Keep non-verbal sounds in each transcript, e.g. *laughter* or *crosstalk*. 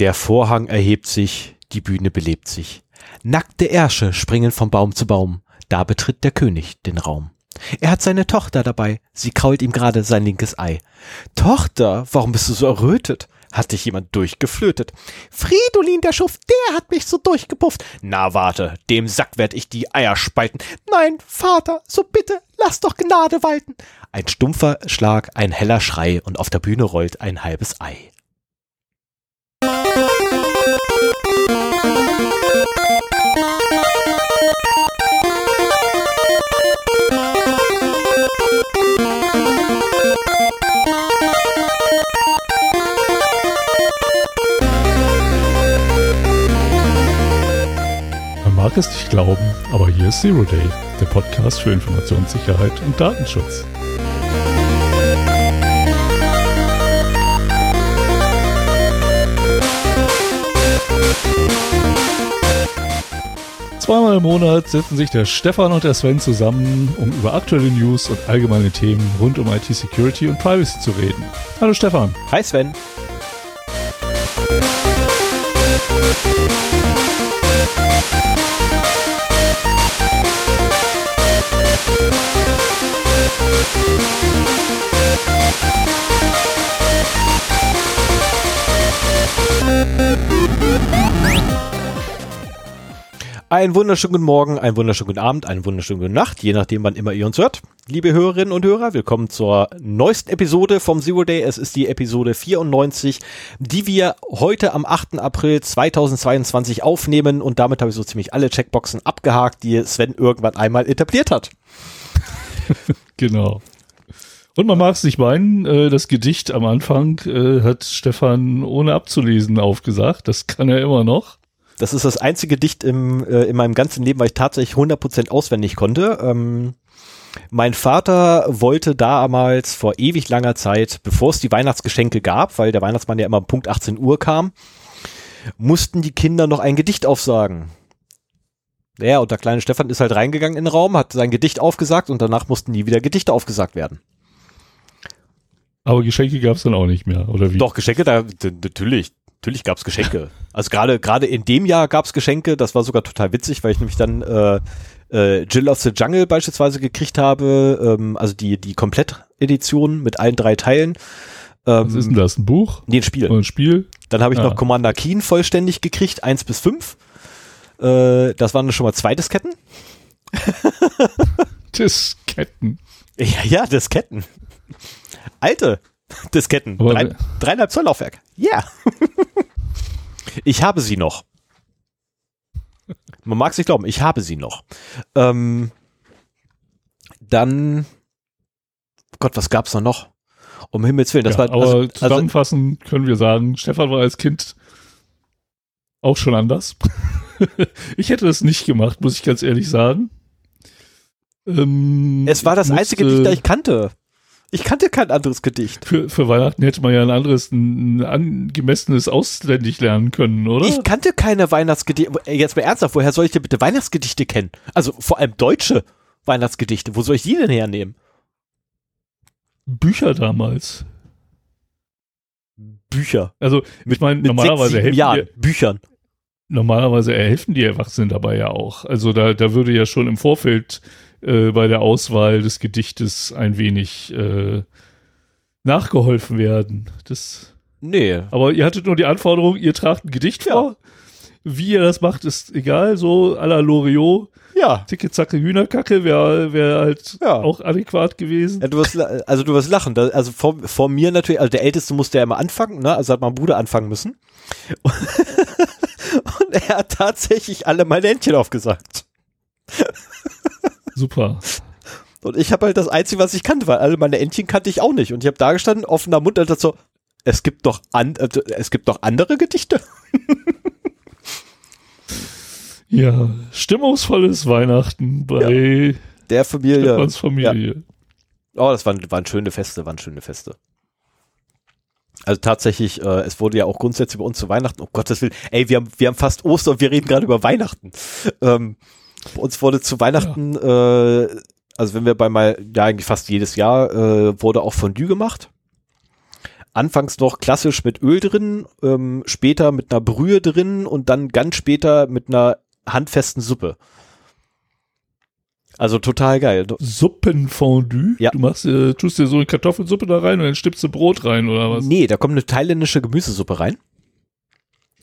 Der Vorhang erhebt sich, die Bühne belebt sich. Nackte Ärsche springen vom Baum zu Baum. Da betritt der König den Raum. Er hat seine Tochter dabei. Sie krault ihm gerade sein linkes Ei. Tochter, warum bist du so errötet? Hat dich jemand durchgeflötet? Fridolin, der Schuft, der hat mich so durchgepufft. Na warte, dem Sack werd ich die Eier spalten. Nein, Vater, so bitte, lass doch Gnade walten. Ein stumpfer Schlag, ein heller Schrei und auf der Bühne rollt ein halbes Ei. Mag es nicht glauben, aber hier ist Zero Day, der Podcast für Informationssicherheit und Datenschutz. Zweimal im Monat setzen sich der Stefan und der Sven zusammen, um über aktuelle News und allgemeine Themen rund um IT-Security und Privacy zu reden. Hallo Stefan. Hi Sven. Einen wunderschönen guten Morgen, einen wunderschönen guten Abend, einen wunderschönen guten Nacht, je nachdem, wann immer ihr uns hört. Liebe Hörerinnen und Hörer, willkommen zur neuesten Episode vom Zero Day. Es ist die Episode 94, die wir heute am 8. April 2022 aufnehmen und damit habe ich so ziemlich alle Checkboxen abgehakt, die Sven irgendwann einmal etabliert hat. Genau. Und man mag es nicht meinen, äh, das Gedicht am Anfang äh, hat Stefan ohne abzulesen aufgesagt. Das kann er immer noch. Das ist das einzige Gedicht im, äh, in meinem ganzen Leben, weil ich tatsächlich 100% auswendig konnte. Ähm, mein Vater wollte damals vor ewig langer Zeit, bevor es die Weihnachtsgeschenke gab, weil der Weihnachtsmann ja immer um Punkt 18 Uhr kam, mussten die Kinder noch ein Gedicht aufsagen. Ja, und der kleine Stefan ist halt reingegangen in den Raum, hat sein Gedicht aufgesagt und danach mussten nie wieder Gedichte aufgesagt werden. Aber Geschenke gab es dann auch nicht mehr, oder wie? Doch, Geschenke, da, natürlich, natürlich gab es Geschenke. *laughs* Also gerade gerade in dem Jahr gab es Geschenke, das war sogar total witzig, weil ich nämlich dann äh, äh, Jill of the Jungle beispielsweise gekriegt habe, ähm, also die, die Komplettedition mit allen drei Teilen. Ähm, Was ist denn das, ein Buch? Nee, ein Spiel. Oder ein Spiel? Dann habe ich ah. noch Commander Keen vollständig gekriegt, eins bis fünf. Äh, das waren schon mal zwei Disketten. *laughs* Disketten. Ja, ja, Disketten. Alte Disketten. Drei, dreieinhalb Zoll Laufwerk. Ja. Yeah. *laughs* ich habe sie noch. Man mag es nicht glauben, ich habe sie noch. Ähm, dann, Gott, was gab's da noch? Um Himmels Willen, das ja, war. Aber also, zusammenfassend also, können wir sagen, Stefan war als Kind auch schon anders. *laughs* ich hätte das nicht gemacht, muss ich ganz ehrlich sagen. Ähm, es war das einzige Gedicht, das ich kannte. Ich kannte kein anderes Gedicht. Für, für Weihnachten hätte man ja ein anderes, ein angemessenes auswendig lernen können, oder? Ich kannte keine Weihnachtsgedichte. Jetzt mal ernsthaft, woher soll ich denn bitte Weihnachtsgedichte kennen? Also vor allem deutsche Weihnachtsgedichte. Wo soll ich die denn hernehmen? Bücher damals. Bücher. Also, ich meine, normalerweise sechs, helfen Jahren. Die, Büchern. Normalerweise helfen die Erwachsenen dabei ja auch. Also da, da würde ja schon im Vorfeld äh, bei der Auswahl des Gedichtes ein wenig äh, nachgeholfen werden. Das, nee. Aber ihr hattet nur die Anforderung, ihr tragt ein Gedicht ja. vor. Wie ihr das macht, ist egal, so à la Loriot. Ja. Ticke, zacke, Hühnerkacke wäre wär halt ja. auch adäquat gewesen. Ja, du wirst, also du wirst lachen. Also vor, vor mir natürlich, also der Älteste musste ja immer anfangen, ne? Also hat mein Bruder anfangen müssen. Und er hat tatsächlich alle meine Händchen aufgesagt. Super. Und ich habe halt das Einzige, was ich kannte, weil alle meine Entchen kannte ich auch nicht. Und ich habe da gestanden, offener Mund, und so, es gibt doch an, also, es gibt doch andere Gedichte. ja, stimmungsvolles Weihnachten bei ja, der Familie. Familie. Ja. Oh, das waren, waren schöne Feste, waren schöne Feste. Also tatsächlich, äh, es wurde ja auch grundsätzlich bei uns zu Weihnachten, oh Gottes Willen, ey, wir haben, wir haben fast Ostern und wir reden gerade über Weihnachten. Ähm, bei uns wurde zu Weihnachten, ja. äh, also wenn wir bei mal, ja eigentlich fast jedes Jahr, äh, wurde auch Fondue gemacht. anfangs noch klassisch mit Öl drin, ähm, später mit einer Brühe drin und dann ganz später mit einer handfesten Suppe. Also total geil. Suppenfondue? Ja. Du machst, äh, tust dir so eine Kartoffelsuppe da rein und dann stippst du Brot rein oder was? Nee, da kommt eine thailändische Gemüsesuppe rein.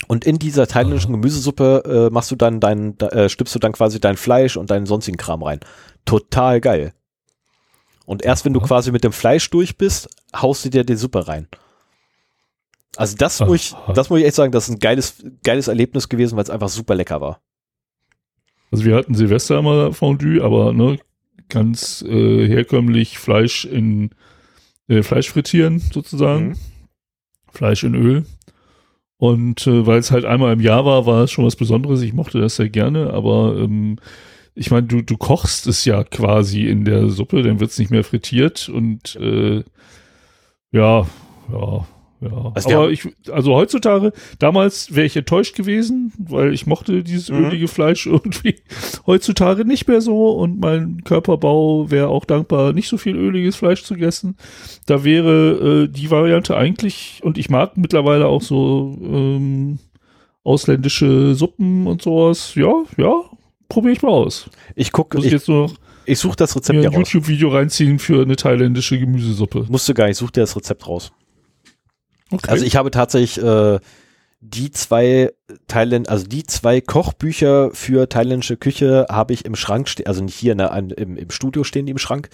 Und in dieser thailändischen Gemüsesuppe äh, machst du dann dein, äh, stippst du dann quasi dein Fleisch und deinen sonstigen Kram rein. Total geil. Und erst wenn du quasi mit dem Fleisch durch bist, haust du dir die Suppe rein. Also das muss ich, das muss ich echt sagen, das ist ein geiles, geiles Erlebnis gewesen, weil es einfach super lecker war. Also wir hatten Silvester mal Fondue, aber ne, ganz äh, herkömmlich Fleisch in äh, Fleisch frittieren sozusagen. Mhm. Fleisch in Öl. Und äh, weil es halt einmal im Jahr war, war es schon was Besonderes. Ich mochte das sehr gerne, aber ähm, ich meine, du, du kochst es ja quasi in der Suppe, dann wird es nicht mehr frittiert und äh, ja, ja, ja. Also aber ich, also heutzutage, damals wäre ich enttäuscht gewesen, weil ich mochte dieses Mhm. ölige Fleisch *laughs* irgendwie. Heutzutage nicht mehr so und mein Körperbau wäre auch dankbar, nicht so viel öliges Fleisch zu essen. Da wäre äh, die Variante eigentlich, und ich mag mittlerweile auch so ähm, ausländische Suppen und sowas. Ja, ja, probiere ich mal aus. Ich gucke, ich ich, jetzt nur noch ich suche das Rezept mir ein raus. YouTube-Video reinziehen für eine thailändische Gemüsesuppe. Musst du gar nicht, such dir das Rezept raus. Okay. Also ich habe tatsächlich äh, die zwei Thailand, also die zwei Kochbücher für thailändische Küche habe ich im Schrank stehen, also nicht hier an- im, im Studio stehen die im Schrank.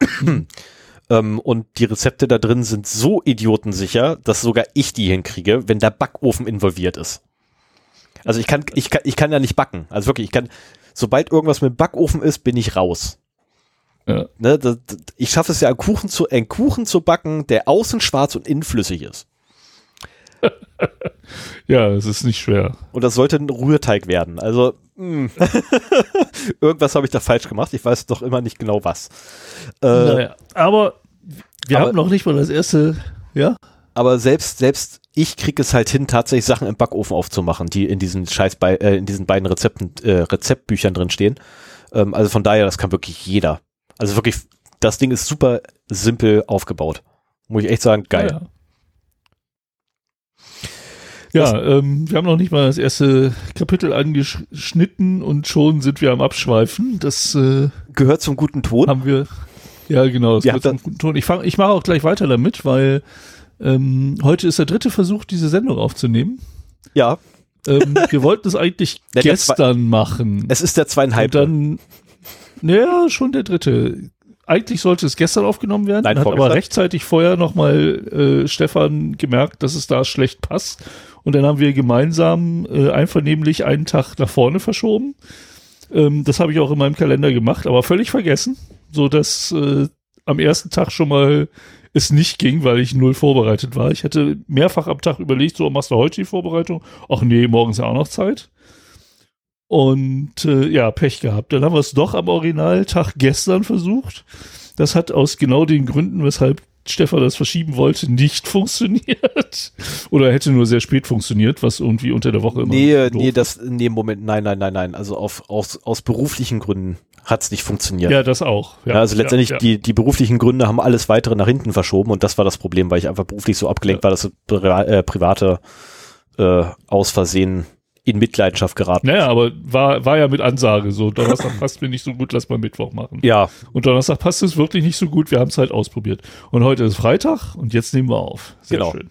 *clears throat* ähm, und die Rezepte da drin sind so idiotensicher, dass sogar ich die hinkriege, wenn der Backofen involviert ist. Also ich kann, ich kann, ich kann ja nicht backen. Also wirklich, ich kann, sobald irgendwas mit Backofen ist, bin ich raus. Ja. Ne, das, ich schaffe es ja, einen Kuchen, zu, einen Kuchen zu backen, der außen schwarz und innen flüssig ist. *laughs* ja, es ist nicht schwer. Und das sollte ein Rührteig werden. Also, mh. *laughs* irgendwas habe ich da falsch gemacht. Ich weiß doch immer nicht genau was. Äh, naja, aber wir aber- haben noch nicht mal das erste, ja? Aber selbst, selbst ich kriege es halt hin, tatsächlich Sachen im Backofen aufzumachen, die in diesen scheiß bei, äh, in diesen beiden Rezepten, äh, Rezeptbüchern drin stehen. Ähm, also von daher, das kann wirklich jeder. Also wirklich, das Ding ist super simpel aufgebaut. Muss ich echt sagen, geil. Ja, ja ähm, wir haben noch nicht mal das erste Kapitel angeschnitten und schon sind wir am Abschweifen. Das äh, Gehört zum guten Ton. haben wir. Ja, genau. Das Ja, da- zum guten Ton. Ich, fang- ich mache auch gleich weiter damit, weil ähm, heute ist der dritte Versuch, diese Sendung aufzunehmen. Ja, Ähm, wir wollten es eigentlich *laughs* gestern machen. es ist der zweieinhalb. Und dann, naja, schon der dritte. Eigentlich sollte es gestern aufgenommen werden, Nein, hat aber rechtzeitig vorher nochmal äh, Stefan gemerkt, dass es da schlecht passt. Und dann haben wir gemeinsam äh, einvernehmlich einen Tag nach vorne verschoben. Ähm, das habe ich auch in meinem Kalender gemacht, aber völlig vergessen, so dass äh, am ersten Tag schon mal es nicht ging, weil ich null vorbereitet war. Ich hatte mehrfach am Tag überlegt, so machst du heute die Vorbereitung? Ach nee, morgen ist ja auch noch Zeit. Und äh, ja, Pech gehabt. Dann haben wir es doch am Originaltag gestern versucht. Das hat aus genau den Gründen, weshalb Stefan das verschieben wollte, nicht *laughs* funktioniert. Oder hätte nur sehr spät funktioniert, was irgendwie unter der Woche immer Nee, nee, das, nee, Moment, nein, nein, nein, nein. Also auf, aus, aus beruflichen Gründen hat's nicht funktioniert. Ja, das auch. Ja, Ja, also letztendlich ja, ja. Die, die beruflichen Gründe haben alles weitere nach hinten verschoben und das war das Problem, weil ich einfach beruflich so abgelenkt war, dass das Pri äh, private äh, aus Versehen in Mitleidenschaft geraten. Naja, aber war, war ja mit Ansage so. Donnerstag passt mir nicht so gut, lass mal Mittwoch machen. Ja, Und Donnerstag passt es wirklich nicht so gut, wir haben es halt ausprobiert. Und heute ist Freitag und jetzt nehmen wir auf. Sehr Genau. schön.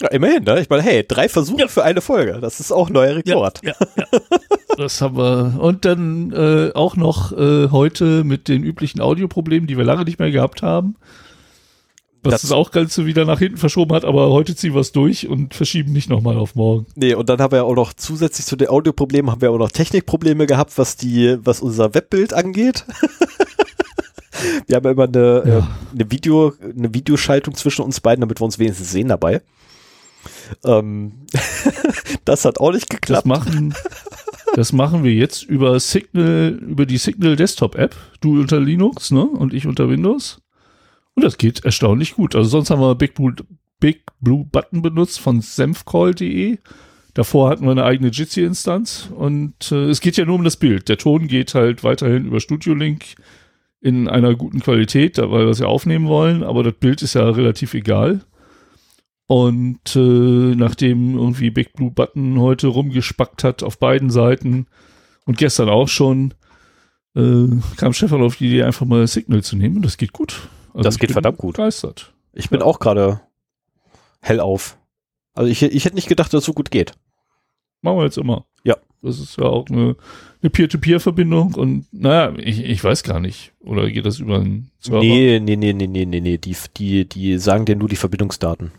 ja, immerhin, ne? Ich meine, hey, drei Versuche für eine Folge. Das ist auch ein neuer Rekord. Ja, ja, ja. Das haben wir. Und dann äh, auch noch äh, heute mit den üblichen Audioproblemen, die wir lange nicht mehr gehabt haben. Was Das- es auch ganz so wieder nach hinten verschoben hat, aber heute ziehen wir es durch und verschieben nicht nochmal auf morgen. Nee, und dann haben wir ja auch noch zusätzlich zu den Audioproblemen haben wir auch noch Technikprobleme gehabt, was die, was unser Webbild angeht. *laughs* wir haben ja immer eine, Ja. äh, eine Video, eine Videoschaltung zwischen uns beiden, damit wir uns wenigstens sehen dabei. Ähm, *laughs* das hat auch nicht Das geklappt. machen, das machen wir jetzt über Signal, über die Signal Desktop App. Du unter Linux, ne? Und ich unter Windows. Und das geht erstaunlich gut. Also sonst haben wir Big Blue, Big Blue Button benutzt von senfcall.de. Davor hatten wir eine eigene Jitsi-Instanz und äh, es geht ja nur um das Bild. Der Ton geht halt weiterhin über Studio Link in einer guten Qualität, weil wir es ja aufnehmen wollen, aber das Bild ist ja relativ egal. Und äh, nachdem irgendwie Big Blue Button heute rumgespackt hat auf beiden Seiten und gestern auch schon, äh, kam Stefan auf die Idee, einfach mal Signal zu nehmen. Und das geht gut. Also das geht verdammt gut. Begeistert. Ich bin ja. auch gerade hellauf. Also ich, ich hätte nicht gedacht, dass es so gut geht. Machen wir jetzt immer. Ja. Das ist ja auch eine, eine Peer-to-Peer-Verbindung und naja, ich, ich weiß gar nicht. Oder geht das über einen Server? Nee, nee, nee, nee, nee, nee, nee. Die, die, die sagen dir nur die Verbindungsdaten.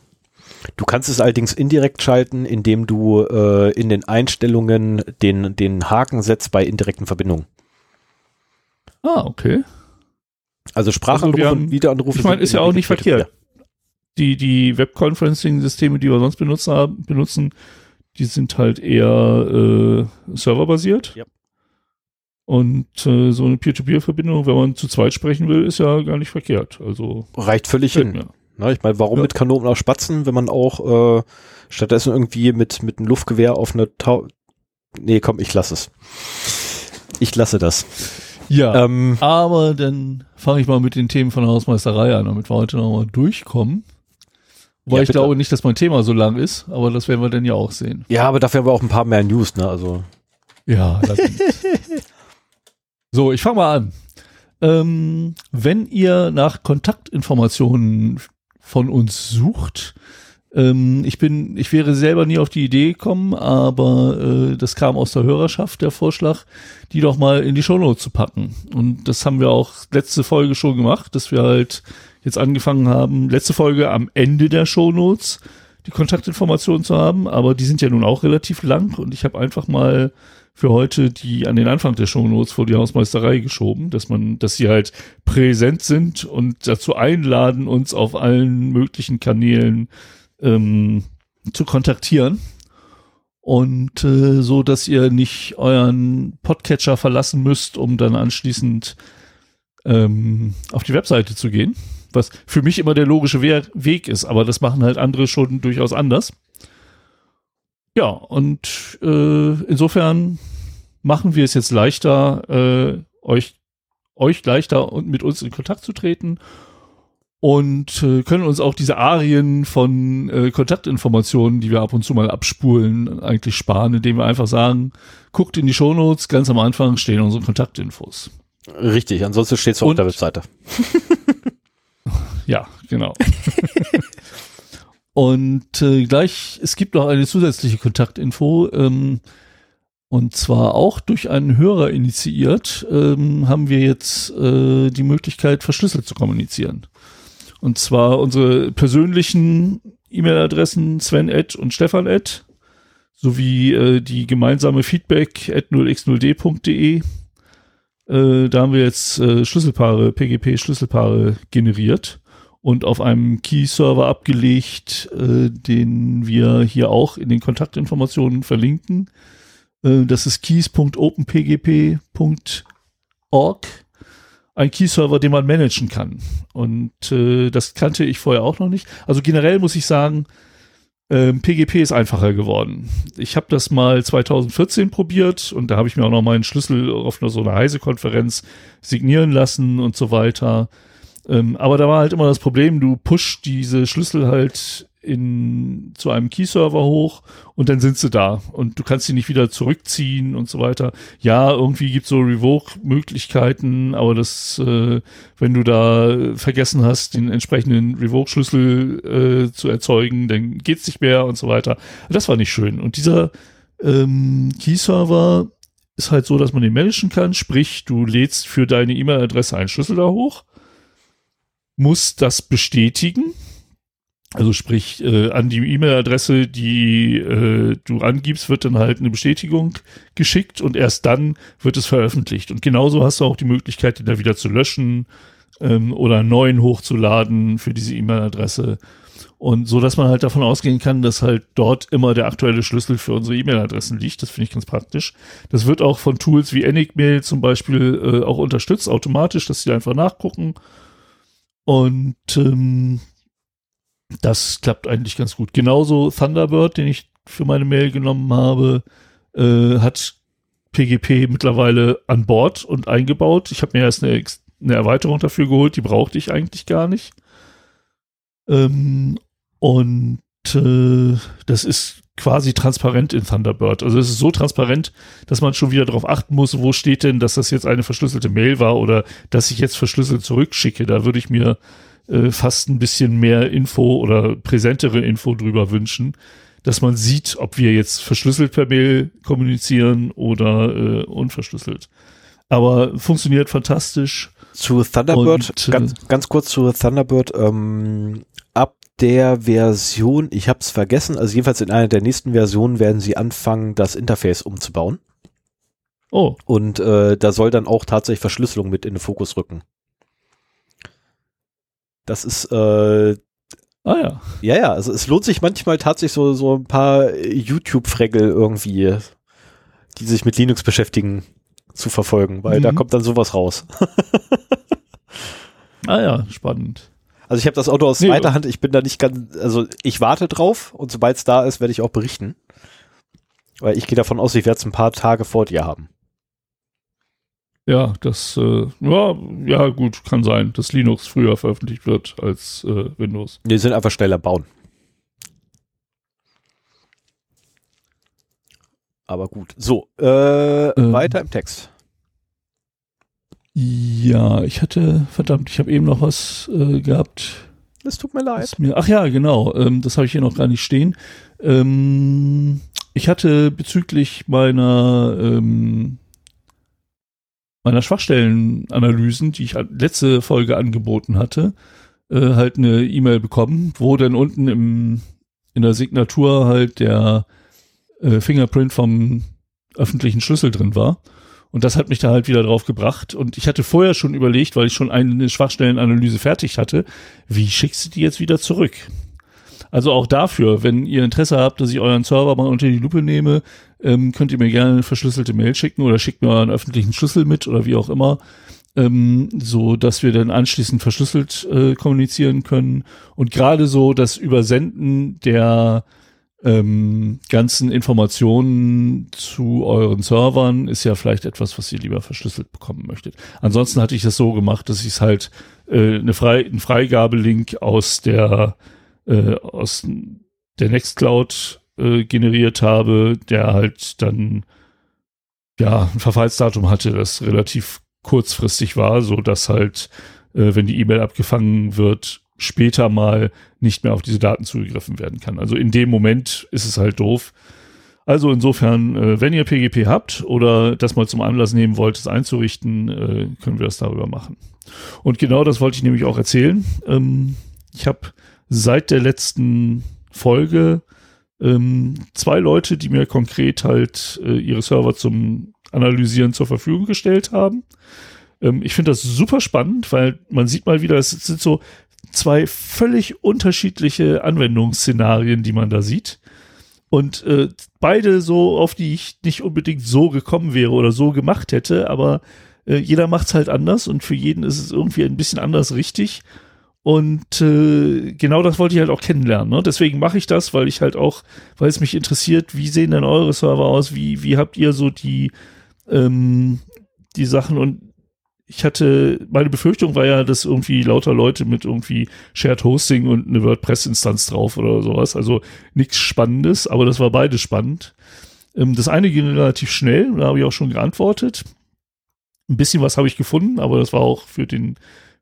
Du kannst es allerdings indirekt schalten, indem du äh, in den Einstellungen den, den Haken setzt bei indirekten Verbindungen. Ah, okay. Also Sprachanrufe also und Wiederanrufe. Ich meine, ist ja auch nicht verkehrt. Die, die Web-Conferencing-Systeme, die wir sonst benutzt haben, benutzen, die sind halt eher äh, serverbasiert. Ja. Und äh, so eine Peer-to-Peer-Verbindung, wenn man zu zweit sprechen will, ist ja gar nicht verkehrt. Also reicht völlig hin. Mir. Na, ich meine, warum ja. mit Kanonen aus Spatzen, wenn man auch äh, stattdessen irgendwie mit mit einem Luftgewehr auf eine Tau Nee, komm, ich lasse es. Ich lasse das. Ja, ähm, aber dann fange ich mal mit den Themen von der Hausmeisterei an, damit wir heute nochmal durchkommen. Wobei ja, ich glaube nicht, dass mein Thema so lang ist, aber das werden wir dann ja auch sehen. Ja, aber dafür haben wir auch ein paar mehr News, ne? Also. Ja, *laughs* So, ich fange mal an. Ähm, wenn ihr nach Kontaktinformationen von uns sucht, ähm, ich bin, ich wäre selber nie auf die Idee gekommen, aber äh, das kam aus der Hörerschaft, der Vorschlag, die doch mal in die Shownotes zu packen. Und das haben wir auch letzte Folge schon gemacht, dass wir halt jetzt angefangen haben, letzte Folge am Ende der Shownotes die Kontaktinformationen zu haben, aber die sind ja nun auch relativ lang und ich habe einfach mal für heute die an den Anfang der Shownotes vor die Hausmeisterei geschoben, dass man, dass sie halt präsent sind und dazu einladen, uns auf allen möglichen Kanälen ähm, zu kontaktieren. Und äh, so, dass ihr nicht euren Podcatcher verlassen müsst, um dann anschließend ähm, auf die Webseite zu gehen. Was für mich immer der logische We Weg ist, aber das machen halt andere schon durchaus anders. Ja, und äh, insofern machen wir es jetzt leichter, äh, euch, euch leichter und mit uns in Kontakt zu treten und äh, können uns auch diese Arien von äh, Kontaktinformationen, die wir ab und zu mal abspulen, eigentlich sparen, indem wir einfach sagen, guckt in die Shownotes, ganz am Anfang stehen unsere Kontaktinfos. Richtig, ansonsten steht es auf der Webseite. *laughs* ja, genau. *laughs* und äh, gleich, es gibt noch eine zusätzliche Kontaktinfo. Ähm, und zwar auch durch einen Hörer initiiert, ähm, haben wir jetzt äh, die Möglichkeit, verschlüsselt zu kommunizieren. Und zwar unsere persönlichen E-Mail-Adressen Sven Ed und Stefan Ed sowie äh, die gemeinsame Feedback at 0x0d.de. Äh, da haben wir jetzt äh, Schlüsselpaare, PGP-Schlüsselpaare generiert und auf einem Key-Server abgelegt, äh, den wir hier auch in den Kontaktinformationen verlinken. Äh, das ist keys.openpgp.org ein Key-Server, den man managen kann. Und äh, das kannte ich vorher auch noch nicht. Also generell muss ich sagen, ähm, PGP ist einfacher geworden. Ich habe das mal 2014 probiert und da habe ich mir auch noch meinen Schlüssel auf einer, so einer Heise-Konferenz signieren lassen und so weiter. Ähm, aber da war halt immer das Problem, du push diese Schlüssel halt in, zu einem Key-Server hoch und dann sind sie da und du kannst sie nicht wieder zurückziehen und so weiter. Ja, irgendwie gibt es so Revoke-Möglichkeiten, aber das, äh, wenn du da vergessen hast, den entsprechenden Revoke-Schlüssel äh, zu erzeugen, dann geht's nicht mehr und so weiter. Das war nicht schön. Und dieser ähm, Key-Server ist halt so, dass man den managen kann, sprich, du lädst für deine E-Mail-Adresse einen Schlüssel da hoch, musst das bestätigen also sprich, äh, an die E-Mail-Adresse, die äh, du angibst, wird dann halt eine Bestätigung geschickt und erst dann wird es veröffentlicht. Und genauso hast du auch die Möglichkeit, den da wieder zu löschen ähm, oder einen neuen hochzuladen für diese E-Mail-Adresse. Und so, dass man halt davon ausgehen kann, dass halt dort immer der aktuelle Schlüssel für unsere E-Mail-Adressen liegt. Das finde ich ganz praktisch. Das wird auch von Tools wie Enigmail zum Beispiel äh, auch unterstützt, automatisch, dass sie einfach nachgucken. Und ähm, das klappt eigentlich ganz gut. Genauso Thunderbird, den ich für meine Mail genommen habe, äh, hat PGP mittlerweile an Bord und eingebaut. Ich habe mir erst eine, eine, Erweiterung dafür geholt, die brauchte ich eigentlich gar nicht. Ähm, und äh, das ist quasi transparent in Thunderbird. Also es ist so transparent, dass man schon wieder darauf achten muss, wo steht denn, dass das jetzt eine verschlüsselte Mail war oder dass ich jetzt verschlüsselt zurückschicke. Da würde ich mir äh, fast ein bisschen mehr Info oder präsentere Info drüber wünschen, dass man sieht, ob wir jetzt verschlüsselt per Mail kommunizieren oder äh, unverschlüsselt. Aber funktioniert fantastisch. Zu Thunderbird, Und, äh, ganz, ganz kurz zu Thunderbird, ähm, ab der Version, ich habe es vergessen, also jedenfalls in einer der nächsten Versionen werden sie anfangen, das Interface umzubauen. Oh. Und äh, da soll dann auch tatsächlich Verschlüsselung mit in den Fokus rücken. Das ist äh, Ah ja. Ja, ja, also es lohnt sich manchmal tatsächlich so, so ein paar YouTube-Fregel irgendwie, die sich mit Linux beschäftigen, zu verfolgen, weil mhm. da kommt dann sowas raus. *laughs* ah ja, spannend. Also ich habe das Auto aus nee, zweiter Hand, ich bin da nicht ganz, also ich warte drauf und sobald es da ist, werde ich auch berichten. Weil ich gehe davon aus, ich werde es ein paar Tage vor dir haben. Ja, das, äh, ja, ja, gut, kann sein, dass Linux früher veröffentlicht wird als äh, Windows. Die sind einfach schneller bauen. Aber gut. So, äh, ähm, weiter im Text. Ja, ich hatte, verdammt, ich habe eben noch was äh, gehabt. Es tut mir leid. Mir, ach ja, genau, ähm, das habe ich hier noch gar nicht stehen. Ähm, ich hatte bezüglich meiner ähm, meiner Schwachstellenanalysen, die ich letzte Folge angeboten hatte, äh, halt eine E-Mail bekommen, wo dann unten im, in der Signatur halt der äh, Fingerprint vom öffentlichen Schlüssel drin war. Und das hat mich da halt wieder drauf gebracht. Und ich hatte vorher schon überlegt, weil ich schon eine Schwachstellenanalyse fertig hatte, wie schickst du die jetzt wieder zurück? Also auch dafür, wenn ihr Interesse habt, dass ich euren Server mal unter die Lupe nehme, ähm, könnt ihr mir gerne eine verschlüsselte Mail schicken oder schickt mir euren öffentlichen Schlüssel mit oder wie auch immer, ähm, so dass wir dann anschließend verschlüsselt äh, kommunizieren können. Und gerade so das Übersenden der ähm, ganzen Informationen zu euren Servern ist ja vielleicht etwas, was ihr lieber verschlüsselt bekommen möchtet. Ansonsten hatte ich das so gemacht, dass ich es halt äh, eine Frei einen Freigabelink aus der äh, aus der Nextcloud äh, generiert habe, der halt dann ja ein Verfallsdatum hatte, das relativ kurzfristig war, so dass halt, äh, wenn die E-Mail abgefangen wird, später mal nicht mehr auf diese Daten zugegriffen werden kann. Also in dem Moment ist es halt doof. Also insofern, äh, wenn ihr PGP habt oder das mal zum Anlass nehmen wollt, es einzurichten, äh, können wir das darüber machen. Und genau das wollte ich nämlich auch erzählen. Ähm, ich habe seit der letzten Folge ähm, zwei Leute, die mir konkret halt äh, ihre Server zum Analysieren zur Verfügung gestellt haben. Ähm, ich finde das super spannend, weil man sieht mal wieder, es sind so zwei völlig unterschiedliche Anwendungsszenarien, die man da sieht. Und äh, beide so, auf die ich nicht unbedingt so gekommen wäre oder so gemacht hätte, aber äh, jeder macht es halt anders und für jeden ist es irgendwie ein bisschen anders richtig. Und äh, genau das wollte ich halt auch kennenlernen. Ne? Deswegen mache ich das, weil ich halt auch, weil es mich interessiert, wie sehen denn eure Server aus? Wie, wie habt ihr so die, ähm, die Sachen? Und ich hatte, meine Befürchtung war ja, dass irgendwie lauter Leute mit irgendwie Shared Hosting und eine WordPress-Instanz drauf oder sowas. Also nichts Spannendes, aber das war beides spannend. Ähm, das eine ging relativ schnell, da habe ich auch schon geantwortet. Ein bisschen was habe ich gefunden, aber das war auch für den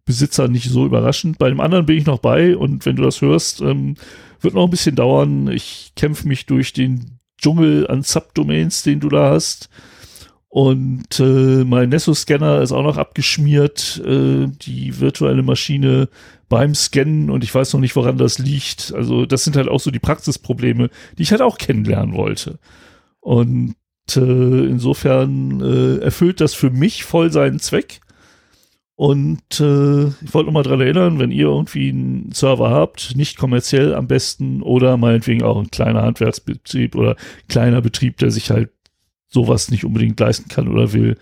Besitzer nicht so überraschend. Bei dem anderen bin ich noch bei und wenn du das hörst, ähm, wird noch ein bisschen dauern. Ich kämpfe mich durch den Dschungel an Subdomains, den du da hast. Und äh, mein Nessus-Scanner ist auch noch abgeschmiert, äh, die virtuelle Maschine beim Scannen und ich weiß noch nicht, woran das liegt. Also das sind halt auch so die Praxisprobleme, die ich halt auch kennenlernen wollte. Und äh, insofern äh, erfüllt das für mich voll seinen Zweck. Und äh, ich wollte nochmal dran erinnern, wenn ihr irgendwie einen Server habt, nicht kommerziell am besten oder meinetwegen auch ein kleiner Handwerksbetrieb oder kleiner Betrieb, der sich halt sowas nicht unbedingt leisten kann oder will,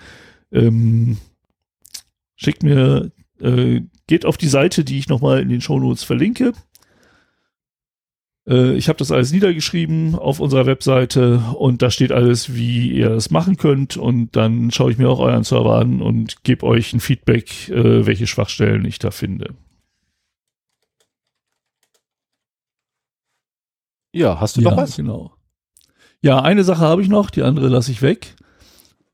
ähm, schickt mir, äh, geht auf die Seite, die ich nochmal in den Shownotes verlinke. Äh, ich habe das alles niedergeschrieben auf unserer Webseite und da steht alles, wie ihr es machen könnt und dann schaue ich mir auch euren Server an und gebe euch ein Feedback, äh, welche Schwachstellen ich da finde. Ja, hast du ja, noch was? genau. Ja, eine Sache habe ich noch, die andere lasse ich weg.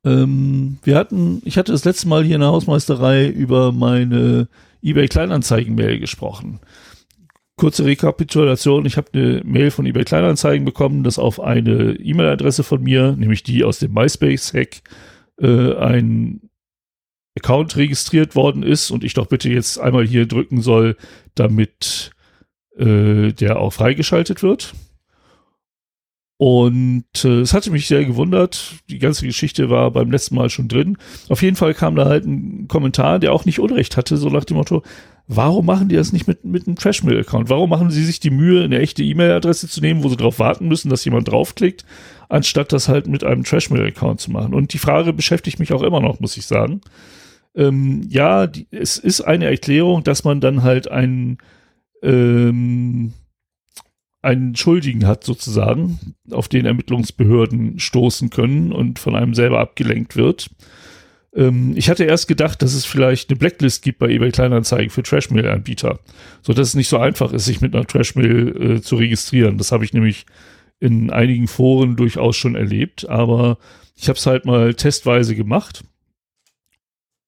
Ähm, wir hatten, ich hatte das letzte Mal hier in der Hausmeisterei über meine eBay Kleinanzeigen-Mail gesprochen. Kurze Rekapitulation, ich habe eine Mail von eBay Kleinanzeigen bekommen, dass auf eine E-Mail-Adresse von mir, nämlich die aus dem MySpace-Hack, äh, ein Account registriert worden ist und ich doch bitte jetzt einmal hier drücken soll, damit äh, der auch freigeschaltet wird. Und äh, es hatte mich sehr gewundert. Die ganze Geschichte war beim letzten Mal schon drin. Auf jeden Fall kam da halt ein Kommentar, der auch nicht Unrecht hatte, so nach dem Motto, warum machen die das nicht mit, mit einem Trashmail-Account? Warum machen sie sich die Mühe, eine echte E-Mail-Adresse zu nehmen, wo sie darauf warten müssen, dass jemand draufklickt, anstatt das halt mit einem Trashmail-Account zu machen? Und die Frage beschäftigt mich auch immer noch, muss ich sagen. Ähm, ja, die, es ist eine Erklärung, dass man dann halt einen ähm, einen Schuldigen hat sozusagen, auf den Ermittlungsbehörden stoßen können und von einem selber abgelenkt wird. Ähm, ich hatte erst gedacht, dass es vielleicht eine Blacklist gibt bei eBay Kleinanzeigen für Trashmail-Anbieter, so dass es nicht so einfach ist, sich mit einer Trashmail äh, zu registrieren. Das habe ich nämlich in einigen Foren durchaus schon erlebt, aber ich habe es halt mal testweise gemacht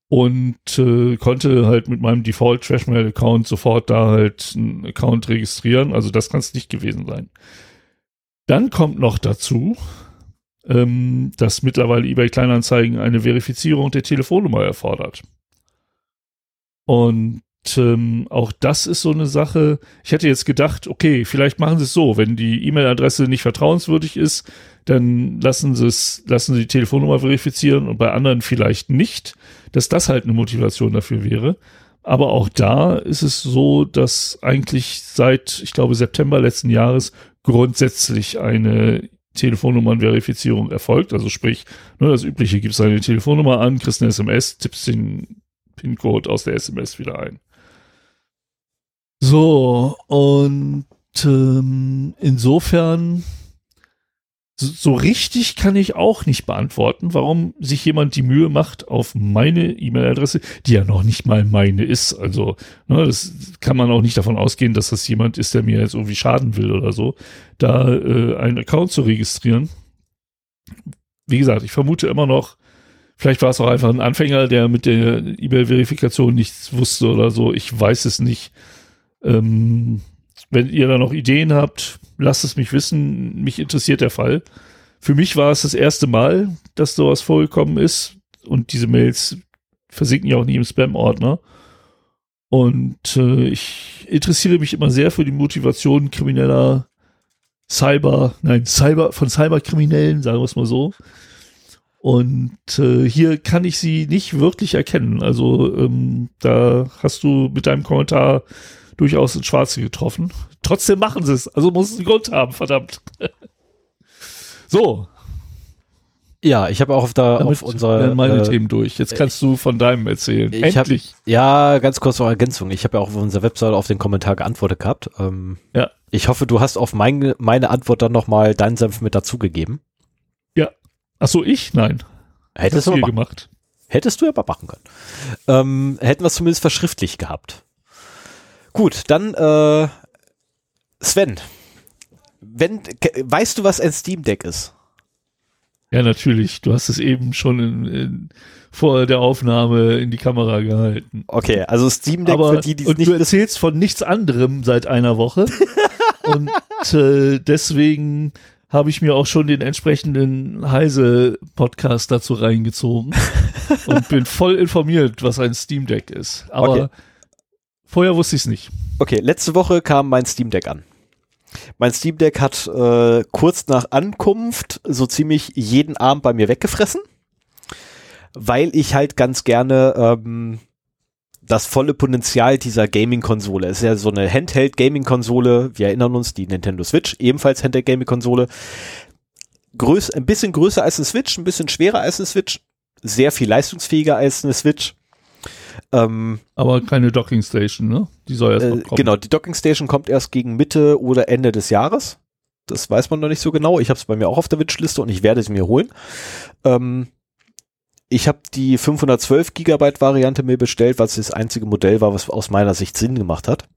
und äh, konnte halt mit meinem Default Trashmail Account sofort da halt einen Account registrieren. Also das kann es nicht gewesen sein. Dann kommt noch dazu, ähm, dass mittlerweile eBay Kleinanzeigen eine Verifizierung der Telefonnummer erfordert. Und ähm, auch das ist so eine Sache. Ich hätte jetzt gedacht, okay, vielleicht machen sie es so, wenn die E-Mail-Adresse nicht vertrauenswürdig ist, dann lassen sie es, lassen sie die Telefonnummer verifizieren und bei anderen vielleicht nicht, dass das halt eine Motivation dafür wäre. Aber auch da ist es so, dass eigentlich seit, ich glaube, September letzten Jahres grundsätzlich eine Telefonnummernverifizierung erfolgt. Also sprich, ne, das Übliche, gibst deine Telefonnummer an, kriegst eine SMS, tippst den PIN-Code aus der SMS wieder ein. So, und ähm, insofern so, richtig kann ich auch nicht beantworten, warum sich jemand die Mühe macht, auf meine E-Mail-Adresse, die ja noch nicht mal meine ist. Also, ne, das kann man auch nicht davon ausgehen, dass das jemand ist, der mir jetzt irgendwie schaden will oder so, da äh, einen Account zu registrieren. Wie gesagt, ich vermute immer noch, vielleicht war es auch einfach ein Anfänger, der mit der E-Mail-Verifikation nichts wusste oder so. Ich weiß es nicht. Ähm, wenn ihr da noch Ideen habt, lasst es mich wissen. Mich interessiert der Fall. Für mich war es das erste Mal, dass sowas vorgekommen ist. Und diese Mails versinken ja auch nie im Spam-Ordner. Und äh, ich interessiere mich immer sehr für die Motivation krimineller Cyber, nein, Cyber, von Cyberkriminellen, sagen wir es mal so. Und äh, hier kann ich sie nicht wirklich erkennen. Also ähm, da hast du mit deinem Kommentar durchaus ins Schwarze getroffen. Trotzdem machen sie es. Also muss es einen Grund haben, verdammt. *laughs* so. Ja, ich habe auch auf, da, auf unserer meine äh, Themen durch. Jetzt kannst ich, du von deinem erzählen. Ich Endlich. Hab, ja, ganz kurz noch Ergänzung. Ich habe ja auch auf unserer Webseite auf den Kommentar geantwortet gehabt. Ähm, ja. Ich hoffe, du hast auf mein, meine Antwort dann nochmal deinen Senf mit dazugegeben. Ja. Ach so, ich? Nein. Hättest du gemacht. Hättest du aber machen können. Ähm, hätten wir es zumindest verschriftlich gehabt. Gut, dann äh, Sven. Wenn, weißt du, was ein Steam Deck ist? Ja, natürlich. Du hast es eben schon in, in, vor der Aufnahme in die Kamera gehalten. Okay, also Steam Deck Aber, für die, die und nicht du erzählst von nichts anderem seit einer Woche. *laughs* und äh, deswegen habe ich mir auch schon den entsprechenden Heise-Podcast dazu reingezogen *laughs* und bin voll informiert, was ein Steam Deck ist. Aber okay. Vorher wusste ich es nicht. Okay, letzte Woche kam mein Steam Deck an. Mein Steam Deck hat äh, kurz nach Ankunft so ziemlich jeden Abend bei mir weggefressen, weil ich halt ganz gerne ähm, das volle Potenzial dieser Gaming-Konsole. Es ist ja so eine Handheld-Gaming-Konsole. Wir erinnern uns, die Nintendo Switch, ebenfalls Handheld-Gaming-Konsole. Größ, ein bisschen größer als eine Switch, ein bisschen schwerer als eine Switch, sehr viel leistungsfähiger als eine Switch. Ähm, Aber keine Docking Station, ne? Die soll erst äh, kommen. Genau, die Docking Station kommt erst gegen Mitte oder Ende des Jahres. Das weiß man noch nicht so genau. Ich habe es bei mir auch auf der Witchliste und ich werde sie mir holen. Ähm, ich habe die 512 Gigabyte Variante mir bestellt, was das einzige Modell war, was aus meiner Sicht Sinn gemacht hat.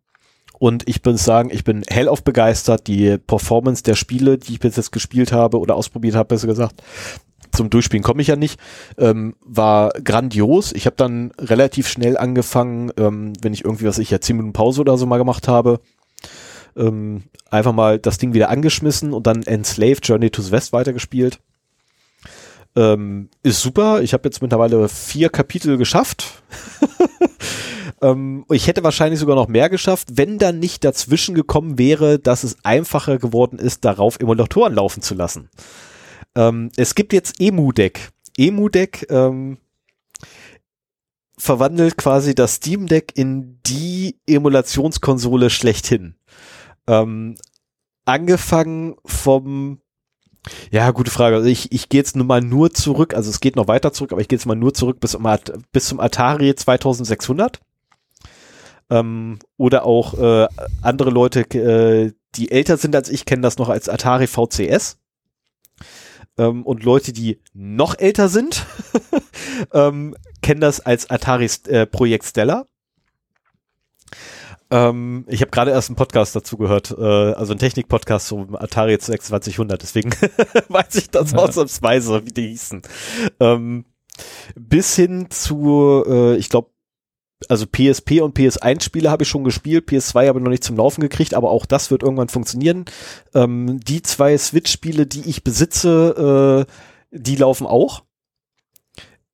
Und ich bin sagen, ich bin hellauf begeistert. Die Performance der Spiele, die ich bis jetzt gespielt habe oder ausprobiert habe, besser gesagt, zum Durchspielen komme ich ja nicht, ähm, war grandios. Ich habe dann relativ schnell angefangen, ähm, wenn ich irgendwie, was ich ja 10 Minuten Pause oder so mal gemacht habe, ähm, einfach mal das Ding wieder angeschmissen und dann Enslaved Journey to the West weitergespielt. Ähm, ist super. Ich habe jetzt mittlerweile vier Kapitel geschafft. *laughs* ähm, ich hätte wahrscheinlich sogar noch mehr geschafft, wenn dann nicht dazwischen gekommen wäre, dass es einfacher geworden ist, darauf Emulatoren laufen zu lassen. Ähm, es gibt jetzt EmuDeck. EmuDeck ähm, verwandelt quasi das Steam Deck in die Emulationskonsole schlechthin. Ähm, angefangen vom ja, gute Frage. Also ich, ich gehe jetzt nur mal nur zurück, also es geht noch weiter zurück, aber ich gehe jetzt mal nur zurück bis, um, bis zum Atari 2600. Ähm, oder auch äh, andere Leute, äh, die älter sind als ich, kennen das noch als Atari VCS ähm, und Leute, die noch älter sind, *laughs* ähm, kennen das als Atari äh, Projekt Stella. Ähm, ich habe gerade erst einen Podcast dazu gehört, äh, also einen Technik-Podcast zum Atari 2600, deswegen *laughs* weiß ich das ja. ausnahmsweise, wie die hießen. Ähm, bis hin zu, äh, ich glaube, also PSP und PS1 Spiele habe ich schon gespielt, PS2 habe ich noch nicht zum Laufen gekriegt, aber auch das wird irgendwann funktionieren. Ähm, die zwei Switch-Spiele, die ich besitze, äh, die laufen auch.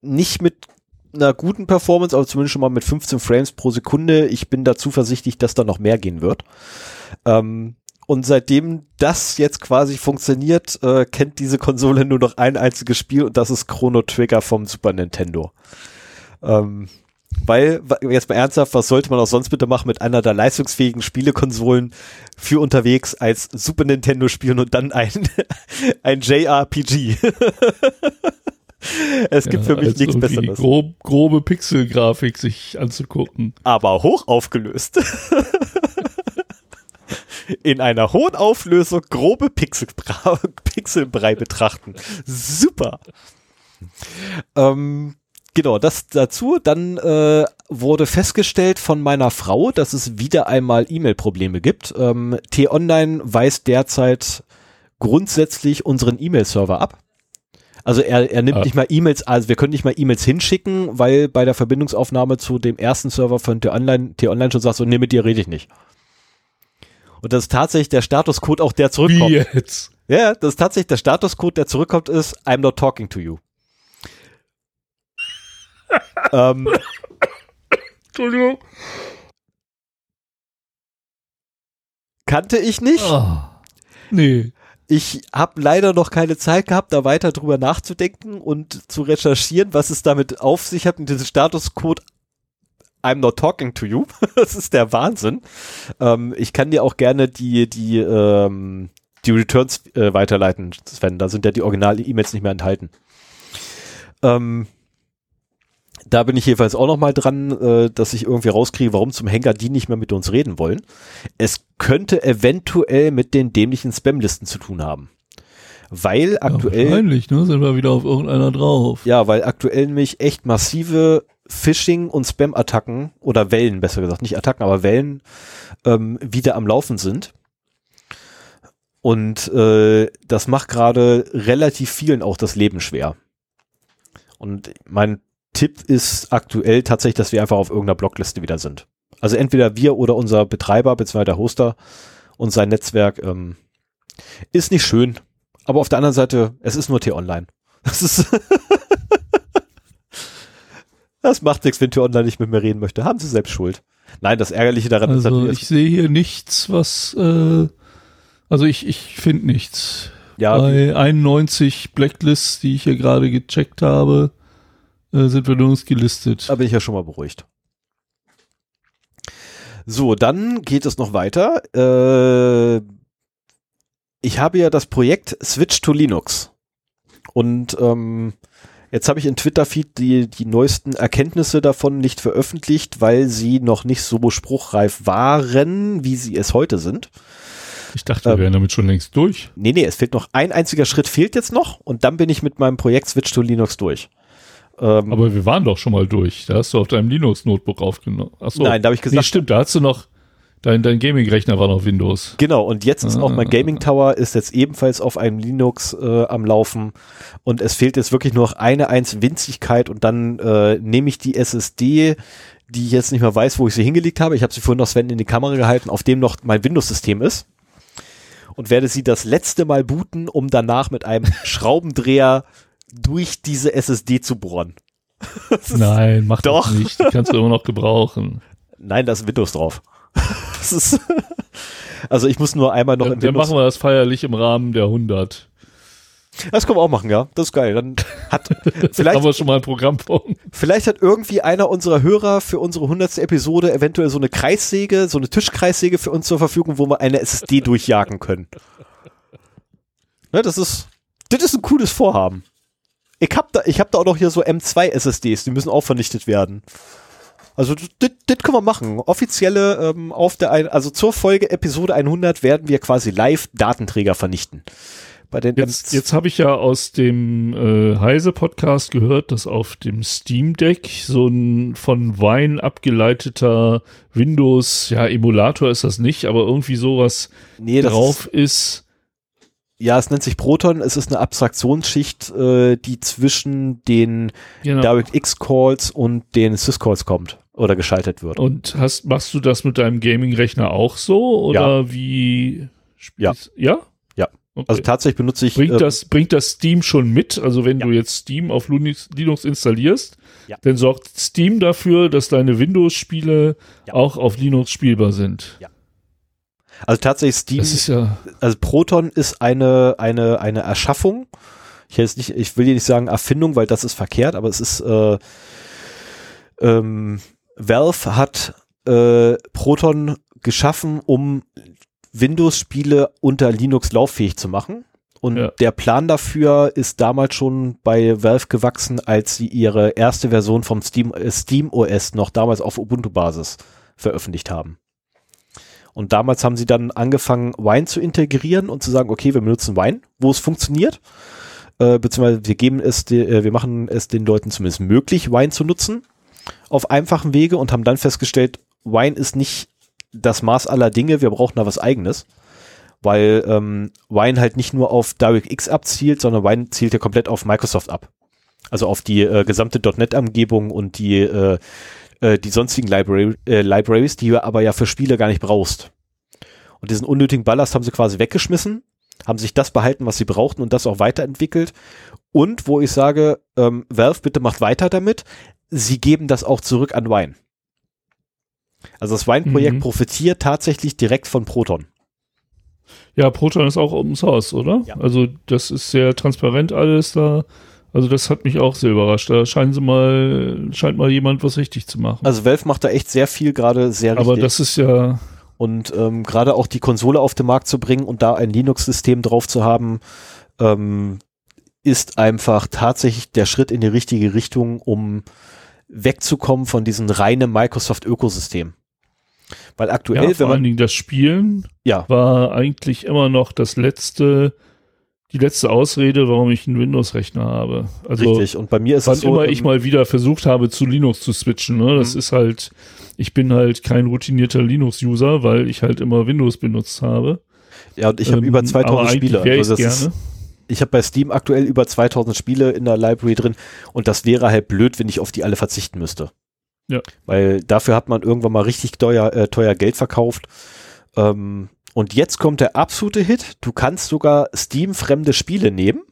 Nicht mit einer guten Performance, aber zumindest schon mal mit 15 Frames pro Sekunde. Ich bin da zuversichtlich, dass da noch mehr gehen wird. Ähm, und seitdem das jetzt quasi funktioniert, äh, kennt diese Konsole nur noch ein einziges Spiel und das ist Chrono Trigger vom Super Nintendo. Ähm, weil, jetzt mal ernsthaft, was sollte man auch sonst bitte machen mit einer der leistungsfähigen Spielekonsolen für unterwegs als Super Nintendo spielen und dann ein, *laughs* ein JRPG. *laughs* es gibt ja, für mich nichts Besseres. Grob, grobe Pixelgrafik sich anzugucken. Aber hoch aufgelöst. *laughs* In einer hohen Auflösung grobe Pixelbrei, Pixelbrei betrachten. Super. Ähm, Genau, das dazu. Dann äh, wurde festgestellt von meiner Frau, dass es wieder einmal E-Mail-Probleme gibt. Ähm, T-Online weist derzeit grundsätzlich unseren E-Mail-Server ab. Also er, er nimmt ah. nicht mal E-Mails, also wir können nicht mal E-Mails hinschicken, weil bei der Verbindungsaufnahme zu dem ersten Server von T-Online, T-Online schon sagt, so, nee, mit dir rede ich nicht. Und das ist tatsächlich der Statuscode auch, der zurückkommt. Wie jetzt? Ja, das ist tatsächlich der Statuscode, der zurückkommt, ist I'm not talking to you ähm, Entschuldigung. Kannte ich nicht. Oh, nee. Ich habe leider noch keine Zeit gehabt, da weiter drüber nachzudenken und zu recherchieren, was es damit auf sich hat mit diesem Statuscode I'm not talking to you. *laughs* das ist der Wahnsinn. Ähm, ich kann dir auch gerne die, die, ähm, die Returns äh, weiterleiten, Sven. Da sind ja die Original-E-Mails nicht mehr enthalten. Ähm, da bin ich jedenfalls auch noch mal dran, äh, dass ich irgendwie rauskriege, warum zum Henker die nicht mehr mit uns reden wollen. Es könnte eventuell mit den dämlichen Spamlisten zu tun haben. Weil aktuell. Ja, wahrscheinlich, ne? Sind wir wieder auf irgendeiner drauf. Ja, weil aktuell nämlich echt massive Phishing- und Spam-Attacken oder Wellen, besser gesagt, nicht Attacken, aber Wellen ähm, wieder am Laufen sind. Und äh, das macht gerade relativ vielen auch das Leben schwer. Und mein Tipp ist aktuell tatsächlich, dass wir einfach auf irgendeiner Blockliste wieder sind. Also entweder wir oder unser Betreiber bzw. der Hoster und sein Netzwerk ähm, ist nicht schön, aber auf der anderen Seite, es ist nur T-Online. *laughs* Das ist *laughs* Das macht nichts, wenn T-Online nicht mit mir reden möchte. Haben sie selbst Schuld. Nein, das Ärgerliche daran also ist natürlich. Ich sehe hier nichts, was äh, also ich, ich finde nichts. Ja, Bei 91 Blacklists, die ich hier gerade gecheckt habe, äh, sind wir nirgends gelistet. Da bin ich ja schon mal beruhigt. So, dann geht es noch weiter. Äh, ich habe ja das Projekt Switch to Linux. Und ähm, jetzt habe ich in Twitter-Feed die, die neuesten Erkenntnisse davon nicht veröffentlicht, weil sie noch nicht so spruchreif waren, wie sie es heute sind. Ich dachte, wir ähm, wären damit schon längst durch. Nee, nee, es fehlt noch ein einziger Schritt fehlt jetzt noch und dann bin ich mit meinem Projekt Switch to Linux durch. Ähm, Aber wir waren doch schon mal durch. Da hast du auf deinem Linux-Notebook aufgenommen. Achso. Nein, da habe ich gesagt. Nee, stimmt, da hast du noch. Dein, dein Gaming-Rechner war noch Windows. Genau, und jetzt ist auch mein. Gaming Tower ist jetzt ebenfalls auf einem Linux äh, am Laufen und es fehlt jetzt wirklich nur noch eine eins Winzigkeit und dann äh, nehme ich die SSD, die ich jetzt nicht mehr weiß, wo ich sie hingelegt habe. Ich habe sie vorhin noch Sven in die Kamera gehalten, auf dem noch mein Windows-System ist und werde sie das letzte Mal booten, um danach mit einem *laughs* Schraubendreher durch diese SSD zu bohren. *laughs* Nein, mach Doch. das nicht. Die kannst du immer noch gebrauchen. Nein, da ist Windows drauf. *laughs* Das ist *laughs* also ich muss nur einmal noch in dann Windows machen wir das feierlich im Rahmen der 100. Das können wir auch machen, ja. Das ist geil. Dann hat vielleicht, Haben wir schon mal ein Programmpunkt. vielleicht hat irgendwie einer unserer Hörer für unsere 100. Episode eventuell so eine Kreissäge, so eine Tischkreissäge für uns zur Verfügung, wo wir eine SSD durchjagen können. Ne, das ist, das ist ein cooles Vorhaben. Ich hab da, ich hab da auch noch hier so M2 SSDs, die müssen auch vernichtet werden. Also das, können wir machen. Offizielle ähm, auf der, ein, also zur Folge Episode 100 werden wir quasi live Datenträger vernichten. Bei den Jetzt, M- jetzt habe ich ja aus dem äh, Heise-Podcast gehört, dass auf dem Steam Deck so ein von Wine abgeleiteter Windows, ja, Emulator ist das nicht, aber irgendwie sowas nee, drauf ist. Ja, es nennt sich Proton. Es ist eine Abstraktionsschicht, äh, die zwischen den Genau. DirectX-Calls und den Sys-Calls kommt oder geschaltet wird. Und hast, machst du das mit deinem Gaming-Rechner auch so? Oder wie? Ja. spielst- Ja? Ja. Okay. Also tatsächlich benutze ich. Bringt ähm, das, bringt das Steam schon mit? Also wenn Ja. du jetzt Steam auf Linux, Linux installierst, Ja. dann sorgt Steam dafür, dass deine Windows-Spiele Ja. auch auf Linux spielbar sind. Ja. Also tatsächlich Steam, ist ja, also Proton ist eine, eine, eine Erschaffung. Ich, jetzt nicht, ich will hier nicht sagen Erfindung, weil das ist verkehrt, aber es ist, äh, ähm, Valve hat äh, Proton geschaffen, um Windows-Spiele unter Linux lauffähig zu machen. Und Ja. der Plan dafür ist damals schon bei Valve gewachsen, als sie ihre erste Version vom Steam, äh, Steam OS noch damals auf Ubuntu-Basis veröffentlicht haben. Und damals haben sie dann angefangen, Wine zu integrieren und zu sagen, okay, wir benutzen Wine, wo es funktioniert. Äh, beziehungsweise wir geben es, äh, wir machen es den Leuten zumindest möglich, Wine zu nutzen auf einfachen Wege und haben dann festgestellt, Wine ist nicht das Maß aller Dinge, wir brauchen da was eigenes. Weil ähm, Wine halt nicht nur auf DirectX abzielt, sondern Wine zielt ja komplett auf Microsoft ab. Also auf die äh, gesamte .NET-Umgebung und die, äh, äh, die sonstigen Library, äh, Libraries, die du aber ja für Spiele gar nicht brauchst. Und diesen unnötigen Ballast haben sie quasi weggeschmissen, haben sich das behalten, was sie brauchten und das auch weiterentwickelt. Und wo ich sage, ähm, Valve, bitte macht weiter damit, sie geben das auch zurück an Wine. Also das Wine-Projekt Mhm. profitiert tatsächlich direkt von Proton. ja, Proton ist auch Open Source, oder? Ja. Also das ist sehr transparent alles da. Also das hat mich auch sehr überrascht. Da scheinen sie mal, scheint mal jemand was richtig zu machen. Also Valve macht da echt sehr viel gerade sehr aber richtig. das ist ja, und ähm, gerade auch die Konsole auf den Markt zu bringen und da ein Linux-System drauf zu haben, ähm, ist einfach tatsächlich der Schritt in die richtige Richtung, um wegzukommen von diesem reinen Microsoft-Ökosystem. Weil aktuell, ja wenn vor allen man, Dingen das Spielen ja, war eigentlich immer noch das letzte, die letzte Ausrede, warum ich einen Windows-Rechner habe. Also richtig. Und bei mir ist wann es so, immer ich mal wieder versucht habe, zu Linux zu switchen. Ne? Das Mhm. ist halt, ich bin halt kein routinierter Linux-User, weil ich halt immer Windows benutzt habe. ja, und ich habe Ähm, über aber 2000 eigentlich Spiele. Also das ist, ich habe bei Steam aktuell über 2000 Spiele in der Library drin und das wäre halt blöd, wenn ich auf die alle verzichten müsste. Ja. Weil dafür hat man irgendwann mal richtig teuer, äh, teuer Geld verkauft. Ähm, und jetzt kommt der absolute Hit. Du kannst sogar Steam-fremde Spiele nehmen,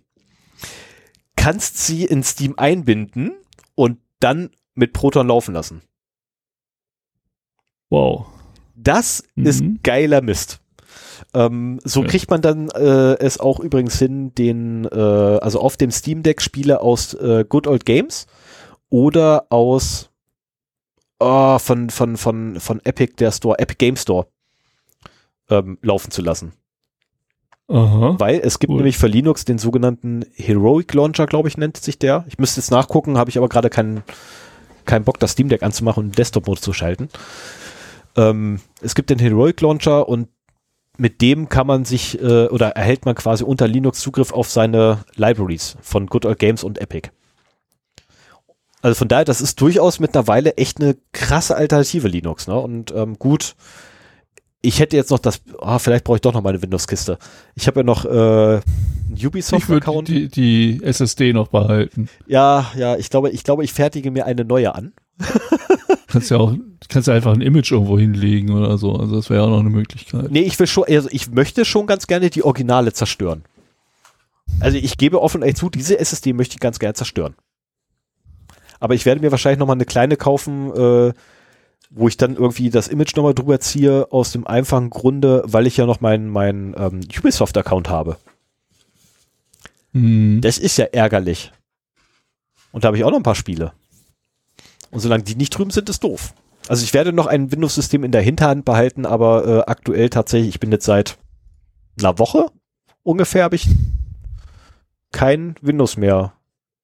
kannst sie in Steam einbinden und dann mit Proton laufen lassen. Wow. Das Mhm. ist geiler Mist. Ähm, so Ja. kriegt man dann äh, es auch übrigens hin, den, äh, also auf dem Steam Deck Spiele aus äh, Good Old Games oder aus oh, von, von, von, von Epic, der Store, Epic Game Store, ähm, laufen zu lassen. Aha. Weil es gibt Cool. nämlich für Linux den sogenannten Heroic Launcher, glaube ich, nennt sich der. Ich müsste jetzt nachgucken, habe ich aber gerade keinen keinen Bock, das Steam Deck anzumachen und Desktop-Mode zu schalten. Ähm, es gibt den Heroic Launcher und mit dem kann man sich äh, oder erhält man quasi unter Linux Zugriff auf seine Libraries von Good Old Games und Epic. Also von daher, das ist durchaus mittlerweile echt eine krasse Alternative Linux. Ne? Und ähm, gut, ich hätte jetzt noch das, ah, vielleicht brauche ich doch noch meine Windows-Kiste. Ich habe ja noch äh, einen Ubisoft-Account. Die, die SSD noch behalten. Ja, ja, ich glaube, ich glaube, ich fertige mir eine neue an. *laughs* kannst ja auch, kannst ja einfach ein Image irgendwo hinlegen oder so. Also das wäre auch noch eine Möglichkeit. Nee, ich will schon, also ich möchte schon ganz gerne die Originale zerstören. Also ich gebe offen zu, diese SSD möchte ich ganz gerne zerstören. Aber ich werde mir wahrscheinlich noch mal eine kleine kaufen, äh, wo ich dann irgendwie das Image nochmal drüber ziehe, aus dem einfachen Grunde, weil ich ja noch meinen mein, ähm, Ubisoft-Account habe. Hm. Das ist ja ärgerlich. Und da habe ich auch noch ein paar Spiele. Und solange die nicht drüben sind, ist doof. Also ich werde noch ein Windows-System in der Hinterhand behalten, aber äh, aktuell tatsächlich, ich bin jetzt seit einer Woche ungefähr, habe ich kein Windows mehr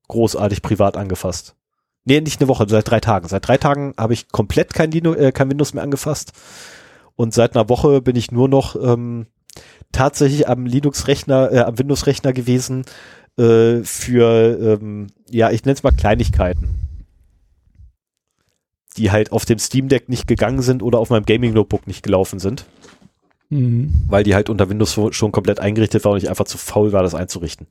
großartig privat angefasst. Nee, nicht eine Woche, seit drei Tagen. Seit drei Tagen habe ich komplett kein, Dino, äh, kein Windows mehr angefasst. Und seit einer Woche bin ich nur noch ähm, tatsächlich am Linux-Rechner, äh, am Windows-Rechner gewesen äh, für, ähm, ja, ich nenne es mal Kleinigkeiten. Die halt auf dem Steam Deck nicht gegangen sind oder auf meinem Gaming-Notebook nicht gelaufen sind. Mhm. Weil die halt unter Windows schon komplett eingerichtet war und ich einfach zu faul war, das einzurichten.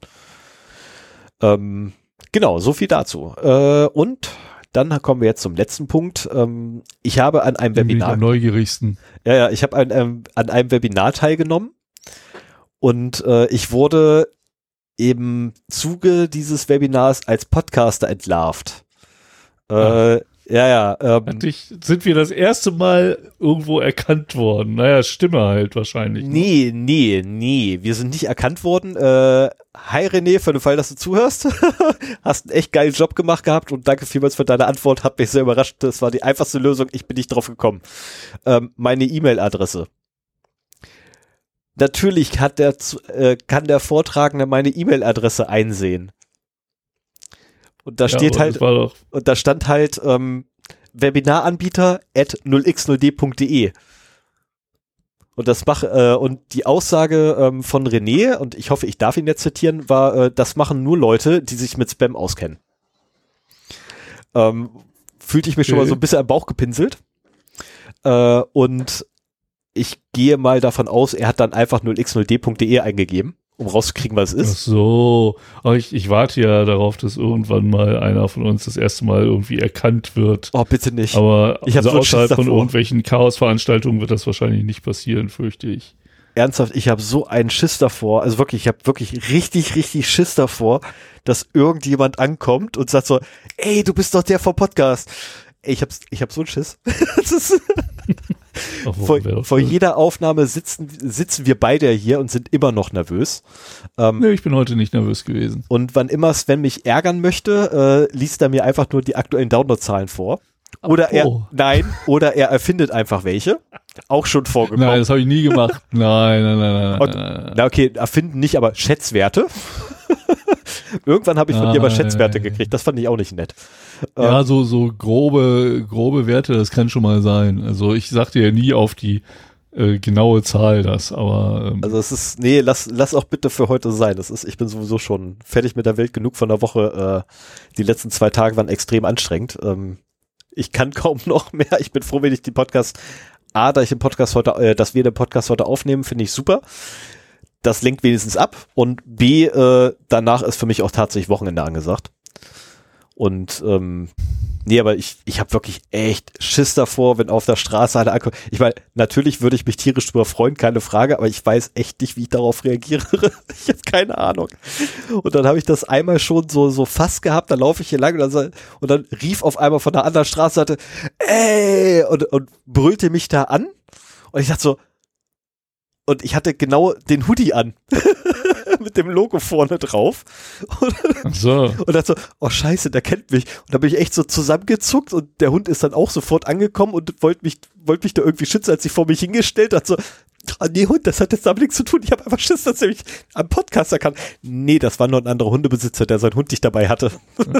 Ähm, Genau, so viel dazu. Äh, und dann kommen wir jetzt zum letzten Punkt. Ähm, ich habe an einem Bin ich Webinar. am neugierigsten. Ja, ja, ich habe an, ähm, an einem Webinar teilgenommen und äh, ich wurde im Zuge dieses Webinars als Podcaster entlarvt. Äh, ja, ja. Ähm, Hat dich, sind wir das erste Mal irgendwo erkannt worden? Naja, Stimme halt wahrscheinlich. ne? nee, nee, nee. Wir sind nicht erkannt worden. Äh, hi René, für den Fall, dass du zuhörst. *laughs* Hast einen echt geilen Job gemacht gehabt und danke vielmals für deine Antwort. Hat mich sehr überrascht. Das war die einfachste Lösung. Ich bin nicht drauf gekommen. Ähm, meine E-Mail-Adresse. Natürlich hat der, äh, kann der Vortragende meine E-Mail-Adresse einsehen. Und da Ja, steht halt, und da stand halt ähm, Webinaranbieter at 0x0d.de. Und das mach, äh, und die Aussage ähm, von René, und ich hoffe, ich darf ihn jetzt zitieren, war, äh, das machen nur Leute, die sich mit Spam auskennen. Ähm, fühlte ich mich schon mal Okay. so ein bisschen am Bauch gepinselt. Äh, und ich gehe mal davon aus, er hat dann einfach 0x0d.de eingegeben, um rauszukriegen, was es ach ist. so. Aber ich, ich warte ja darauf, dass irgendwann mal einer von uns das erste Mal irgendwie erkannt wird. Oh, bitte nicht. Aber Ich also so außerhalb von irgendwelchen Chaosveranstaltungen wird das wahrscheinlich nicht passieren, fürchte ich. ernsthaft, ich habe so einen Schiss davor, also wirklich, ich habe wirklich richtig, richtig Schiss davor, dass irgendjemand ankommt und sagt so, ey, du bist doch der vom Podcast. Ey, ich hab's, ich hab so einen Schiss. *laughs* das ist, Ach, *laughs* vor, vor jeder Aufnahme sitzen, sitzen wir beide hier und sind immer noch nervös. Ähm, Nee, ich bin heute nicht nervös gewesen. Und wann immer Sven mich ärgern möchte, äh, liest er mir einfach nur die aktuellen Downloadzahlen vor. Oder er, Oh. nein, oder er erfindet einfach welche. Auch schon vorgekommen. Nein, das habe ich nie gemacht. *laughs* Nein, nein, nein, nein, Und- nein. Na okay, erfinden nicht, aber Schätzwerte. *laughs* Irgendwann habe ich von dir mal Nein. Schätzwerte gekriegt. Das fand ich auch nicht nett. Ja, so, so grobe, grobe Werte, das kann schon mal sein. Also ich sagte ja nie auf die äh, genaue Zahl das, aber ähm, Also es ist, nee, lass, lass auch bitte für heute sein. Das ist, ich bin sowieso schon fertig mit der Welt genug von der Woche. Äh, die letzten zwei Tage waren extrem anstrengend. Ähm, ich kann *laughs* kaum noch mehr. Ich bin froh, wenn ich den Podcast, A, da ich den Podcast heute, äh, dass wir den Podcast heute aufnehmen, finde ich super. Das lenkt wenigstens ab. Und B, äh, danach ist für mich auch tatsächlich Wochenende angesagt. Und ähm, nee, aber ich, ich habe wirklich echt Schiss davor, wenn auf der Straße einer ankommt. Ich meine, natürlich würde ich mich tierisch drüber freuen, keine Frage, aber ich weiß echt nicht, wie ich darauf reagiere. *laughs* ich habe keine Ahnung. Und dann habe ich das einmal schon so, so fast gehabt, dann laufe ich hier lang und dann, und dann rief auf einmal von der anderen Straßenseite, ey, und, und brüllte mich da an. Und ich dachte so, und ich hatte genau den Hoodie an. *laughs* *laughs* Mit dem Logo vorne drauf. Und ach so. *laughs* und dann so, oh scheiße, der kennt mich. Und da bin ich echt so zusammengezuckt und der Hund ist dann auch sofort angekommen und wollte mich, wollte mich da irgendwie schützen, als ich vor mich hingestellt hat. So, ah, nee, Hund, das hat jetzt damit nichts zu tun. Ich habe einfach Schiss, dass er mich am Podcast erkannt. Nee, das war nur ein anderer Hundebesitzer, der seinen Hund nicht dabei hatte. *laughs*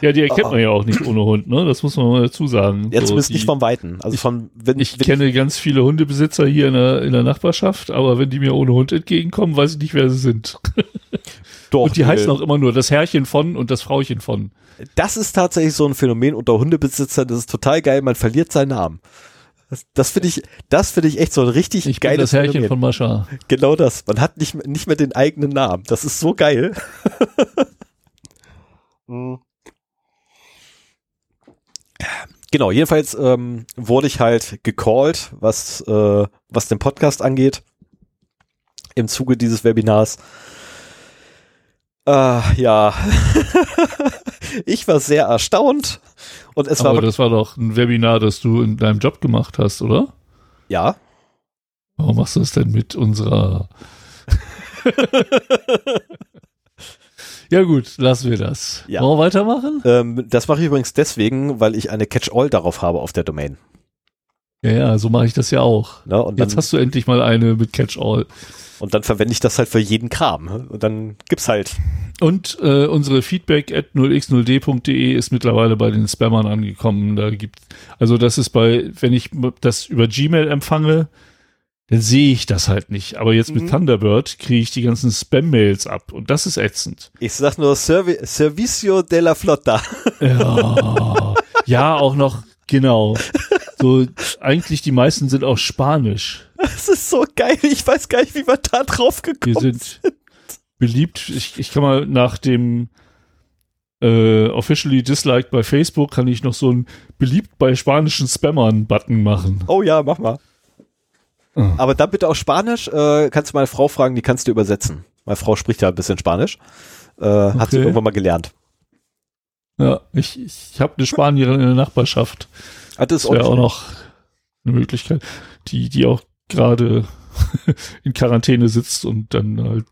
Ja, die erkennt man ja auch nicht ohne Hund, ne? Das muss man mal dazu sagen. Jetzt So, zumindest die, nicht vom Weiten. Also von, wenn ich wenn kenne ganz viele Hundebesitzer hier in der, in der Nachbarschaft, aber wenn die mir ohne Hund entgegenkommen, weiß ich nicht, wer sie sind. *laughs* doch, und die äh, heißen auch immer nur das Herrchen von und das Frauchen von. Das ist tatsächlich so ein Phänomen unter Hundebesitzern. Das ist total geil. Man verliert seinen Namen. Das, das finde ich, das finde ich echt so ein richtig Ich bin geiles das Herrchen Phänomen. von Mascha. Genau das. Man hat nicht, nicht mehr den eigenen Namen. Das ist so geil. *laughs* Mhm. Genau, jedenfalls ähm, wurde ich halt gecallt, was, äh, was den Podcast angeht, im Zuge dieses Webinars. Äh, ja, *laughs* ich war sehr erstaunt und es Aber war das war doch ein Webinar, das du in deinem Job gemacht hast, oder? ja, Warum machst du das denn mit unserer? *laughs* ja gut, lassen wir das. Ja. Wollen wir weitermachen? ähm, das mache ich übrigens deswegen, weil ich eine Catch-all darauf habe auf der Domain. Ja, ja, so mache ich das ja auch. Ne? Und, Jetzt dann, hast du endlich mal eine mit Catch-all. und dann verwende ich das halt für jeden Kram. Und dann gibt's halt. Und äh, unsere Feedback at 0x0d.de ist mittlerweile bei den Spammern angekommen. Da gibt also das ist bei, wenn ich das über Gmail empfange, dann sehe ich das halt nicht. Aber jetzt mit Mhm. Thunderbird kriege ich die ganzen Spam-Mails ab und das ist ätzend. Ich sag nur Servi Servicio della Flotta. Ja, ja, auch noch, genau. So, eigentlich die meisten sind auch Spanisch. Das ist so geil. Ich weiß gar nicht, wie wir da drauf Wir gekommen sind beliebt. Ich, ich kann mal nach dem äh, officially disliked bei Facebook kann ich noch so ein beliebt bei spanischen Spammern Button machen. Oh ja, mach mal. Ah. Aber dann bitte auf Spanisch. Äh, kannst du meine Frau fragen, die kannst du übersetzen. Meine Frau spricht ja ein bisschen Spanisch. Äh, Hat sie Okay. irgendwann mal gelernt. Ja, ich, ich habe eine Spanierin in der Nachbarschaft. Ah, das Das wäre auch noch eine Möglichkeit, die, die auch gerade *laughs* in Quarantäne sitzt und dann halt.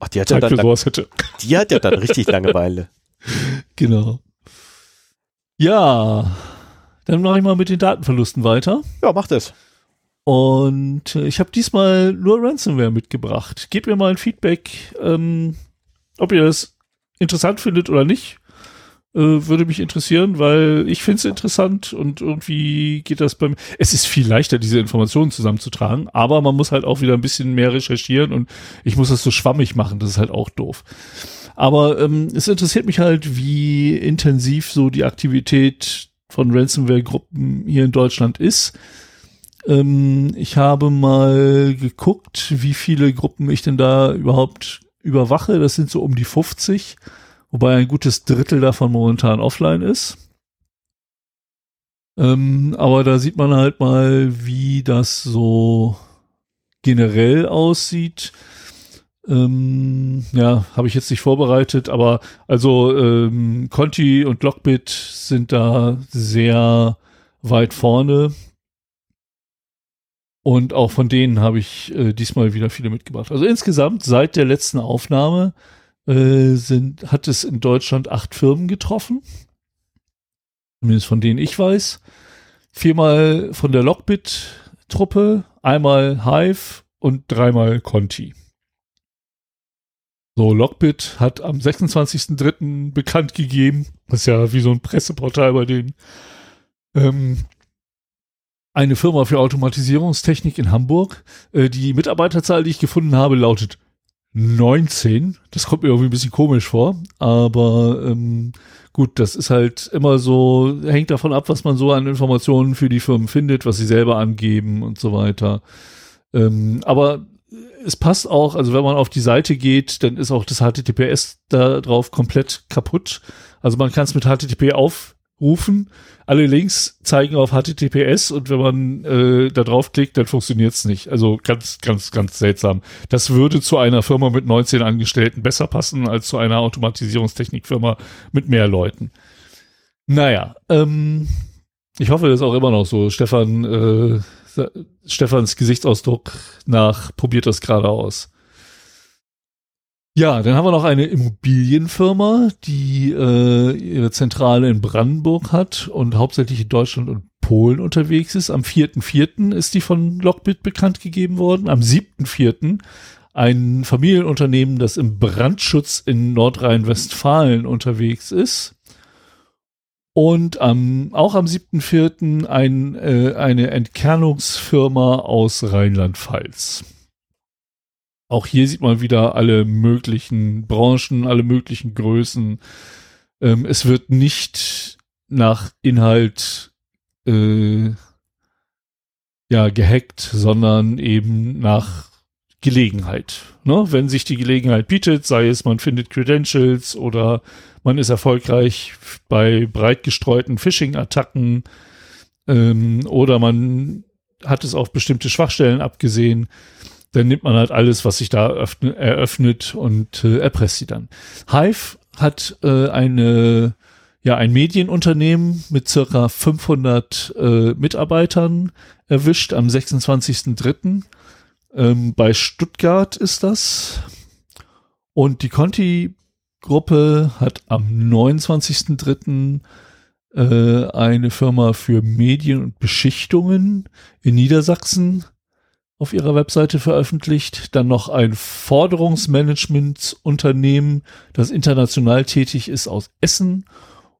Ach, die hat, ja Zeit dann, für lang- hätte. die hat ja dann *laughs* richtig Langeweile. Genau. Ja, dann mache ich mal mit den Datenverlusten weiter. Ja, mach das. Und äh, ich habe diesmal nur Ransomware mitgebracht. Gebt mir mal ein Feedback, ähm, ob ihr das interessant findet oder nicht. Äh, würde mich interessieren, weil ich finde es interessant und irgendwie geht das beim. Es ist viel leichter, diese Informationen zusammenzutragen, aber man muss halt auch wieder ein bisschen mehr recherchieren und ich muss das so schwammig machen, das ist halt auch doof. Aber ähm, es interessiert mich halt, wie intensiv so die Aktivität von Ransomware-Gruppen hier in Deutschland ist. Ähm, ich habe mal geguckt, wie viele Gruppen ich denn da überhaupt überwache. Das sind so um die 50, wobei ein gutes Drittel davon momentan offline ist. Ähm, aber da sieht man halt mal, wie das so generell aussieht. Ähm, ja, habe ich jetzt nicht vorbereitet, aber also ähm, Conti und Lockbit sind da sehr weit vorne. Und auch von denen habe ich äh, diesmal wieder viele mitgebracht. Also insgesamt seit der letzten Aufnahme äh, sind, hat es in Deutschland acht Firmen getroffen. Zumindest von denen ich weiß. Viermal von der Lockbit-Truppe, einmal Hive und dreimal Conti. So, Lockbit hat am 26.03. bekannt gegeben, das ist ja wie so ein Presseportal bei denen, ähm, eine Firma für Automatisierungstechnik in Hamburg. Äh, die Mitarbeiterzahl, die ich gefunden habe, lautet 19. Das kommt mir irgendwie ein bisschen komisch vor, aber ähm, gut, das ist halt immer so, hängt davon ab, was man so an Informationen für die Firmen findet, was sie selber angeben und so weiter. Ähm, aber es passt auch, also wenn man auf die Seite geht, dann ist auch das HTTPS da drauf komplett kaputt. Also man kann es mit HTTP aufrufen. Alle Links zeigen auf HTTPS und wenn man äh, da draufklickt, dann funktioniert es nicht. Also ganz, ganz, ganz seltsam. Das würde zu einer Firma mit 19 Angestellten besser passen als zu einer Automatisierungstechnikfirma mit mehr Leuten. Naja, ähm, ich hoffe, das ist auch immer noch so. Stefan, äh, Stefans Gesichtsausdruck nach probiert das gerade aus. Ja, dann haben wir noch eine Immobilienfirma, die äh, ihre Zentrale in Brandenburg hat und hauptsächlich in Deutschland und Polen unterwegs ist. Am 4.4. ist die von Lockbit bekannt gegeben worden. Am 7.4. ein Familienunternehmen, das im Brandschutz in Nordrhein-Westfalen unterwegs ist. Und am, auch am 7.4. Ein, äh, eine Entkernungsfirma aus Rheinland-Pfalz. Auch hier sieht man wieder alle möglichen Branchen, alle möglichen Größen. Ähm, es wird nicht nach Inhalt äh, ja gehackt, sondern eben nach Gelegenheit. Ne? Wenn sich die Gelegenheit bietet, sei es man findet Credentials oder man ist erfolgreich bei breit gestreuten Phishing-Attacken ähm, oder man hat es auf bestimmte Schwachstellen abgesehen, dann nimmt man halt alles, was sich da öffne, eröffnet und äh, erpresst sie dann. Hive hat äh, eine ja ein Medienunternehmen mit circa 500 äh, Mitarbeitern erwischt am 26.03. Ähm, bei Stuttgart ist das. Und die Conti-Gruppe hat am 29.03. Äh, eine Firma für Medien und Beschichtungen in Niedersachsen auf ihrer Webseite veröffentlicht. Dann noch ein Forderungsmanagementunternehmen, das international tätig ist aus Essen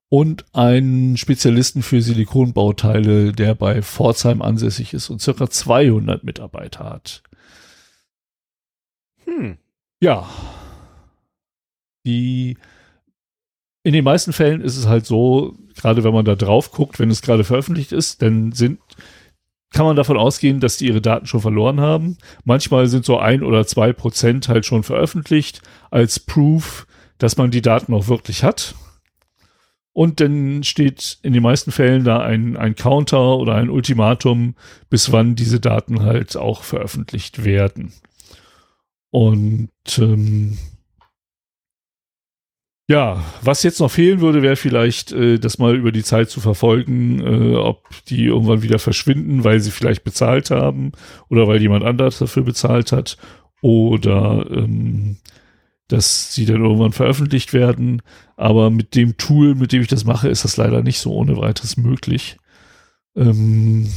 und einen Spezialisten für Silikonbauteile, der bei Pforzheim ansässig ist und circa 200 Mitarbeiter hat. Hm. Ja. Die, in den meisten Fällen ist es halt so, gerade wenn man da drauf guckt, wenn es gerade veröffentlicht ist, dann sind, kann man davon ausgehen, dass die ihre Daten schon verloren haben. Manchmal sind so ein oder zwei Prozent halt schon veröffentlicht als Proof, dass man die Daten auch wirklich hat. Und dann steht in den meisten Fällen da ein, ein Counter oder ein Ultimatum, bis wann diese Daten halt auch veröffentlicht werden. Und ähm, ja, was jetzt noch fehlen würde, wäre vielleicht, äh, das mal über die Zeit zu verfolgen, äh, ob die irgendwann wieder verschwinden, weil sie vielleicht bezahlt haben oder weil jemand anders dafür bezahlt hat oder ähm, dass sie dann irgendwann veröffentlicht werden. Aber mit dem Tool, mit dem ich das mache, ist das leider nicht so ohne weiteres möglich. Ähm,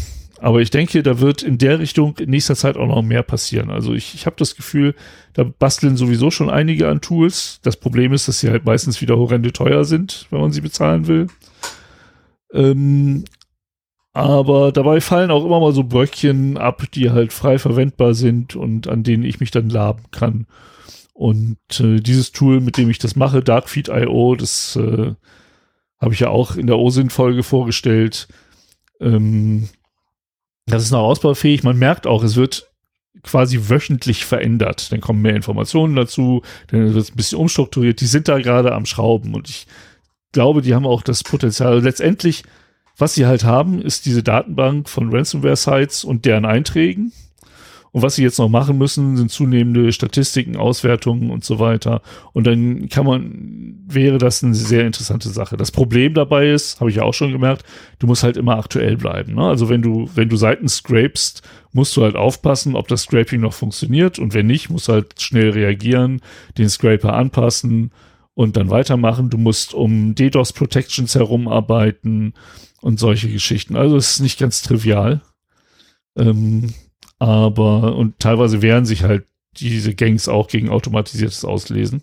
aber ich denke, da wird in der Richtung in nächster Zeit auch noch mehr passieren. Also ich, ich habe das Gefühl, da basteln sowieso schon einige an Tools. Das Problem ist, dass sie halt meistens wieder horrende teuer sind, wenn man sie bezahlen will. Ähm, aber dabei fallen auch immer mal so Bröckchen ab, die halt frei verwendbar sind und an denen ich mich dann laben kann. Und äh, dieses Tool, mit dem ich das mache, Darkfeed.io, das äh, habe ich ja auch in der OSINT-Folge vorgestellt. Ähm, das ist noch ausbaufähig. Man merkt auch, es wird quasi wöchentlich verändert. Dann kommen mehr Informationen dazu, dann wird es ein bisschen umstrukturiert. Die sind da gerade am Schrauben und ich glaube, die haben auch das Potenzial. Letztendlich, was sie halt haben, ist diese Datenbank von Ransomware-Sites und deren Einträgen. Und was sie jetzt noch machen müssen, sind zunehmende Statistiken, Auswertungen und so weiter. Und dann kann man, wäre das eine sehr interessante Sache. Das Problem dabei ist, habe ich ja auch schon gemerkt, du musst halt immer aktuell bleiben. Ne? Also wenn du, wenn du Seiten scrapest, musst du halt aufpassen, ob das Scraping noch funktioniert. Und wenn nicht, musst du halt schnell reagieren, den Scraper anpassen und dann weitermachen. Du musst um DDoS Protections herumarbeiten und solche Geschichten. Also es ist nicht ganz trivial. Ähm, aber, und teilweise wehren sich halt diese Gangs auch gegen automatisiertes Auslesen.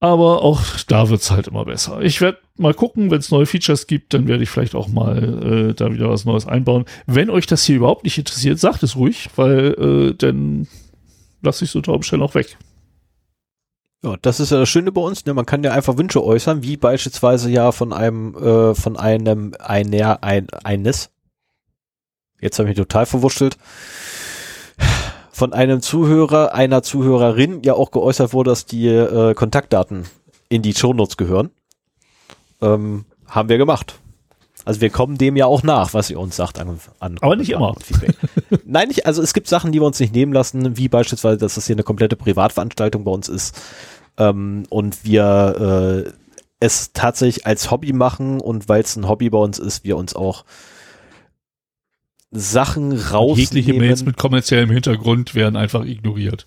Aber auch da wird's halt immer besser. Ich werde mal gucken, wenn es neue Features gibt, dann werde ich vielleicht auch mal äh, da wieder was Neues einbauen. Wenn euch das hier überhaupt nicht interessiert, sagt es ruhig, weil äh, dann lasse ich so Taubenstellen auch weg. Ja, das ist ja das Schöne bei uns. Ne? Man kann ja einfach Wünsche äußern, wie beispielsweise ja von einem, äh, von einem, einer, ein, eines, jetzt habe ich mich total verwurschtelt, von einem Zuhörer, einer Zuhörerin ja auch geäußert wurde, dass die äh, Kontaktdaten in die Shownotes gehören. Ähm, haben wir gemacht. Also wir kommen dem ja auch nach, was ihr uns sagt an, an Aber nicht immer. *laughs* Nein, nicht, also es gibt Sachen, die wir uns nicht nehmen lassen, wie beispielsweise, dass das hier eine komplette Privatveranstaltung bei uns ist ähm, und wir äh, es tatsächlich als Hobby machen und weil es ein Hobby bei uns ist, wir uns auch Sachen rausnehmen. Jegliche Mails mit kommerziellem Hintergrund werden einfach ignoriert.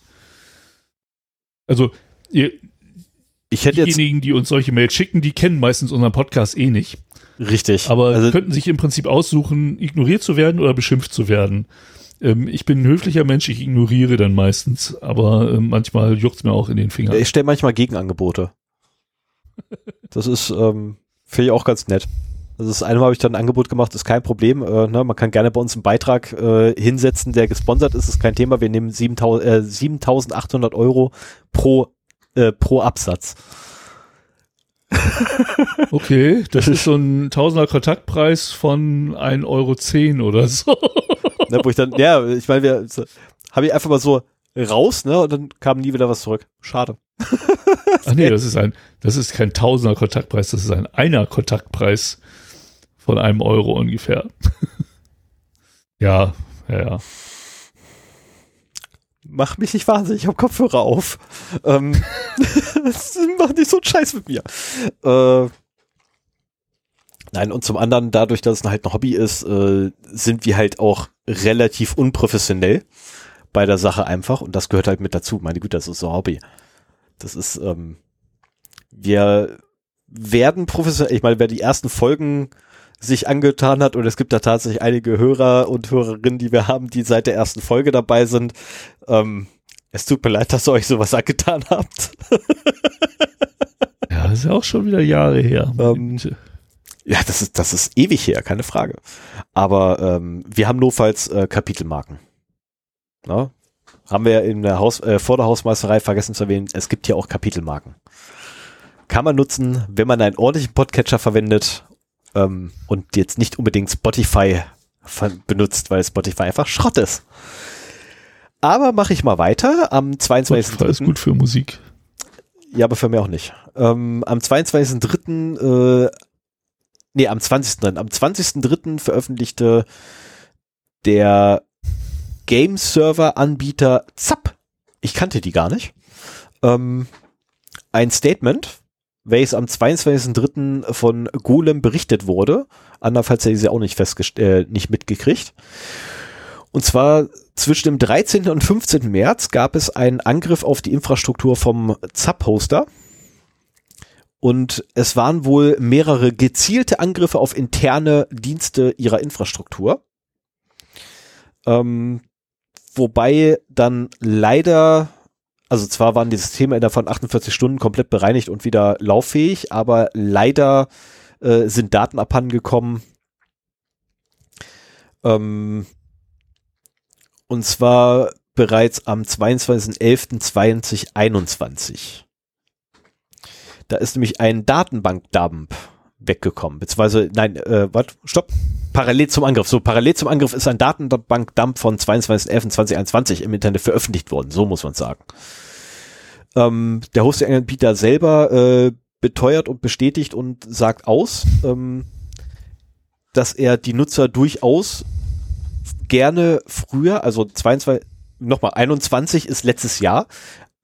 Also, ihr, ich hätte diejenigen, die uns solche Mails schicken, die kennen meistens unseren Podcast eh nicht. Richtig. Aber also, könnten sich im Prinzip aussuchen, ignoriert zu werden oder beschimpft zu werden. Ähm, ich bin ein höflicher Mensch, ich ignoriere dann meistens, aber äh, manchmal juckt's mir auch in den Fingern. Ich stelle manchmal Gegenangebote. Das ist, ähm, finde ich auch ganz nett. Also das eine Mal habe ich dann ein Angebot gemacht, ist kein Problem. Äh, ne? Man kann gerne bei uns einen Beitrag äh, hinsetzen, der gesponsert ist, ist kein Thema. Wir nehmen 7.000, äh, 7.800 Euro pro, äh, pro Absatz. *laughs* Okay, das ist so ein Tausender Kontaktpreis von 1,10 Euro oder so. *laughs* Ne, wo ich dann, ja, ich meine, wir so, habe ich einfach mal so raus, ne, und dann kam nie wieder was zurück. Schade. Ach nee, *laughs* das ist ein, das ist kein Tausender Kontaktpreis, das ist ein Einer Kontaktpreis von einem Euro ungefähr. *laughs* ja, ja, ja. Mach mich nicht wahnsinnig, ich hab Kopfhörer auf. Ähm, *laughs* mach nicht so einen Scheiß mit mir. Äh, nein, und zum anderen, dadurch, dass es halt ein Hobby ist, äh, sind wir halt auch relativ unprofessionell bei der Sache einfach und das gehört halt mit dazu. Meine Güte, das ist so ein Hobby. Das ist, ähm, wir werden professionell, ich meine, wer die ersten Folgen sich angetan hat und es gibt da tatsächlich einige Hörer und Hörerinnen, die wir haben, die seit der ersten Folge dabei sind. Ähm, es tut mir leid, dass ihr euch sowas angetan habt. *laughs* ja, das ist ja auch schon wieder Jahre her. Ähm, ja, das ist, das ist ewig her, keine Frage. Aber ähm, wir haben notfalls äh, Kapitelmarken. Na? Haben wir in der Haus, äh, vor der Hausmeisterei vergessen zu erwähnen, es gibt hier auch Kapitelmarken. Kann man nutzen, wenn man einen ordentlichen Podcatcher verwendet ähm, und jetzt nicht unbedingt Spotify benutzt, weil Spotify einfach Schrott ist. Aber mache ich mal weiter. Am 22. Spotify ist gut für Musik. Ja, aber für mich auch nicht. Ähm, am 22.3. Äh, nee, am 20. Am 20.3. veröffentlichte der Game-Server-Anbieter Zap, ich kannte die gar nicht, ähm, ein Statement, welches am 22.03. von Golem berichtet wurde. Andernfalls hätte ich sie auch nicht äh, nicht mitgekriegt. Und zwar zwischen dem 13. und 15. März gab es einen Angriff auf die Infrastruktur vom ZAP-Hoster. Und es waren wohl mehrere gezielte Angriffe auf interne Dienste ihrer Infrastruktur. Ähm, wobei dann leider also zwar waren die Systeme innerhalb von 48 Stunden komplett bereinigt und wieder lauffähig, aber leider äh, sind Daten abhandengekommen. Ähm, und zwar bereits am 22.11.2021. Da ist nämlich ein Datenbank-Dump weggekommen. Beziehungsweise, nein, äh, was? Stopp. Parallel zum Angriff. So, parallel zum Angriff ist ein Datenbank-Dump von 22.11.2021 im Internet veröffentlicht worden. So muss man sagen. Ähm, der Hosting-Anbieter selber äh, beteuert und bestätigt und sagt aus, ähm, dass er die Nutzer durchaus gerne früher, also 22, nochmal 21 ist letztes Jahr,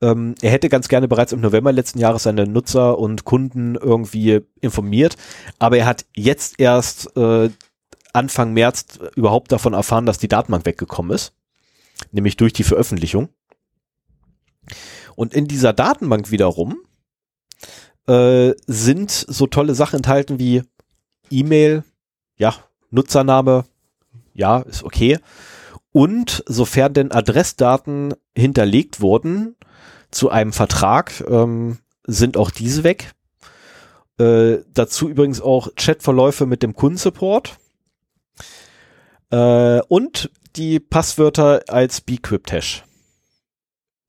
ähm, er hätte ganz gerne bereits im November letzten Jahres seine Nutzer und Kunden irgendwie informiert, aber er hat jetzt erst äh, Anfang März überhaupt davon erfahren, dass die Datenbank weggekommen ist, nämlich durch die Veröffentlichung. Und in dieser Datenbank wiederum äh, sind so tolle Sachen enthalten wie E-Mail, ja, Nutzername, ja, ist okay. Und sofern denn Adressdaten hinterlegt wurden zu einem Vertrag, ähm, sind auch diese weg. Äh, dazu übrigens auch Chatverläufe mit dem Kundensupport. Äh, und die Passwörter als Bcrypt-Hash.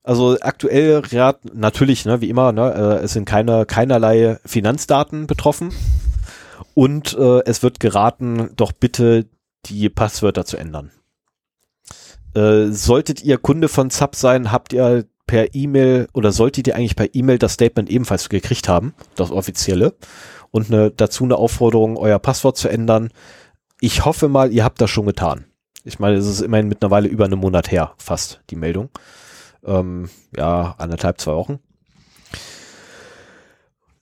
Also aktuell rat, natürlich, ne, wie immer, ne, äh, es sind keine, keinerlei Finanzdaten betroffen. Und äh, es wird geraten, doch bitte die Passwörter zu ändern. Äh, solltet ihr Kunde von Zap sein, habt ihr per E-Mail oder solltet ihr eigentlich per E-Mail das Statement ebenfalls gekriegt haben, das offizielle, und eine, dazu eine Aufforderung, euer Passwort zu ändern. Ich hoffe mal, ihr habt das schon getan. Ich meine, es ist immerhin mittlerweile über einen Monat her, fast, die Meldung ähm, ja, anderthalb, zwei Wochen.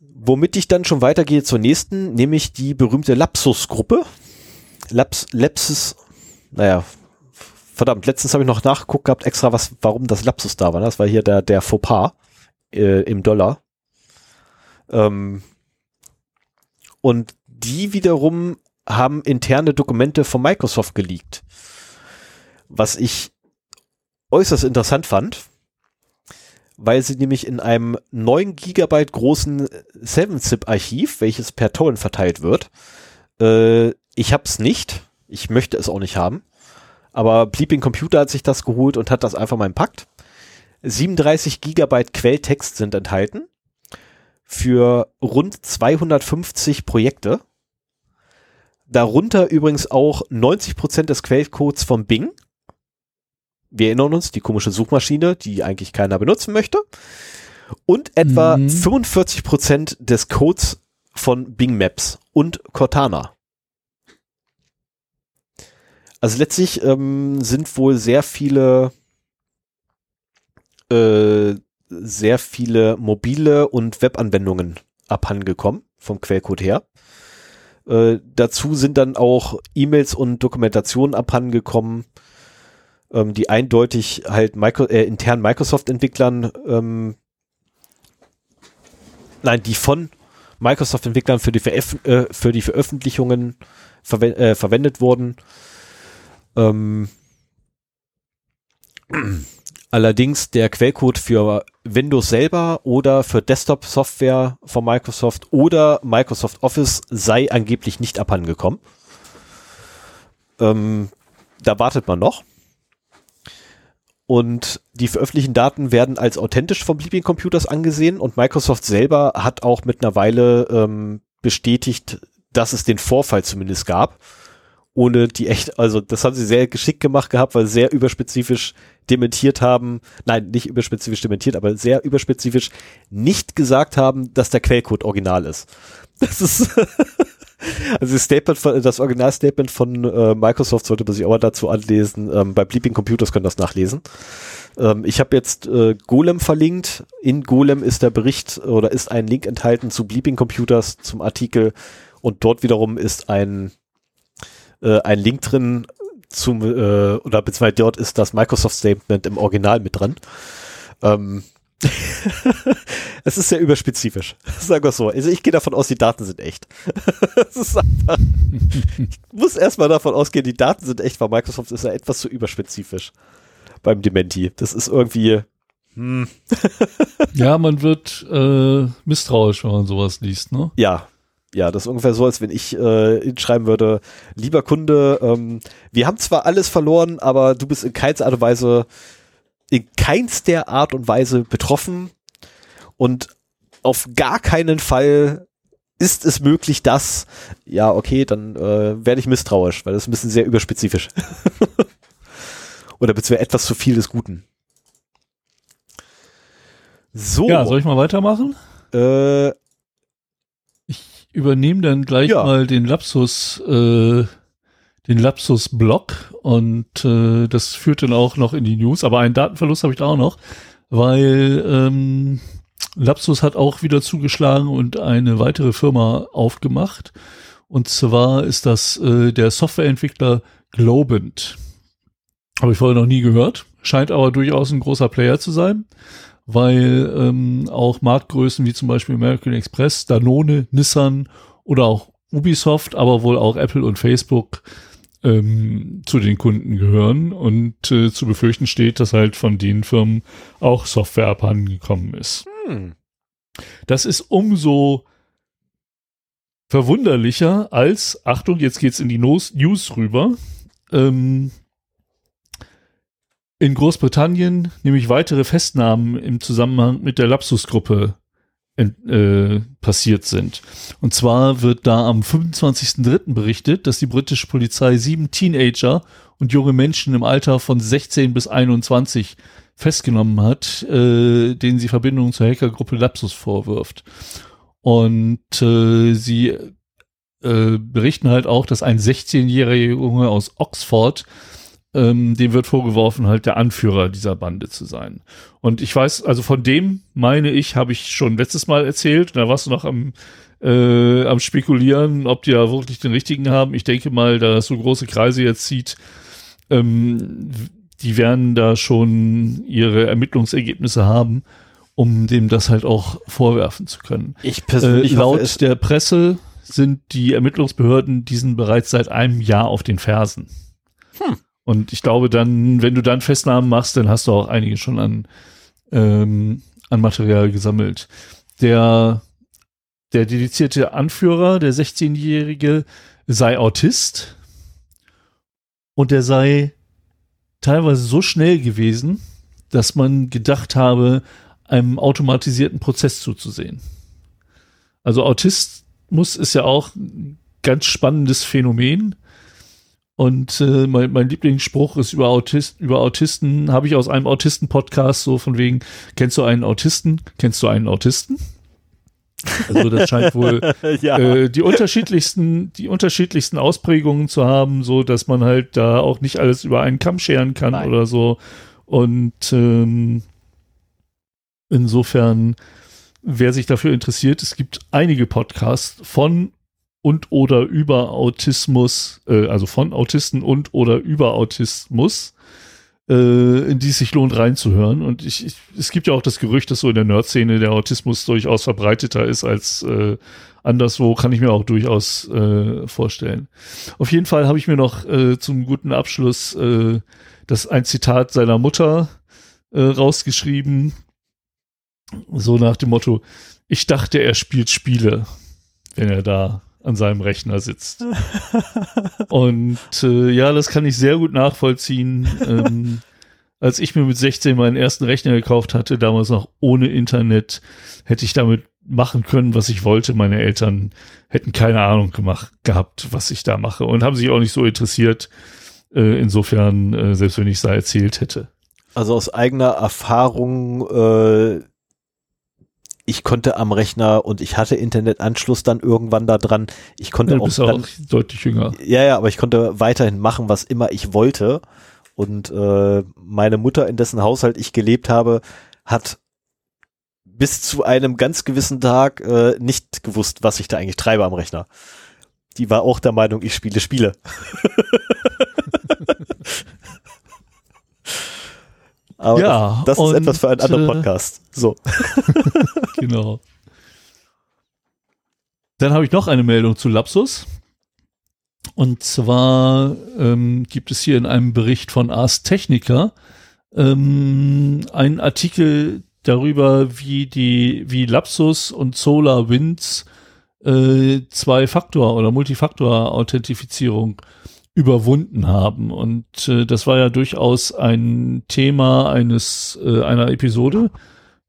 Womit ich dann schon weitergehe zur nächsten, nämlich die berühmte Lapsus-Gruppe. Laps, Lapsus, naja, verdammt, letztens habe ich noch nachgeguckt gehabt, extra was, warum das Lapsus da war. Das war hier der, der Fauxpas äh, im Dollar. Ähm, und die wiederum haben interne Dokumente von Microsoft geleakt. Was ich äußerst interessant fand, weil sie nämlich in einem 9 Gigabyte großen 7-Zip-Archiv, welches per Torrent verteilt wird, äh, ich hab's nicht, ich möchte es auch nicht haben, aber Bleeping Computer hat sich das geholt und hat das einfach mal impackt. 37 Gigabyte Quelltext sind enthalten, für rund 250 Projekte. Darunter übrigens auch 90 Prozent des Quellcodes von Bing. Wir erinnern uns, die komische Suchmaschine, die eigentlich keiner benutzen möchte. Und etwa Mhm. 45 Prozent des Codes von Bing Maps und Cortana. Also letztlich ähm, sind wohl sehr viele äh, sehr viele mobile und Webanwendungen abhandengekommen vom Quellcode her. Äh, dazu sind dann auch E-Mails und Dokumentationen abhandengekommen, ähm, die eindeutig halt Micro äh, internen Microsoft-Entwicklern, ähm, nein, die von Microsoft-Entwicklern für die, äh, für die Veröffentlichungen verwen äh, verwendet wurden. Ähm, allerdings der Quellcode für Windows selber oder für Desktop-Software von Microsoft oder Microsoft Office sei angeblich nicht abhandengekommen. Ähm, da wartet man noch. Und die veröffentlichten Daten werden als authentisch von Bleeping Computers angesehen und Microsoft selber hat auch mit einer Weile ähm, bestätigt, dass es den Vorfall zumindest gab. Ohne die echt, also das haben sie sehr geschickt gemacht gehabt, weil sie sehr überspezifisch dementiert haben, nein, nicht überspezifisch dementiert, aber sehr überspezifisch nicht gesagt haben, dass der Quellcode original ist. *laughs* Das ist, also das Statement von, das Originalstatement von äh, Microsoft sollte man sich auch mal dazu anlesen. Ähm, bei Bleeping Computers können das nachlesen. Ähm, ich habe jetzt äh, Golem verlinkt. In Golem ist der Bericht oder ist ein Link enthalten zu Bleeping Computers zum Artikel und dort wiederum ist ein äh, ein Link drin zum äh, oder beziehungsweise dort ist das Microsoft Statement im Original mit drin. Ähm, *laughs* es ist sehr überspezifisch. *laughs* Sagen wir so. Also ich gehe davon aus, die Daten sind echt. *laughs* einfach, ich muss erstmal davon ausgehen, die Daten sind echt, weil Microsoft ist ja etwas zu überspezifisch beim Dementi. Das ist irgendwie, hm, Ja, man wird äh, misstrauisch, wenn man sowas liest, ne? ja. Ja, das ist ungefähr so, als wenn ich äh, hinschreiben würde, lieber Kunde, ähm, wir haben zwar alles verloren, aber du bist in keinster Art und Weise, in keinster Art und Weise betroffen und auf gar keinen Fall ist es möglich, dass, ja, okay, dann äh, werde ich misstrauisch, weil das ist ein bisschen sehr überspezifisch. *laughs* Oder beziehungsweise etwas zu viel des Guten. So, Ja, soll ich mal weitermachen? äh, übernehme dann gleich Ja. mal den Lapsus, äh, den Lapsus-Block und äh, das führt dann auch noch in die News. Aber einen Datenverlust habe ich da auch noch, weil ähm, Lapsus hat auch wieder zugeschlagen und eine weitere Firma aufgemacht. Und zwar ist das äh, der Softwareentwickler Globant. Habe ich vorher noch nie gehört. Scheint aber durchaus ein großer Player zu sein, weil ähm, auch Marktgrößen wie zum Beispiel American Express, Danone, Nissan oder auch Ubisoft, aber wohl auch Apple und Facebook ähm, zu den Kunden gehören und äh, zu befürchten steht, dass halt von den Firmen auch Software abhandengekommen ist. hm, Das ist umso verwunderlicher als, Achtung, jetzt geht's in die News rüber, ähm, in Großbritannien nämlich weitere Festnahmen im Zusammenhang mit der Lapsus-Gruppe äh, passiert sind. Und zwar wird da am 25.03. berichtet, dass die britische Polizei sieben Teenager und junge Menschen im Alter von 16 bis 21 festgenommen hat, äh, denen sie Verbindungen zur Hackergruppe Lapsus vorwirft. Und äh, sie äh, berichten halt auch, dass ein 16-jähriger Junge aus Oxford, ähm, dem wird vorgeworfen, halt der Anführer dieser Bande zu sein. Und ich weiß, also von dem meine ich, habe ich schon letztes Mal erzählt, da warst du noch am, äh, am Spekulieren, ob die ja wirklich den richtigen haben. Ich denke mal, da das so große Kreise jetzt zieht, ähm, die werden da schon ihre Ermittlungsergebnisse haben, um dem das halt auch vorwerfen zu können. ich Äh, persönlich hoffe, laut es, der Presse sind die Ermittlungsbehörden diesen bereits seit einem Jahr auf den Fersen. Hm. Und ich glaube dann, wenn du dann Festnahmen machst, dann hast du auch einige schon an, ähm, an Material gesammelt. Der, der dedizierte Anführer, der 16-Jährige, sei Autist und der sei teilweise so schnell gewesen, dass man gedacht habe, einem automatisierten Prozess zuzusehen. Also Autismus ist ja auch ein ganz spannendes Phänomen. Und äh, mein, mein Lieblingsspruch ist über, Autist, über Autisten, habe ich aus einem Autisten-Podcast so von wegen, kennst du einen Autisten? Kennst du einen Autisten? Also das scheint wohl *laughs* ja. äh, die unterschiedlichsten, die unterschiedlichsten Ausprägungen zu haben, so dass man halt da auch nicht alles über einen Kamm scheren kann Nein. oder so. Und ähm, insofern, wer sich dafür interessiert, es gibt einige Podcasts von und oder über Autismus, äh, also von Autisten und oder über Autismus äh, in die es sich lohnt reinzuhören. Und ich, ich, es gibt ja auch das Gerücht, dass so in der Nerd-Szene der Autismus durchaus verbreiteter ist als äh, anderswo, kann ich mir auch durchaus äh, vorstellen. Auf jeden Fall habe ich mir noch äh, zum guten Abschluss äh, das ein Zitat seiner Mutter äh, rausgeschrieben. So nach dem Motto, ich dachte, er spielt Spiele, wenn er da an seinem Rechner sitzt. Und äh, ja, das kann ich sehr gut nachvollziehen. ähm, als ich mir mit 16 meinen ersten Rechner gekauft hatte, damals noch ohne Internet, hätte ich damit machen können, was ich wollte. Meine Eltern hätten keine Ahnung gemacht gehabt, was ich da mache und haben sich auch nicht so interessiert. Äh, insofern, äh, selbst wenn ich es da erzählt hätte. Also aus eigener Erfahrung äh, ich konnte am Rechner und ich hatte Internetanschluss dann irgendwann da dran. Ich konnte ja, auch, dann, auch deutlich jünger. Ja, ja, aber ich konnte weiterhin machen, was immer ich wollte. Und äh, meine Mutter, in dessen Haushalt ich gelebt habe, hat bis zu einem ganz gewissen Tag äh, nicht gewusst, was ich da eigentlich treibe am Rechner. Die war auch der Meinung, ich spiele Spiele. *laughs* Aber ja, das, das ist etwas für einen anderen äh, Podcast. So. *laughs* genau. Dann habe ich noch eine Meldung zu Lapsus. Und zwar ähm, gibt es hier in einem Bericht von Ars Technica ähm, einen Artikel darüber, wie die, wie Lapsus und SolarWinds äh, Zwei-Faktor- oder Multifaktor-Authentifizierung überwunden haben. Und äh, das war ja durchaus ein Thema eines äh, einer Episode,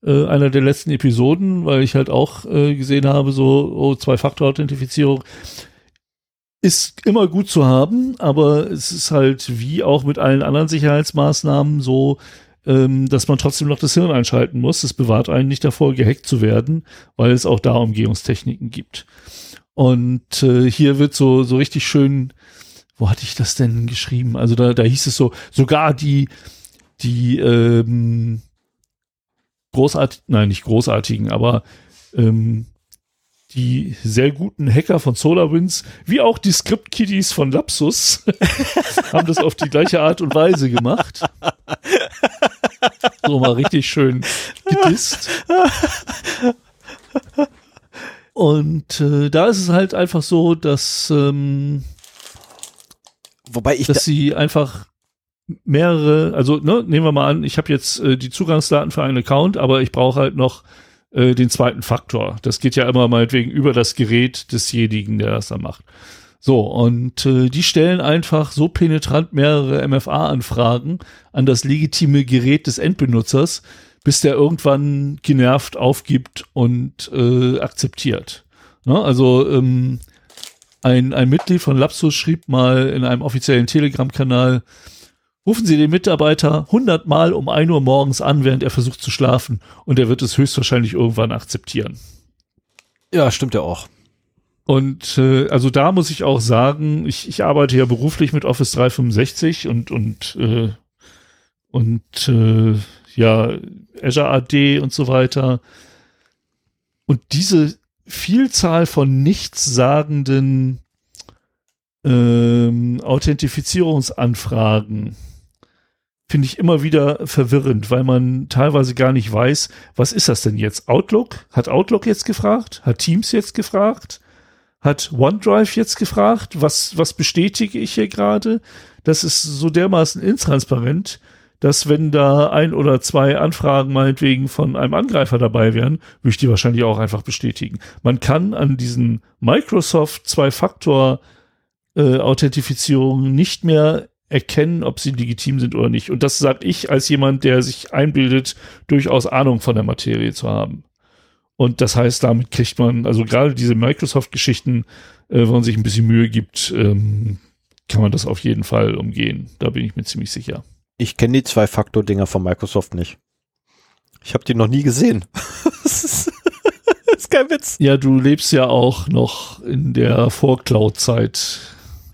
äh, einer der letzten Episoden, weil ich halt auch äh, gesehen habe, so oh, Zwei-Faktor-Authentifizierung ist immer gut zu haben, aber es ist halt wie auch mit allen anderen Sicherheitsmaßnahmen so, ähm, dass man trotzdem noch das Hirn einschalten muss. Es bewahrt einen nicht davor, gehackt zu werden, weil es auch da Umgehungstechniken gibt. Und äh, hier wird so, so richtig schön wo hatte ich das denn geschrieben? Also da, da hieß es so, sogar die, die ähm, großartigen, nein, nicht großartigen, aber ähm, die sehr guten Hacker von SolarWinds, wie auch die Script-Kiddies von Lapsus, *laughs* haben das auf die gleiche Art und Weise gemacht. So mal richtig schön gedisst. Und äh, da ist es halt einfach so, dass ähm, Wobei ich. Dass sie einfach mehrere, also ne, nehmen wir mal an, ich habe jetzt äh, die Zugangsdaten für einen Account, aber ich brauche halt noch äh, den zweiten Faktor. Das geht ja immer meinetwegen über das Gerät desjenigen, der das da macht. So, und äh, die stellen einfach so penetrant mehrere MFA-Anfragen an das legitime Gerät des Endbenutzers, bis der irgendwann genervt aufgibt und äh, akzeptiert. Ne? Also ähm, ein, ein Mitglied von Lapsus schrieb mal in einem offiziellen Telegram-Kanal, rufen Sie den Mitarbeiter 100 Mal um 1 Uhr morgens an, während er versucht zu schlafen und er wird es höchstwahrscheinlich irgendwann akzeptieren. Ja, stimmt ja auch. Und äh, also da muss ich auch sagen, ich, ich arbeite ja beruflich mit Office 365 und und äh, und äh, ja Azure AD und so weiter. Und diese Vielzahl von nichtssagenden ähm, Authentifizierungsanfragen finde ich immer wieder verwirrend, weil man teilweise gar nicht weiß, was ist das denn jetzt? Outlook? Hat Outlook jetzt gefragt? Hat Teams jetzt gefragt? Hat OneDrive jetzt gefragt? Was, was bestätige ich hier gerade? Das ist so dermaßen intransparent, dass wenn da ein oder zwei Anfragen meinetwegen von einem Angreifer dabei wären, würde ich die wahrscheinlich auch einfach bestätigen. Man kann an diesen Microsoft Zwei-Faktor äh, nicht mehr erkennen, ob sie legitim sind oder nicht. Und das sage ich als jemand, der sich einbildet, durchaus Ahnung von der Materie zu haben. Und das heißt, damit kriegt man, also gerade diese Microsoft-Geschichten, äh, wenn man sich ein bisschen Mühe gibt, ähm, kann man das auf jeden Fall umgehen. Da bin ich mir ziemlich sicher. Ich kenne die Zwei-Faktor-Dinger von Microsoft nicht. Ich habe die noch nie gesehen. *laughs* das, ist, *laughs* das ist kein Witz. Ja, du lebst ja auch noch in der Vor-Cloud-Zeit.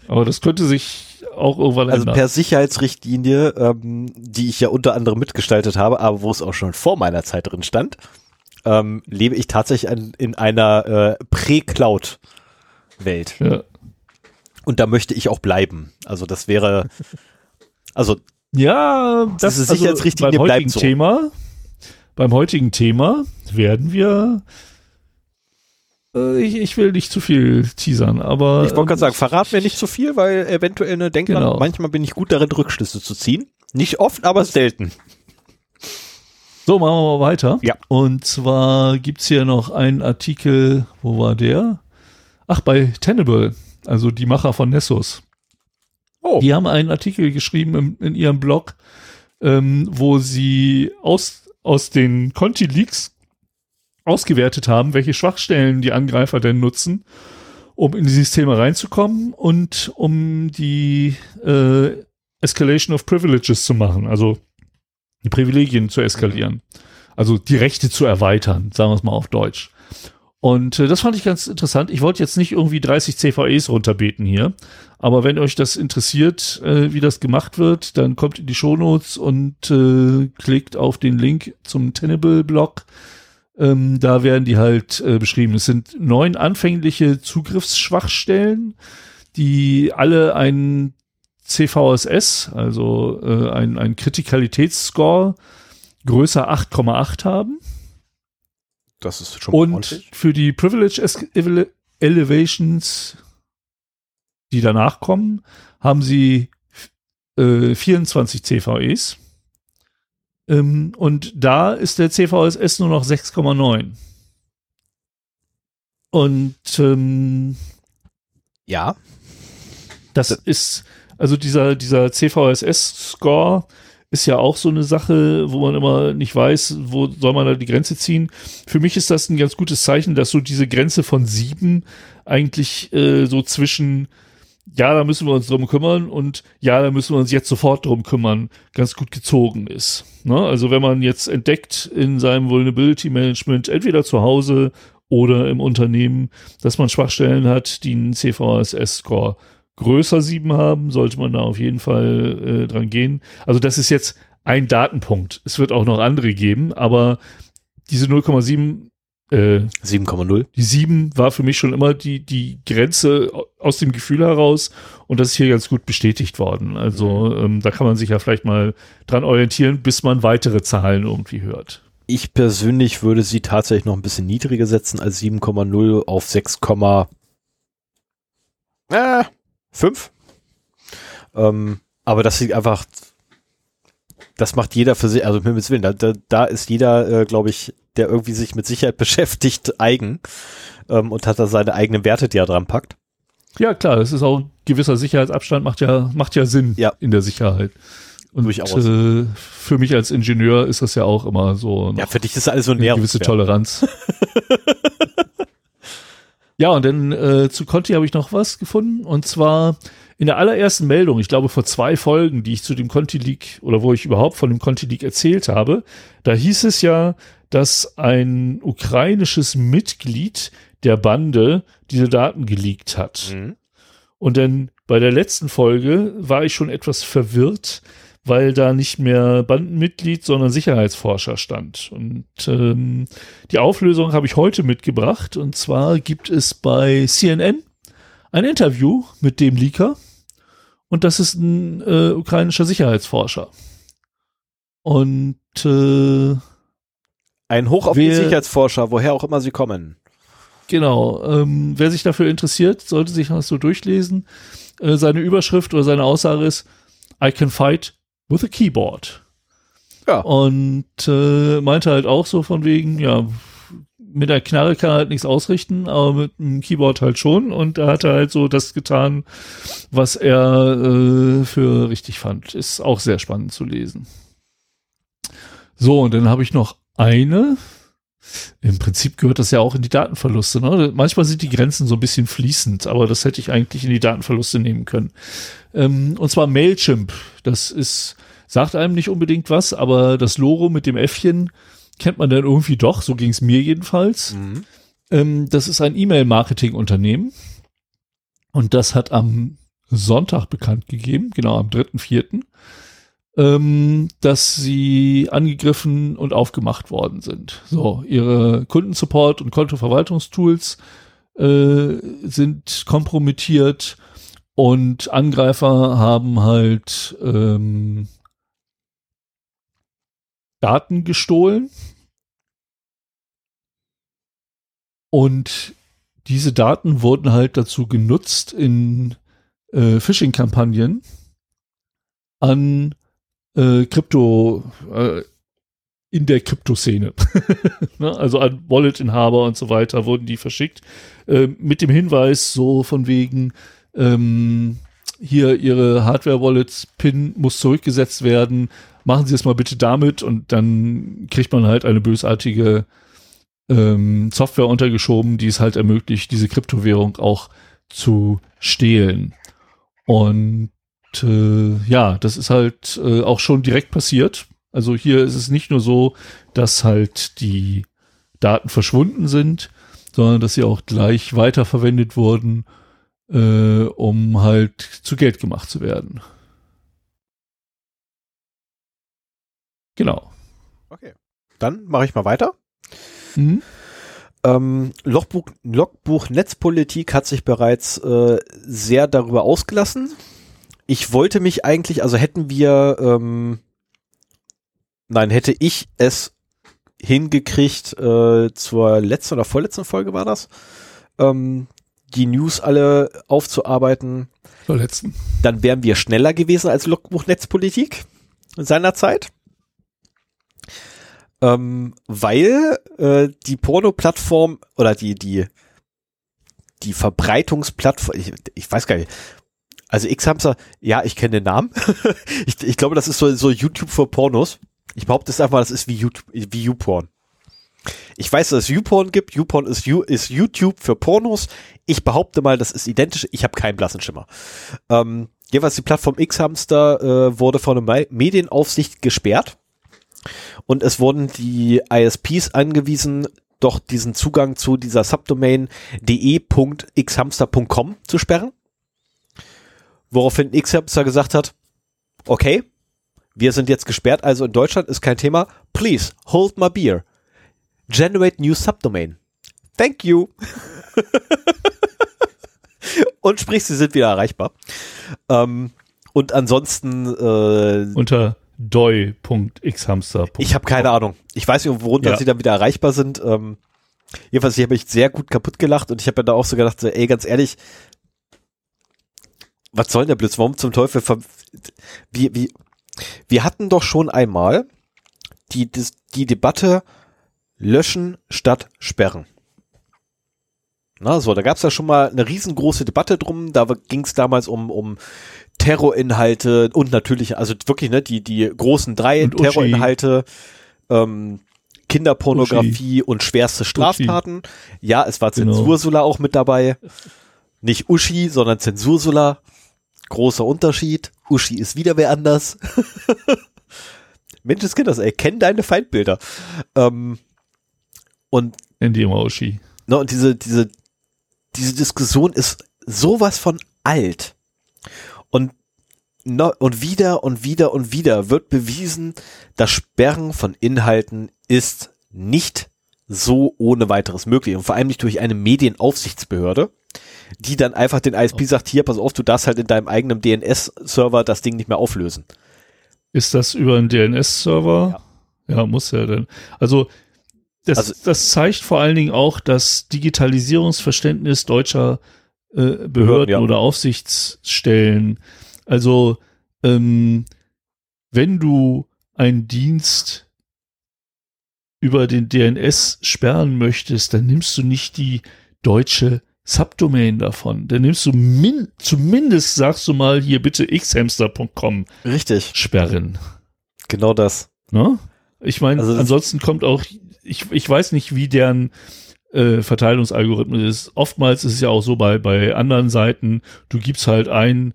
Aber das könnte sich auch irgendwann Also ändern. per Sicherheitsrichtlinie, ähm, die ich ja unter anderem mitgestaltet habe, aber wo es auch schon vor meiner Zeit drin stand, ähm, lebe ich tatsächlich an, in einer äh, Prä-Cloud-Welt. ja. Und da möchte ich auch bleiben. Also das wäre, also Ja, das Diese also Sicherheitsrichtlinie beim heutigen so. Thema. Beim heutigen Thema werden wir. Äh, ich, ich will nicht zu viel teasern, aber. ich wollte gerade ähm, sagen, verrat mir nicht zu viel, weil eventuell eine Denkmal, Genau. manchmal bin ich gut darin, Rückschlüsse zu ziehen. Nicht oft, aber selten. So, machen wir mal weiter. Ja. Und zwar gibt's hier noch einen Artikel, wo war der? Ach, bei Tenable, also die Macher von Nessus. Oh, Die haben einen Artikel geschrieben im, in ihrem Blog, ähm, wo sie aus, aus den Conti-Leaks ausgewertet haben, welche Schwachstellen die Angreifer denn nutzen, um in die Systeme reinzukommen und um die äh, Escalation of Privileges zu machen, also die Privilegien zu eskalieren. Also die Rechte zu erweitern, sagen wir es mal auf Deutsch. Und äh, das fand ich ganz interessant. Ich wollte jetzt nicht irgendwie 30 CVEs runterbeten hier, aber wenn euch das interessiert, äh, wie das gemacht wird, dann kommt in die Shownotes und äh, klickt auf den Link zum Tenable-Blog. Ähm, da werden die halt äh, beschrieben. Es sind neun anfängliche Zugriffsschwachstellen, die alle einen CVSS, also äh, ein, ein Kritikalitätsscore größer 8,8 haben. Das ist schon Und ordentlich. für die Privilege Elevations, die danach kommen, haben sie äh, 24 CVEs. Ähm, und da ist der CVSS nur noch 6,9. Und ähm, Ja, das ist, also dieser, dieser CVSS-Score ist ja auch so eine Sache, wo man immer nicht weiß, wo soll man da die Grenze ziehen. Für mich ist das ein ganz gutes Zeichen, dass so diese Grenze von sieben eigentlich äh, so zwischen ja, da müssen wir uns drum kümmern und ja, da müssen wir uns jetzt sofort drum kümmern, ganz gut gezogen ist. Ne? Also wenn man jetzt entdeckt in seinem Vulnerability Management, entweder zu Hause oder im Unternehmen, dass man Schwachstellen hat, die einen CVSS-Score größer 7 haben, sollte man da auf jeden Fall äh, dran gehen. Also das ist jetzt ein Datenpunkt. Es wird auch noch andere geben, aber diese 0,7 äh, 7,0. die 7 war für mich schon immer die, die Grenze aus dem Gefühl heraus und das ist hier ganz gut bestätigt worden. Also ähm, da kann man sich ja vielleicht mal dran orientieren, bis man weitere Zahlen irgendwie hört. Ich persönlich würde sie tatsächlich noch ein bisschen niedriger setzen als 7,0 auf 6,5. Äh, fünf. ähm, aber das sieht einfach, das macht jeder für sich, also Himmels Willen, da, da, da ist jeder, äh, glaube ich, der irgendwie sich mit Sicherheit *laughs* beschäftigt, eigen ähm, und hat da seine eigenen Werte, die er dran packt. Ja, klar, das ist auch ein gewisser Sicherheitsabstand, macht ja, macht ja Sinn Ja. in der Sicherheit. Und Durchaus. Äh, für mich als Ingenieur ist das ja auch immer so Ja, für dich ist alles so eine gewisse. Toleranz. *laughs* ja, und dann äh, zu Conti habe ich noch was gefunden. Und zwar in der allerersten Meldung, ich glaube vor zwei Folgen, die ich zu dem Conti Leak oder wo ich überhaupt von dem Conti Leak erzählt habe, da hieß es ja, dass ein ukrainisches Mitglied der Bande diese Daten geleakt hat. Mhm. Und dann bei der letzten Folge war ich schon etwas verwirrt, weil da nicht mehr Bandenmitglied, sondern Sicherheitsforscher stand. Und ähm, die Auflösung habe ich heute mitgebracht. Und zwar gibt es bei CNN ein Interview mit dem Leaker. Und das ist ein äh, ukrainischer Sicherheitsforscher. Und äh, Ein Hoch auf die Wer- Sicherheitsforscher, woher auch immer sie kommen. Genau, ähm, wer sich dafür interessiert, sollte sich das so durchlesen. Äh, seine Überschrift oder seine Aussage ist, I can fight with a keyboard. Ja. Und äh, meinte halt auch so von wegen, ja, mit der Knarre kann er halt nichts ausrichten, aber mit dem Keyboard halt schon. Und da hat er halt so das getan, was er äh, für richtig fand. Ist auch sehr spannend zu lesen. So, und dann habe ich noch eine Im Prinzip gehört das ja auch in die Datenverluste. Ne? Manchmal sind die Grenzen so ein bisschen fließend, aber das hätte ich eigentlich in die Datenverluste nehmen können. Ähm, und zwar Mailchimp. Das ist, sagt einem nicht unbedingt was, aber das Logo mit dem Äffchen kennt man dann irgendwie doch. So ging es mir jedenfalls. Mhm. Ähm, das ist ein E-Mail-Marketing-Unternehmen. Und das hat am Sonntag bekannt gegeben, genau am 3.4., ähm, dass sie angegriffen und aufgemacht worden sind. So, ihre Kundensupport und Kontoverwaltungstools äh, sind kompromittiert und Angreifer haben halt ähm, Daten gestohlen und diese Daten wurden halt dazu genutzt in äh, Phishing-Kampagnen an äh, Krypto, äh, in der Kryptoszene. *laughs* ne? Also an Wallet-Inhaber und so weiter wurden die verschickt. Äh, mit dem Hinweis so von wegen, ähm, hier Ihre Hardware-Wallets-Pin muss zurückgesetzt werden. Machen Sie es mal bitte damit und dann kriegt man halt eine bösartige ähm, Software untergeschoben, die es halt ermöglicht, diese Kryptowährung auch zu stehlen. Und äh, ja, das ist halt äh, auch schon direkt passiert. Also hier ist es nicht nur so, dass halt die Daten verschwunden sind, sondern dass sie auch gleich weiterverwendet wurden, äh, um halt zu Geld gemacht zu werden. Genau. Okay. Dann mache ich mal weiter. Mhm. Ähm, Logbuch, Logbuch Netzpolitik hat sich bereits äh, sehr darüber ausgelassen. Ich wollte mich eigentlich, also hätten wir, ähm, nein, hätte ich es hingekriegt, äh, zur letzten oder vorletzten Folge war das, ähm, die News alle aufzuarbeiten. Zur letzten. Dann wären wir schneller gewesen als Logbuch Netzpolitik seinerzeit ähm, weil äh, die Porno-Plattform oder die, die, die Verbreitungsplattform, ich, ich weiß gar nicht, also X-Hamster, ja, ich kenne den Namen. *laughs* ich, ich glaube, das ist so, so YouTube für Pornos. Ich behaupte es einfach, das ist wie YouTube, wie YouPorn. Ich weiß, dass es YouPorn gibt. YouPorn ist, you, ist YouTube für Pornos. Ich behaupte mal, das ist identisch. Ich habe keinen blassen Schimmer. Ähm, jeweils die Plattform X-Hamster äh, wurde von der Medienaufsicht gesperrt und es wurden die ISPs angewiesen, doch diesen Zugang zu dieser Subdomain de.xhamster.com zu sperren. Woraufhin Xhamster gesagt hat, okay, wir sind jetzt gesperrt, also in Deutschland ist kein Thema. Please hold my beer. Generate new subdomain. Thank you. *laughs* und sprich, sie sind wieder erreichbar. Ähm, und ansonsten äh, unter doi.xhamster. Ich habe keine Ahnung. Ich weiß nicht, worunter ja. sie dann wieder erreichbar sind. Ähm, jedenfalls, ich habe mich sehr gut kaputt gelacht und ich habe mir da auch so gedacht, ey, ganz ehrlich, was soll denn der Blitz? Warum zum Teufel? Wie, wie, wir hatten doch schon einmal die, die, die Debatte löschen statt sperren. Na, so, da gab es ja schon mal eine riesengroße Debatte drum. Da ging es damals um, um Terrorinhalte und natürlich, also wirklich, ne, die, die großen drei und Terrorinhalte, ähm, Kinderpornografie Uschi. und schwerste Straftaten. Uschi. Ja, es war genau. Zensursula auch mit dabei. Nicht Uschi, sondern Zensursula. Großer Unterschied. Uschi ist wieder wer anders. *laughs* Menscheskinders, ey, kenn deine Feindbilder. Ähm, und. Die immer Uschi. Ne, und diese, diese, diese Diskussion ist sowas von alt. Und, no, und wieder und wieder und wieder wird bewiesen, das Sperren von Inhalten ist nicht so ohne weiteres möglich. Und vor allem nicht durch eine Medienaufsichtsbehörde, die dann einfach den ISP sagt, hier, pass auf, du darfst halt in deinem eigenen DNS-Server das Ding nicht mehr auflösen. Ist das über einen DNS-Server? Ja. ja, muss ja dann. Also das, also, das zeigt vor allen Dingen auch das Digitalisierungsverständnis deutscher äh, Behörden ja. oder Aufsichtsstellen. Also ähm, wenn du einen Dienst über den DNS sperren möchtest, dann nimmst du nicht die deutsche Subdomain davon. Dann nimmst du min zumindest sagst du mal hier bitte xhamster.com. Richtig. Sperren. Genau das. Ne? Ich meine, also ansonsten kommt auch ich, ich weiß nicht, wie deren äh, Verteilungsalgorithmus ist. Oftmals ist es ja auch so bei, bei anderen Seiten, du gibst halt ein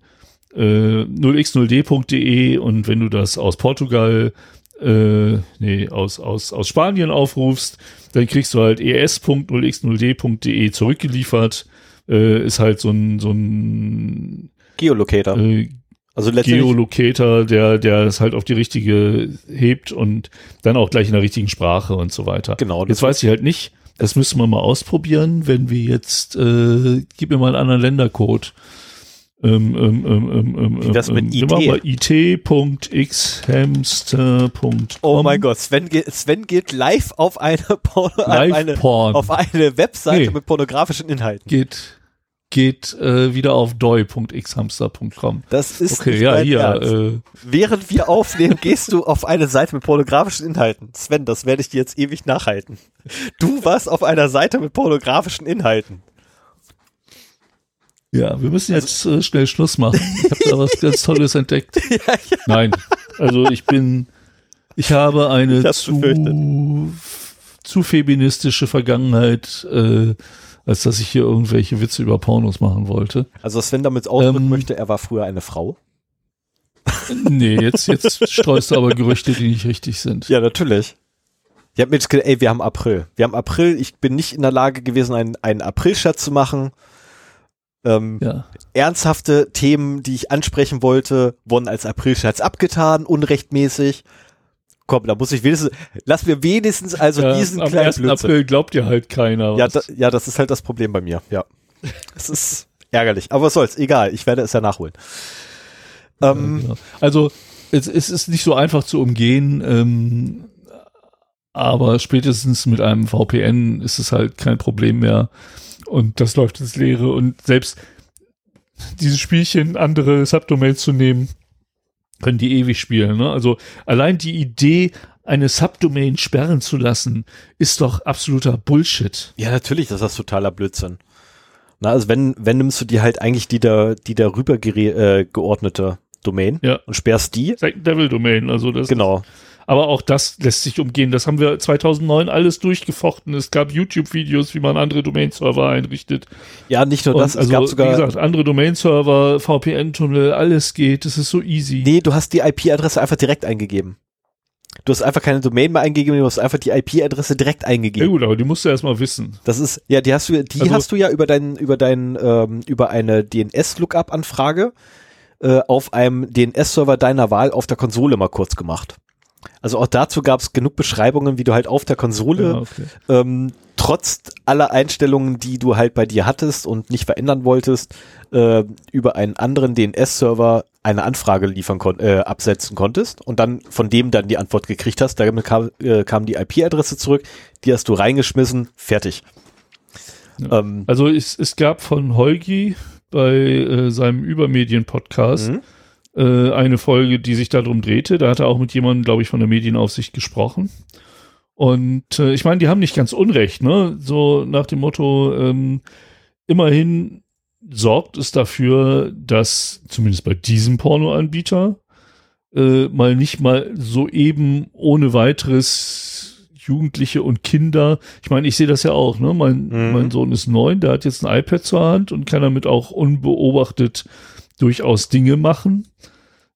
äh, 0x0d.de und wenn du das aus Portugal äh, nee, aus, aus, aus Spanien aufrufst, dann kriegst du halt es.0x0d.de zurückgeliefert. Äh, ist halt so ein, so ein Geolocator. Äh, also Geolocator, der, der es halt auf die richtige hebt und dann auch gleich in der richtigen Sprache und so weiter. Genau. Jetzt weiß ich halt nicht, das müssen wir mal ausprobieren, wenn wir jetzt, äh, gib mir mal einen anderen Ländercode. Ähm, ähm, ähm, ähm, ähm, Wie das mit IT? it.xhamster.com. Oh mein Gott, Sven, geht, Sven geht live auf eine, Porn, Live eine, Porn. auf eine Webseite Nee. mit pornografischen Inhalten. geht geht äh, wieder auf doi.xhamster.com. Das ist Okay, nicht ja, hier. Äh, Während wir aufnehmen, gehst du auf eine Seite mit pornografischen Inhalten. Sven, das werde ich dir jetzt ewig nachhalten. Du warst auf einer Seite mit pornografischen Inhalten. Ja, wir müssen jetzt äh, schnell Schluss machen. Ich habe da was *laughs* ganz Tolles entdeckt. ja, ja. Nein, also ich bin, ich habe eine Ich befürchtet. zu, zu feministische Vergangenheit, äh, als dass ich hier irgendwelche Witze über Pornos machen wollte. Also was Sven damit ausdrücken Ähm, möchte, er war früher eine Frau. Nee, jetzt, jetzt *laughs* streust du aber Gerüchte, die nicht richtig sind. Ja, natürlich. Ich habe mir jetzt gedacht, ey, wir haben April. Wir haben April, ich bin nicht in der Lage gewesen, einen, einen April-Scherz zu machen. Ähm, Ja. ernsthafte Themen, die ich ansprechen wollte, wurden als Aprilscherz abgetan, unrechtmäßig. Komm, da muss ich wenigstens, lass mir wenigstens also ja diesen am kleinen 1. Blödsinn. April glaubt dir halt keiner. Ja, da, ja, das ist halt das Problem bei mir, ja. Es ist ärgerlich, aber was soll's, egal, ich werde es ja nachholen. Ähm, Genau. Also es, es ist nicht so einfach zu umgehen, ähm, aber spätestens mit einem VPN ist es halt kein Problem mehr und das läuft ins Leere und selbst dieses Spielchen, andere Subdomains zu nehmen, können die ewig spielen. Ne? Also allein die Idee, eine Subdomain sperren zu lassen, ist doch absoluter Bullshit. Ja, natürlich, das ist totaler Blödsinn. Na, also wenn, wenn nimmst du dir halt eigentlich die da, die darüber äh, geordnete Domain Ja. und sperrst die. Second Devil Domain, also das Genau. Aber auch das lässt sich umgehen. Das haben wir 2009 alles durchgefochten. Es gab YouTube-Videos, wie man andere Domain-Server einrichtet. Ja, nicht nur das, Und es also, gab sogar. wie gesagt, andere Domain-Server, VPN-Tunnel, alles geht. Das ist so easy. nee, du hast die IP-Adresse einfach direkt eingegeben. Du hast einfach keine Domain mehr eingegeben, du hast einfach die IP-Adresse direkt ja eingegeben. gut, aber die musst du erstmal wissen. Das ist, ja, die hast du, die Also- hast du ja über deinen, über deinen, ähm, über eine DNS-Lookup-Anfrage äh, auf einem DNS-Server deiner Wahl auf der Konsole mal kurz gemacht. Also auch dazu gab es genug Beschreibungen, wie du halt auf der Konsole Ja, okay. ähm, trotz aller Einstellungen, die du halt bei dir hattest und nicht verändern wolltest, äh, über einen anderen DNS-Server eine Anfrage liefern kon äh, absetzen konntest und dann von dem dann die Antwort gekriegt hast. Damit kam, äh, kam die IP-Adresse zurück, die hast du reingeschmissen, fertig. Ja. Ähm, Also es, es gab von Holgi bei äh, seinem Übermedien-Podcast mhm. Äh, eine Folge, die sich darum drehte. Da hat er auch mit jemandem, glaube ich, von der Medienaufsicht gesprochen. Und äh, ich meine, die haben nicht ganz Unrecht, ne? So nach dem Motto, ähm, immerhin sorgt es dafür, dass zumindest bei diesem Pornoanbieter äh, mal nicht mal so eben ohne weiteres Jugendliche und Kinder. Ich meine, ich sehe das ja auch, ne? Mein, Mhm. mein Sohn ist neun, der hat jetzt ein iPad zur Hand und kann damit auch unbeobachtet durchaus Dinge machen.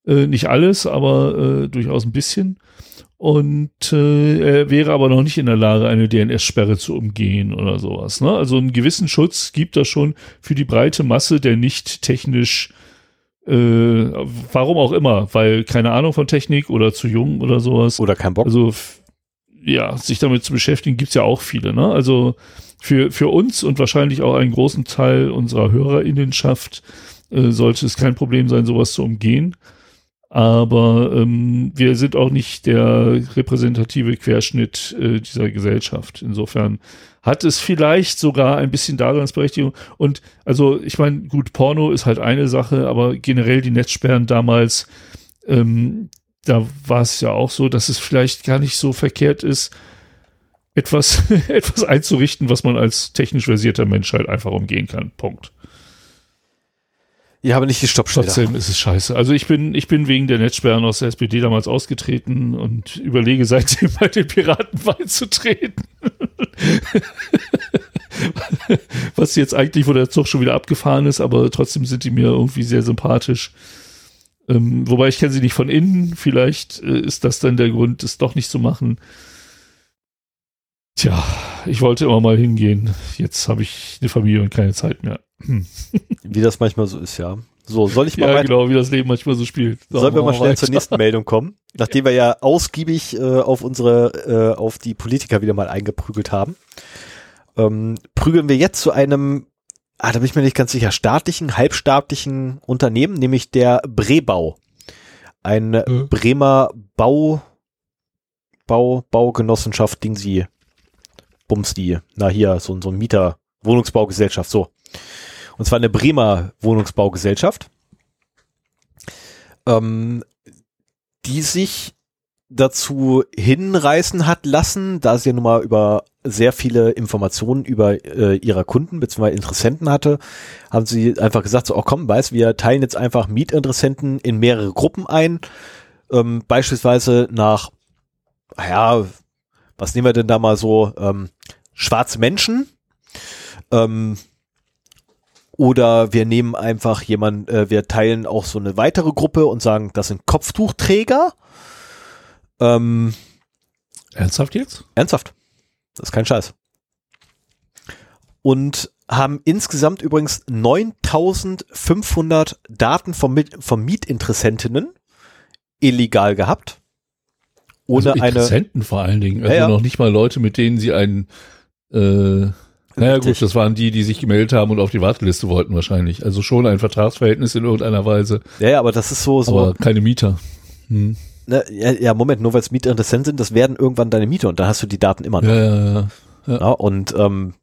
Äh, nicht alles, aber äh, durchaus ein bisschen. Und äh, er wäre aber noch nicht in der Lage, eine DNS-Sperre zu umgehen oder sowas. Ne? Also einen gewissen Schutz gibt das schon für die breite Masse der nicht technisch, äh, warum auch immer, weil keine Ahnung von Technik oder zu jung oder sowas. Oder kein Bock. Also ja, sich damit zu beschäftigen, gibt's ja auch viele. Ne? Also für, für uns und wahrscheinlich auch einen großen Teil unserer Hörerinnenschaft äh, sollte es kein Problem sein, sowas zu umgehen. Aber ähm, wir sind auch nicht der repräsentative Querschnitt äh, dieser Gesellschaft. Insofern hat es vielleicht sogar ein bisschen Daseinsberechtigung. Und also, ich meine, gut, Porno ist halt eine Sache, aber generell die Netzsperren damals, ähm, da war es ja auch so, dass es vielleicht gar nicht so verkehrt ist, etwas, *laughs* etwas einzurichten, was man als technisch versierter Mensch halt einfach umgehen kann. Punkt. Ja, aber nicht die Stoppschilder. Trotzdem ist es scheiße. Also ich bin, ich bin wegen der Netzsperren aus der SPD damals ausgetreten und überlege seitdem *laughs* bei den Piraten beizutreten. *laughs* Was jetzt eigentlich, wo der Zug schon wieder abgefahren ist, aber trotzdem sind die mir irgendwie sehr sympathisch. Ähm, wobei ich kenne sie nicht von innen. Vielleicht äh, ist das dann der Grund, es doch nicht zu machen. Tja, ich wollte immer mal hingehen. Jetzt habe ich eine Familie und keine Zeit mehr. Hm. Wie das manchmal so ist, ja. So, soll ich mal Ja, weiter- genau, wie das Leben manchmal so spielt. So, Sollen wir mal machen schnell weiter. zur nächsten Meldung kommen? Nachdem wir ja ausgiebig äh, auf unsere, äh, auf die Politiker wieder mal eingeprügelt haben, ähm, prügeln wir jetzt zu einem, ah, da bin ich mir nicht ganz sicher, staatlichen, halbstaatlichen Unternehmen, nämlich der Brebau. Ein Äh. Bremer Bau, Bau, Baugenossenschaft, Ding sie, Bums die, na hier, so, so ein Mieter, Wohnungsbaugesellschaft, so. Und zwar eine Bremer Wohnungsbaugesellschaft ähm, die sich dazu hinreißen hat lassen, da sie ja nun mal über sehr viele Informationen über äh, ihrer Kunden bzw. Interessenten hatte, haben sie einfach gesagt, so, oh komm, weiß, wir teilen jetzt einfach Mietinteressenten in mehrere Gruppen ein, ähm, beispielsweise nach, ja, was nehmen wir denn da mal so, ähm, schwarze Menschen, ähm, oder wir nehmen einfach jemanden, äh, wir teilen auch so eine weitere Gruppe und sagen, das sind Kopftuchträger. Ähm, Ernsthaft jetzt? ernsthaft. Das ist kein Scheiß. Und haben insgesamt übrigens 9500 Daten Miet- vom Mietinteressentinnen illegal gehabt. Ohne also eine, Interessenten vor allen Dingen. Also Ja, ja. noch nicht mal Leute, mit denen sie einen äh, naja Richtig. gut, das waren die, die sich gemeldet haben und auf die Warteliste wollten wahrscheinlich. Also schon ein Vertragsverhältnis in irgendeiner Weise, ja, ja, aber das ist so, so, aber keine Mieter. Hm. ne, ja, ja, Moment, nur weil es Mietinteressenten sind, das werden irgendwann deine Mieter und da hast du die Daten immer noch. Ja, ja, ja. Ja, und, ähm,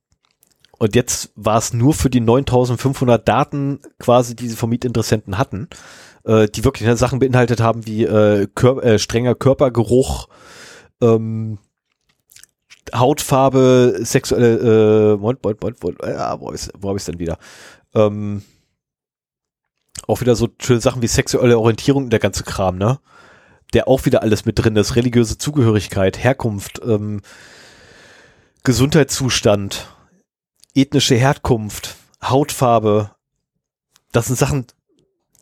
und jetzt war es nur für die 9500 Daten quasi, die sie vom Mietinteressenten hatten, äh, die wirklich ne, Sachen beinhaltet haben wie äh, Kör äh, strenger Körpergeruch, ähm, Hautfarbe, sexuelle, äh, Moment, Moment, Moment, Moment, ja, wo habe ich wo hab denn wieder? Ähm, auch wieder so schöne Sachen wie sexuelle Orientierung und der ganze Kram, ne? Der auch wieder alles mit drin ist, religiöse Zugehörigkeit, Herkunft, ähm, Gesundheitszustand, ethnische Herkunft, Hautfarbe, das sind Sachen,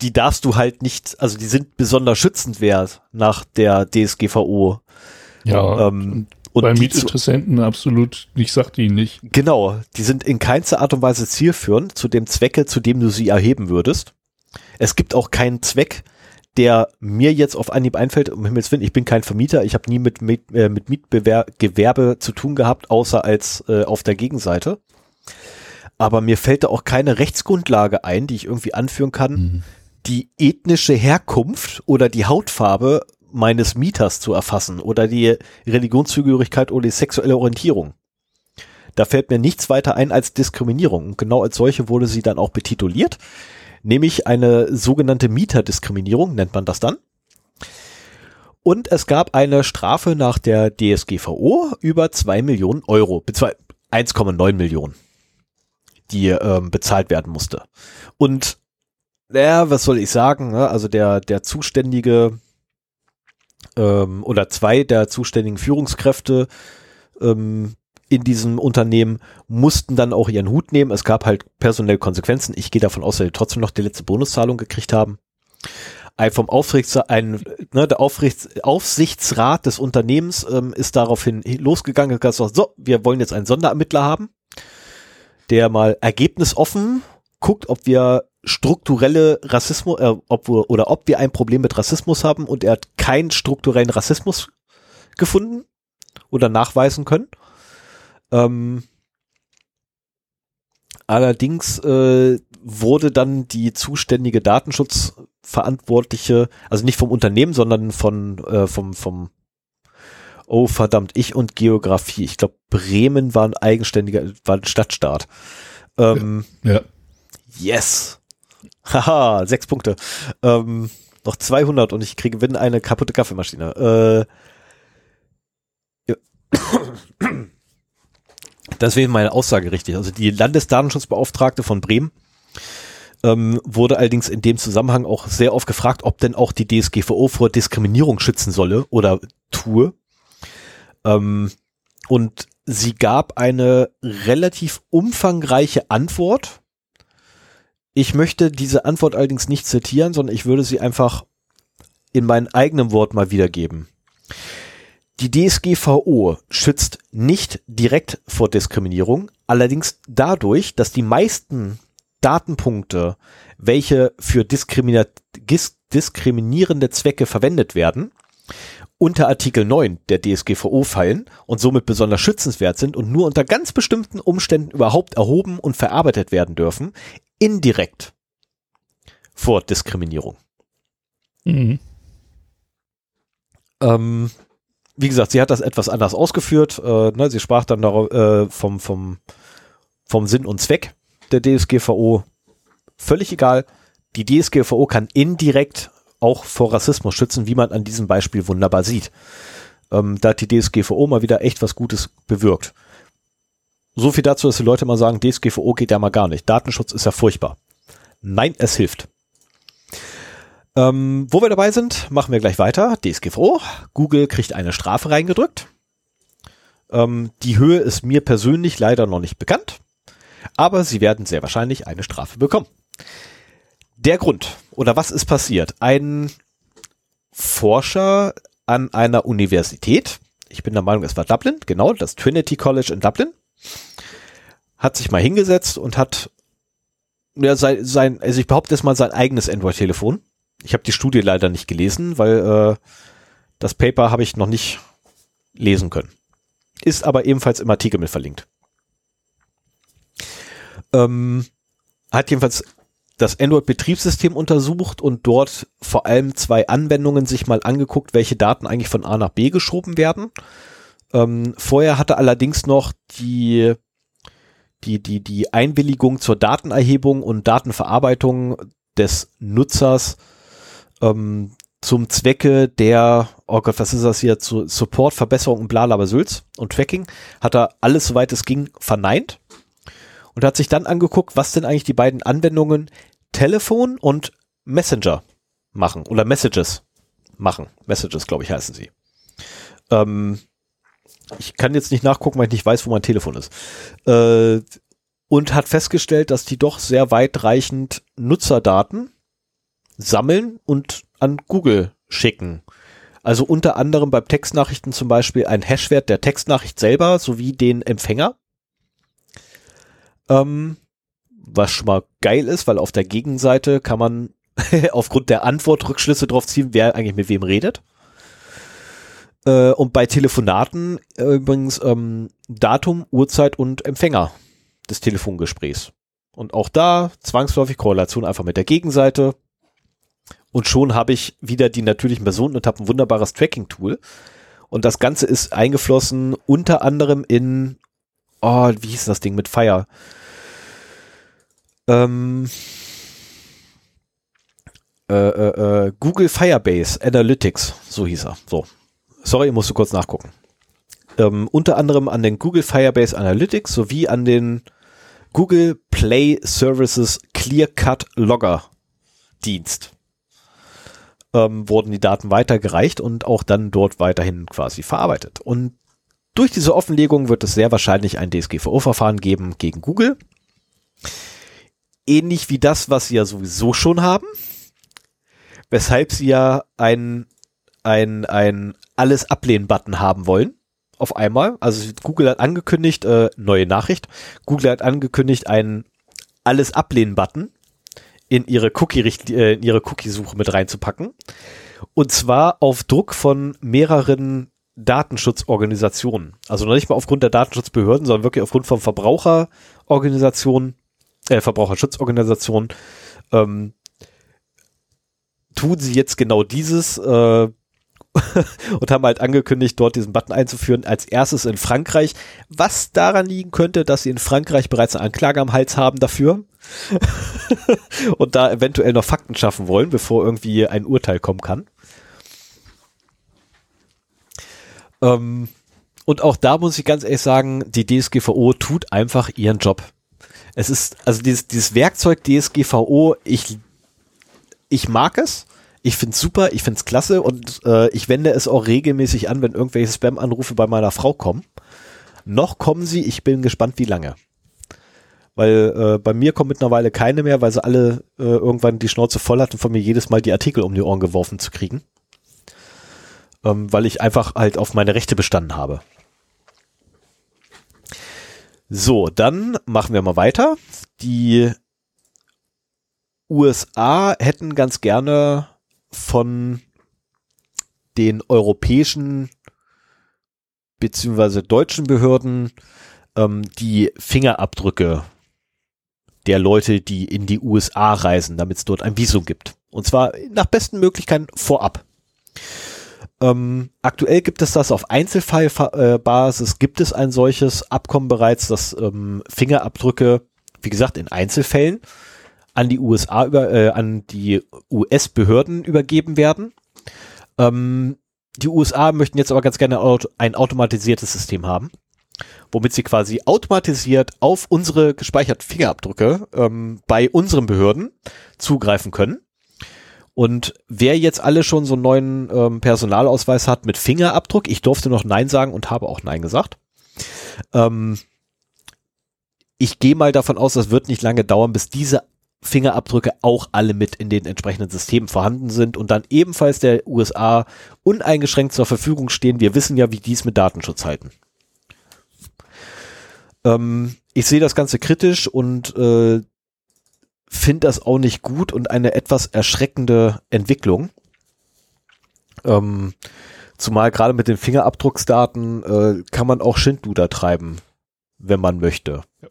die darfst du halt nicht, also die sind besonders schützenswert nach der DSGVO. Ja, Ähm, und bei die Mietinteressenten absolut nicht sachdienlich. Genau, die sind in keinster Art und Weise zielführend zu dem Zwecke, zu dem du sie erheben würdest. Es gibt auch keinen Zweck, der mir jetzt auf Anhieb einfällt, um Himmels Willen, ich bin kein Vermieter, ich habe nie mit, mit, äh, mit Mietgewerbe zu tun gehabt, außer als äh, auf der Gegenseite. Aber mir fällt da auch keine Rechtsgrundlage ein, die ich irgendwie anführen kann, Mhm. Die ethnische Herkunft oder die Hautfarbe meines Mieters zu erfassen oder die Religionszugehörigkeit oder die sexuelle Orientierung. Da fällt mir nichts weiter ein als Diskriminierung. Und genau als solche wurde sie dann auch betituliert, nämlich eine sogenannte Mieterdiskriminierung, nennt man das dann. Und es gab eine Strafe nach der DSGVO über zwei Millionen Euro, beziehungsweise 1,9 Millionen, die ähm, bezahlt werden musste. Und naja, was soll ich sagen? Ne? Also der, der zuständige ähm, oder zwei der zuständigen Führungskräfte ähm, in diesem Unternehmen mussten dann auch ihren Hut nehmen. Es gab halt personelle Konsequenzen. Ich gehe davon aus, dass sie trotzdem noch die letzte Bonuszahlung gekriegt haben. Ein vom Aufsichts, ein, ne, der Aufsichts, Aufsichtsrat des Unternehmens ähm, ist daraufhin losgegangen und gesagt, so, wir wollen jetzt einen Sonderermittler haben, der mal ergebnisoffen guckt, ob wir strukturelle Rassismus, äh, ob wir, oder ob wir ein Problem mit Rassismus haben und er hat keinen strukturellen Rassismus gefunden oder nachweisen können. Ähm, allerdings äh, wurde dann die zuständige Datenschutzverantwortliche, also nicht vom Unternehmen, sondern von äh, vom vom Oh verdammt, ich und Geografie. Ich glaube, Bremen war ein eigenständiger, war ein Stadtstaat. Ähm, Ja. Yes. *laughs* Haha, sechs Punkte. Ähm, noch 200 und ich kriege Gewinn eine kaputte Kaffeemaschine. Äh, *coughs* ja. Deswegen meine Aussage richtig. Also die Landesdatenschutzbeauftragte von Bremen Ähm, wurde allerdings in dem Zusammenhang auch sehr oft gefragt, ob denn auch die DSGVO vor Diskriminierung schützen solle oder tue. Ähm, und sie gab eine relativ umfangreiche Antwort. Ich möchte diese Antwort allerdings nicht zitieren, sondern ich würde sie einfach in meinen eigenen Wort mal wiedergeben. Die DSGVO schützt nicht direkt vor Diskriminierung, allerdings dadurch, dass die meisten Datenpunkte, welche für diskriminierende Zwecke verwendet werden, unter Artikel 9 der DSGVO fallen und somit besonders schützenswert sind und nur unter ganz bestimmten Umständen überhaupt erhoben und verarbeitet werden dürfen, indirekt vor Diskriminierung. Mhm. Ähm, wie gesagt, sie hat das etwas anders ausgeführt. Äh, ne, sie sprach dann darauf, äh, vom, vom, vom Sinn und Zweck der DSGVO. Völlig egal. Die DSGVO kann indirekt auch vor Rassismus schützen, wie man an diesem Beispiel wunderbar sieht. Ähm, da hat die DSGVO mal wieder echt was Gutes bewirkt. So viel dazu, dass die Leute mal sagen, DSGVO geht ja mal gar nicht. Datenschutz ist ja furchtbar. Nein, es hilft. Ähm, wo wir dabei sind, machen wir gleich weiter. DSGVO. Google kriegt eine Strafe reingedrückt. Ähm, die Höhe ist mir persönlich leider noch nicht bekannt, aber sie werden sehr wahrscheinlich eine Strafe bekommen. Der Grund oder was ist passiert? Ein Forscher an einer Universität, ich bin der Meinung, es war Dublin, genau, das Trinity College in Dublin, hat sich mal hingesetzt und hat ja, sein, sein, also ich behaupte jetzt mal sein eigenes Android-Telefon ich habe die Studie leider nicht gelesen, weil äh, das Paper habe ich noch nicht lesen können. Ist aber ebenfalls im Artikel mit verlinkt. Ähm, hat jedenfalls das Android-Betriebssystem untersucht und dort vor allem zwei Anwendungen sich mal angeguckt, welche Daten eigentlich von A nach B geschoben werden. Ähm, vorher hatte allerdings noch die, die, die, die Einwilligung zur Datenerhebung und Datenverarbeitung des Nutzers ähm, zum Zwecke der, oh Gott, was ist das hier, zu Support, Verbesserung und Blalabasülz und Tracking, hat er alles, soweit es ging, verneint und hat sich dann angeguckt, was denn eigentlich die beiden Anwendungen Telefon und Messenger machen oder Messages machen. Messages, glaube ich, heißen sie. Ähm, ich kann jetzt nicht nachgucken, weil ich nicht weiß, wo mein Telefon ist. Äh, und hat festgestellt, dass die doch sehr weitreichend Nutzerdaten sammeln und an Google schicken. Also unter anderem beim Textnachrichten zum Beispiel ein Hashwert der Textnachricht selber sowie den Empfänger. Ähm, was schon mal geil ist, weil auf der Gegenseite kann man *laughs* aufgrund der Antwort Rückschlüsse drauf ziehen, wer eigentlich mit wem redet. Äh, und bei Telefonaten äh, übrigens ähm, Datum, Uhrzeit und Empfänger des Telefongesprächs. Und auch da zwangsläufig Korrelation einfach mit der Gegenseite. Und schon habe ich wieder die natürlichen Personen und habe ein wunderbares Tracking-Tool. Und das Ganze ist eingeflossen unter anderem in, oh, wie hieß das Ding mit Fire? Ähm, äh, äh, äh, Google Firebase Analytics, so hieß er. So. Sorry, musst du kurz nachgucken. Ähm, unter anderem an den Google Firebase Analytics sowie an den Google Play Services Clearcut Logger Dienst ähm, wurden die Daten weitergereicht und auch dann dort weiterhin quasi verarbeitet. Und durch diese Offenlegung wird es sehr wahrscheinlich ein DSGVO-Verfahren geben gegen Google. Ähnlich wie das, was sie ja sowieso schon haben. Weshalb sie ja ein, ein, ein alles ablehnen-Button haben wollen. Auf einmal. Also Google hat angekündigt, äh, neue Nachricht. Google hat angekündigt, einen alles ablehnen-Button in ihre Cookie äh, in ihre Cookie-Suche mit reinzupacken. Und zwar auf Druck von mehreren Datenschutzorganisationen. Also noch nicht mal aufgrund der Datenschutzbehörden, sondern wirklich aufgrund von Verbraucherorganisationen, äh, Verbraucherschutzorganisationen, ähm, tun sie jetzt genau dieses äh, *laughs* und haben halt angekündigt, dort diesen Button einzuführen, als erstes in Frankreich, was daran liegen könnte, dass sie in Frankreich bereits eine Anklage am Hals haben dafür *laughs* und da eventuell noch Fakten schaffen wollen, bevor irgendwie ein Urteil kommen kann. Ähm, und auch da muss ich ganz ehrlich sagen, die DSGVO tut einfach ihren Job. Es ist, also dieses, dieses Werkzeug DSGVO, ich, ich mag es. Ich finde es super, ich finde es klasse und äh, ich wende es auch regelmäßig an, wenn irgendwelche Spam-Anrufe bei meiner Frau kommen. Noch kommen sie, ich bin gespannt, wie lange. Weil äh, bei mir kommen mittlerweile keine mehr, weil sie alle äh, irgendwann die Schnauze voll hatten, von mir jedes Mal die Artikel um die Ohren geworfen zu kriegen. Ähm, weil ich einfach halt auf meine Rechte bestanden habe. So, dann machen wir mal weiter. Die USA hätten ganz gerne von den europäischen beziehungsweise deutschen Behörden ähm, die Fingerabdrücke der Leute, die in die USA reisen, damit es dort ein Visum gibt. Und zwar nach besten Möglichkeiten vorab. Ähm, aktuell gibt es das auf Einzelfallbasis, gibt es ein solches Abkommen bereits, dass ähm, Fingerabdrücke, wie gesagt, in Einzelfällen an die USA über, äh, an die US-Behörden übergeben werden. Ähm, die USA möchten jetzt aber ganz gerne ein automatisiertes System haben, womit sie quasi automatisiert auf unsere gespeicherten Fingerabdrücke ähm, bei unseren Behörden zugreifen können. Und wer jetzt alle schon so einen neuen ähm, Personalausweis hat mit Fingerabdruck, ich durfte noch Nein sagen und habe auch Nein gesagt. Ähm, ich gehe mal davon aus, das wird nicht lange dauern, bis diese Fingerabdrücke auch alle mit in den entsprechenden Systemen vorhanden sind und dann ebenfalls der USA uneingeschränkt zur Verfügung stehen. Wir wissen ja, wie dies mit Datenschutz halten. Ähm, ich sehe das Ganze kritisch und äh, finde das auch nicht gut und eine etwas erschreckende Entwicklung. Ähm, zumal gerade mit den Fingerabdrucksdaten äh, kann man auch Schindluder treiben, wenn man möchte. Ja.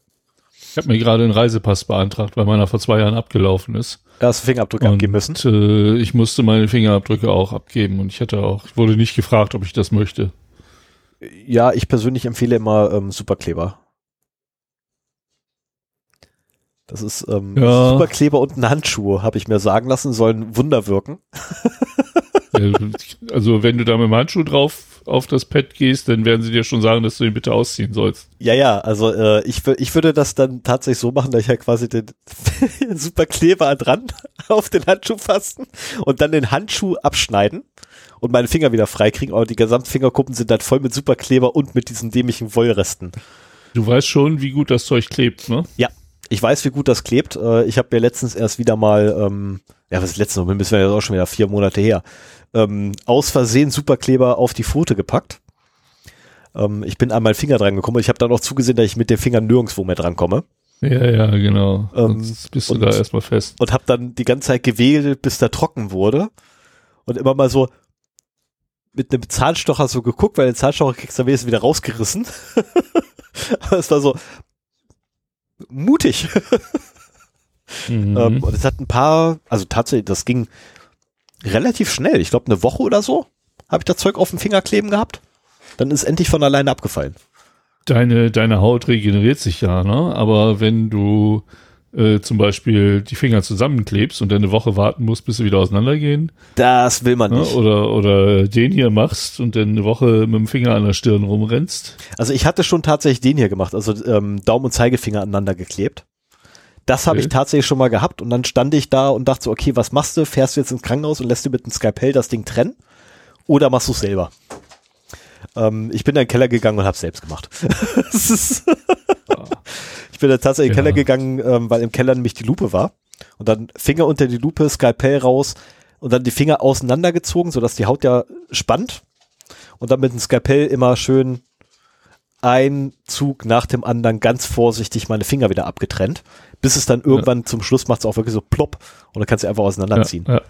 Ich habe mir gerade einen Reisepass beantragt, weil meiner vor zwei Jahren abgelaufen ist. Da hast du Fingerabdrücke und, abgeben müssen? Äh, ich musste meine Fingerabdrücke auch abgeben und ich hätte auch, ich wurde nicht gefragt, ob ich das möchte. Ja, ich persönlich empfehle immer ähm, Superkleber. Das ist ähm, ja. Superkleber und ein Handschuh, habe ich mir sagen lassen, sollen Wunder wirken. *laughs* also wenn du da mit dem Handschuh drauf auf das Pad gehst, dann werden sie dir schon sagen, dass du ihn bitte ausziehen sollst. Ja, ja, also äh, ich, ich würde das dann tatsächlich so machen, dass ich halt quasi den *laughs* super Kleber dran *laughs* auf den Handschuh fassen und dann den Handschuh abschneiden und meine Finger wieder freikriegen, aber die gesamten Fingerkuppen sind dann voll mit Superkleber und mit diesen dämlichen Wollresten. Du weißt schon, wie gut das Zeug klebt, ne? Ja, ich weiß, wie gut das klebt. Äh, ich habe mir letztens erst wieder mal, ähm, ja, was ist letztens, müssen wir ja auch schon wieder vier Monate her, ähm, aus Versehen Superkleber auf die Pfote gepackt. Ähm, ich bin an meinen Finger dran gekommen. Ich habe dann auch zugesehen, dass ich mit dem Finger nirgendwo mehr dran komme. Ja, ja, genau. Ähm, Sonst bist du und, da erstmal fest. Und habe dann die ganze Zeit gewedelt, bis der trocken wurde. Und immer mal so mit einem Zahnstocher so geguckt, weil den Zahnstocher kriegst du am wieder rausgerissen. *laughs* Aber es war so mutig. mhm. ähm, und es hat ein paar, also tatsächlich, das ging relativ schnell. Ich glaube, eine Woche oder so habe ich das Zeug auf dem Finger kleben gehabt. Dann ist endlich von alleine abgefallen. Deine, deine Haut regeneriert sich ja, ne? Aber wenn du äh, zum Beispiel die Finger zusammenklebst und dann eine Woche warten musst, bis sie wieder auseinandergehen. Das will man ne? nicht. Oder, oder den hier machst und dann eine Woche mit dem Finger an der Stirn rumrennst. Also ich hatte schon tatsächlich den hier gemacht, also ähm, Daumen und Zeigefinger aneinander geklebt. Das habe ich tatsächlich schon mal gehabt und dann stand ich da und dachte so, okay, was machst du? Fährst du jetzt ins Krankenhaus und lässt du mit dem Skalpell das Ding trennen? Oder machst du es selber? Ähm, ich bin in den Keller gegangen und habe es selbst gemacht. *laughs* ich bin da tatsächlich in den Keller gegangen, ähm, weil im Keller nämlich die Lupe war. Und dann Finger unter die Lupe, Skalpell raus und dann die Finger auseinandergezogen, sodass die Haut ja spannt. Und dann mit dem Skalpell immer schön ein Zug nach dem anderen ganz vorsichtig meine Finger wieder abgetrennt bis es dann irgendwann ja. zum Schluss macht es auch wirklich so plopp und dann kannst du einfach auseinanderziehen. Ja,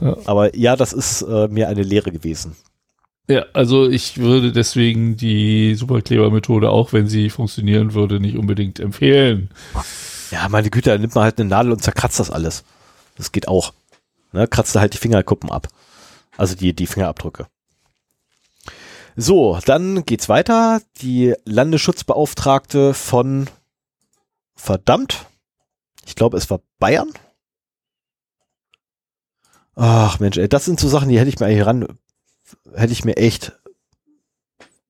ja, Aber ja, das ist äh, mir eine Lehre gewesen. Ja, also ich würde deswegen die Superkleber-Methode, auch wenn sie funktionieren würde, nicht unbedingt empfehlen. Ja, meine Güte, da nimmt man halt eine Nadel und zerkratzt das alles. Das geht auch. Ne, kratzt da halt die Fingerkuppen ab. Also die, die Fingerabdrücke. So, dann geht's weiter. Die Landesschutzbeauftragte von verdammt, ich glaube, es war Bayern. Ach Mensch, ey, das sind so Sachen, die hätte ich mir eigentlich ran, hätte ich mir echt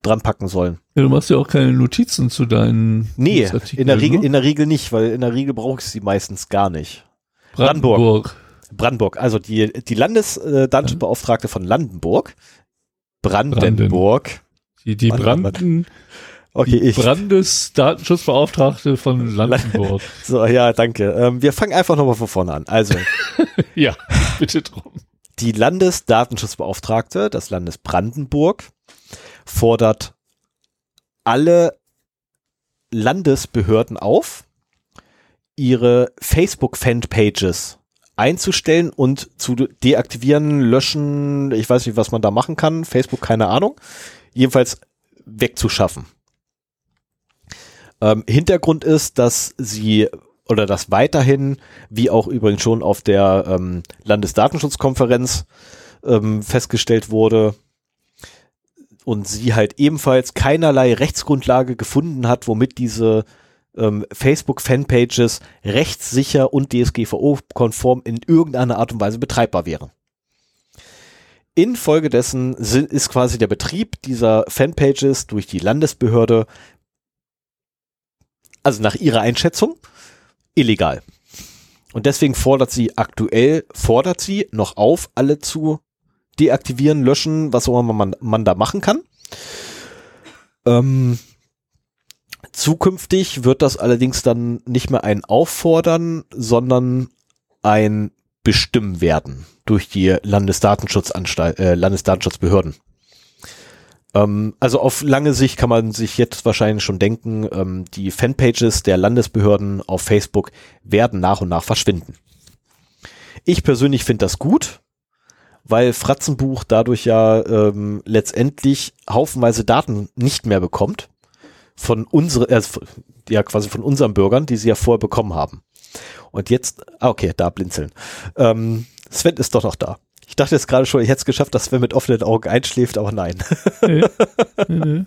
dran packen sollen. Ja, du machst ja auch keine Notizen zu deinen Nee, in der, Regel, ne? in der Regel nicht, weil in der Regel brauche ich sie meistens gar nicht. Brandenburg. Brandenburg, also die, die Landesdatenschutzbeauftragte von Landenburg. Brandenburg. Die, die Branden, Okay, die ich. Brandesdatenschutzbeauftragte von *laughs* Landenburg. So, ja, danke. Ähm, wir fangen einfach nochmal von vorne an. Also, *laughs* ja, bitte drum. die Landesdatenschutzbeauftragte des Landes Brandenburg fordert alle Landesbehörden auf, ihre Facebook-Fanpages einzustellen und zu deaktivieren, löschen, ich weiß nicht, was man da machen kann, Facebook, keine Ahnung, jedenfalls wegzuschaffen. Ähm, Hintergrund ist, dass sie oder dass weiterhin, wie auch übrigens schon auf der ähm, Landesdatenschutzkonferenz ähm, festgestellt wurde, und sie halt ebenfalls keinerlei Rechtsgrundlage gefunden hat, womit diese ähm, Facebook-Fanpages rechtssicher und DSGVO-konform in irgendeiner Art und Weise betreibbar wären. Infolgedessen ist quasi der Betrieb dieser Fanpages durch die Landesbehörde, also nach ihrer Einschätzung, illegal. Und deswegen fordert sie aktuell, fordert sie noch auf, alle zu deaktivieren, löschen, was auch immer man, man da machen kann. Ähm, zukünftig wird das allerdings dann nicht mehr ein Auffordern, sondern ein Bestimmen werden durch die Landesdatenschutzanstalt, äh, Landesdatenschutzbehörden. Ähm, also auf lange Sicht kann man sich jetzt wahrscheinlich schon denken, ähm, die Fanpages der Landesbehörden auf Facebook werden nach und nach verschwinden. Ich persönlich finde das gut, weil Fratzenbuch dadurch ja ähm, letztendlich haufenweise Daten nicht mehr bekommt von unsere, äh, ja quasi von unseren Bürgern, die sie ja vorher bekommen haben. Und jetzt, ah, okay, da blinzeln. Ähm, Sven ist doch noch da. Ich dachte jetzt gerade schon, ich hätte es geschafft, dass Sven mit offenen Augen einschläft, aber nein. Nee, *laughs*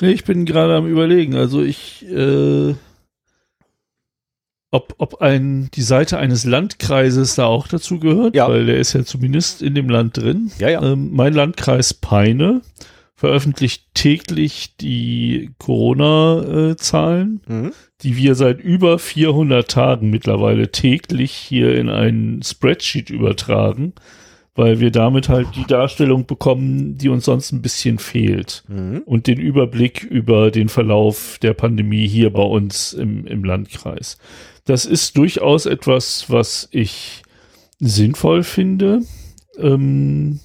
nee, ich bin gerade am überlegen. Also ich, äh, ob, ob ein, die Seite eines Landkreises da auch dazu gehört, Ja. weil der ist ja zumindest in dem Land drin. Ja, ja. Ähm, mein Landkreis Peine veröffentlicht täglich die Corona-Zahlen, Mhm. die wir seit über 400 Tagen mittlerweile täglich hier in einen Spreadsheet übertragen, weil wir damit halt die Darstellung bekommen, die uns sonst ein bisschen fehlt Mhm. und den Überblick über den Verlauf der Pandemie hier bei uns im, im Landkreis. Das ist durchaus etwas, was ich sinnvoll finde. Ähm,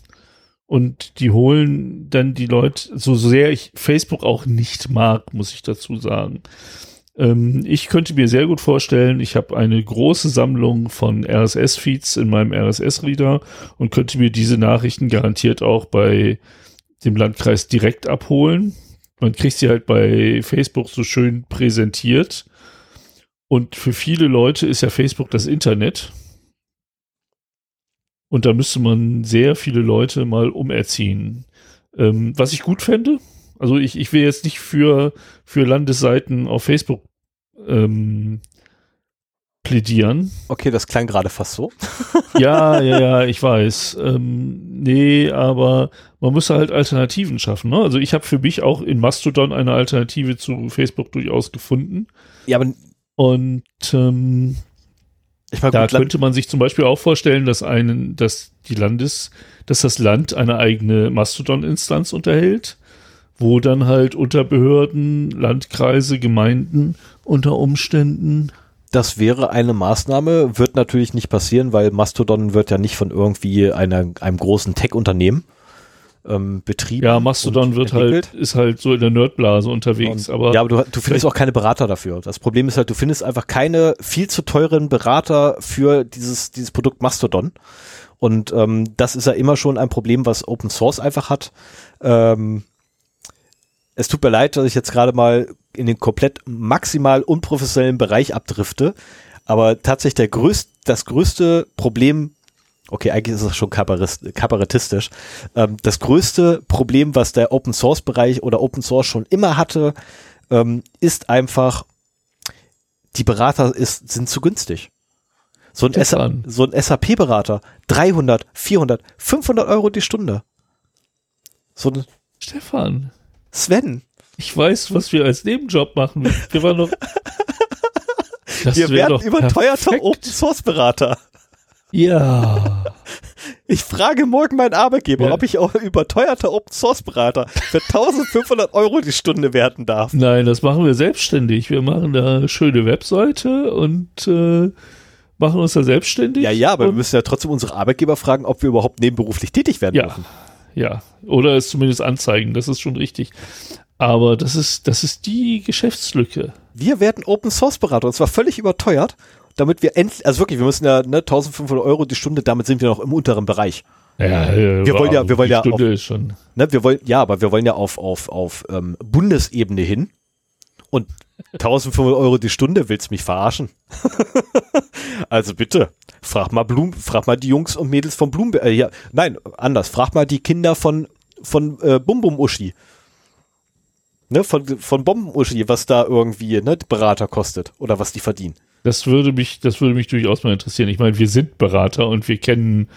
und die holen dann die Leute, so sehr ich Facebook auch nicht mag, muss ich dazu sagen. Ähm, ich könnte mir sehr gut vorstellen, ich habe eine große Sammlung von RSS-Feeds in meinem RSS-Reader und könnte mir diese Nachrichten garantiert auch bei dem Landkreis direkt abholen. Man kriegt sie halt bei Facebook so schön präsentiert. Und für viele Leute ist ja Facebook das Internet. Und da müsste man sehr viele Leute mal umerziehen. Ähm, was ich gut fände, also ich, ich will jetzt nicht für, für Landesseiten auf Facebook ähm, plädieren. Okay, das klang gerade fast so. *laughs* Ja, ja, ja, ich weiß. Ähm, nee, aber man muss halt Alternativen schaffen. Ne? Also ich habe für mich auch in Mastodon eine Alternative zu Facebook durchaus gefunden. Ja, aber Und ähm, meine, da könnte man sich zum Beispiel auch vorstellen, dass einen, dass die Landes, dass das Land eine eigene Mastodon-Instanz unterhält, wo dann halt unter Behörden, Landkreise, Gemeinden unter Umständen Das wäre eine Maßnahme, wird natürlich nicht passieren, weil Mastodon wird ja nicht von irgendwie einer, einem großen Tech-Unternehmen ähm, betrieben. Ja, Mastodon wird entwickelt. halt, ist halt so in der Nerdblase unterwegs, Und, aber, ja, aber du, du findest auch keine Berater dafür. Das Problem ist halt, du findest einfach keine viel zu teuren Berater für dieses, dieses Produkt Mastodon. Und ähm, das ist ja immer schon ein Problem, was Open Source einfach hat. Ähm, es tut mir leid, dass ich jetzt gerade mal in den komplett maximal unprofessionellen Bereich abdrifte. Aber tatsächlich der größte, das größte Problem, okay, eigentlich ist es schon kabarettistisch, ähm, das größte Problem, was der Open Source Bereich oder Open Source schon immer hatte, ähm, ist einfach, die Berater ist, sind zu günstig. So ein, SA so ein SAP-Berater, 300, 400, 500 Euro die Stunde. So ein Stefan, Sven, Ich weiß, was wir als Nebenjob machen. Wir waren noch. *laughs* wir werden überteuerter Open Source Berater. Ja. *laughs* Ich frage morgen meinen Arbeitgeber, ja. ob ich auch überteuerter Open Source Berater für 1500 Euro die Stunde werden darf. Nein, das machen wir selbstständig. Wir machen da eine schöne Webseite und äh, machen uns da selbstständig. Ja, ja, aber wir müssen ja trotzdem unsere Arbeitgeber fragen, ob wir überhaupt nebenberuflich tätig werden ja, dürfen. Ja, oder es zumindest anzeigen, das ist schon richtig. Aber das ist, das ist die Geschäftslücke. Wir werden Open Source Berater und zwar völlig überteuert, damit wir endlich, also wirklich, wir müssen ja ne, 1500 Euro die Stunde, damit sind wir noch im unteren Bereich. Ja, wir wollen ja, wir wollen ja, Stunde auf, ist schon. Ne, wir wollen, ja, aber wir wollen ja auf, auf, auf ähm, Bundesebene hin und 1500 Euro die Stunde, willst mich verarschen? *laughs* also bitte, frag mal Blum, frag mal die Jungs und Mädels von Blumberg, äh, ja, nein, anders, frag mal die Kinder von, von äh, Bum Bum Uschi. Ne, von, von Bomben-Uschi, was da irgendwie, ne, Berater kostet oder was die verdienen. Das würde mich, das würde mich durchaus mal interessieren. Ich meine, wir sind Berater und wir kennen,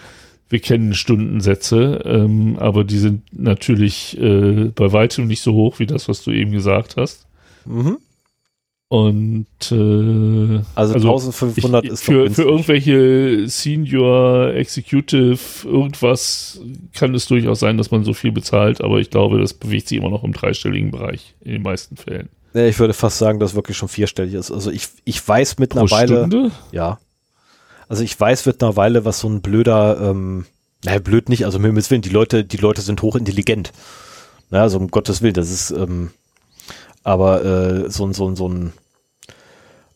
wir kennen Stundensätze, ähm, aber die sind natürlich äh, bei weitem nicht so hoch wie das, was du eben gesagt hast. Mhm. Und äh, also, also 1500 ich, ist für, für irgendwelche Senior Executive irgendwas kann es durchaus sein, dass man so viel bezahlt, aber ich glaube, das bewegt sich immer noch im dreistelligen Bereich in den meisten Fällen. Ja, ich würde fast sagen, dass wirklich schon vierstellig ist. Also ich, ich weiß Pro mittlerweile. Stunde? Ja. Also ich weiß mittlerweile, was so ein blöder, ähm, naja, blöd nicht, also mir Willen, die Leute, die Leute sind hochintelligent. Na, also um Gottes Willen, das ist, ähm, aber äh, so, ein so, ein so ein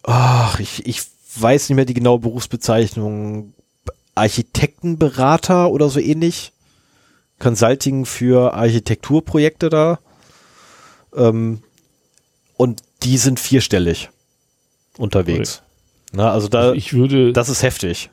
ach, ich, ich weiß nicht mehr die genaue Berufsbezeichnung, Architektenberater oder so ähnlich. Consulting für Architekturprojekte da. Ähm, und die sind vierstellig unterwegs. Okay. Na, also da, ich würde, das ist heftig.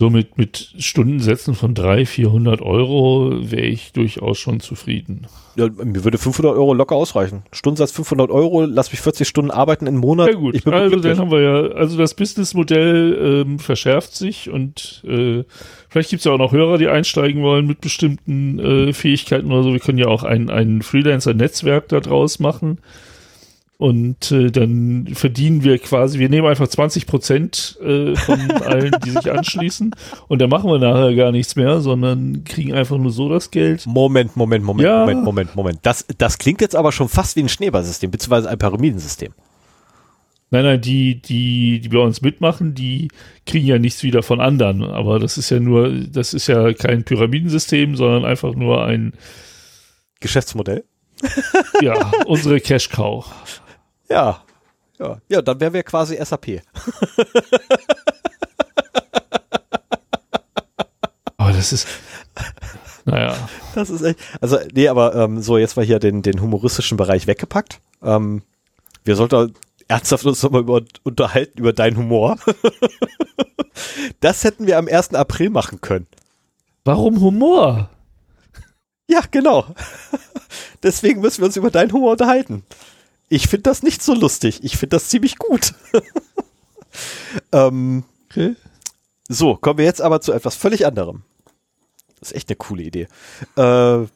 So mit, mit Stundensätzen von 300, 400 Euro wäre ich durchaus schon zufrieden. Ja, mir würde 500 Euro locker ausreichen. Stundensatz 500 Euro, lass mich 40 Stunden arbeiten im Monat. Ja gut, also dann haben wir ja, also das Businessmodell ähm, verschärft sich und äh, vielleicht gibt es ja auch noch Hörer, die einsteigen wollen mit bestimmten äh, Fähigkeiten oder so. Wir können ja auch ein, ein Freelancer-Netzwerk daraus machen und äh, dann verdienen wir quasi, wir nehmen einfach 20 Prozent äh, von *laughs* allen, die sich anschließen. Und dann machen wir nachher gar nichts mehr, sondern kriegen einfach nur so das Geld. Moment, Moment, Moment, ja. Moment, Moment, Moment. Das, das klingt jetzt aber schon fast wie ein Schneeballsystem, beziehungsweise ein Pyramidensystem. Nein, nein, die, die, die bei uns mitmachen, die kriegen ja nichts wieder von anderen. Aber das ist ja nur, das ist ja kein Pyramidensystem, sondern einfach nur ein Geschäftsmodell. ja, unsere Cash Cow. *laughs* Ja, ja, ja, dann wären wir quasi SAP. Aber das ist, naja. Das ist echt, also nee, aber ähm, so, jetzt war hier den, den humoristischen Bereich weggepackt. Ähm, wir sollten ernsthaft uns nochmal über, unterhalten über deinen Humor. das hätten wir am 1. April machen können. Warum Humor? Ja, genau. Deswegen müssen wir uns über deinen Humor unterhalten. Ich finde das nicht so lustig. Ich finde das ziemlich gut. *laughs* ähm, okay. So, kommen wir jetzt aber zu etwas völlig anderem. Das ist echt eine coole Idee. Äh,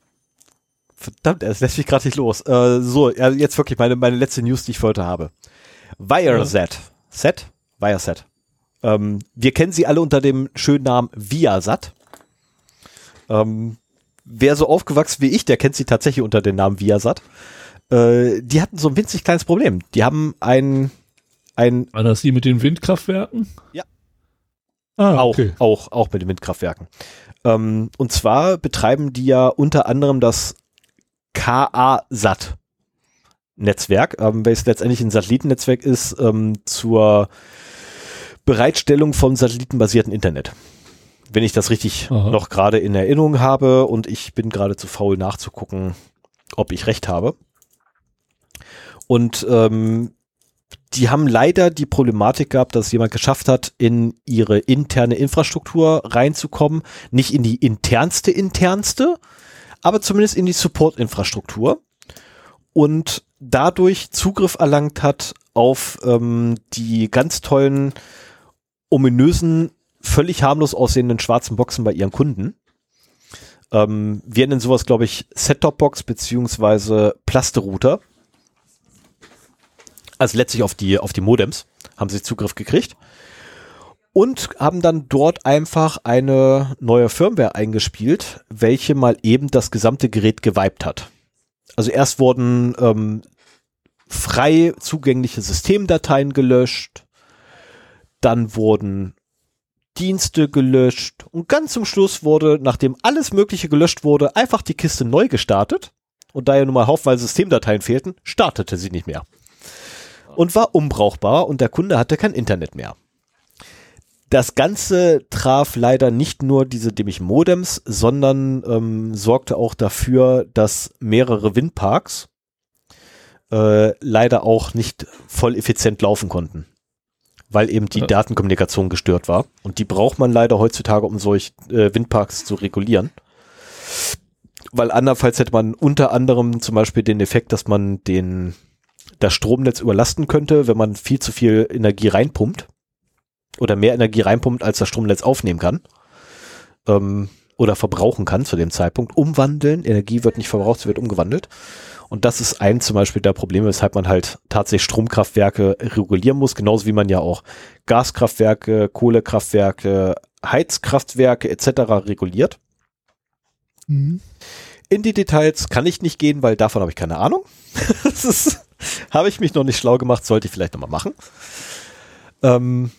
verdammt, es lässt mich gerade nicht los. Äh, so, jetzt wirklich meine, meine letzte News, die ich für heute habe. Ja. Set? Viasat. Ähm, wir kennen sie alle unter dem schönen Namen Viasat. Ähm, wer so aufgewachsen wie ich, der kennt sie tatsächlich unter dem Namen Viasat. Äh, die hatten so ein winzig kleines Problem. Die haben ein, ein. War das die mit den Windkraftwerken? Ja. Ah, auch, okay. auch, auch mit den Windkraftwerken. Ähm, und zwar betreiben die ja unter anderem das KA-SAT. Netzwerk, ähm, welches letztendlich ein Satellitennetzwerk ist ähm, zur Bereitstellung von satellitenbasierten Internet. Wenn ich das richtig Aha. noch gerade in Erinnerung habe und ich bin gerade zu faul nachzugucken, ob ich recht habe. Und ähm, die haben leider die Problematik gehabt, dass jemand geschafft hat, in ihre interne Infrastruktur reinzukommen. Nicht in die internste internste, aber zumindest in die Support-Infrastruktur. Und dadurch Zugriff erlangt hat auf ähm, die ganz tollen, ominösen, völlig harmlos aussehenden schwarzen Boxen bei ihren Kunden. Ähm, wir nennen sowas, glaube ich, Set-Top-Box beziehungsweise Plasterouter Also letztlich auf die, auf die Modems haben sie Zugriff gekriegt und haben dann dort einfach eine neue Firmware eingespielt, welche mal eben das gesamte Gerät geweibt hat. Also erst wurden ähm, frei zugängliche Systemdateien gelöscht, dann wurden Dienste gelöscht und ganz zum Schluss wurde, nachdem alles Mögliche gelöscht wurde, einfach die Kiste neu gestartet. Und da ja nun mal haufenweise Systemdateien fehlten, startete sie nicht mehr. Und war unbrauchbar und der Kunde hatte kein Internet mehr. Das Ganze traf leider nicht nur diese dämlichen Modems, sondern ähm, sorgte auch dafür, dass mehrere Windparks äh, leider auch nicht voll effizient laufen konnten, weil eben die. Datenkommunikation gestört war. Und die braucht man leider heutzutage, um solch äh, Windparks zu regulieren. Weil andernfalls hätte man unter anderem zum Beispiel den Effekt, dass man den das Stromnetz überlasten könnte, wenn man viel zu viel Energie reinpumpt oder mehr Energie reinpumpt, als das Stromnetz aufnehmen kann ähm, oder verbrauchen kann zu dem Zeitpunkt. Umwandeln, Energie wird nicht verbraucht, sie wird umgewandelt. Und das ist ein zum Beispiel der Probleme, weshalb man halt tatsächlich Stromkraftwerke regulieren muss, genauso wie man ja auch Gaskraftwerke, Kohlekraftwerke, Heizkraftwerke etc. reguliert. Mhm. In die Details kann ich nicht gehen, weil davon habe ich keine Ahnung. *laughs* das *laughs* habe ich mich noch nicht schlau gemacht, sollte ich vielleicht nochmal machen. Ähm,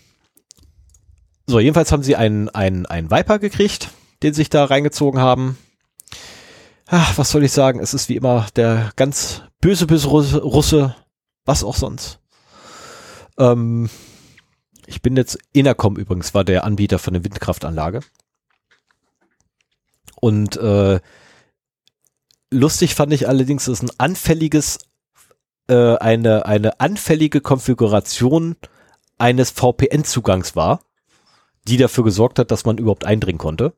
so, jedenfalls haben sie einen, einen, einen Viper gekriegt, den sich da reingezogen haben. Ach, was soll ich sagen? Es ist wie immer der ganz böse, böse Russe, was auch sonst. Ähm, ich bin jetzt, Enercom übrigens war der Anbieter von der Windkraftanlage. Und äh, lustig fand ich allerdings, dass ein anfälliges, äh, eine, eine anfällige Konfiguration eines VPN-Zugangs war die dafür gesorgt hat, dass man überhaupt eindringen konnte.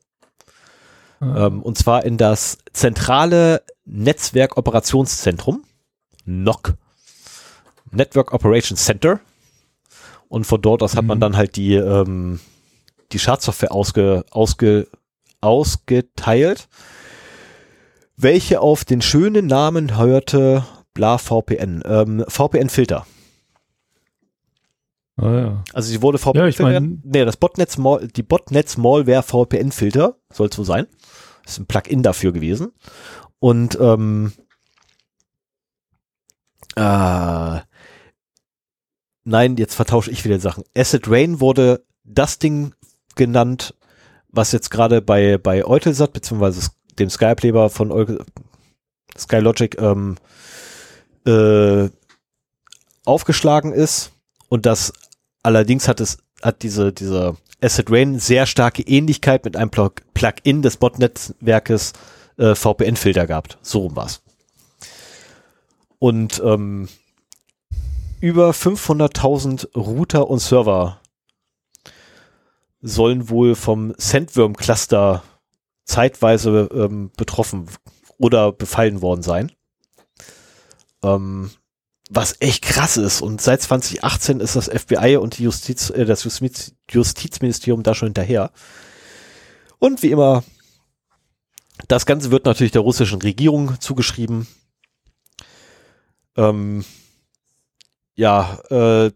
Ja. Ähm, und zwar in das zentrale Netzwerk-Operationszentrum, NOC, Network Operations Center. Und von dort aus mhm. hat man mhm. dann halt die, ähm, die Schadsoftware ausge, ausge, ausgeteilt, welche auf den schönen Namen hörte bla VPN, ähm, VPN-Filter. Ah, ja. Also sie wurde VPN, ja, ich mein, nee, das Botnet Small, die Botnet Smallware VPN Filter soll so sein. ist ein Plugin dafür gewesen. Und ähm, äh, nein, jetzt vertausche ich wieder Sachen. Acid Rain wurde das Ding genannt, was jetzt gerade bei bei Eutelsat beziehungsweise dem Skype-Leber von Eu Skylogic ähm, äh, aufgeschlagen ist und das Allerdings hat es, hat diese, diese Acid Rain sehr starke Ähnlichkeit mit einem Plugin des Botnetzwerkes äh, VPN-Filter gehabt. So rum war's. Und ähm, über 500.000 Router und Server sollen wohl vom Sandworm-Cluster zeitweise ähm, betroffen oder befallen worden sein. Ähm, was echt krass ist. Und seit 2018 ist das FBI und die Justiz, äh, das Justiz, Justizministerium da schon hinterher. Und wie immer, das Ganze wird natürlich der russischen Regierung zugeschrieben. Ähm, ja, äh,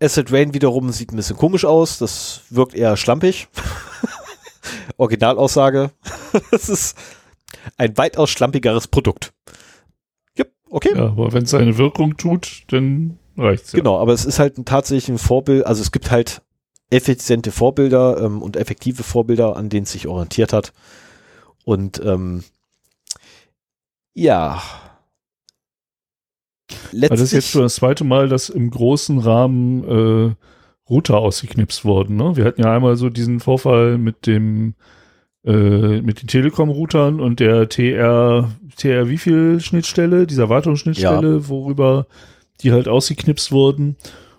Acid Rain wiederum sieht ein bisschen komisch aus. Das wirkt eher schlampig. *laughs* Originalaussage. *laughs* Es ist ein weitaus schlampigeres Produkt. Okay. Ja, aber wenn es seine Wirkung tut, dann reicht's ja. Genau, aber es ist halt ein, tatsächlich ein Vorbild, also es gibt halt effiziente Vorbilder ähm, und effektive Vorbilder, an denen es sich orientiert hat. Und ähm, ja. Letztlich, also das ist jetzt schon das zweite Mal, dass im großen Rahmen äh, Router ausgeknipst wurden. Ne? Wir hatten ja einmal so diesen Vorfall mit dem äh, mit den Telekom-Routern und der TR, TR wie viel Schnittstelle, dieser Wartungsschnittstelle, ja. worüber die halt ausgeknipst wurden.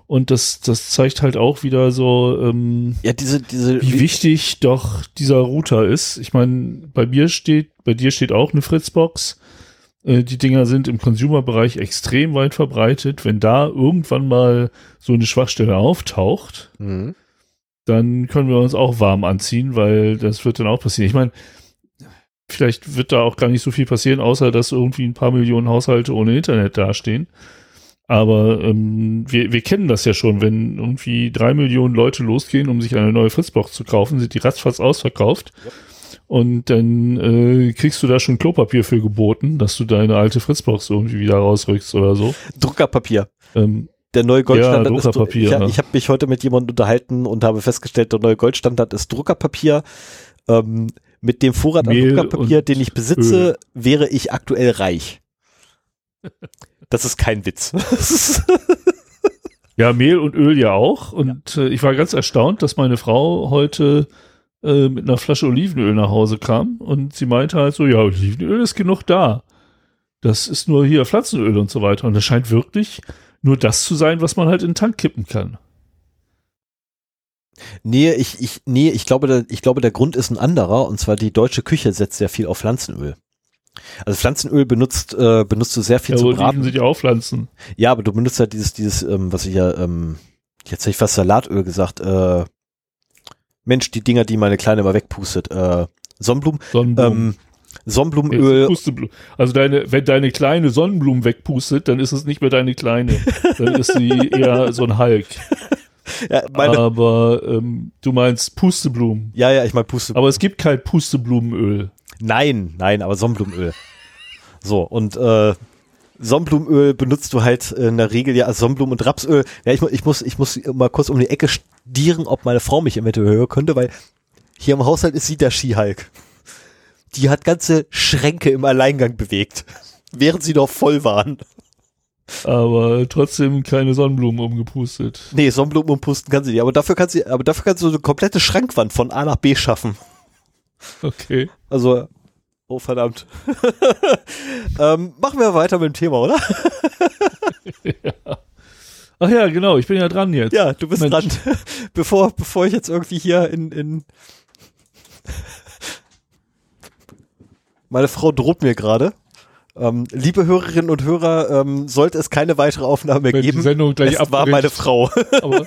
Und das, das zeigt halt auch wieder so, ähm, ja, diese, diese, wie, wie wichtig doch dieser Router ist. Ich meine, bei mir steht, bei dir steht auch eine Fritzbox. Äh, die Dinger sind im Consumer-Bereich extrem weit verbreitet. Wenn da irgendwann mal so eine Schwachstelle auftaucht, mhm dann können wir uns auch warm anziehen, weil das wird dann auch passieren. Ich meine, vielleicht wird da auch gar nicht so viel passieren, außer dass irgendwie ein paar Millionen Haushalte ohne Internet dastehen. Aber ähm, wir, wir kennen das ja schon, wenn irgendwie drei Millionen Leute losgehen, um sich eine neue Fritzbox zu kaufen, sind die ratzfatz ausverkauft. Ja. Und dann äh, kriegst du da schon Klopapier für geboten, dass du deine alte Fritzbox irgendwie wieder rausrückst oder so. Druckerpapier. Ähm, der neue Goldstandard ja, ist. Ich, ja. ich habe mich heute mit jemandem unterhalten und habe festgestellt, der neue Goldstandard ist Druckerpapier. Ähm, mit dem Vorrat Mehl an Druckerpapier, den ich besitze, Öl. wäre ich aktuell reich. *laughs* Das ist kein Witz. ja, Mehl und Öl ja auch. Und ja. Äh, ich war ganz erstaunt, dass meine Frau heute äh, mit einer Flasche Olivenöl nach Hause kam und sie meinte halt so, ja, Olivenöl ist genug da. Das ist nur hier Pflanzenöl und so weiter. Und das scheint wirklich nur das zu sein, was man halt in den Tank kippen kann. Nee, ich, ich, nee, ich glaube, der, ich glaube, der Grund ist ein anderer, und zwar die deutsche Küche setzt sehr viel auf Pflanzenöl. Also Pflanzenöl benutzt, äh, benutzt du sehr viel ja, zu braten. sind ja auch Pflanzen. Ja, aber du benutzt halt dieses, dieses, ähm, was ich ja, ähm, jetzt hätte ich fast Salatöl gesagt, äh, Mensch, die Dinger, die meine Kleine immer wegpustet, äh, Sonnenblumen. Sonnenblumen. Ähm, Sonnenblumenöl. Also deine, wenn deine kleine Sonnenblumen wegpustet, dann ist es nicht mehr deine kleine. dann ist sie *laughs* eher so ein Hulk. Ja, aber ähm, du meinst Pusteblumen. Ja, ja, ich meine Pusteblumen. Aber es gibt kein Pusteblumenöl. Nein, nein, aber Sonnenblumenöl. so, und äh, Sonnenblumenöl benutzt du halt in der Regel ja als Sonnenblumen- und Rapsöl. Ja, ich, ich, muss, ich muss mal kurz um die Ecke stieren, ob meine Frau mich eventuell hören könnte, weil hier im Haushalt ist sie der Skihulk. Die hat ganze Schränke im Alleingang bewegt, *laughs* während sie noch voll waren. Aber trotzdem keine Sonnenblumen umgepustet. Nee, Sonnenblumen umpusten kann sie nicht, aber dafür kann sie, aber dafür kannst du eine komplette Schrankwand von A nach B schaffen. Okay. Also, oh verdammt. *laughs* ähm, machen wir weiter mit dem Thema, oder? ja. *laughs* Ach ja, genau, ich bin ja dran jetzt. Ja, du bist Mensch. dran. bevor, bevor ich jetzt irgendwie hier in, in meine Frau droht mir gerade. Ähm, liebe Hörerinnen und Hörer, ähm, sollte es keine weitere Aufnahme Wenn geben, die Sendung gleich es war meine Frau. Aber,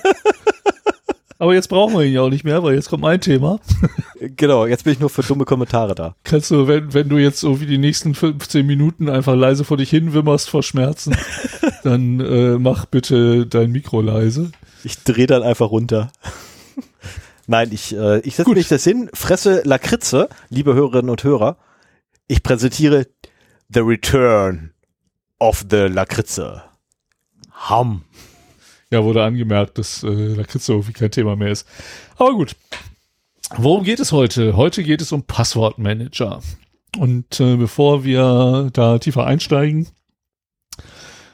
*laughs* aber, jetzt brauchen wir ihn ja auch nicht mehr, weil jetzt kommt mein Thema. Genau, jetzt bin ich nur für dumme Kommentare da. Kannst du, wenn, wenn du jetzt so wie die nächsten 15 Minuten einfach leise vor dich hin wimmerst vor Schmerzen, *laughs* dann äh, mach bitte dein Mikro leise. Ich drehe dann einfach runter. *laughs* Nein, ich, äh, ich setze mich das hin, fresse Lakritze, liebe Hörerinnen und Hörer. Ich präsentiere The Return of the Lakritze. Ham. Ja, wurde angemerkt, dass äh, Lakritze irgendwie kein Thema mehr ist. Aber gut. Worum geht es heute? Heute geht es um Passwortmanager. Und äh, bevor wir da tiefer einsteigen,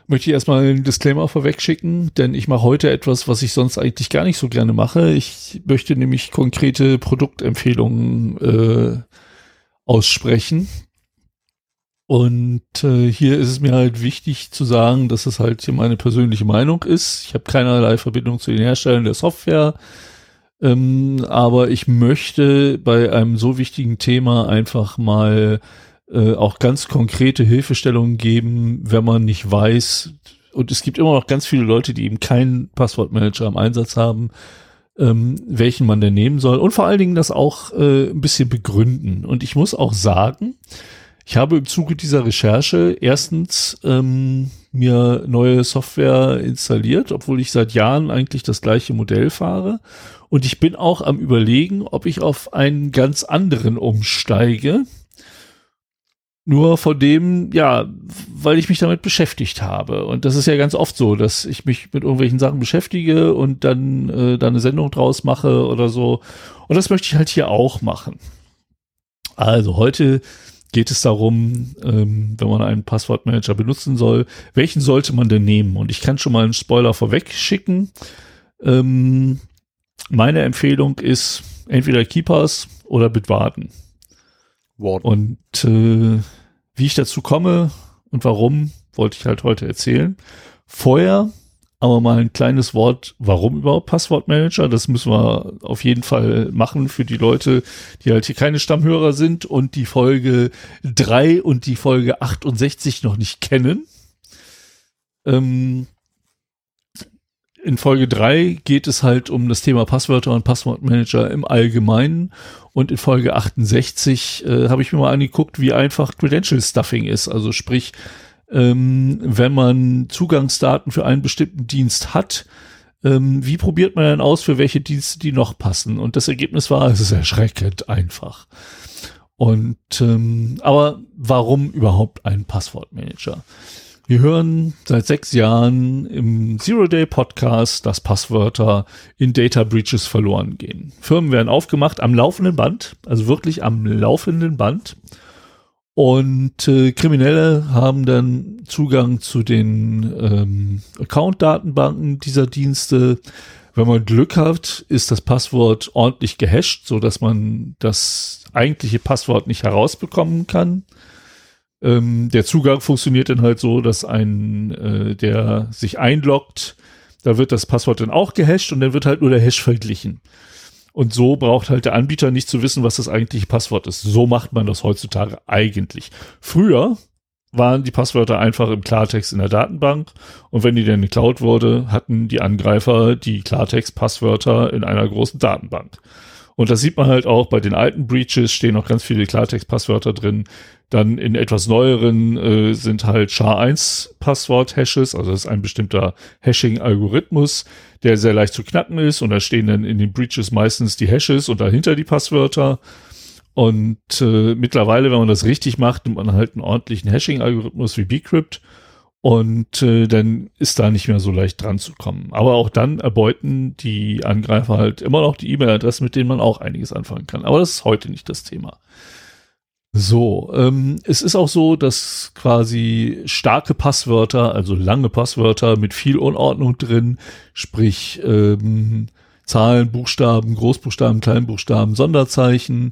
möchte ich erstmal einen Disclaimer vorweg schicken, denn ich mache heute etwas, was ich sonst eigentlich gar nicht so gerne mache. Ich möchte nämlich konkrete Produktempfehlungen äh, aussprechen. Und äh, hier ist es mir halt wichtig zu sagen, dass es halt hier meine persönliche Meinung ist. Ich habe keinerlei Verbindung zu den Herstellern der Software. Ähm, aber ich möchte bei einem so wichtigen Thema einfach mal äh, auch ganz konkrete Hilfestellungen geben, wenn man nicht weiß. Und es gibt immer noch ganz viele Leute, die eben keinen Passwortmanager im Einsatz haben, ähm, welchen man denn nehmen soll. Und vor allen Dingen das auch äh, ein bisschen begründen. Und ich muss auch sagen, ich habe im Zuge dieser Recherche erstens ähm, mir neue Software installiert, obwohl ich seit Jahren eigentlich das gleiche Modell fahre. Und ich bin auch am überlegen, ob ich auf einen ganz anderen umsteige. Nur von dem, ja, weil ich mich damit beschäftigt habe. Und das ist ja ganz oft so, dass ich mich mit irgendwelchen Sachen beschäftige und dann, äh, dann eine Sendung draus mache oder so. Und das möchte ich halt hier auch machen. Also heute geht es darum, ähm, wenn man einen Passwortmanager benutzen soll, welchen sollte man denn nehmen? Und ich kann schon mal einen Spoiler vorweg schicken. Ähm, meine Empfehlung ist entweder Keepers oder Bitwarden. Und äh, wie ich dazu komme und warum, wollte ich halt heute erzählen. Vorher aber mal ein kleines Wort, warum überhaupt Passwortmanager? Das müssen wir auf jeden Fall machen für die Leute, die halt hier keine Stammhörer sind und die Folge 3 und die Folge 68 noch nicht kennen. Ähm, in Folge 3 geht es halt um das Thema Passwörter und Passwortmanager im Allgemeinen. Und in Folge 68 äh, habe ich mir mal angeguckt, wie einfach Credential Stuffing ist. Also sprich, ähm, wenn man Zugangsdaten für einen bestimmten Dienst hat, ähm, wie probiert man dann aus, für welche Dienste die noch passen? Und das Ergebnis war, es ist erschreckend einfach. Und ähm, aber warum überhaupt ein Passwortmanager? Wir hören seit sechs Jahren im Zero-Day-Podcast, dass Passwörter in Data Breaches verloren gehen. Firmen werden aufgemacht am laufenden Band, also wirklich am laufenden Band. Und äh, Kriminelle haben dann Zugang zu den ähm, Account-Datenbanken dieser Dienste. Wenn man Glück hat, ist das Passwort ordentlich gehasht, so dass man das eigentliche Passwort nicht herausbekommen kann. Ähm, der Zugang funktioniert dann halt so, dass ein, äh, der sich einloggt, da wird das Passwort dann auch gehasht und dann wird halt nur der Hash verglichen. Und so braucht halt der Anbieter nicht zu wissen, was das eigentliche Passwort ist. So macht man das heutzutage eigentlich. Früher waren die Passwörter einfach im Klartext in der Datenbank und wenn die dann geklaut wurde, hatten die Angreifer die Klartext-Passwörter in einer großen Datenbank. Und das sieht man halt auch bei den alten Breaches, stehen auch ganz viele Klartext-Passwörter drin. Dann in etwas neueren äh, sind halt SHA-1-Passwort-Hashes, also das ist ein bestimmter Hashing-Algorithmus, der sehr leicht zu knacken ist. Und da stehen dann in den Breaches meistens die Hashes und dahinter die Passwörter. Und äh, mittlerweile, wenn man das richtig macht, nimmt man halt einen ordentlichen Hashing-Algorithmus wie Bcrypt und äh, dann ist da nicht mehr so leicht dran zu kommen. Aber auch dann erbeuten die Angreifer halt immer noch die E-Mail-Adressen, mit denen man auch einiges anfangen kann. Aber das ist heute nicht das Thema. So, ähm, es ist auch so, dass quasi starke Passwörter, also lange Passwörter mit viel Unordnung drin, sprich ähm, Zahlen, Buchstaben, Großbuchstaben, Kleinbuchstaben, Sonderzeichen,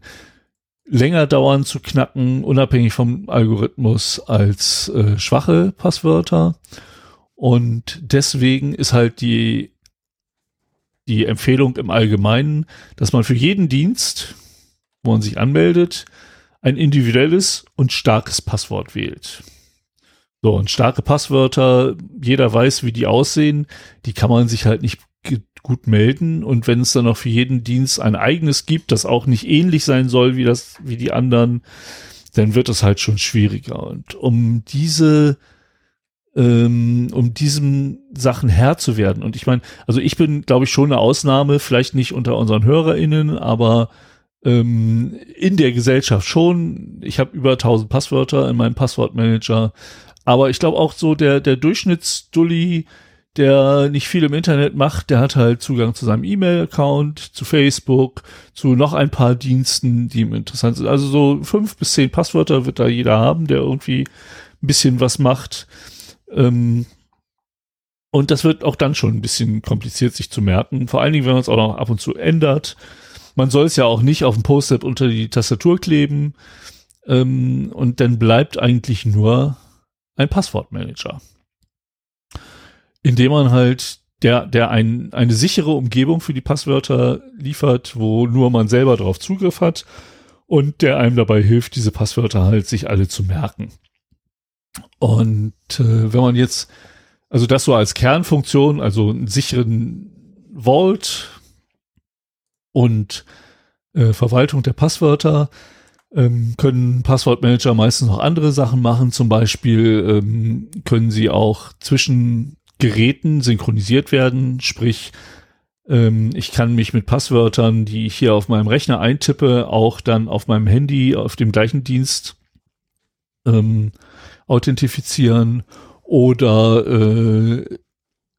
länger dauern zu knacken, unabhängig vom Algorithmus, als äh, schwache Passwörter. Und deswegen ist halt die, die Empfehlung im Allgemeinen, dass man für jeden Dienst, wo man sich anmeldet, ein individuelles und starkes Passwort wählt. So, und starke Passwörter, jeder weiß, wie die aussehen, die kann man sich halt nicht gut melden und wenn es dann noch für jeden Dienst ein eigenes gibt, das auch nicht ähnlich sein soll wie das, wie die anderen, dann wird es halt schon schwieriger. Und um diese, ähm, um diesen Sachen Herr zu werden, und ich meine, also ich bin, glaube ich, schon eine Ausnahme, vielleicht nicht unter unseren HörerInnen, aber ähm, in der Gesellschaft schon. Ich habe über 1000 Passwörter in meinem Passwortmanager, aber ich glaube auch so der, der Durchschnittsdulli, der nicht viel im Internet macht, der hat halt Zugang zu seinem E-Mail-Account, zu Facebook, zu noch ein paar Diensten, die ihm interessant sind. Also so fünf bis zehn Passwörter wird da jeder haben, der irgendwie ein bisschen was macht. Ähm, und das wird auch dann schon ein bisschen kompliziert, sich zu merken. Vor allen Dingen, wenn man es auch noch ab und zu ändert. Man soll es ja auch nicht auf dem Post-it unter die Tastatur kleben. Ähm, und dann bleibt eigentlich nur ein Passwortmanager indem man halt der, der ein, eine sichere Umgebung für die Passwörter liefert, wo nur man selber darauf Zugriff hat und der einem dabei hilft, diese Passwörter halt sich alle zu merken. Und äh, wenn man jetzt, also das so als Kernfunktion, also einen sicheren Vault und äh, Verwaltung der Passwörter, ähm, können Passwortmanager meistens noch andere Sachen machen. Zum Beispiel ähm, können sie auch zwischen Geräten synchronisiert werden, sprich ähm, ich kann mich mit Passwörtern, die ich hier auf meinem Rechner eintippe, auch dann auf meinem Handy auf dem gleichen Dienst ähm, authentifizieren oder äh,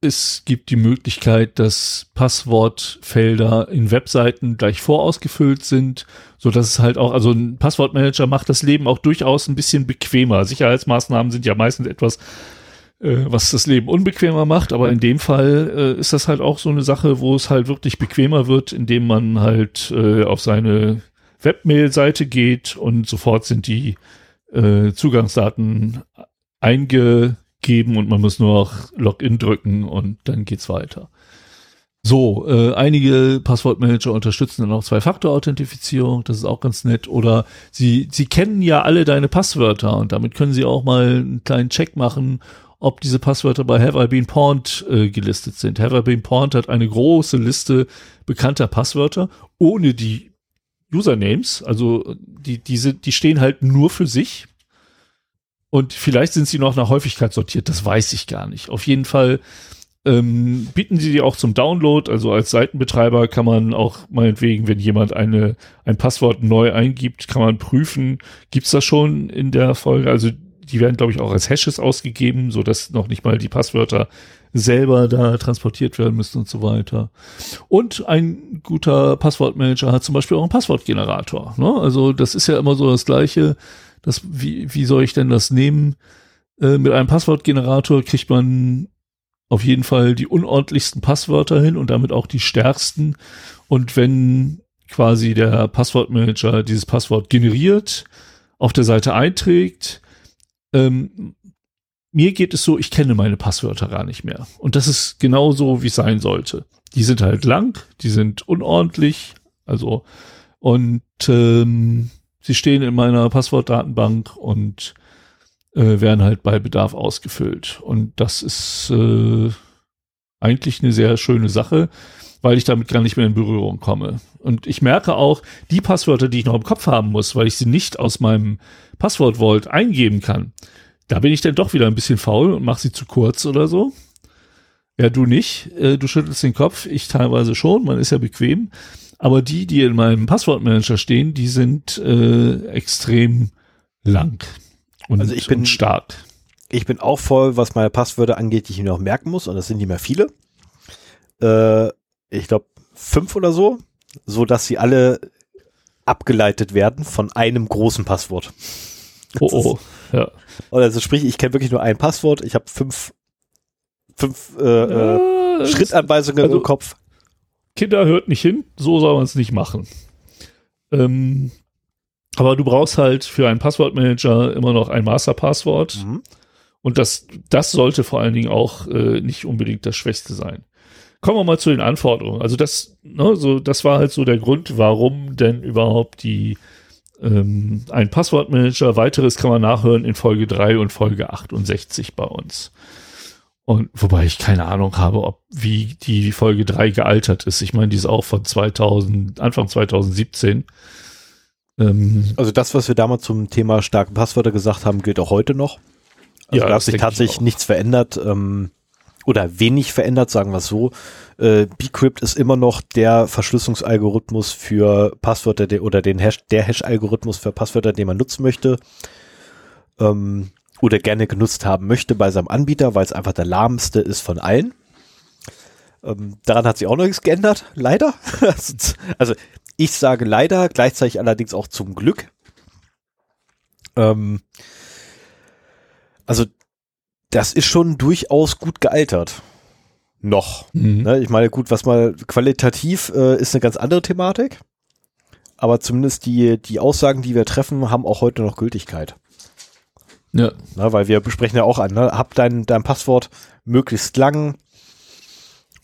es gibt die Möglichkeit, dass Passwortfelder in Webseiten gleich vorausgefüllt sind, so dass es halt auch, also ein Passwortmanager macht das Leben auch durchaus ein bisschen bequemer. Sicherheitsmaßnahmen sind ja meistens etwas äh, was das Leben unbequemer macht, aber in dem Fall äh, ist das halt auch so eine Sache, wo es halt wirklich bequemer wird, indem man halt äh, auf seine Webmail-Seite geht und sofort sind die äh, Zugangsdaten eingegeben und man muss nur noch Login drücken und dann geht's weiter. So, äh, einige Passwortmanager unterstützen dann auch Zwei-Faktor-Authentifizierung, das ist auch ganz nett. Oder sie, sie kennen ja alle deine Passwörter und damit können sie auch mal einen kleinen Check machen, ob diese Passwörter bei Have I Been Pawned äh, gelistet sind. Have I Been Pawned hat eine große Liste bekannter Passwörter ohne die Usernames, also die, diese, die stehen halt nur für sich. Und vielleicht sind sie noch nach Häufigkeit sortiert, das weiß ich gar nicht. Auf jeden Fall ähm, bieten sie die auch zum Download. Also als Seitenbetreiber kann man auch meinetwegen, wenn jemand eine, ein Passwort neu eingibt, kann man prüfen, gibt's das schon in der Folge? Also die werden, glaube ich, auch als Hashes ausgegeben, so dass noch nicht mal die Passwörter selber da transportiert werden müssen und so weiter. Und ein guter Passwortmanager hat zum Beispiel auch einen Passwortgenerator. Ne? Also das ist ja immer so das Gleiche. Das, wie, wie soll ich denn das nehmen? Äh, mit einem Passwortgenerator kriegt man auf jeden Fall die unordentlichsten Passwörter hin und damit auch die stärksten. Und wenn quasi der Passwortmanager dieses Passwort generiert, auf der Seite einträgt, ähm, mir geht es so, ich kenne meine Passwörter gar nicht mehr. Und das ist genau so, wie es sein sollte. Die sind halt lang, die sind unordentlich, also und ähm, sie stehen in meiner Passwortdatenbank und äh, werden halt bei Bedarf ausgefüllt. Und das ist äh, eigentlich eine sehr schöne Sache, weil ich damit gar nicht mehr in Berührung komme. Und ich merke auch, die Passwörter, die ich noch im Kopf haben muss, weil ich sie nicht aus meinem Passwort-Vault eingeben kann, da bin ich dann doch wieder ein bisschen faul und mache sie zu kurz oder so. Ja, du nicht. Äh, du schüttelst den Kopf, ich teilweise schon, man ist ja bequem. Aber die, die in meinem Passwortmanager stehen, die sind äh, extrem lang und, also ich bin stark. Ich bin auch voll, was meine Passwörter angeht, die ich mir noch merken muss. Und das sind nicht mehr viele. Äh, ich glaube fünf oder so, so dass sie alle abgeleitet werden von einem großen Passwort. Oh, oh, ja. Also sprich, ich kenne wirklich nur ein Passwort. Ich habe fünf, fünf äh, ja, äh, Schrittanweisungen also, im Kopf. Kinder hört nicht hin, so soll man es nicht machen. Ähm, aber du brauchst halt für einen Passwortmanager immer noch ein Masterpasswort. Mhm. Und das, das sollte vor allen Dingen auch äh, nicht unbedingt das Schwächste sein. Kommen wir mal zu den Anforderungen. Also das, ne, so, das war halt so der Grund, warum denn überhaupt die ähm, ein Passwortmanager, weiteres kann man nachhören in Folge 3 und Folge 68 bei uns. Und wobei ich keine Ahnung habe, ob wie die Folge 3 gealtert ist. Ich meine, die ist auch von 2000, Anfang 2017. Ähm, also das, was wir damals zum Thema starke Passwörter gesagt haben, gilt auch heute noch. Also ja, da hat sich tatsächlich nichts verändert ähm, oder wenig verändert, sagen wir es so. Äh, Bcrypt ist immer noch der Verschlüsselungsalgorithmus für Passwörter der, oder den Hash, der Hash-Algorithmus für Passwörter, den man nutzen möchte. Ähm, oder gerne genutzt haben möchte bei seinem Anbieter, weil es einfach der lahmste ist von allen. Ähm, daran hat sich auch noch nichts geändert, leider. *laughs* also ich sage leider, gleichzeitig allerdings auch zum Glück. Ähm, also das ist schon durchaus gut gealtert. Noch. Mhm. Ne? Ich meine, gut, was mal qualitativ äh, ist eine ganz andere Thematik. Aber zumindest die, die Aussagen, die wir treffen, haben auch heute noch Gültigkeit. Ja. Na, weil wir besprechen ja auch an, ne? hab dein, dein Passwort möglichst lang,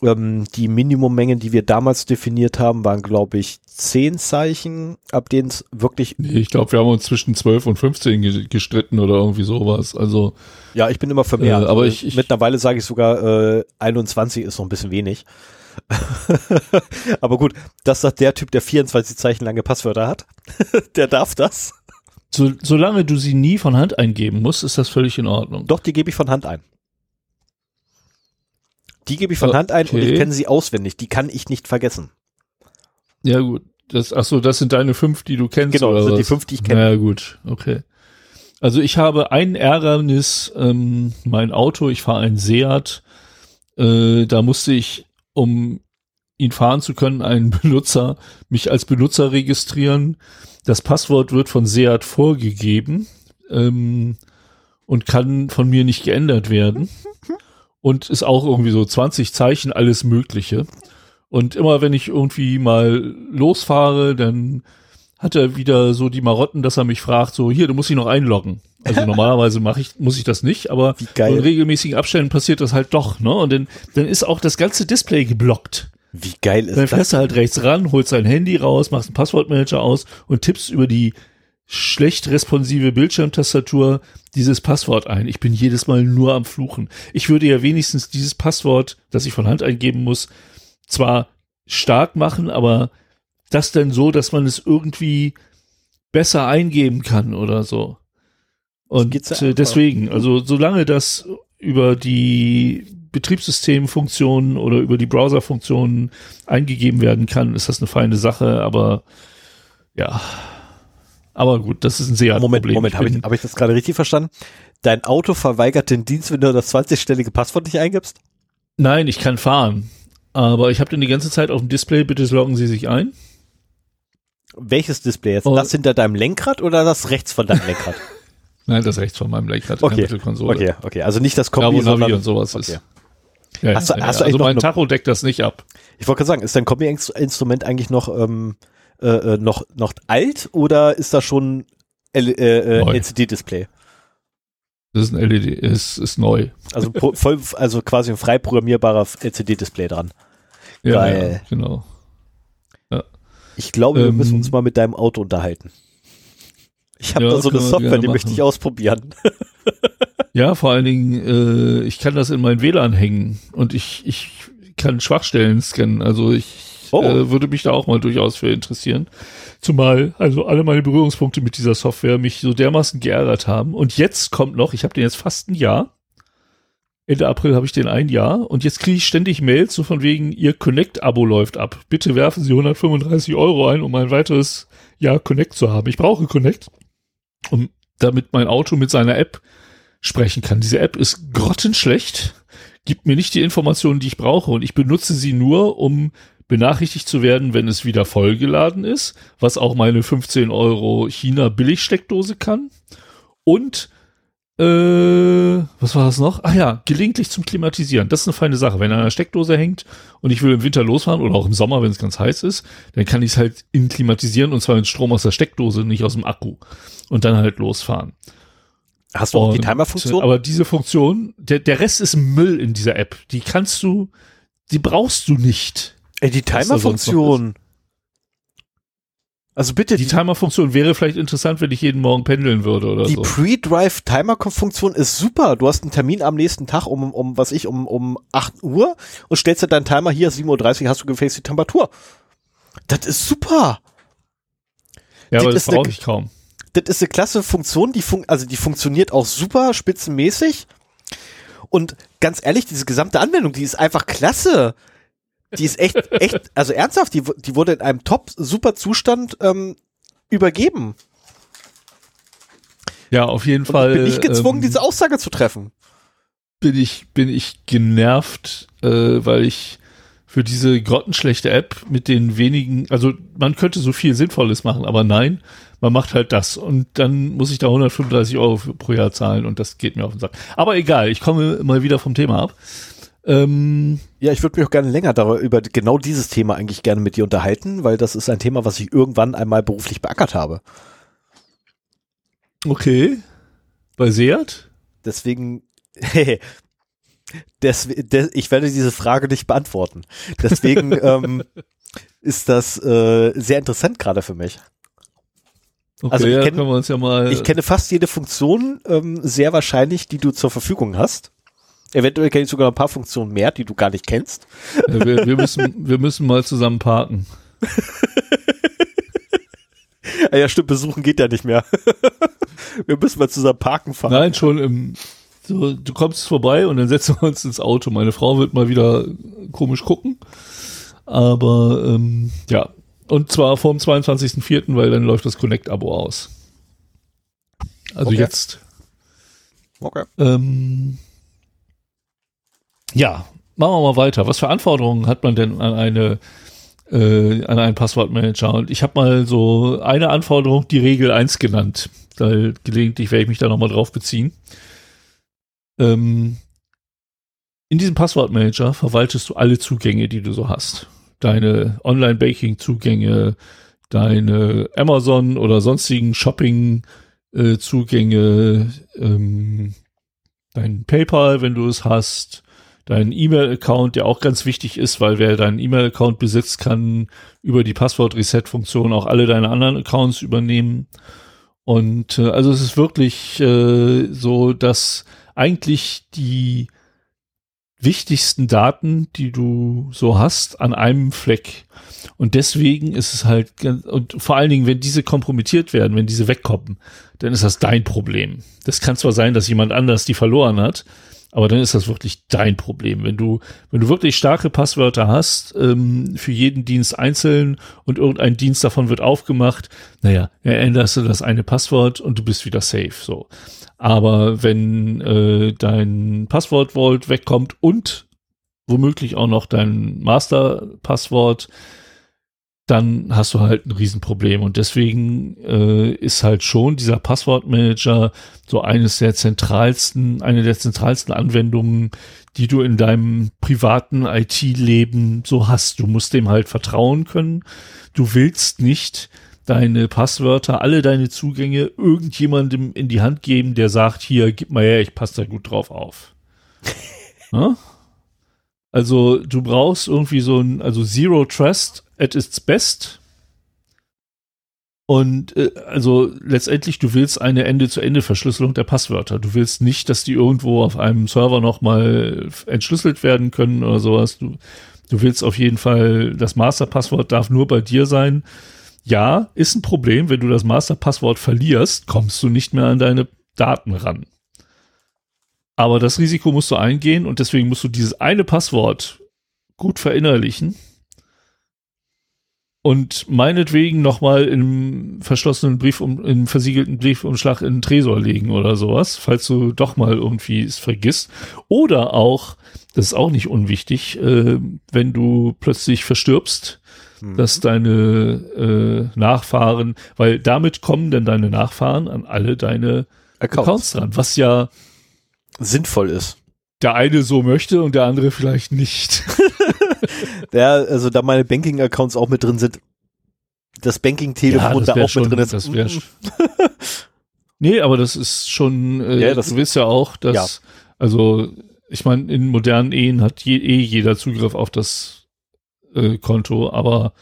ähm, die Minimummengen, die wir damals definiert haben, waren, glaube ich, zehn Zeichen, ab denen es wirklich. Nee, ich glaube, wir haben uns zwischen 12 und 15 gestritten oder irgendwie sowas. Also. Ja, ich bin immer für mehr. Äh, aber ich, ich, Mittlerweile sage ich sogar, äh, 21 ist noch ein bisschen wenig. *laughs* aber gut, das sagt der Typ, der 24 Zeichen lange Passwörter hat. *laughs* der darf das. So, solange du sie nie von Hand eingeben musst, ist das völlig in Ordnung. Doch, die gebe ich von Hand ein. Die gebe ich von okay. Hand ein und ich kenne sie auswendig. Die kann ich nicht vergessen. Ja, gut. Das, ach so, das sind deine fünf, die du kennst. Genau, das sind die fünf, die ich kenne. Ja, gut, okay. Also ich habe ein Ärgernis, ähm, mein Auto, ich fahre ein Seat, äh, da musste ich, um ihn fahren zu können, einen *laughs* Benutzer, mich als Benutzer registrieren. Das Passwort wird von Seat vorgegeben ähm, und kann von mir nicht geändert werden. und ist auch irgendwie so 20 Zeichen, alles Mögliche. Und immer wenn ich irgendwie mal losfahre, dann hat er wieder so die Marotten, dass er mich fragt, so hier, du musst dich noch einloggen. Also *laughs* normalerweise mache ich, muss ich das nicht, aber in regelmäßigen Abständen passiert das halt doch, ne? Und dann, dann ist auch das ganze Display geblockt. Wie geil ist dann das? Dann fährst du halt rechts ran, holst dein Handy raus, machst einen Passwortmanager aus und tippst über die schlecht responsive Bildschirmtastatur dieses Passwort ein. Ich bin jedes Mal nur am Fluchen. Ich würde ja wenigstens dieses Passwort, das ich von Hand eingeben muss, zwar stark machen, aber das denn so, dass man es irgendwie besser eingeben kann oder so. Und äh, deswegen, also solange das über die Betriebssystemfunktionen oder über die Browserfunktionen eingegeben werden kann, ist das eine feine Sache, aber ja. Aber gut, das ist ein sehr Moment, Problem. Moment, habe ich, hab ich das gerade richtig verstanden? Dein Auto verweigert den Dienst, wenn du das 20-stellige Passwort nicht eingibst? Nein, ich kann fahren. Aber ich habe dann die ganze Zeit auf dem Display, bitte loggen Sie sich ein. Welches Display jetzt? Oh. Das hinter deinem Lenkrad oder das rechts von deinem Lenkrad? *laughs* Nein, das rechts von meinem Lenkrad, okay. Mittelkonsole. Okay, okay, also nicht das Kombi, wo Navi und sowas okay. ist. Ja, hast du, ja, hast du also mein Tacho deckt das nicht ab. Ich wollte gerade sagen, ist dein Kombi-Instrument eigentlich noch, ähm, äh, äh, noch, noch alt oder ist das schon äh, äh, LCD-Display? Das ist ein LED, ist, ist neu. Also voll, also quasi ein frei programmierbarer LCD-Display dran. Ja, Geil. ja genau. Ja. Ich glaube, wir ähm, müssen uns mal mit deinem Auto unterhalten. Ich habe ja, da so eine Software, die möchte ich ausprobieren. *laughs* ja, vor allen Dingen, äh, ich kann das in mein WLAN hängen und ich, ich kann Schwachstellen scannen. Also ich oh. äh, würde mich da auch mal durchaus für interessieren. Zumal also alle meine Berührungspunkte mit dieser Software mich so dermaßen geärgert haben. Und jetzt kommt noch, ich habe den jetzt fast ein Jahr. Ende April habe ich den ein Jahr und jetzt kriege ich ständig Mails so von wegen, Ihr Connect-Abo läuft ab. Bitte werfen Sie 135 Euro ein, um ein weiteres Jahr Connect zu haben. Ich brauche Connect, um damit mein Auto mit seiner App sprechen kann. Diese App ist grottenschlecht, gibt mir nicht die Informationen, die ich brauche und ich benutze sie nur, um benachrichtigt zu werden, wenn es wieder vollgeladen ist, was auch meine 15 Euro China Billigsteckdose kann. Und äh, was war das noch? Ah ja, gelegentlich zum Klimatisieren. Das ist eine feine Sache. Wenn an einer Steckdose hängt und ich will im Winter losfahren oder auch im Sommer, wenn es ganz heiß ist, dann kann ich es halt in klimatisieren und zwar mit Strom aus der Steckdose, nicht aus dem Akku. Und dann halt losfahren. Hast du auch und, die Timer-Funktion? Aber diese Funktion, der, der Rest ist Müll in dieser App. Die kannst du, die brauchst du nicht. Ey, die Timer-Funktion. Also bitte. Die, die Timer-Funktion wäre vielleicht interessant, wenn ich jeden Morgen pendeln würde oder die so. Die Pre-Drive-Timer-Funktion ist super. Du hast einen Termin am nächsten Tag um, um was ich, um, um 8 Uhr und stellst dir deinen Timer hier, 7.30 Uhr hast du gefälligst die Temperatur. Das ist super. Ja, das aber das brauche ich kaum. Das ist eine klasse Funktion, die fun also die funktioniert auch super spitzenmäßig. Und ganz ehrlich, diese gesamte Anwendung, die ist einfach klasse die ist echt, *laughs* echt, also ernsthaft, die, die wurde in einem top, super Zustand ähm, übergeben. Ja, auf jeden Und Fall. Bin ich gezwungen, ähm, diese Aussage zu treffen. Bin ich, bin ich genervt, äh, weil ich für diese grottenschlechte App mit den wenigen, also man könnte so viel Sinnvolles machen, aber nein, man macht halt das und dann muss ich da 135 Euro pro Jahr zahlen und das geht mir auf den Sack. Aber egal, ich komme mal wieder vom Thema ab. Ähm, ja, ich würde mich auch gerne länger darüber, über genau dieses Thema eigentlich gerne mit dir unterhalten, weil das ist ein Thema, was ich irgendwann einmal beruflich beackert habe. Okay. Bei Seat? Deswegen, *laughs* des, des, ich werde diese Frage nicht beantworten. Deswegen *laughs* ähm, ist das äh, sehr interessant gerade für mich. Okay, also ich, ja, kenn, ja ich kenne fast jede Funktion ähm, sehr wahrscheinlich, die du zur Verfügung hast. Eventuell kenne ich sogar ein paar Funktionen mehr, die du gar nicht kennst. Ja, wir, wir, müssen, wir müssen mal zusammen parken. Ah ja, stimmt, besuchen geht ja nicht mehr. *laughs* wir müssen mal zusammen parken fahren. Nein, schon im, so, du kommst vorbei und dann setzen wir uns ins Auto. Meine Frau wird mal wieder komisch gucken. Aber ähm, ja, und zwar vor dem 22.04., weil dann läuft das Connect-Abo aus. Also okay. jetzt. Okay. Ähm, ja, machen wir mal weiter. Was für Anforderungen hat man denn an eine äh, an einen Passwortmanager? Und ich habe mal so eine Anforderung, die Regel 1 genannt. Weil gelegentlich werde ich mich da nochmal drauf beziehen. Ähm, in diesem Passwortmanager verwaltest du alle Zugänge, die du so hast. Deine Online-Banking-Zugänge, deine Amazon oder sonstigen Shopping-Zugänge, äh, ähm, dein PayPal, wenn du es hast, deinen E-Mail-Account, der auch ganz wichtig ist, weil wer deinen E-Mail-Account besitzt, kann über die Passwort-Reset-Funktion auch alle deine anderen Accounts übernehmen. Und äh, also es ist wirklich äh, so, dass eigentlich die wichtigsten Daten, die du so hast, an einem Fleck. Und deswegen ist es halt, und vor allen Dingen, wenn diese kompromittiert werden, wenn diese wegkommen, dann ist das dein Problem. Das kann zwar sein, dass jemand anders die verloren hat, aber dann ist das wirklich dein Problem. Wenn du, wenn du wirklich starke Passwörter hast, ähm, für jeden Dienst einzeln und irgendein Dienst davon wird aufgemacht, naja, änderst du das eine Passwort und du bist wieder safe, so. Aber wenn äh, dein Passwort Vault wegkommt und womöglich auch noch dein Master-Passwort, dann hast du halt ein Riesenproblem. Und deswegen äh, ist halt schon dieser Passwortmanager so eines der zentralsten, eine der zentralsten Anwendungen, die du in deinem privaten IT-Leben so hast. Du musst dem halt vertrauen können. Du willst nicht deine Passwörter, alle deine Zugänge irgendjemandem in die Hand geben, der sagt, hier, gib mal her, ich passe da gut drauf auf. ja? *laughs* Also du brauchst irgendwie so ein, also Zero Trust at its best. Und äh, also letztendlich, du willst eine Ende-zu-Ende-Verschlüsselung der Passwörter. Du willst nicht, dass die irgendwo auf einem Server nochmal entschlüsselt werden können oder sowas. Du, du willst auf jeden Fall, das Masterpasswort darf nur bei dir sein. Ja, ist ein Problem. Wenn du das Masterpasswort verlierst, kommst du nicht mehr an deine Daten ran. Aber das Risiko musst du eingehen und deswegen musst du dieses eine Passwort gut verinnerlichen und meinetwegen nochmal im verschlossenen Brief, um, im versiegelten Briefumschlag in den Tresor legen oder sowas, falls du doch mal irgendwie es vergisst. Oder auch, das ist auch nicht unwichtig, äh, wenn du plötzlich verstirbst, mhm. dass deine äh, Nachfahren, weil damit kommen denn deine Nachfahren an alle deine Accounts, Accounts dran, was ja sinnvoll ist. Der eine so möchte und der andere vielleicht nicht. *laughs* *laughs* ja, also da meine Banking-Accounts auch mit drin sind, das Banking-Telefon ja, da auch schon, mit drin ist. Das wär, nee, aber das ist schon, äh, ja, das, du weißt ja auch, dass, ja. also ich meine, in modernen Ehen hat je, eh jeder Zugriff auf das äh, Konto, aber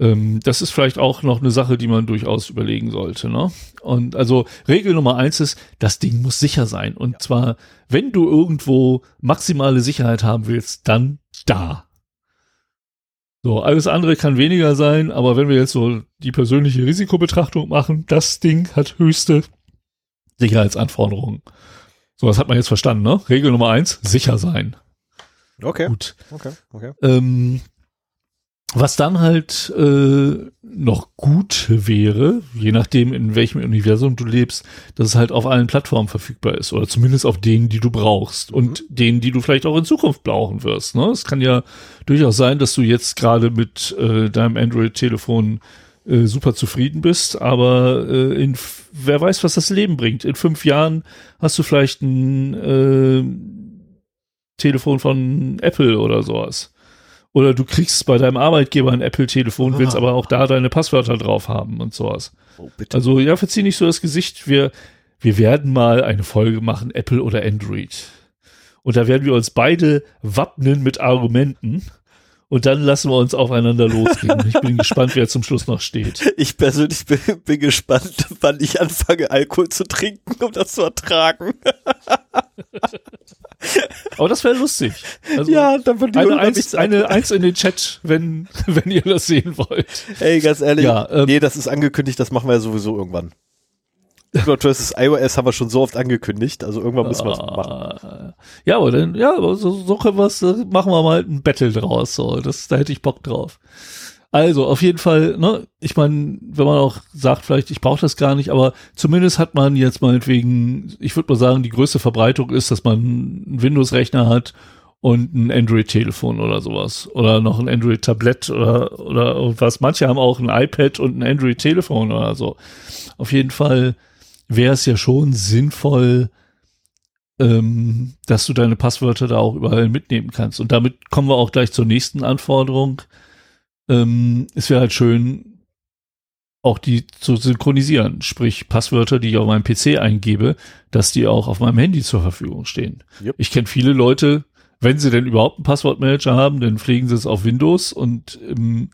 ähm, das ist vielleicht auch noch eine Sache, die man durchaus überlegen sollte. Ne? Und also Regel Nummer eins ist, das Ding muss sicher sein. Und ja. zwar, wenn du irgendwo maximale Sicherheit haben willst, dann da. So, alles andere kann weniger sein, aber wenn wir jetzt so die persönliche Risikobetrachtung machen, das Ding hat höchste Sicherheitsanforderungen. So, das hat man jetzt verstanden, ne? Regel Nummer eins, sicher sein. Okay. Gut. Okay, okay. Ähm, was dann halt äh, noch gut wäre, je nachdem, in welchem Universum du lebst, dass es halt auf allen Plattformen verfügbar ist oder zumindest auf denen, die du brauchst mhm. und denen, die du vielleicht auch in Zukunft brauchen wirst. Ne? Es kann ja durchaus sein, dass du jetzt gerade mit äh, deinem Android-Telefon äh, super zufrieden bist, aber äh, in wer weiß, was das Leben bringt. In fünf Jahren hast du vielleicht ein äh, Telefon von Apple oder sowas oder du kriegst bei deinem Arbeitgeber ein Apple-Telefon, ah. willst aber auch da deine Passwörter drauf haben und sowas. Oh, bitte. Also ja, verzieh nicht so das Gesicht. Wir, wir werden mal eine Folge machen, Apple oder Android. Und da werden wir uns beide wappnen mit Argumenten. Und dann lassen wir uns aufeinander losgehen. Ich bin gespannt, wer zum Schluss noch steht. Ich persönlich bin, bin gespannt, wann ich anfange, Alkohol zu trinken, um das zu ertragen. Aber das wäre lustig. Also ja, dann würde eine, eins, eine Eins in den Chat, wenn, wenn ihr das sehen wollt. Ey, ganz ehrlich, ja, ähm, nee, das ist angekündigt, das machen wir ja sowieso irgendwann. Android versus iOS haben wir schon so oft angekündigt, also irgendwann müssen wir es machen. Ja, aber dann, ja, aber so, so können wir es, machen wir mal ein Battle draus, so, das, da hätte ich Bock drauf. Also auf jeden Fall, ne, ich meine, wenn man auch sagt, vielleicht ich brauche das gar nicht, aber zumindest hat man jetzt meinetwegen, ich würde mal sagen, die größte Verbreitung ist, dass man einen Windows-Rechner hat und ein Android-Telefon oder sowas oder noch ein Android-Tablett oder oder irgendwas. Manche haben auch ein iPad und ein Android-Telefon oder so. Auf jeden Fall wäre es ja schon sinnvoll, ähm, dass du deine Passwörter da auch überall mitnehmen kannst. Und damit kommen wir auch gleich zur nächsten Anforderung ähm, es wäre halt schön, auch die zu synchronisieren, sprich Passwörter, die ich auf meinem PC eingebe, dass die auch auf meinem Handy zur Verfügung stehen. Yep. Ich kenne viele Leute, wenn sie denn überhaupt einen Passwortmanager haben, dann pflegen sie es auf Windows und im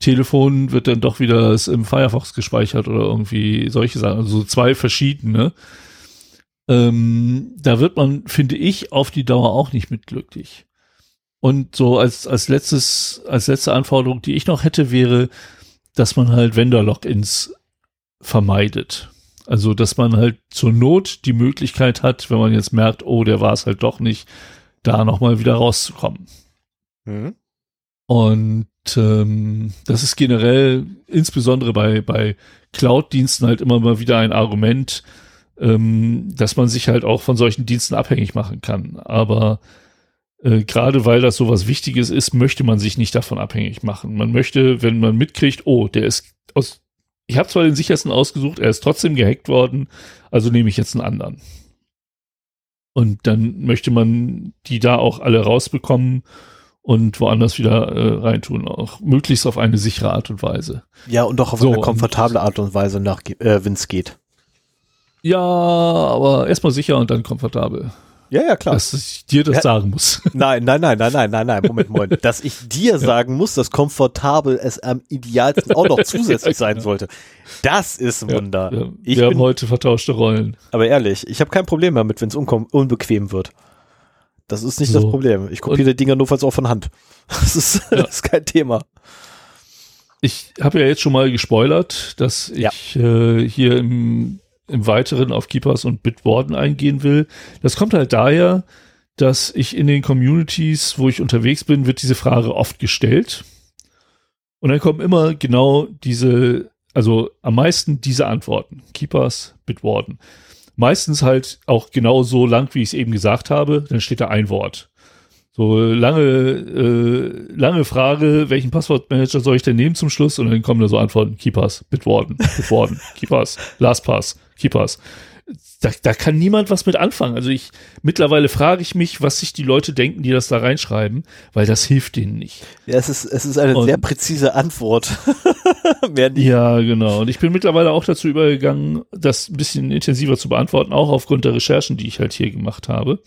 Telefon wird dann doch wieder im Firefox gespeichert oder irgendwie solche Sachen, also zwei verschiedene. Ähm, da wird man, finde ich, auf die Dauer auch nicht mit glücklich. Und so als, als letztes, als letzte Anforderung, die ich noch hätte, wäre, dass man halt Vendor-Logins vermeidet. Also, dass man halt zur Not die Möglichkeit hat, wenn man jetzt merkt, oh, der war es halt doch nicht, da nochmal wieder rauszukommen. Mhm. Und ähm, das ist generell, insbesondere bei, bei Cloud-Diensten halt immer mal wieder ein Argument, ähm, dass man sich halt auch von solchen Diensten abhängig machen kann. Aber äh, gerade weil das so was Wichtiges ist, möchte man sich nicht davon abhängig machen. Man möchte, wenn man mitkriegt, oh, der ist aus, ich habe zwar den sichersten ausgesucht, er ist trotzdem gehackt worden, also nehme ich jetzt einen anderen. Und dann möchte man die da auch alle rausbekommen und woanders wieder äh, reintun, auch möglichst auf eine sichere Art und Weise. Ja, und auch auf so, eine komfortable Art und Weise, nach, äh, wenn es geht. Ja, aber erstmal sicher und dann komfortabel. Ja, ja, klar. Dass ich dir das ja, sagen muss. *laughs* Nein, nein, nein, nein, nein, nein, nein, Moment, Moment. *laughs* Dass ich dir ja. sagen muss, dass komfortabel es am idealsten auch noch *laughs* zusätzlich sein genau. sollte. Das ist ein Wunder. Ja, wir bin, haben heute vertauschte Rollen. Aber ehrlich, ich habe kein Problem damit, wenn es unbequem wird. Das ist nicht so. das Problem. Ich kopiere die Dinger nur falls auch von Hand. *laughs* Das ist, das *laughs* ist kein Thema. Ich habe ja jetzt schon mal gespoilert, dass ich äh, hier im im Weiteren auf Keepers und Bitwarden eingehen will. Das kommt halt daher, dass ich in den Communities, wo ich unterwegs bin, wird diese Frage oft gestellt. Und dann kommen immer genau diese, also am meisten diese Antworten. Keepers, Bitwarden. Meistens halt auch genau so lang, wie ich es eben gesagt habe. Dann steht da ein Wort. So lange, äh, lange Frage, welchen Passwortmanager soll ich denn nehmen zum Schluss? Und dann kommen da so Antworten, Keepers, Bitwarden, Bitwarden, Keepers, LastPass, Keepers. Da, da kann niemand was mit anfangen. Also ich mittlerweile frage ich mich, was sich die Leute denken, die das da reinschreiben, weil das hilft denen nicht. Ja, es ist, es ist eine und, sehr präzise Antwort. *laughs* Ja, genau. Und ich bin mittlerweile auch dazu übergegangen, das ein bisschen intensiver zu beantworten, auch aufgrund der Recherchen, die ich halt hier gemacht habe.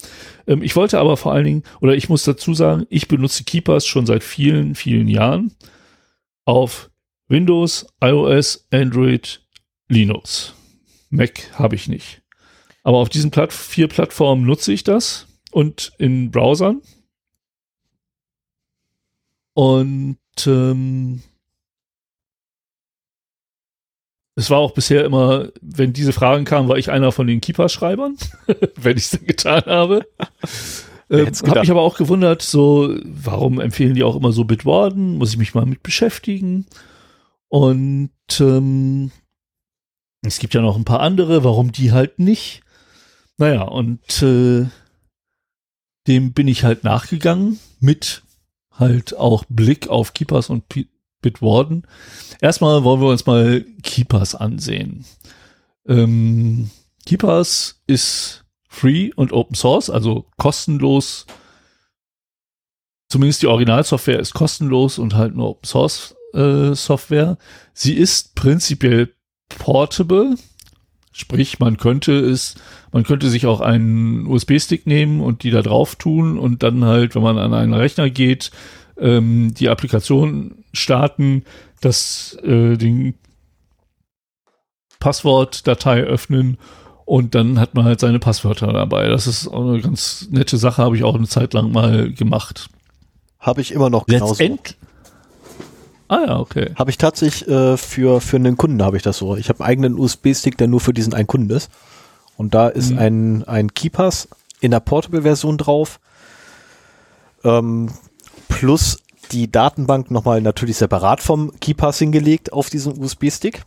Ähm, ich wollte aber vor allen Dingen, oder ich muss dazu sagen, ich benutze Keepers schon seit vielen, vielen Jahren auf Windows, iOS, Android, Linux. Mac habe ich nicht. Aber auf diesen Platt vier Plattformen nutze ich das und in Browsern. Und ähm, es war auch bisher immer, wenn diese Fragen kamen, war ich einer von den Keeper-Schreibern, *laughs* wenn ich es dann getan habe. Ähm, habe mich aber auch gewundert, so, warum empfehlen die auch immer so Bitwarden? Muss ich mich mal mit beschäftigen? Und ähm, es gibt ja noch ein paar andere, warum die halt nicht? Naja, und äh, dem bin ich halt nachgegangen mit halt auch Blick auf Keepers und P Bitwarden. Erstmal wollen wir uns mal Keepers ansehen. Ähm, Keepers ist free und Open Source, also kostenlos. Zumindest die Originalsoftware ist kostenlos und halt nur Open Source äh, Software. Sie ist prinzipiell portable. Sprich, man könnte es, man könnte sich auch einen USB-Stick nehmen und die da drauf tun und dann halt, wenn man an einen Rechner geht, ähm, die Applikation starten, das äh, den Passwortdatei öffnen und dann hat man halt seine Passwörter dabei. Das ist auch eine ganz nette Sache, habe ich auch eine Zeit lang mal gemacht. Habe ich immer noch genauso. Letztend Ah ja, okay. Habe ich tatsächlich äh, für, für einen Kunden habe ich das so. Ich habe einen eigenen USB-Stick, der nur für diesen einen Kunden ist. Und da ist mhm. ein, ein Keypass in der Portable-Version drauf. Ähm, plus die Datenbank nochmal natürlich separat vom Keypass hingelegt auf diesen USB-Stick.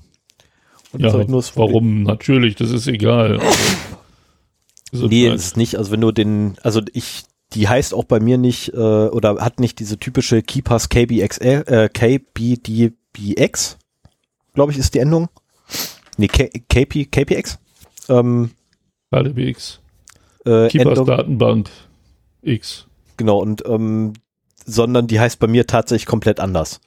Ja, warum? Natürlich, das ist egal. Also, nee, ist es nicht. Also wenn du den, also ich die heißt auch bei mir nicht äh, oder hat nicht diese typische KeyPass KBXL, äh, KBDBX, glaube ich, ist die Endung. Nee, K KP, KPX. Ähm, KDBX. Äh, KeyPass Datenbank X. Genau, und ähm, sondern die heißt bei mir tatsächlich komplett anders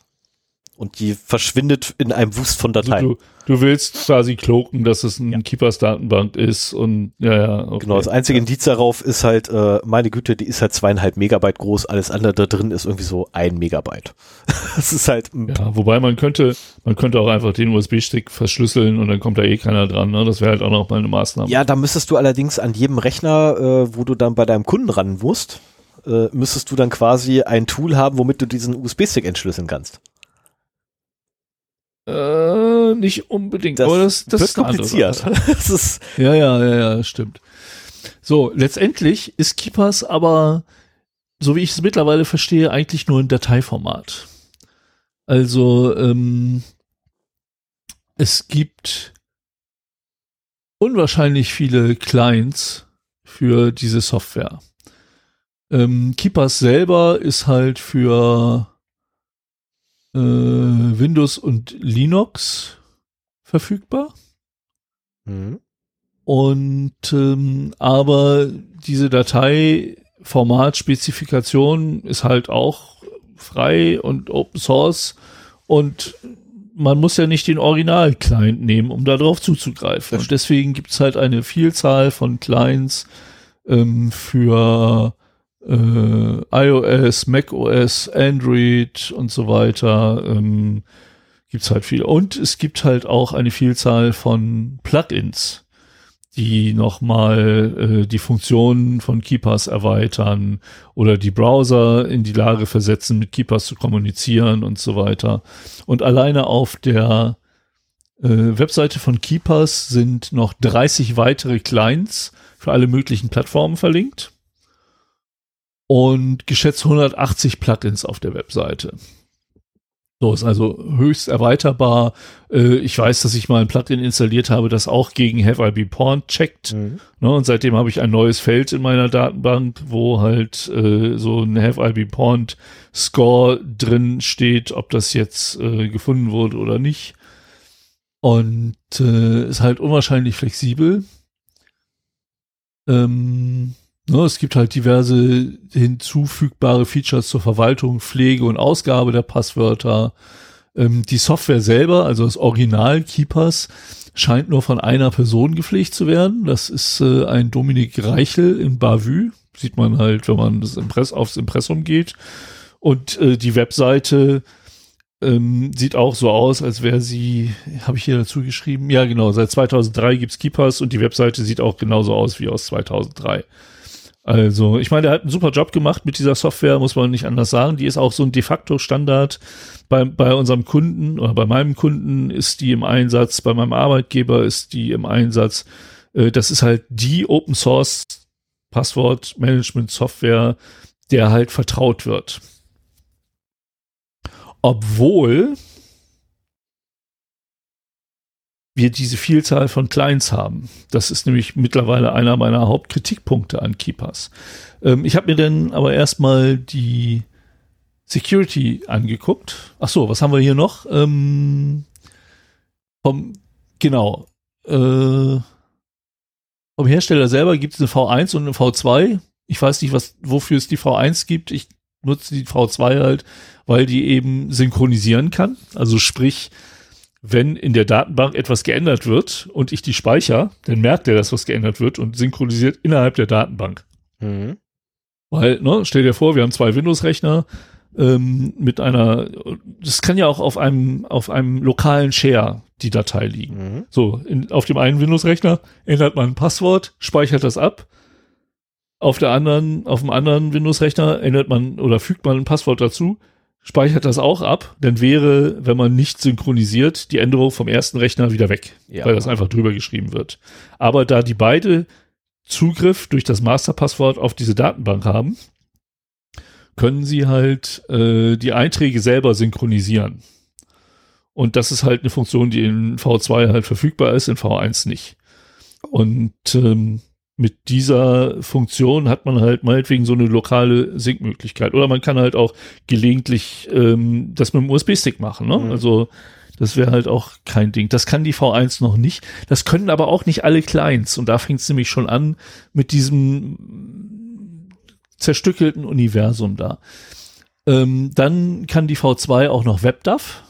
und die verschwindet in einem Wust von Dateien. Also du, du, willst quasi cloaken, dass es ein ja. Keepers Datenbank ist und ja, ja. Okay. Genau, das einzige Indiz darauf ist halt, äh, meine Güte, die ist halt zweieinhalb Megabyte groß, alles andere da drin ist irgendwie so ein Megabyte. *laughs* das ist halt. Ja, wobei man könnte, man könnte auch einfach den USB-Stick verschlüsseln und dann kommt da eh keiner dran, ne? Das wäre halt auch noch mal eine Maßnahme. Ja, da müsstest du allerdings an jedem Rechner, äh, wo du dann bei deinem Kunden ran musst, äh, müsstest du dann quasi ein Tool haben, womit du diesen USB-Stick entschlüsseln kannst. Äh, nicht unbedingt, Das aber das, das wird kompliziert. *laughs* Das ist, Ja, ja, ja, ja, stimmt. So, letztendlich ist Keepers aber, so wie ich es mittlerweile verstehe, eigentlich nur ein Dateiformat. Also, ähm, es gibt unwahrscheinlich viele Clients für diese Software. Ähm, Keepers selber ist halt für äh, Windows und Linux verfügbar. Mhm. Und ähm, aber diese Dateiformatspezifikation ist halt auch frei und Open Source und man muss ja nicht den Original-Client nehmen, um darauf zuzugreifen. Und deswegen gibt es halt eine Vielzahl von Clients ähm, für äh, iOS, macOS, Android und so weiter. Ähm, gibt's halt viel. Und es gibt halt auch eine Vielzahl von Plugins, die nochmal äh, die Funktionen von Keepers erweitern oder die Browser in die Lage versetzen, mit Keepers zu kommunizieren und so weiter. Und alleine auf der äh, Webseite von Keepers sind noch 30 weitere Clients für alle möglichen Plattformen verlinkt und geschätzt 180 Plugins auf der Webseite. So ist also höchst erweiterbar. Äh, ich weiß, dass ich mal ein Plugin installiert habe, das auch gegen Have I Been Porn checkt. Mhm. Ne, und seitdem habe ich ein neues Feld in meiner Datenbank, wo halt äh, so ein Have I Been Porned Score drin steht, ob das jetzt äh, gefunden wurde oder nicht. Und ist halt unwahrscheinlich flexibel. Ähm, ne, es gibt halt diverse hinzufügbare Features zur Verwaltung, Pflege und Ausgabe der Passwörter. Ähm, die Software selber, also das Original Keepers, scheint nur von einer Person gepflegt zu werden. Das ist äh, ein Dominik Reichel in Bavü. Sieht man halt, wenn man das Impress aufs Impressum geht. Und äh, die Webseite ähm, sieht auch so aus, als wäre sie, habe ich hier dazu geschrieben? Ja, genau, seit 2003 gibt's Keepers und die Webseite sieht auch genauso aus wie aus 2003. Also, ich meine, der hat einen super Job gemacht mit dieser Software, muss man nicht anders sagen. Die ist auch so ein de facto Standard. Bei, bei unserem Kunden oder bei meinem Kunden ist die im Einsatz, bei meinem Arbeitgeber ist die im Einsatz. Äh, das ist halt die Open Source Passwort-Management Software, der halt vertraut wird. Obwohl wir diese Vielzahl von Clients haben. Das ist nämlich mittlerweile einer meiner Hauptkritikpunkte an Keepers. Ähm, ich habe mir dann aber erstmal die Security angeguckt. Ach so, was haben wir hier noch? Ähm, vom, genau. Äh, vom Hersteller selber gibt es eine V1 und eine V2. Ich weiß nicht, was, wofür es die V1 gibt. Ich nutze die V2 halt, weil die eben synchronisieren kann. Also sprich, wenn in der Datenbank etwas geändert wird und ich die speichere, dann merkt er, dass was geändert wird und synchronisiert innerhalb der Datenbank. Mhm. Weil, ne, stell dir vor, wir haben zwei Windows-Rechner ähm, mit einer, das kann ja auch auf einem, auf einem lokalen Share die Datei liegen. Mhm. So, in, auf dem einen Windows-Rechner ändert man ein Passwort, speichert das ab. Auf der anderen, auf dem anderen Windows-Rechner ändert man oder fügt man ein Passwort dazu, speichert das auch ab, dann wäre, wenn man nicht synchronisiert, die Änderung vom ersten Rechner wieder weg, Ja. weil das einfach drüber geschrieben wird. Aber da die beide Zugriff durch das Masterpasswort auf diese Datenbank haben, können sie halt äh, die Einträge selber synchronisieren. Und das ist halt eine Funktion, die in V2 halt verfügbar ist, in V1 nicht. Und ähm, mit dieser Funktion hat man halt meinetwegen so eine lokale Sync-Möglichkeit. Oder man kann halt auch gelegentlich ähm, das mit dem USB-Stick machen. Ne? Mhm. Also das wäre halt auch kein Ding. Das kann die V1 noch nicht. Das können aber auch nicht alle Clients. Und da fängt es nämlich schon an mit diesem zerstückelten Universum da. Ähm, dann kann die V2 auch noch WebDAV.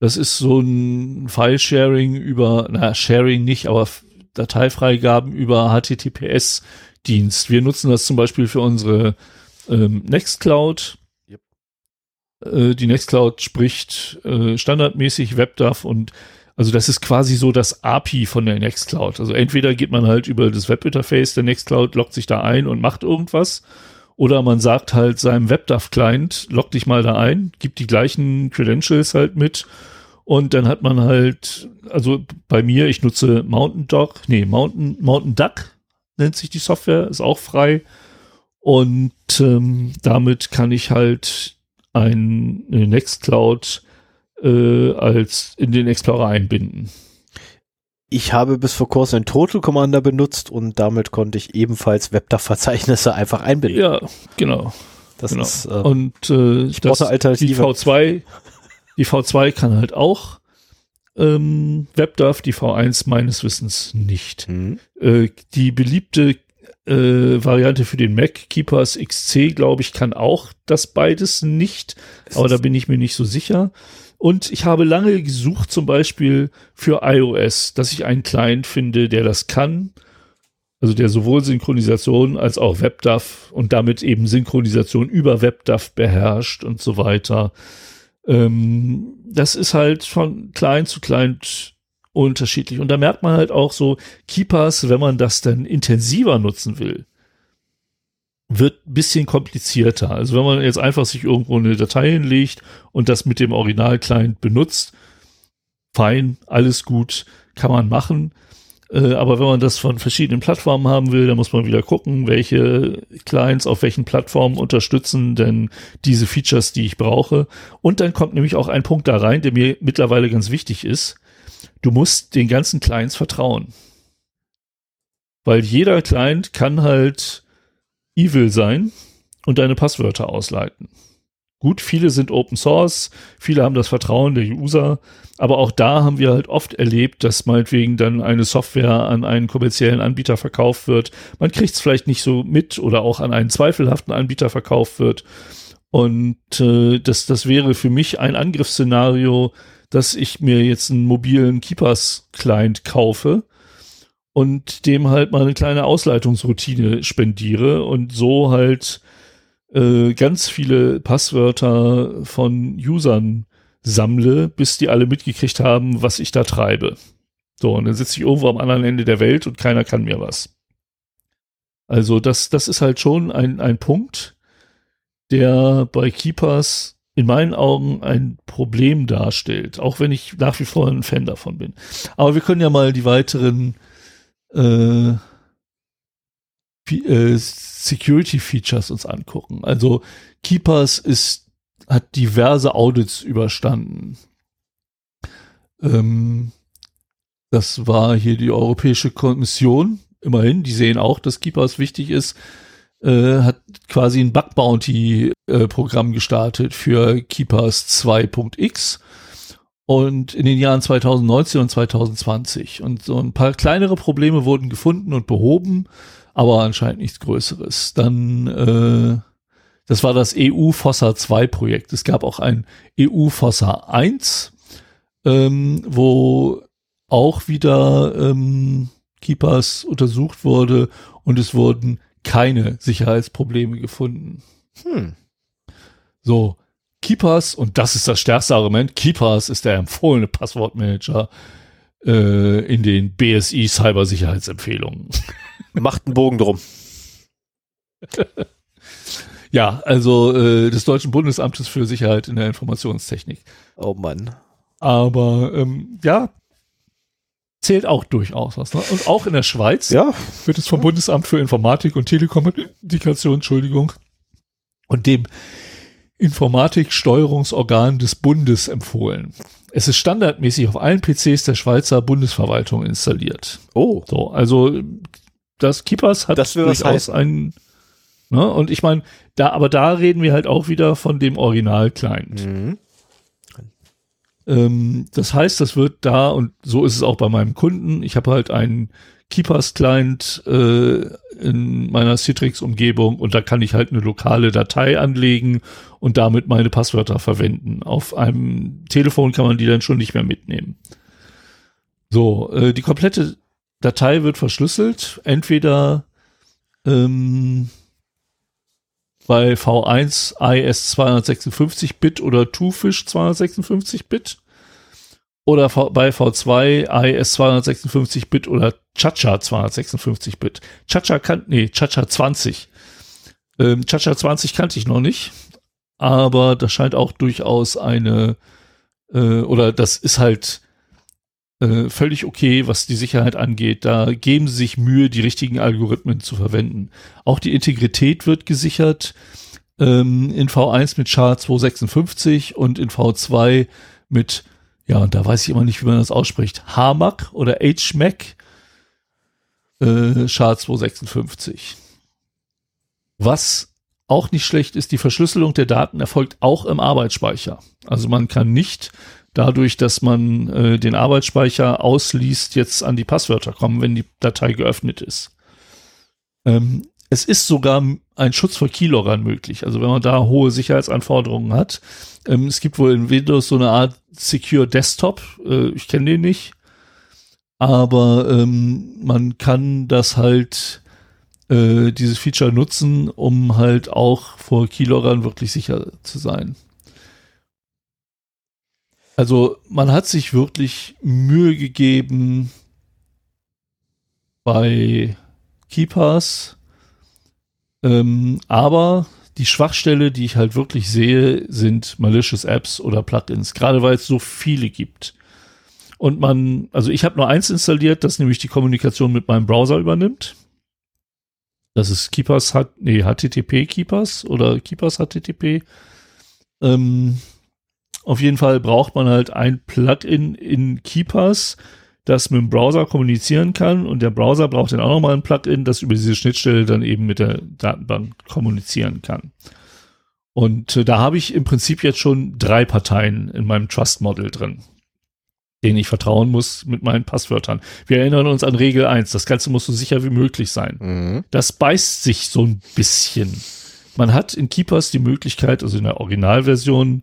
Das ist so ein File-Sharing über, na, Sharing nicht, aber Dateifreigaben über HTTPS-Dienst. Wir nutzen das zum Beispiel für unsere ähm, Nextcloud. Yep. Äh, die Nextcloud spricht äh, standardmäßig WebDAV und also das ist quasi so das API von der Nextcloud. Also entweder geht man halt über das Webinterface der Nextcloud, loggt sich da ein und macht irgendwas Oder man sagt halt seinem WebDAV-Client, log dich mal da ein, gibt die gleichen Credentials halt mit und dann hat man halt, also bei mir, ich nutze Mountain Dog, nee, Mountain, Mountain Duck nennt sich die Software, ist auch frei. Und ähm, damit kann ich halt ein, eine Nextcloud äh, als in den Explorer einbinden. Ich habe bis vor kurzem einen Total Commander benutzt und damit konnte ich ebenfalls WebDAV-Verzeichnisse einfach einbinden. Ja, genau. Das genau. ist, äh, und äh, ich brauche Alternative. die V2, die V2 kann halt auch ähm, WebDAV, die V1 meines Wissens nicht. Hm. Äh, die beliebte äh, Variante für den Mac, Keepers XC, glaube ich, kann auch das beides nicht, aber da bin ich mir nicht so sicher. Und ich habe lange gesucht, zum Beispiel für iOS, dass ich einen Client finde, der das kann. Also der sowohl Synchronisation als auch WebDAV und damit eben Synchronisation über WebDAV beherrscht und so weiter. Ähm, das ist halt von Client zu Client unterschiedlich. Und da merkt man halt auch so, Keepers, wenn man das dann intensiver nutzen will, wird ein bisschen komplizierter. Also wenn man jetzt einfach sich irgendwo eine Datei hinlegt und das mit dem Original-Client benutzt, fein, alles gut, kann man machen. Äh, aber wenn man das von verschiedenen Plattformen haben will, dann muss man wieder gucken, welche Clients auf welchen Plattformen unterstützen denn diese Features, die ich brauche. Und dann kommt nämlich auch ein Punkt da rein, der mir mittlerweile ganz wichtig ist. Du musst den ganzen Clients vertrauen. Weil jeder Client kann halt evil sein und deine Passwörter ausleiten. Gut, viele sind Open Source, viele haben das Vertrauen der User, aber auch da haben wir halt oft erlebt, dass meinetwegen dann eine Software an einen kommerziellen Anbieter verkauft wird. Man kriegt es vielleicht nicht so mit oder auch an einen zweifelhaften Anbieter verkauft wird. Und äh, das, das wäre für mich ein Angriffsszenario, dass ich mir jetzt einen mobilen Keepers-Client kaufe und dem halt mal eine kleine Ausleitungsroutine spendiere und so halt äh, ganz viele Passwörter von Usern sammle, bis die alle mitgekriegt haben, was ich da treibe. So, und dann sitze ich irgendwo am anderen Ende der Welt und keiner kann mir was. Also das, das ist halt schon ein, ein Punkt, der bei Keepers in meinen Augen ein Problem darstellt, auch wenn ich nach wie vor ein Fan davon bin. Aber wir können ja mal die weiteren äh, äh, Security Features uns angucken. Also Keepers ist, hat diverse Audits überstanden. Ähm, das war hier die Europäische Kommission, immerhin, die sehen auch, dass Keepers wichtig ist, äh, hat quasi ein Bug Bounty äh, Programm gestartet für Keepers 2.x und in den Jahren 2019 und 2020 und so ein paar kleinere Probleme wurden gefunden und behoben, aber anscheinend nichts Größeres. Dann äh, das war das EU Fossa 2 Projekt. Es gab auch ein EU Fossa 1, ähm, wo auch wieder ähm, Keepers untersucht wurde und es wurden keine Sicherheitsprobleme gefunden. Hm. So, Keepers, und das ist das stärkste Argument, Keepers ist der empfohlene Passwortmanager äh, in den BSI Cybersicherheitsempfehlungen. *laughs* Macht einen Bogen drum. *laughs* ja, also äh, des Deutschen Bundesamtes für Sicherheit in der Informationstechnik. Oh Mann. Aber ähm, ja, zählt auch durchaus was. Ne? Und auch in der Schweiz Ja. wird es vom Bundesamt für Informatik und Telekommunikation, Entschuldigung, und dem Informatiksteuerungsorgan des Bundes empfohlen. Es ist standardmäßig auf allen PCs der Schweizer Bundesverwaltung installiert. Oh. So, also das Keepers hat Das durchaus einen, ne, und ich meine, da, aber da reden wir halt auch wieder von dem Original-Client. Mhm. Ähm, das heißt, das wird da, und so ist es auch bei meinem Kunden, ich habe halt einen Keepers-Client äh, in meiner Citrix-Umgebung und da kann ich halt eine lokale Datei anlegen und damit meine Passwörter verwenden. Auf einem Telefon kann man die dann schon nicht mehr mitnehmen. So, äh, die komplette Datei wird verschlüsselt, entweder ähm, bei V1 IS 256-Bit oder Twofish 256-Bit oder v bei V2 IS 256-Bit oder Chacha 256-Bit. Chacha kann, nee, Chacha 20. Ähm, Chacha 20 kannte ich noch nicht, aber das scheint auch durchaus eine, äh, oder das ist halt äh, völlig okay, was die Sicherheit angeht. Da geben sie sich Mühe, die richtigen Algorithmen zu verwenden. Auch die Integrität wird gesichert ähm, in V1 mit SHA-256 und in V2 mit, ja, und da weiß ich immer nicht, wie man das ausspricht, HMAC oder HMAC äh, SHA-256. Was auch nicht schlecht ist, die Verschlüsselung der Daten erfolgt auch im Arbeitsspeicher. Also man kann nicht dadurch, dass man äh, den Arbeitsspeicher ausliest, jetzt an die Passwörter kommen, wenn die Datei geöffnet ist. Ähm, es ist sogar ein Schutz vor Keyloggern möglich. Also wenn man da hohe Sicherheitsanforderungen hat. Ähm, es gibt wohl in Windows so eine Art Secure Desktop. Äh, ich kenne den nicht. Aber ähm, man kann das halt äh, dieses Feature nutzen, um halt auch vor Keyloggern wirklich sicher zu sein. Also man hat sich wirklich Mühe gegeben bei Keepers, ähm, aber die Schwachstelle, die ich halt wirklich sehe, sind malicious Apps oder Plugins, gerade weil es so viele gibt. Und man, also ich habe nur eins installiert, das nämlich die Kommunikation mit meinem Browser übernimmt. Das ist Keepers nee, HTTP Keepers oder Keepers HTTP. Ähm, auf jeden Fall braucht man halt ein Plugin in Keepers, das mit dem Browser kommunizieren kann und der Browser braucht dann auch nochmal ein Plugin, das über diese Schnittstelle dann eben mit der Datenbank kommunizieren kann. Und äh, da habe ich im Prinzip jetzt schon drei Parteien in meinem Trust Model drin denen ich vertrauen muss mit meinen Passwörtern. Wir erinnern uns an Regel 1. Das Ganze muss so sicher wie möglich sein. Mhm. Das beißt sich so ein bisschen. Man hat in Keepers die Möglichkeit, also in der Originalversion,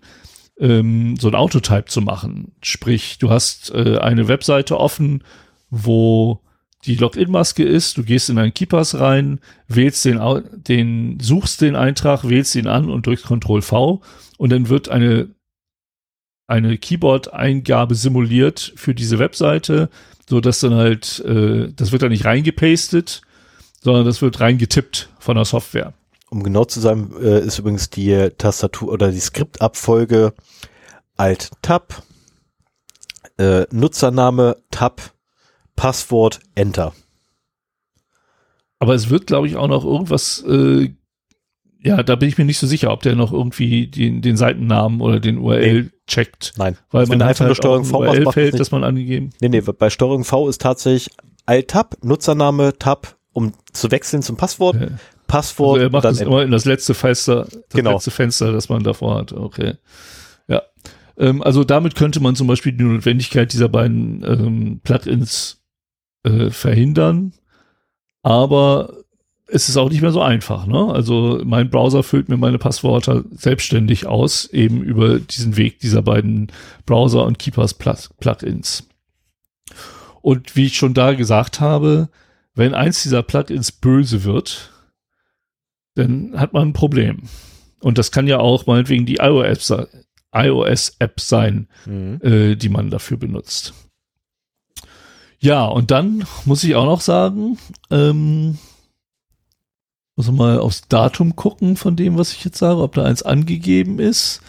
ähm, so ein Autotype zu machen. Sprich, du hast äh, eine Webseite offen, wo die Login-Maske ist, du gehst in einen Keepers rein, wählst den, den, suchst den Eintrag, wählst ihn an und drückst Ctrl V und dann wird eine eine Keyboard-Eingabe simuliert für diese Webseite, so dass dann halt, äh, das wird dann nicht reingepastet, sondern das wird reingetippt von der Software. Um genau zu sein, äh, ist übrigens die Tastatur oder die Skriptabfolge Alt-Tab, äh, Nutzername Tab, Passwort Enter. Aber es wird, glaube ich, auch noch irgendwas äh, ja, da bin ich mir nicht so sicher, ob der noch irgendwie den, den Seitennamen oder den URL nee. checkt. Nein. Weil man einfach halt nur Steuerung V URL fällt, das man angegeben. Nee, nee, bei Steuerung V ist tatsächlich Alt-Tab, Nutzername, Tab, um zu wechseln zum Passwort. Ja. Passwort. Also er macht das immer in das letzte Fenster, das genau. letzte Fenster, das man davor hat. Okay. Ja. Ähm, also damit könnte man zum Beispiel die Notwendigkeit dieser beiden ähm, Plugins äh, verhindern. Aber es ist auch nicht mehr so einfach. Ne? Also mein Browser füllt mir meine Passwörter selbstständig aus, eben über diesen Weg dieser beiden Browser und Keepers Plugins. Und wie ich schon da gesagt habe, wenn eins dieser Plugins böse wird, dann hat man ein Problem. Und das kann ja auch meinetwegen die iOS-App iOS sein, mhm. äh, die man dafür benutzt. Ja, und dann muss ich auch noch sagen, ähm, muss mal aufs Datum gucken von dem, was ich jetzt sage, ob da eins angegeben ist.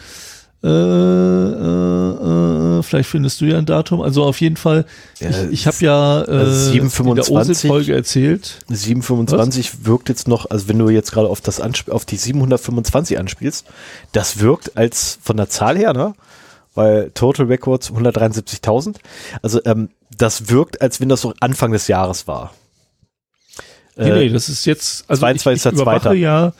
Äh, äh, äh, vielleicht findest du ja ein Datum. Also auf jeden Fall, ich, ich habe ja äh, also 725, in der Folge erzählt. 725 was? wirkt jetzt noch, also wenn du jetzt gerade auf das auf die 725 anspielst, das wirkt als von der Zahl her, ne? Weil Total Records 173.000. Also ähm, das wirkt, als wenn das so Anfang des Jahres war. Nee, nee, das ist jetzt, also 22. ich, ich überwache ja,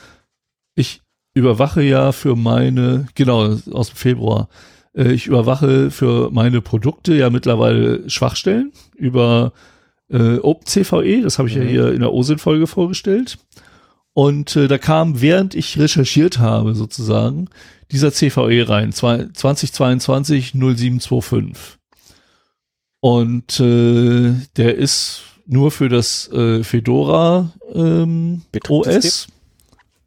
ich überwache ja für meine, genau, aus dem Februar, äh, ich überwache für meine Produkte ja mittlerweile Schwachstellen über äh, OpenCVE, das habe ich mhm. ja hier in der OSINT-Folge vorgestellt. Und äh, da kam, während ich recherchiert habe, sozusagen, dieser CVE rein, 2022 0725. Und äh, der ist nur für das äh, Fedora ähm, OS.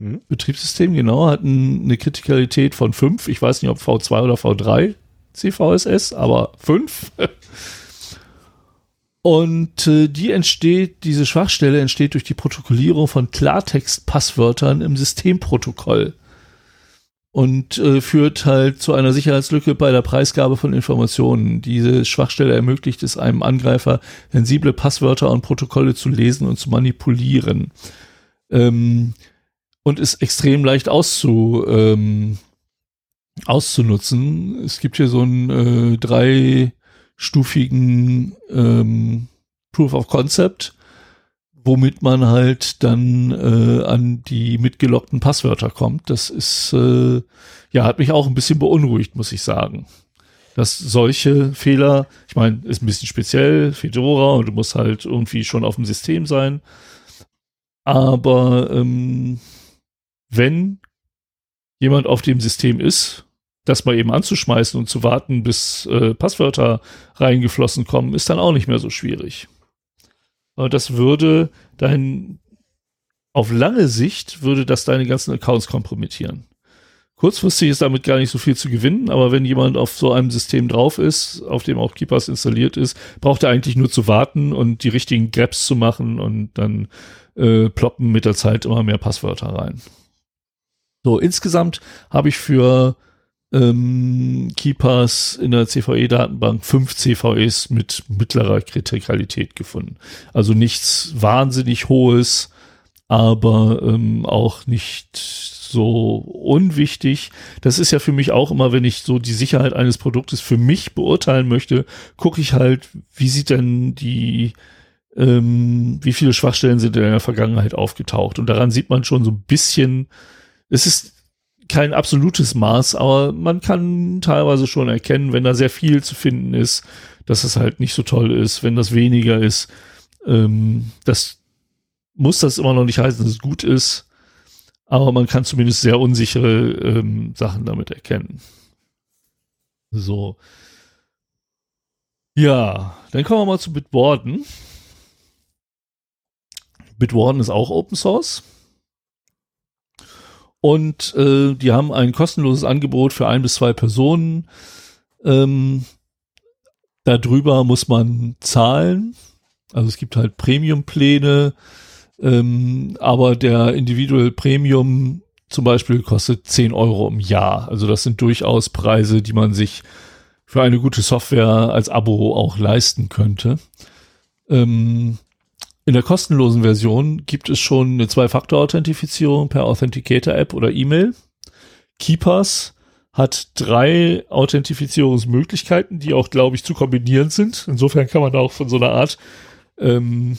Mhm. Betriebssystem, genau, hat ein, eine Kritikalität von 5. Ich weiß nicht, ob V2 oder V3 CVSS, aber 5. *laughs* Und äh, die entsteht, diese Schwachstelle entsteht durch die Protokollierung von Klartext-Passwörtern im Systemprotokoll und äh, führt halt zu einer Sicherheitslücke bei der Preisgabe von Informationen. Diese Schwachstelle ermöglicht es einem Angreifer, sensible Passwörter und Protokolle zu lesen und zu manipulieren. Ähm, und ist extrem leicht auszu, ähm, auszunutzen. Es gibt hier so einen äh, dreistufigen ähm, Proof of Concept womit man halt dann äh, an die mitgelockten Passwörter kommt. Das ist, äh, ja, hat mich auch ein bisschen beunruhigt, muss ich sagen. Dass solche Fehler, ich meine, ist ein bisschen speziell, Fedora und du musst halt irgendwie schon auf dem System sein. Aber ähm, wenn jemand auf dem System ist, das mal eben anzuschmeißen und zu warten, bis äh, Passwörter reingeflossen kommen, ist dann auch nicht mehr so schwierig. Das würde dein, auf lange Sicht würde das deine ganzen Accounts kompromittieren. Kurzfristig ist damit gar nicht so viel zu gewinnen, aber wenn jemand auf so einem System drauf ist, auf dem auch Keepers installiert ist, braucht er eigentlich nur zu warten und die richtigen Grabs zu machen und dann äh, ploppen mit der Zeit immer mehr Passwörter rein. So, insgesamt habe ich für ähm, Keepers in der CVE-Datenbank fünf CVEs mit mittlerer Kritikalität gefunden. Also nichts wahnsinnig hohes, aber ähm, auch nicht so unwichtig. Das ist ja für mich auch immer, wenn ich so die Sicherheit eines Produktes für mich beurteilen möchte, gucke ich halt, wie sieht denn die ähm, wie viele Schwachstellen sind in der Vergangenheit aufgetaucht. Und daran sieht man schon so ein bisschen, es ist kein absolutes Maß, aber man kann teilweise schon erkennen, wenn da sehr viel zu finden ist, dass es halt nicht so toll ist, wenn das weniger ist. Ähm, das muss das immer noch nicht heißen, dass es gut ist, aber man kann zumindest sehr unsichere ähm, Sachen damit erkennen. So. Ja, dann kommen wir mal zu Bitwarden. Bitwarden ist auch Open Source. Und äh, die haben ein kostenloses Angebot für ein bis zwei Personen. Ähm, darüber muss man zahlen. Also es gibt halt Premium-Pläne, ähm, aber der Individual Premium zum Beispiel kostet 10 Euro im Jahr. Also das sind durchaus Preise, die man sich für eine gute Software als Abo auch leisten könnte. Ähm, in der kostenlosen Version gibt es schon eine Zwei-Faktor-Authentifizierung per Authenticator-App oder E-Mail. Keepers hat drei Authentifizierungsmöglichkeiten, die auch, glaube ich, zu kombinieren sind. Insofern kann man auch von so einer Art ähm,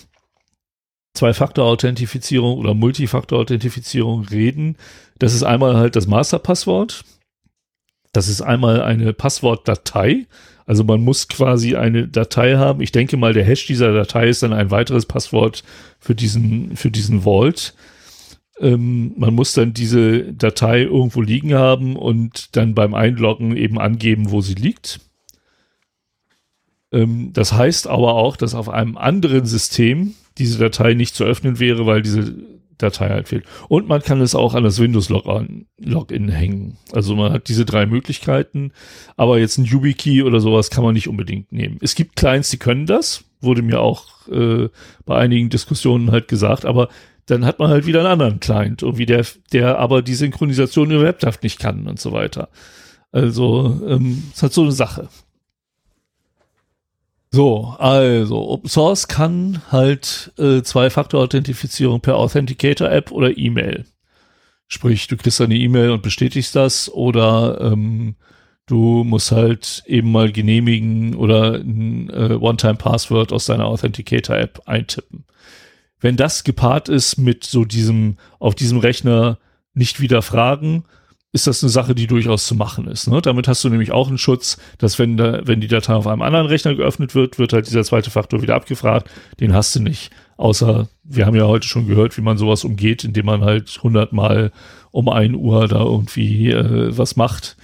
Zwei-Faktor-Authentifizierung oder Multifaktor-Authentifizierung reden. Das ist einmal halt das Masterpasswort. Das ist einmal eine Passwortdatei. Also man muss quasi eine Datei haben. Ich denke mal, der Hash dieser Datei ist dann ein weiteres Passwort für diesen, für diesen Vault. Ähm, man muss dann diese Datei irgendwo liegen haben und dann beim Einloggen eben angeben, wo sie liegt. Ähm, das heißt aber auch, dass auf einem anderen System diese Datei nicht zu öffnen wäre, weil diese Datei halt fehlt. Und man kann es auch an das Windows-Login Login hängen. Also man hat diese drei Möglichkeiten, aber jetzt ein YubiKey oder sowas kann man nicht unbedingt nehmen. Es gibt Clients, die können das, wurde mir auch äh, bei einigen Diskussionen halt gesagt, aber dann hat man halt wieder einen anderen Client, irgendwie der, der aber die Synchronisation in WebDAV nicht kann und so weiter. Also, ähm, ist halt so eine Sache. So, also Open Source kann halt äh, Zwei-Faktor-Authentifizierung per Authenticator-App oder E-Mail. Sprich, du kriegst eine E-Mail und bestätigst das oder ähm, du musst halt eben mal genehmigen oder ein äh, One-Time-Password aus deiner Authenticator-App eintippen. Wenn das gepaart ist mit so diesem auf diesem Rechner nicht wieder fragen, ist das eine Sache, die durchaus zu machen ist. Ne? Damit hast du nämlich auch einen Schutz, dass wenn, da, wenn die Datei auf einem anderen Rechner geöffnet wird, wird halt dieser zweite Faktor wieder abgefragt. Den hast du nicht. Außer, wir haben ja heute schon gehört, wie man sowas umgeht, indem man halt hundertmal um ein Uhr da irgendwie äh, was macht.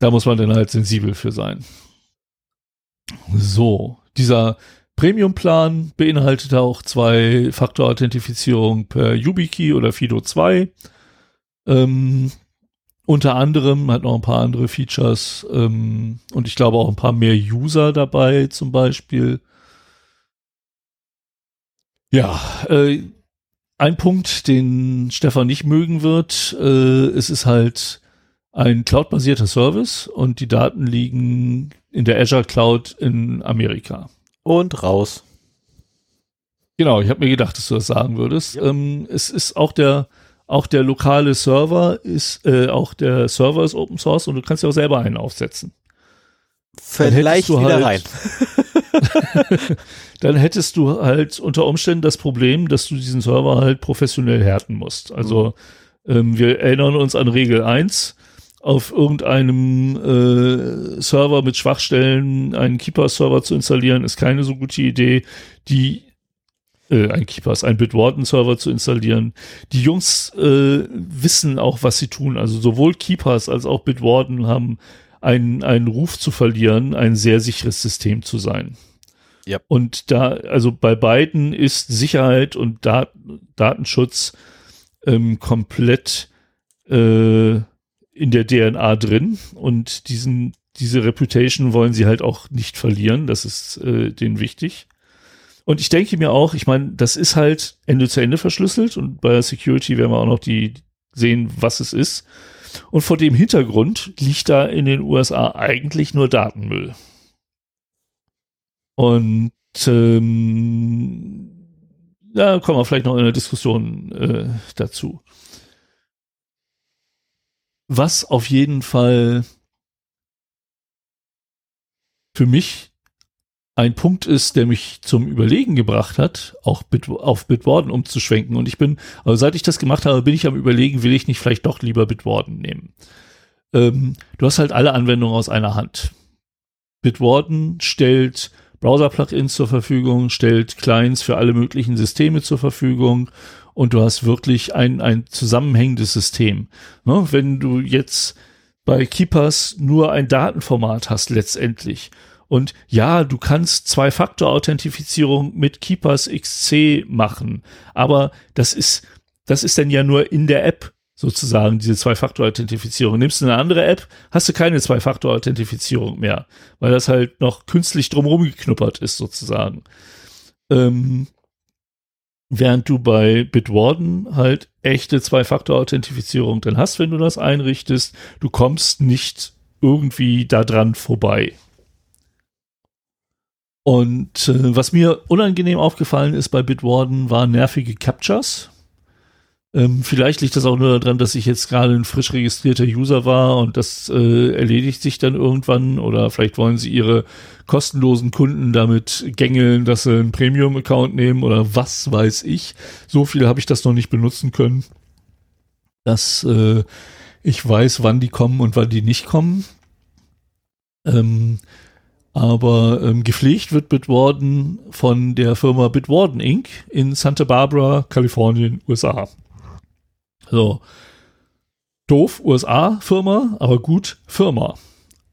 Da muss man dann halt sensibel für sein. So, dieser Premium-Plan beinhaltet auch zwei Faktor-Authentifizierung per YubiKey oder Fido 2 ähm, unter anderem hat noch ein paar andere Features ähm, und ich glaube auch ein paar mehr User dabei zum Beispiel. Ja, äh, ein Punkt, den Stefan nicht mögen wird, äh, es ist halt ein cloud-basierter Service und die Daten liegen in der Azure Cloud in Amerika. Und raus. Genau, ich habe mir gedacht, dass du das sagen würdest. Ja. Ähm, es ist auch der auch der lokale Server ist äh, auch der Server ist Open Source und du kannst ja auch selber einen aufsetzen. Vielleicht wieder halt, rein. *laughs* dann hättest du halt unter Umständen das Problem, dass du diesen Server halt professionell härten musst. Also mhm. ähm, wir erinnern uns an Regel 1 auf irgendeinem äh, Server mit Schwachstellen einen Keeper-Server zu installieren, ist keine so gute Idee. Die äh, ein Keepers, ein Bitwarden-Server zu installieren. Die Jungs äh, wissen auch, was sie tun. Also sowohl Keepers als auch Bitwarden haben einen, einen Ruf zu verlieren, ein sehr sicheres System zu sein. Ja. Und da, also bei beiden ist Sicherheit und Dat Datenschutz ähm, komplett äh, in der DNA drin und diesen, diese Reputation wollen sie halt auch nicht verlieren. Das ist äh, denen wichtig. Und ich denke mir auch, ich meine, das ist halt Ende zu Ende verschlüsselt und bei Security werden wir auch noch die sehen, was es ist. Und vor dem Hintergrund liegt da in den USA eigentlich nur Datenmüll. Und ähm, da kommen wir vielleicht noch in der Diskussion äh, dazu. Was auf jeden Fall für mich ein Punkt ist, der mich zum Überlegen gebracht hat, auch Bit, auf Bitwarden umzuschwenken. Und ich bin, also seit ich das gemacht habe, bin ich am Überlegen, will ich nicht vielleicht doch lieber Bitwarden nehmen. Ähm, du hast halt alle Anwendungen aus einer Hand. Bitwarden stellt Browser-Plugins zur Verfügung, stellt Clients für alle möglichen Systeme zur Verfügung und du hast wirklich ein, ein zusammenhängendes System. Ne? Wenn du jetzt bei Keepers nur ein Datenformat hast letztendlich und ja, du kannst Zwei-Faktor-Authentifizierung mit Keepers XC machen, aber das ist, das ist dann ja nur in der App sozusagen, diese Zwei-Faktor-Authentifizierung. Nimmst du eine andere App, hast du keine Zwei-Faktor-Authentifizierung mehr, weil das halt noch künstlich drumherum geknuppert ist sozusagen. Ähm, Während du bei Bitwarden halt echte Zwei-Faktor-Authentifizierung dann hast, wenn du das einrichtest, du kommst nicht irgendwie da dran vorbei. Und äh, was mir unangenehm aufgefallen ist bei Bitwarden, waren nervige Captures. Ähm, vielleicht liegt das auch nur daran, dass ich jetzt gerade ein frisch registrierter User war und das äh, erledigt sich dann irgendwann oder vielleicht wollen sie ihre kostenlosen Kunden damit gängeln, dass sie einen Premium-Account nehmen oder was weiß ich. So viel habe ich das noch nicht benutzen können, dass äh, ich weiß, wann die kommen und wann die nicht kommen. Ähm, aber ähm, gepflegt wird Bitwarden von der Firma Bitwarden Inc. in Santa Barbara, Kalifornien, USA. So. Doof, USA-Firma, aber gut, Firma.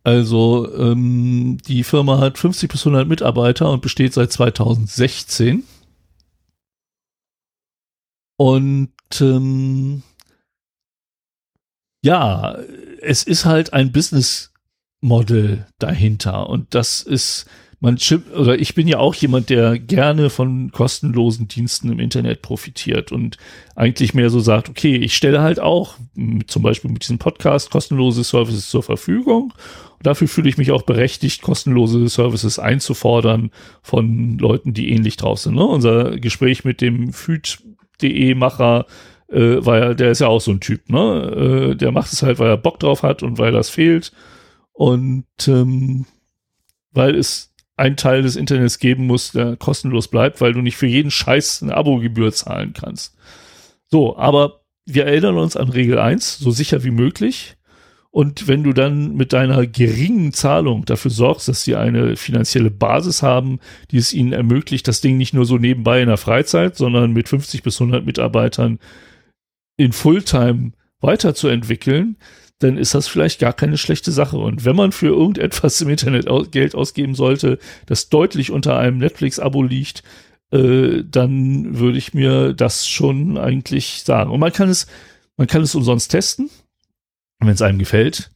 Also ähm, die Firma hat 50 bis 100 Mitarbeiter und besteht seit 2016. Und ähm, ja, es ist halt ein Business Model dahinter und das ist man oder ich bin ja auch jemand, der gerne von kostenlosen Diensten im Internet profitiert und eigentlich mehr so sagt, okay, ich stelle halt auch zum Beispiel mit diesem Podcast kostenlose Services zur Verfügung. Und dafür fühle ich mich auch berechtigt, kostenlose Services einzufordern von Leuten, die ähnlich drauf sind. Ne? Unser Gespräch mit dem Füd.de Macher äh, der ist ja auch so ein Typ, ne? Äh, der macht es halt, weil er Bock drauf hat und weil das fehlt. Und ähm, weil es ein Teil des Internets geben muss, der kostenlos bleibt, weil du nicht für jeden Scheiß eine Abogebühr zahlen kannst. So, aber wir erinnern uns an Regel 1, so sicher wie möglich. Und wenn du dann mit deiner geringen Zahlung dafür sorgst, dass sie eine finanzielle Basis haben, die es ihnen ermöglicht, das Ding nicht nur so nebenbei in der Freizeit, sondern mit 50 bis 100 Mitarbeitern in Fulltime weiterzuentwickeln, dann ist das vielleicht gar keine schlechte Sache. Und wenn man für irgendetwas im Internet Geld ausgeben sollte, das deutlich unter einem Netflix-Abo liegt, äh, dann würde ich mir das schon eigentlich sagen. Und man kann es, man kann es umsonst testen, wenn es einem gefällt.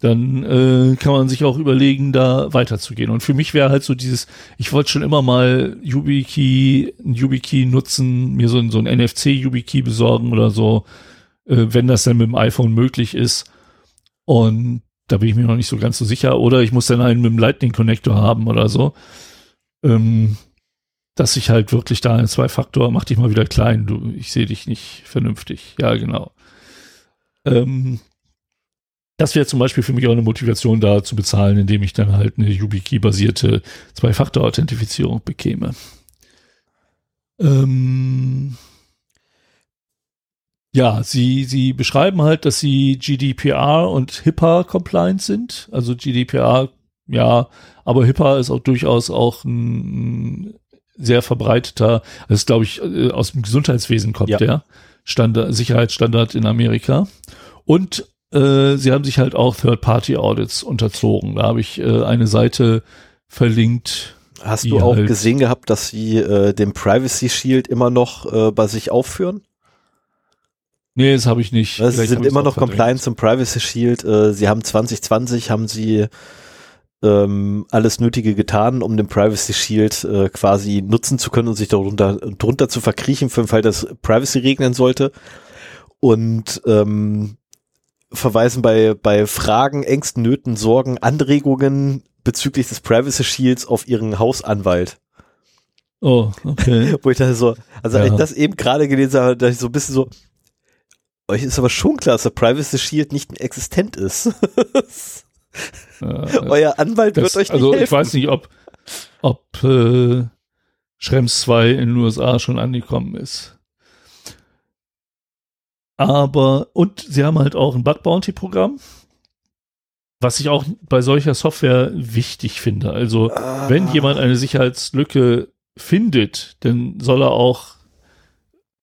dann äh, kann man sich auch überlegen, da weiterzugehen. Und für mich wäre halt so dieses, ich wollte schon immer mal YubiKey, ein YubiKey nutzen, mir so so ein NFC-YubiKey besorgen oder so, äh, wenn das dann mit dem iPhone möglich ist. Und da bin ich mir noch nicht so ganz so sicher. Oder ich muss dann einen mit dem Lightning-Connector haben oder so. Ähm, dass ich halt wirklich da einen Zwei-Faktor, mach dich mal wieder klein, du, ich sehe dich nicht vernünftig. Ja, genau. Ähm, das wäre zum Beispiel für mich auch eine Motivation da zu bezahlen, indem ich dann halt eine YubiKey-basierte Zwei-Faktor-Authentifizierung bekäme. Ähm ja, sie, sie beschreiben halt, dass sie GDPR und HIPAA compliant sind. Also GDPR, ja, aber HIPAA ist auch durchaus auch ein sehr verbreiteter, das ist glaube ich äh, aus dem Gesundheitswesen kommt ja. der Standard, Sicherheitsstandard in Amerika. Und äh, sie haben sich halt auch Third-Party-Audits unterzogen. Da habe ich äh, eine Seite verlinkt. Hast du auch halt gesehen gehabt, dass sie äh, den Privacy Shield immer noch äh, bei sich aufführen? Nee, das habe ich nicht. Sie sind immer noch compliant zum Privacy Shield. Äh, sie haben 2020 haben sie ähm, alles Nötige getan, um den Privacy Shield äh, quasi nutzen zu können und sich darunter drunter zu verkriechen für den Fall, dass Privacy regnen sollte. Und ähm, verweisen bei, bei Fragen, Ängsten, Nöten, Sorgen, Anregungen bezüglich des Privacy Shields auf ihren Hausanwalt. Oh, okay. *laughs* Wo ich dachte so, also ja. als ich das eben gerade gelesen habe, dachte ich so ein bisschen so, euch ist aber schon klar, dass der Privacy Shield nicht existent ist. *laughs* äh, Euer Anwalt das, wird euch nicht Also helfen. ich weiß nicht, ob, ob äh, Schrems 2 in den USA schon angekommen ist. Aber, und sie haben halt auch ein Bug Bounty Programm, was ich auch bei solcher Software wichtig finde. Also, ah. wenn jemand eine Sicherheitslücke findet, dann soll er auch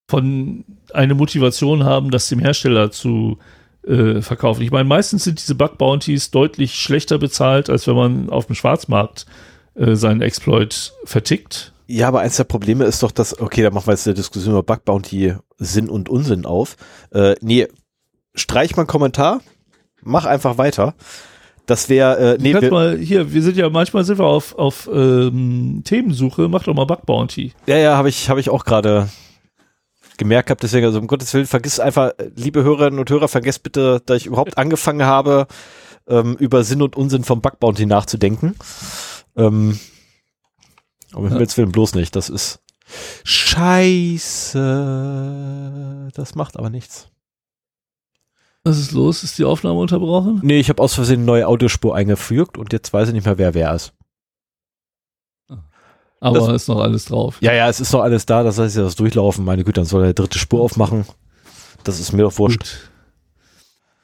von eine Motivation haben, das dem Hersteller zu äh, verkaufen. Ich meine, meistens sind diese Bug Bounties deutlich schlechter bezahlt, als wenn man auf dem Schwarzmarkt äh, seinen Exploit vertickt. Ja, aber eins der Probleme ist doch, dass, okay, da machen wir jetzt eine Diskussion über Bug Bounty Sinn und Unsinn auf. Äh, nee, streich mal einen Kommentar, mach einfach weiter. Das wäre, äh, nee, wir, mal, hier, wir sind ja, manchmal sind wir auf, auf ähm, Themensuche, mach doch mal Bug Bounty. Ja, ja, habe ich, hab ich auch gerade gemerkt gehabt, deswegen, also um Gottes Willen, vergiss einfach, liebe Hörerinnen und Hörer, vergesst bitte, da ich überhaupt *laughs* angefangen habe, ähm, über Sinn und Unsinn vom Bug Bounty nachzudenken. Ähm, aber ja. Himmels Willen bloß nicht. Das ist scheiße. Das macht aber nichts. Was ist los? Ist die Aufnahme unterbrochen? Nee, ich habe aus Versehen eine neue Audiospur eingefügt und jetzt weiß ich nicht mehr, wer wer ist. Aber das, ist noch alles drauf. Ja, ja, es ist noch alles da. Das heißt ja das Durchlaufen. Meine Güte, dann soll er dritte Spur aufmachen. Das ist mir doch wurscht.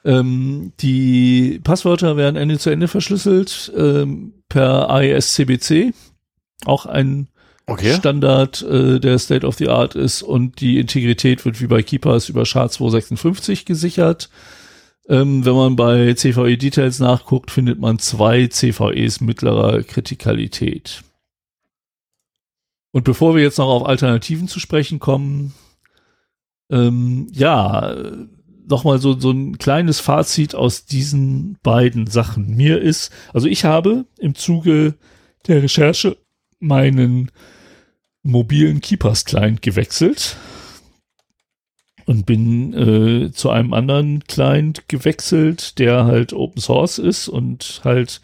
Ähm, die Passwörter werden Ende zu Ende verschlüsselt ähm, per ISCBC auch ein okay. Standard, äh, der State of the Art ist und die Integrität wird wie bei Keepers über SHA-256 gesichert. Ähm, wenn man bei CVE Details nachguckt, findet man zwei CVEs mittlerer Kritikalität. Und bevor wir jetzt noch auf Alternativen zu sprechen kommen, ähm, ja, nochmal so, so ein kleines Fazit aus diesen beiden Sachen. Mir ist, also ich habe im Zuge der Recherche meinen mobilen Keepers Client gewechselt und bin äh, zu einem anderen Client gewechselt, der halt Open Source ist und halt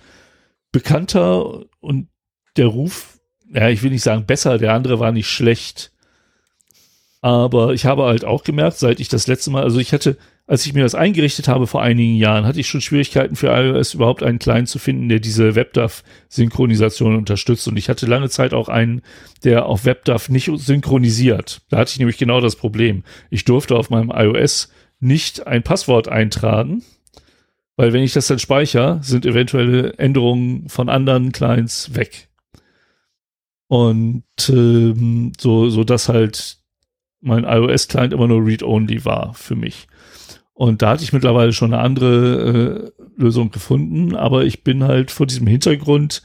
bekannter und der Ruf, ja, ich will nicht sagen besser, der andere war nicht schlecht. Aber ich habe halt auch gemerkt, seit ich das letzte Mal, also ich hatte als ich mir das eingerichtet habe vor einigen Jahren, hatte ich schon Schwierigkeiten für iOS überhaupt einen Client zu finden, der diese WebDAV-Synchronisation unterstützt. Und ich hatte lange Zeit auch einen, der auf WebDAV nicht synchronisiert. Da hatte ich nämlich genau das Problem. Ich durfte auf meinem iOS nicht ein Passwort eintragen, weil wenn ich das dann speichere, sind eventuelle Änderungen von anderen Clients weg. Und ähm, so, so dass halt mein iOS-Client immer nur Read-Only war für mich. Und da hatte ich mittlerweile schon eine andere äh, Lösung gefunden, aber ich bin halt vor diesem Hintergrund,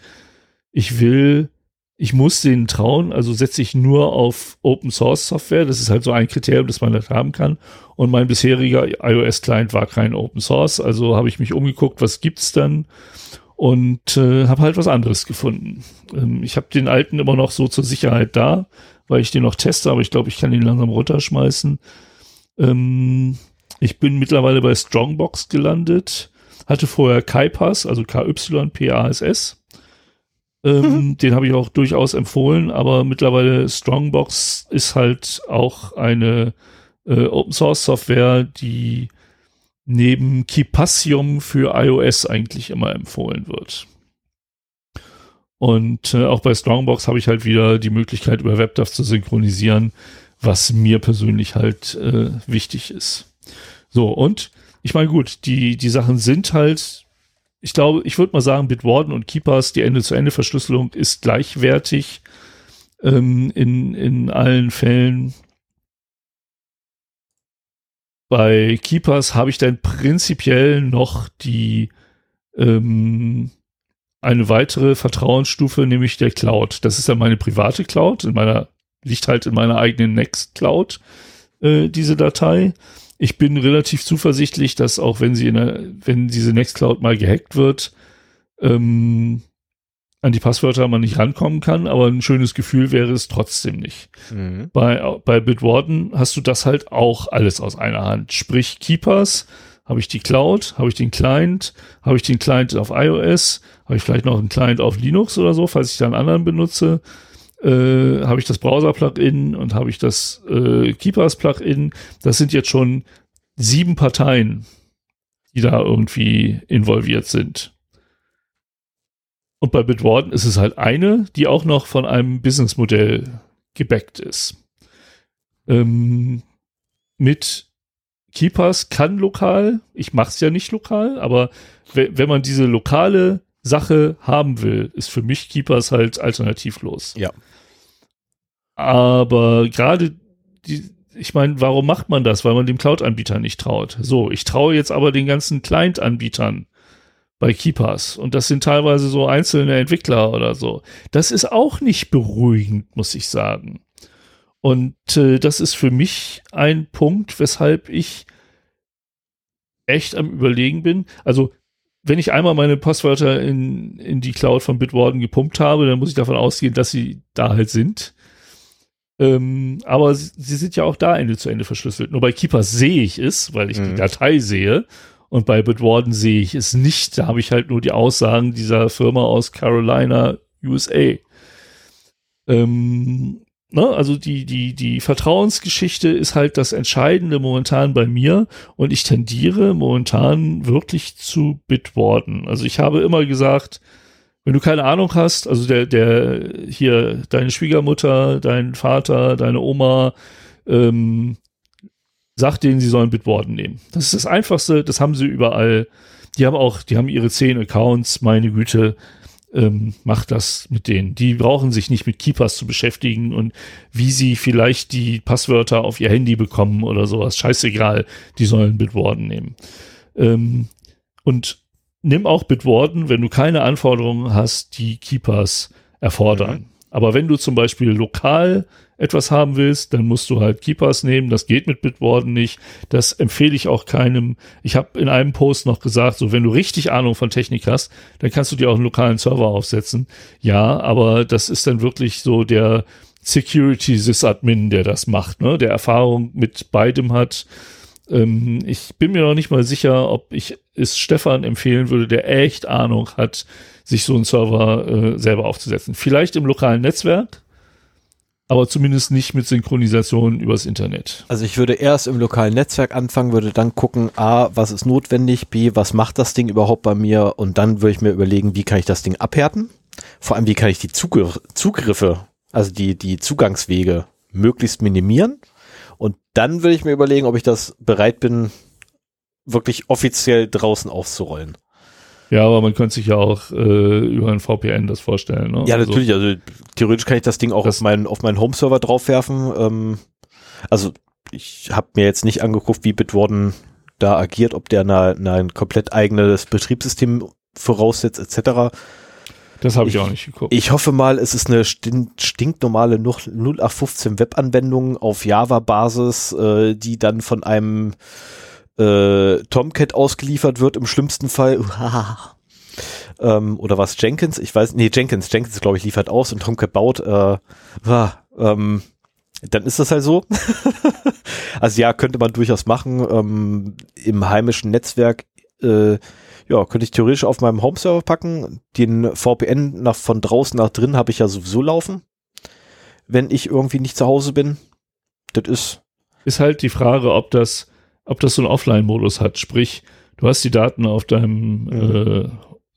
ich will ich muss denen trauen, also setze ich nur auf Open Source Software. Das ist halt so ein Kriterium, das man das haben kann. Und mein bisheriger iOS Client war kein Open Source, also habe ich mich umgeguckt, was gibt's dann und äh, habe halt was anderes gefunden. Ähm, ich habe den alten immer noch so zur Sicherheit da, weil ich den noch teste, aber ich glaube, ich kann ihn langsam runterschmeißen. Ähm, ich bin mittlerweile bei Strongbox gelandet, hatte vorher KaiPass, also KYPASS ähm, mhm. Den habe ich auch durchaus empfohlen, aber mittlerweile Strongbox ist halt auch eine äh, Open Source Software, die neben Keepassium für iOS eigentlich immer empfohlen wird. Und äh, auch bei Strongbox habe ich halt wieder die Möglichkeit, über WebDAV zu synchronisieren, was mir persönlich halt äh, wichtig ist. So, und ich meine, gut, die, die Sachen sind halt ich glaube, ich würde mal sagen, Bitwarden und Keepers, die Ende-zu-Ende-Verschlüsselung ist gleichwertig ähm, in, in allen Fällen. Bei Keepers habe ich dann prinzipiell noch die ähm, eine weitere Vertrauensstufe, nämlich der Cloud. Das ist ja meine private Cloud, in meiner, liegt halt in meiner eigenen Next Cloud, äh, diese Datei ich bin relativ zuversichtlich, dass auch wenn sie in der, wenn diese Nextcloud mal gehackt wird, ähm, an die Passwörter man nicht rankommen kann, aber ein schönes Gefühl wäre es trotzdem nicht. Mhm. Bei, bei Bitwarden hast du das halt auch alles aus einer Hand. Sprich, Keepers, habe ich die Cloud, habe ich den Client, habe ich den Client auf iOS, habe ich vielleicht noch einen Client auf Linux oder so, falls ich da einen anderen benutze äh, habe ich das Browser-Plugin und habe ich das äh, Keepers-Plugin. Das sind jetzt schon sieben Parteien, die da irgendwie involviert sind. Und bei Bitwarden ist es halt eine, die auch noch von einem Businessmodell gebackt ist. Ähm, mit Keepers kann lokal, ich mache es ja nicht lokal, aber wenn man diese lokale Sache haben will, ist für mich Keepers halt alternativlos. Ja. Aber gerade die, ich meine, warum macht man das? Weil man dem Cloud-Anbieter nicht traut. So, ich traue jetzt aber den ganzen Client-Anbietern bei Keepers und das sind teilweise so einzelne Entwickler oder so. Das ist auch nicht beruhigend, muss ich sagen. Und äh, das ist für mich ein Punkt, weshalb ich echt am Überlegen bin. Also wenn ich einmal meine Passwörter in, in die Cloud von Bitwarden gepumpt habe, dann muss ich davon ausgehen, dass sie da halt sind. Ähm, aber sie, sie, sind ja auch da Ende zu Ende verschlüsselt. Nur bei Keeper sehe ich es, weil ich mhm. die Datei sehe. Und bei Bitwarden sehe ich es nicht. Da habe ich halt nur die Aussagen dieser Firma aus Carolina, USA. Ähm, ne, also die, die, die Vertrauensgeschichte ist halt das Entscheidende momentan bei mir und ich tendiere momentan wirklich zu Bitwarden. Also ich habe immer gesagt, wenn du keine Ahnung hast, also der, der hier, deine Schwiegermutter, dein Vater, deine Oma, ähm, sag denen, sie sollen Bitwarden nehmen. Das ist das Einfachste, das haben sie überall. Die haben auch, die haben ihre zehn Accounts, meine Güte ähm, macht das mit denen. Die brauchen sich nicht mit Keepers zu beschäftigen und wie sie vielleicht die Passwörter auf ihr Handy bekommen oder sowas. Scheißegal, die sollen Bitwarden nehmen. Ähm, und nimm auch Bitwarden, wenn du keine Anforderungen hast, die Keepers erfordern. Mhm. Aber wenn du zum Beispiel lokal etwas haben willst, dann musst du halt Keepers nehmen. Das geht mit Bitwarden nicht. Das empfehle ich auch keinem. Ich habe in einem Post noch gesagt, so wenn du richtig Ahnung von Technik hast, dann kannst du dir auch einen lokalen Server aufsetzen. Ja, aber das ist dann wirklich so der Security Sysadmin, der das macht, ne? der Erfahrung mit beidem hat. Ähm, ich bin mir noch nicht mal sicher, ob ich es Stefan empfehlen würde, der echt Ahnung hat, sich so einen Server äh, selber aufzusetzen. Vielleicht im lokalen Netzwerk, aber zumindest nicht mit Synchronisation übers Internet. Also ich würde erst im lokalen Netzwerk anfangen, würde dann gucken, a, was ist notwendig, b, was macht das Ding überhaupt bei mir und dann würde ich mir überlegen, wie kann ich das Ding abhärten? Vor allem, wie kann ich die Zugr Zugriffe, also die, die Zugangswege möglichst minimieren? Und dann würde ich mir überlegen, ob ich das bereit bin, wirklich offiziell draußen auszurollen. Ja, aber man könnte sich ja auch äh, über ein VPN das vorstellen. Ne? Ja, also natürlich. Also, also theoretisch kann ich das Ding auch das auf meinen auf meinen Home-Server draufwerfen. Ähm, also ich habe mir jetzt nicht angeguckt, wie Bitwarden da agiert, ob der ein komplett eigenes Betriebssystem voraussetzt etc. Das habe ich, ich, auch nicht geguckt. Ich hoffe mal, es ist eine stinknormale 0815 Webanwendung auf Java-Basis, äh, die dann von einem äh, Tomcat ausgeliefert wird im schlimmsten Fall. *laughs* ähm, oder was Jenkins? Ich weiß, nee, Jenkins, Jenkins glaube ich liefert aus und Tomcat baut. Äh, ähm, dann ist das halt so. *laughs* also ja, könnte man durchaus machen. Ähm, Im heimischen Netzwerk äh, ja, könnte ich theoretisch auf meinem Home-Server packen. Den VPN nach, von draußen nach drin habe ich ja sowieso laufen, wenn ich irgendwie nicht zu Hause bin. Das ist. Ist halt die Frage, ob das, ob das so einen Offline-Modus hat. Sprich, du hast die Daten auf deinem mhm. äh,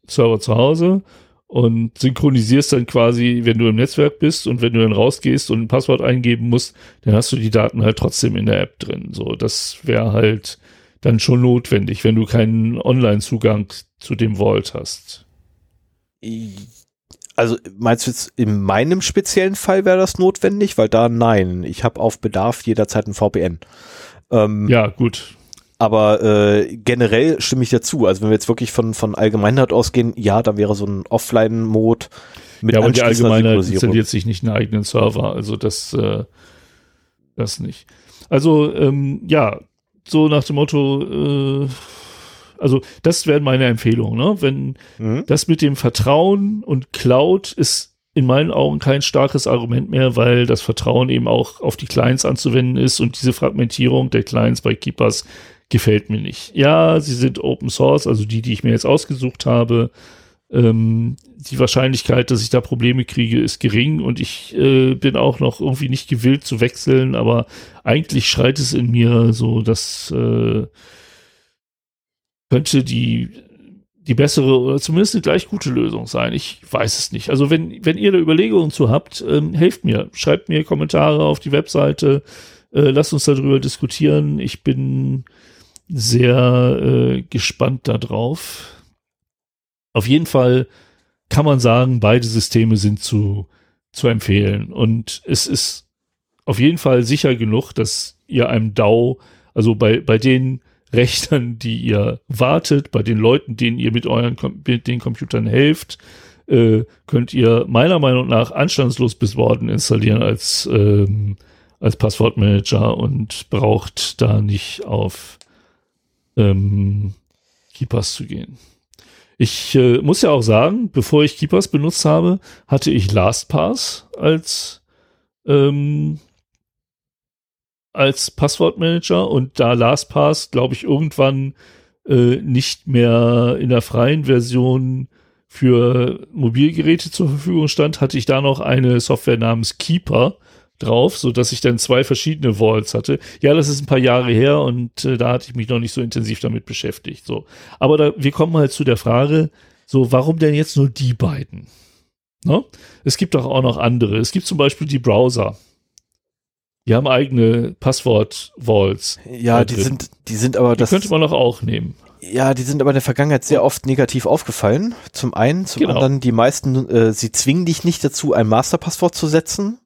Server zu Hause und synchronisierst dann quasi, wenn du im Netzwerk bist und wenn du dann rausgehst und ein Passwort eingeben musst, dann hast du die Daten halt trotzdem in der App drin. So, das wäre halt dann schon notwendig, wenn du keinen Online-Zugang zu dem Vault hast. Also meinst du jetzt in meinem speziellen Fall wäre das notwendig? Weil da nein, ich habe auf Bedarf jederzeit ein VPN. Ähm, ja, gut. Aber äh, generell stimme ich dazu. Also wenn wir jetzt wirklich von, von Allgemeinheit ausgehen, ja, dann wäre so ein Offline-Mode mit Ja, aber die Allgemeinheit installiert sich nicht einen eigenen Server. Also das, äh, das nicht. Also ähm, ja, so nach dem Motto, äh, also das wäre meine Empfehlung, ne? Wenn mhm. das mit dem Vertrauen und Cloud ist in meinen Augen kein starkes Argument mehr, weil das Vertrauen eben auch auf die Clients anzuwenden ist und diese Fragmentierung der Clients bei Keepers gefällt mir nicht. Ja, sie sind Open Source, also die, die ich mir jetzt ausgesucht habe. Ähm, die Wahrscheinlichkeit, dass ich da Probleme kriege, ist gering und ich äh, bin auch noch irgendwie nicht gewillt zu wechseln, aber eigentlich schreit es in mir so, dass äh, könnte die die bessere oder zumindest eine gleich gute Lösung sein. Ich weiß es nicht. Also wenn, wenn ihr da Überlegungen zu habt, ähm, helft mir. Schreibt mir Kommentare auf die Webseite. Äh, lasst uns darüber diskutieren. Ich bin sehr äh, gespannt darauf. Auf jeden Fall kann man sagen, beide Systeme sind zu, zu empfehlen. Und es ist auf jeden Fall sicher genug, dass ihr einem DAO, also bei, bei den Rechnern, die ihr wartet, bei den Leuten, denen ihr mit euren mit den Computern helft, äh, könnt ihr meiner Meinung nach anstandslos Biswarden installieren als, ähm, als Passwortmanager und braucht da nicht auf ähm, Keepers zu gehen. Ich äh, muss ja auch sagen, bevor ich Keepers benutzt habe, hatte ich LastPass als ähm, als Passwortmanager und da LastPass, glaube ich, irgendwann äh, nicht mehr in der freien Version für Mobilgeräte zur Verfügung stand, hatte ich da noch eine Software namens Keeper, drauf, so dass ich dann zwei verschiedene Vaults hatte. Ja, das ist ein paar Jahre her und äh, da hatte ich mich noch nicht so intensiv damit beschäftigt. So, aber da, wir kommen halt zu der Frage, so warum denn jetzt nur die beiden? Ne? Es gibt doch auch noch andere. Es gibt zum Beispiel die Browser. Die haben eigene Passwort-Vaults. Ja, die sind, die sind aber die das. könnte man doch auch nehmen. Ja, die sind aber in der Vergangenheit sehr oft negativ aufgefallen. Zum einen, zum genau. anderen, die meisten, äh, sie zwingen dich nicht dazu, ein Masterpasswort zu setzen,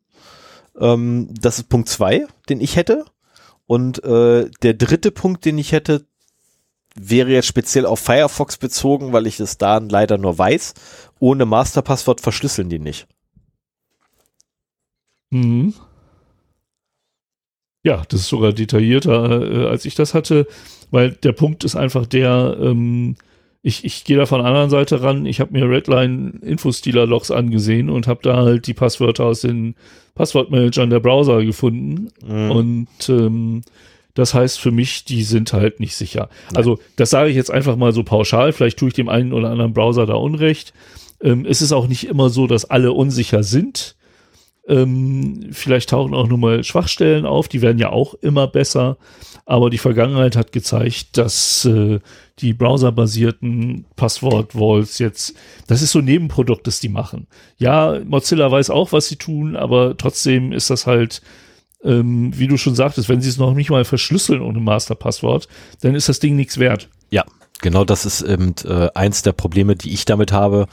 ähm, das ist Punkt zwei, den ich hätte. Und äh, der dritte Punkt, den ich hätte, wäre jetzt speziell auf Firefox bezogen, weil ich es da leider nur weiß. Ohne Masterpasswort verschlüsseln die nicht. Mhm. Ja, das ist sogar detaillierter, äh, als ich das hatte, weil der Punkt ist einfach der, ähm, ich, ich gehe da von der anderen Seite ran. Ich habe mir Redline Infostealer-Logs angesehen und habe da halt die Passwörter aus den Passwortmanagern der Browser gefunden. Mhm. Und ähm, das heißt für mich, die sind halt nicht sicher. Nein. Also das sage ich jetzt einfach mal so pauschal. Vielleicht tue ich dem einen oder anderen Browser da Unrecht. Ähm, es ist auch nicht immer so, dass alle unsicher sind. Ähm, vielleicht tauchen auch nur mal Schwachstellen auf, die werden ja auch immer besser. Aber die Vergangenheit hat gezeigt, dass äh, die browserbasierten Passwort-Walls jetzt, das ist so ein Nebenprodukt, das die machen. Ja, Mozilla weiß auch, was sie tun, aber trotzdem ist das halt, ähm, wie du schon sagtest, wenn sie es noch nicht mal verschlüsseln ohne Masterpasswort, dann ist das Ding nichts wert. Ja, genau das ist eben äh, eins der Probleme, die ich damit habe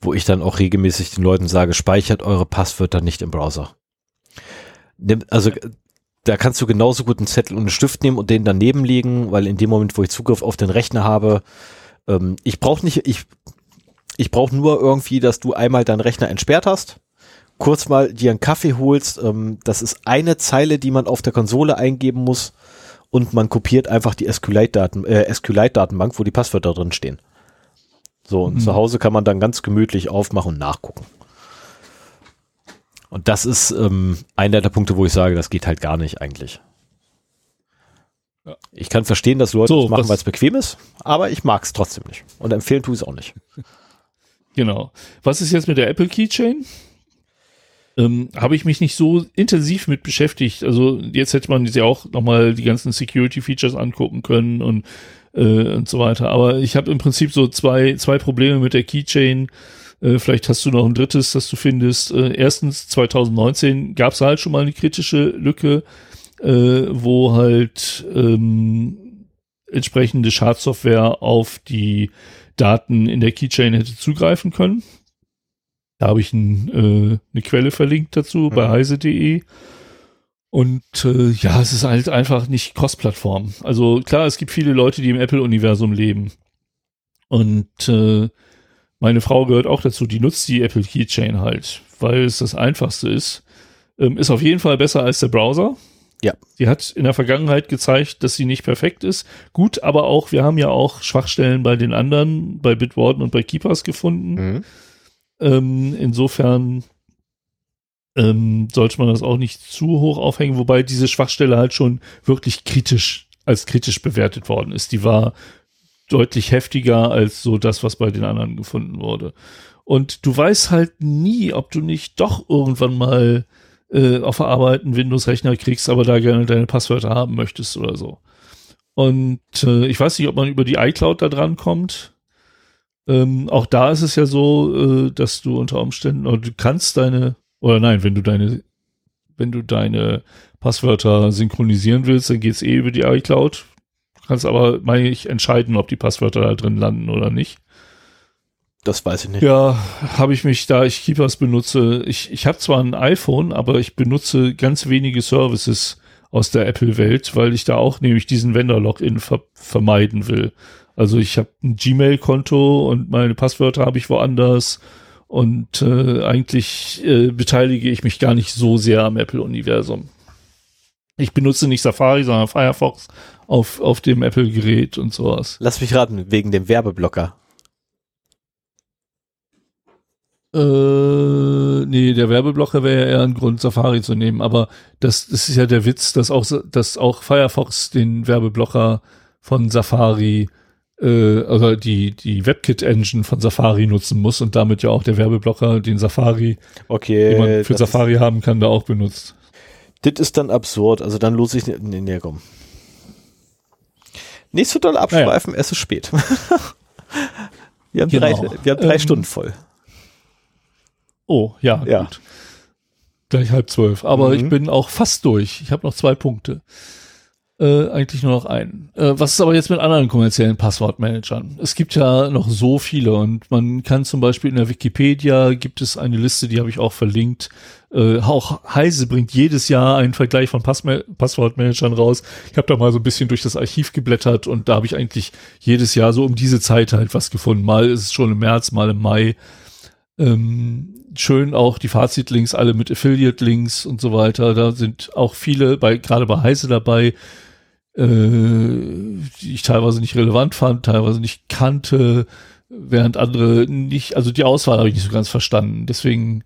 wo ich dann auch regelmäßig den Leuten sage, speichert eure Passwörter nicht im Browser. Also da kannst du genauso gut einen Zettel und einen Stift nehmen und den daneben legen, weil in dem Moment, wo ich Zugriff auf den Rechner habe, ähm, ich brauche nicht, ich ich brauche nur irgendwie, dass du einmal deinen Rechner entsperrt hast, kurz mal dir einen Kaffee holst. Ähm, das ist eine Zeile, die man auf der Konsole eingeben muss und man kopiert einfach die SQLite-Daten, äh, SQLite-Datenbank, wo die Passwörter drin stehen. So, und mhm. zu Hause kann man dann ganz gemütlich aufmachen und nachgucken. Und das ist ähm, einer der Punkte, wo ich sage, das geht halt gar nicht eigentlich. Ja. Ich kann verstehen, dass Leute so, das machen, weil es bequem ist, aber ich mag es trotzdem nicht. Und empfehlen tue ich es auch nicht. *laughs* Genau. Was ist jetzt mit der Apple Keychain? Ähm, Habe ich mich nicht so intensiv mit beschäftigt. Also jetzt hätte man sich auch nochmal die ganzen Security-Features angucken können und, äh, und so weiter. Aber ich habe im Prinzip so zwei, zwei Probleme mit der Keychain. Äh, vielleicht hast du noch ein drittes, das du findest. Äh, erstens, 2019 gab es halt schon mal eine kritische Lücke, äh, wo halt ähm, entsprechende Schadsoftware auf die Daten in der Keychain hätte zugreifen können. Da habe ich ein, äh, eine Quelle verlinkt dazu mhm. bei heise.de. Und äh, ja, es ist halt einfach nicht Cross-Plattform. Also klar, es gibt viele Leute, die im Apple-Universum leben. Und äh, meine Frau gehört auch dazu, die nutzt die Apple Keychain halt, weil es das einfachste ist. Ähm, ist auf jeden Fall besser als der Browser. Ja. Sie hat in der Vergangenheit gezeigt, dass sie nicht perfekt ist. Gut, aber auch, wir haben ja auch Schwachstellen bei den anderen, bei Bitwarden und bei Keepers gefunden. Mhm. Ähm, insofern ähm, sollte man das auch nicht zu hoch aufhängen, wobei diese Schwachstelle halt schon wirklich kritisch, als kritisch bewertet worden ist. Die war deutlich heftiger als so das, was bei den anderen gefunden wurde. Und du weißt halt nie, ob du nicht doch irgendwann mal äh, auf der Arbeit einen Windows-Rechner kriegst, aber da gerne deine Passwörter haben möchtest oder so. Und äh, ich weiß nicht, ob man über die iCloud da dran kommt. Ähm, auch da ist es ja so, äh, dass du unter Umständen, oder du kannst deine, oder nein, wenn du deine, wenn du deine Passwörter synchronisieren willst, dann geht's eh über die iCloud kannst aber, meine ich, entscheiden, ob die Passwörter da drin landen oder nicht. Das weiß ich nicht. Ja, habe ich mich, da ich Keepers benutze, ich, ich habe zwar ein iPhone, aber ich benutze ganz wenige Services aus der Apple-Welt, weil ich da auch nämlich diesen Vendor-Login ver vermeiden will. Also ich habe ein Gmail-Konto und meine Passwörter habe ich woanders und äh, eigentlich äh, beteilige ich mich gar nicht so sehr am Apple-Universum. Ich benutze nicht Safari, sondern Firefox auf, auf dem Apple-Gerät und sowas. Lass mich raten, wegen dem Werbeblocker. Äh, nee, der Werbeblocker wäre ja eher ein Grund, Safari zu nehmen, aber das, das ist ja der Witz, dass auch, dass auch Firefox den Werbeblocker von Safari, äh, also die, die WebKit-Engine von Safari nutzen muss und damit ja auch der Werbeblocker den Safari, okay, den man für Safari haben kann, da auch benutzt. Das ist dann absurd, also dann lohnt sich, nee, nee, komm. Nicht so doll abschweifen, naja. es ist spät. *laughs* wir haben genau. drei, wir haben drei ähm, Stunden voll. Oh, ja, ja. gut. Gleich halb zwölf. Aber mhm. ich bin auch fast durch. Ich habe noch zwei Punkte. Äh, eigentlich nur noch einen. Äh, was ist aber jetzt mit anderen kommerziellen Passwortmanagern? Es gibt ja noch so viele und man kann zum Beispiel in der Wikipedia gibt es eine Liste, die habe ich auch verlinkt, äh, auch Heise bringt jedes Jahr einen Vergleich von Passma Passwortmanagern raus. Ich habe da mal so ein bisschen durch das Archiv geblättert und da habe ich eigentlich jedes Jahr so um diese Zeit halt was gefunden. Mal ist es schon im März, mal im Mai. Ähm, schön auch die Fazitlinks alle mit Affiliate-Links und so weiter. Da sind auch viele bei, gerade bei Heise dabei, äh, die ich teilweise nicht relevant fand, teilweise nicht kannte, während andere nicht, also die Auswahl habe ich nicht so ganz verstanden. Deswegen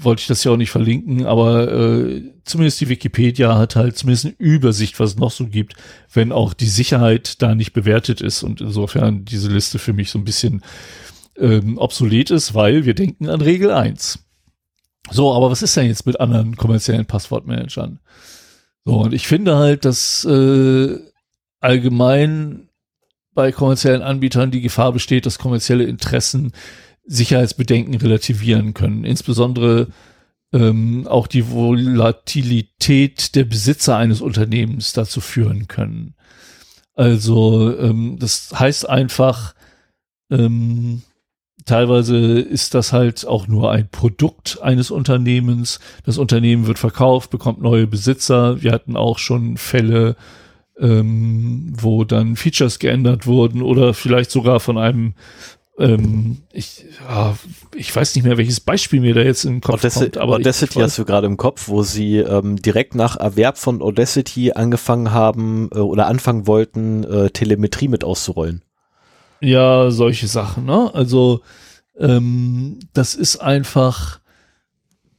wollte ich das ja auch nicht verlinken, aber äh, zumindest die Wikipedia hat halt zumindest eine Übersicht, was es noch so gibt, wenn auch die Sicherheit da nicht bewertet ist und insofern diese Liste für mich so ein bisschen ähm, obsolet ist, weil wir denken an Regel 1. So, aber was ist denn jetzt mit anderen kommerziellen Passwortmanagern? So, und ich finde halt, dass äh, allgemein bei kommerziellen Anbietern die Gefahr besteht, dass kommerzielle Interessen Sicherheitsbedenken relativieren können. Insbesondere ähm, auch die Volatilität der Besitzer eines Unternehmens dazu führen können. Also ähm, das heißt einfach, ähm, teilweise ist das halt auch nur ein Produkt eines Unternehmens. Das Unternehmen wird verkauft, bekommt neue Besitzer. Wir hatten auch schon Fälle, ähm, wo dann Features geändert wurden oder vielleicht sogar von einem ähm, ich, ja, ich weiß nicht mehr, welches Beispiel mir da jetzt im Kopf Audacity, kommt. Aber Audacity ich, hast du gerade im Kopf, wo sie ähm, direkt nach Erwerb von Audacity angefangen haben äh, oder anfangen wollten, äh, Telemetrie mit auszurollen. Ja, solche Sachen, ne? Also ähm, das ist einfach,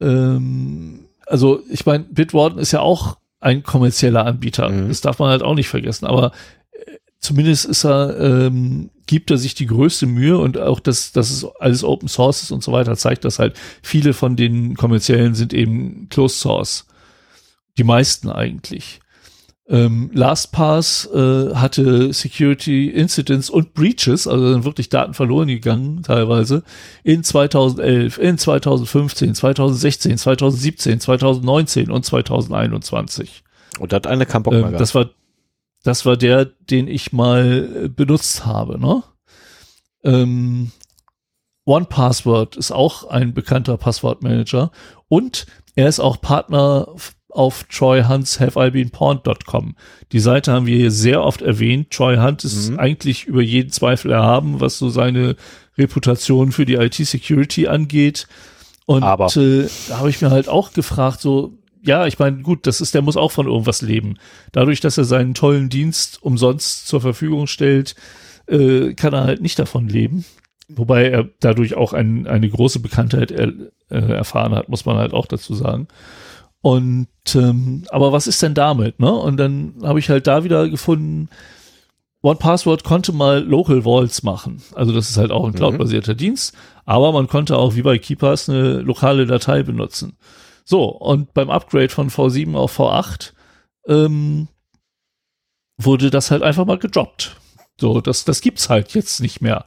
ähm, also ich meine, Bitwarden ist ja auch ein kommerzieller Anbieter. Mhm. Das darf man halt auch nicht vergessen. Aber äh, zumindest ist er, ähm, gibt er sich die größte Mühe und auch das, dass es alles Open Source ist und so weiter, zeigt das halt. Viele von den kommerziellen sind eben Closed Source. Die meisten eigentlich. Ähm, LastPass äh, hatte Security Incidents und Breaches, also sind wirklich Daten verloren gegangen teilweise, in 2011, in 2015, 2016, 2017, 2019 und 2021. Und da hat eine mehr Ähm, das war das war der, den ich mal äh, benutzt habe, ne? Ähm, OnePassword ist auch ein bekannter Passwortmanager und er ist auch Partner auf Troy Hunts haveibeenpawned.com. Die Seite haben wir hier sehr oft erwähnt. Troy Hunt ist Mhm. eigentlich über jeden Zweifel erhaben, was so seine Reputation für die IT-Security angeht. Und Aber- äh, da habe ich mir halt auch gefragt, so, ja, ich meine, gut, das ist, der muss auch von irgendwas leben. Dadurch, dass er seinen tollen Dienst umsonst zur Verfügung stellt, äh, kann er halt nicht davon leben. Wobei er dadurch auch ein, eine große Bekanntheit er, äh, erfahren hat, muss man halt auch dazu sagen. Und ähm, aber was ist denn damit, ne? Und dann habe ich halt da wieder gefunden, OnePassword konnte mal Local Vaults machen. Also das ist halt auch ein cloudbasierter Dienst, aber man konnte auch wie bei Keepers eine lokale Datei benutzen. So, und beim Upgrade von V7 auf V8 ähm, wurde das halt einfach mal gedroppt. So, das, das gibt's halt jetzt nicht mehr.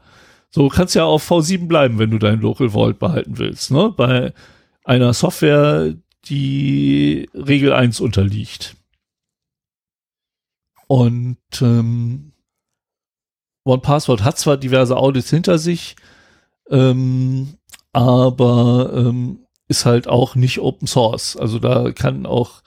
So kannst ja auf V7 bleiben, wenn du dein Local Vault behalten willst, ne? Bei einer Software, die Regel 1 unterliegt. Und ähm, OnePassword hat zwar diverse Audits hinter sich, ähm, aber ähm, ist halt auch nicht Open Source. Also da kann auch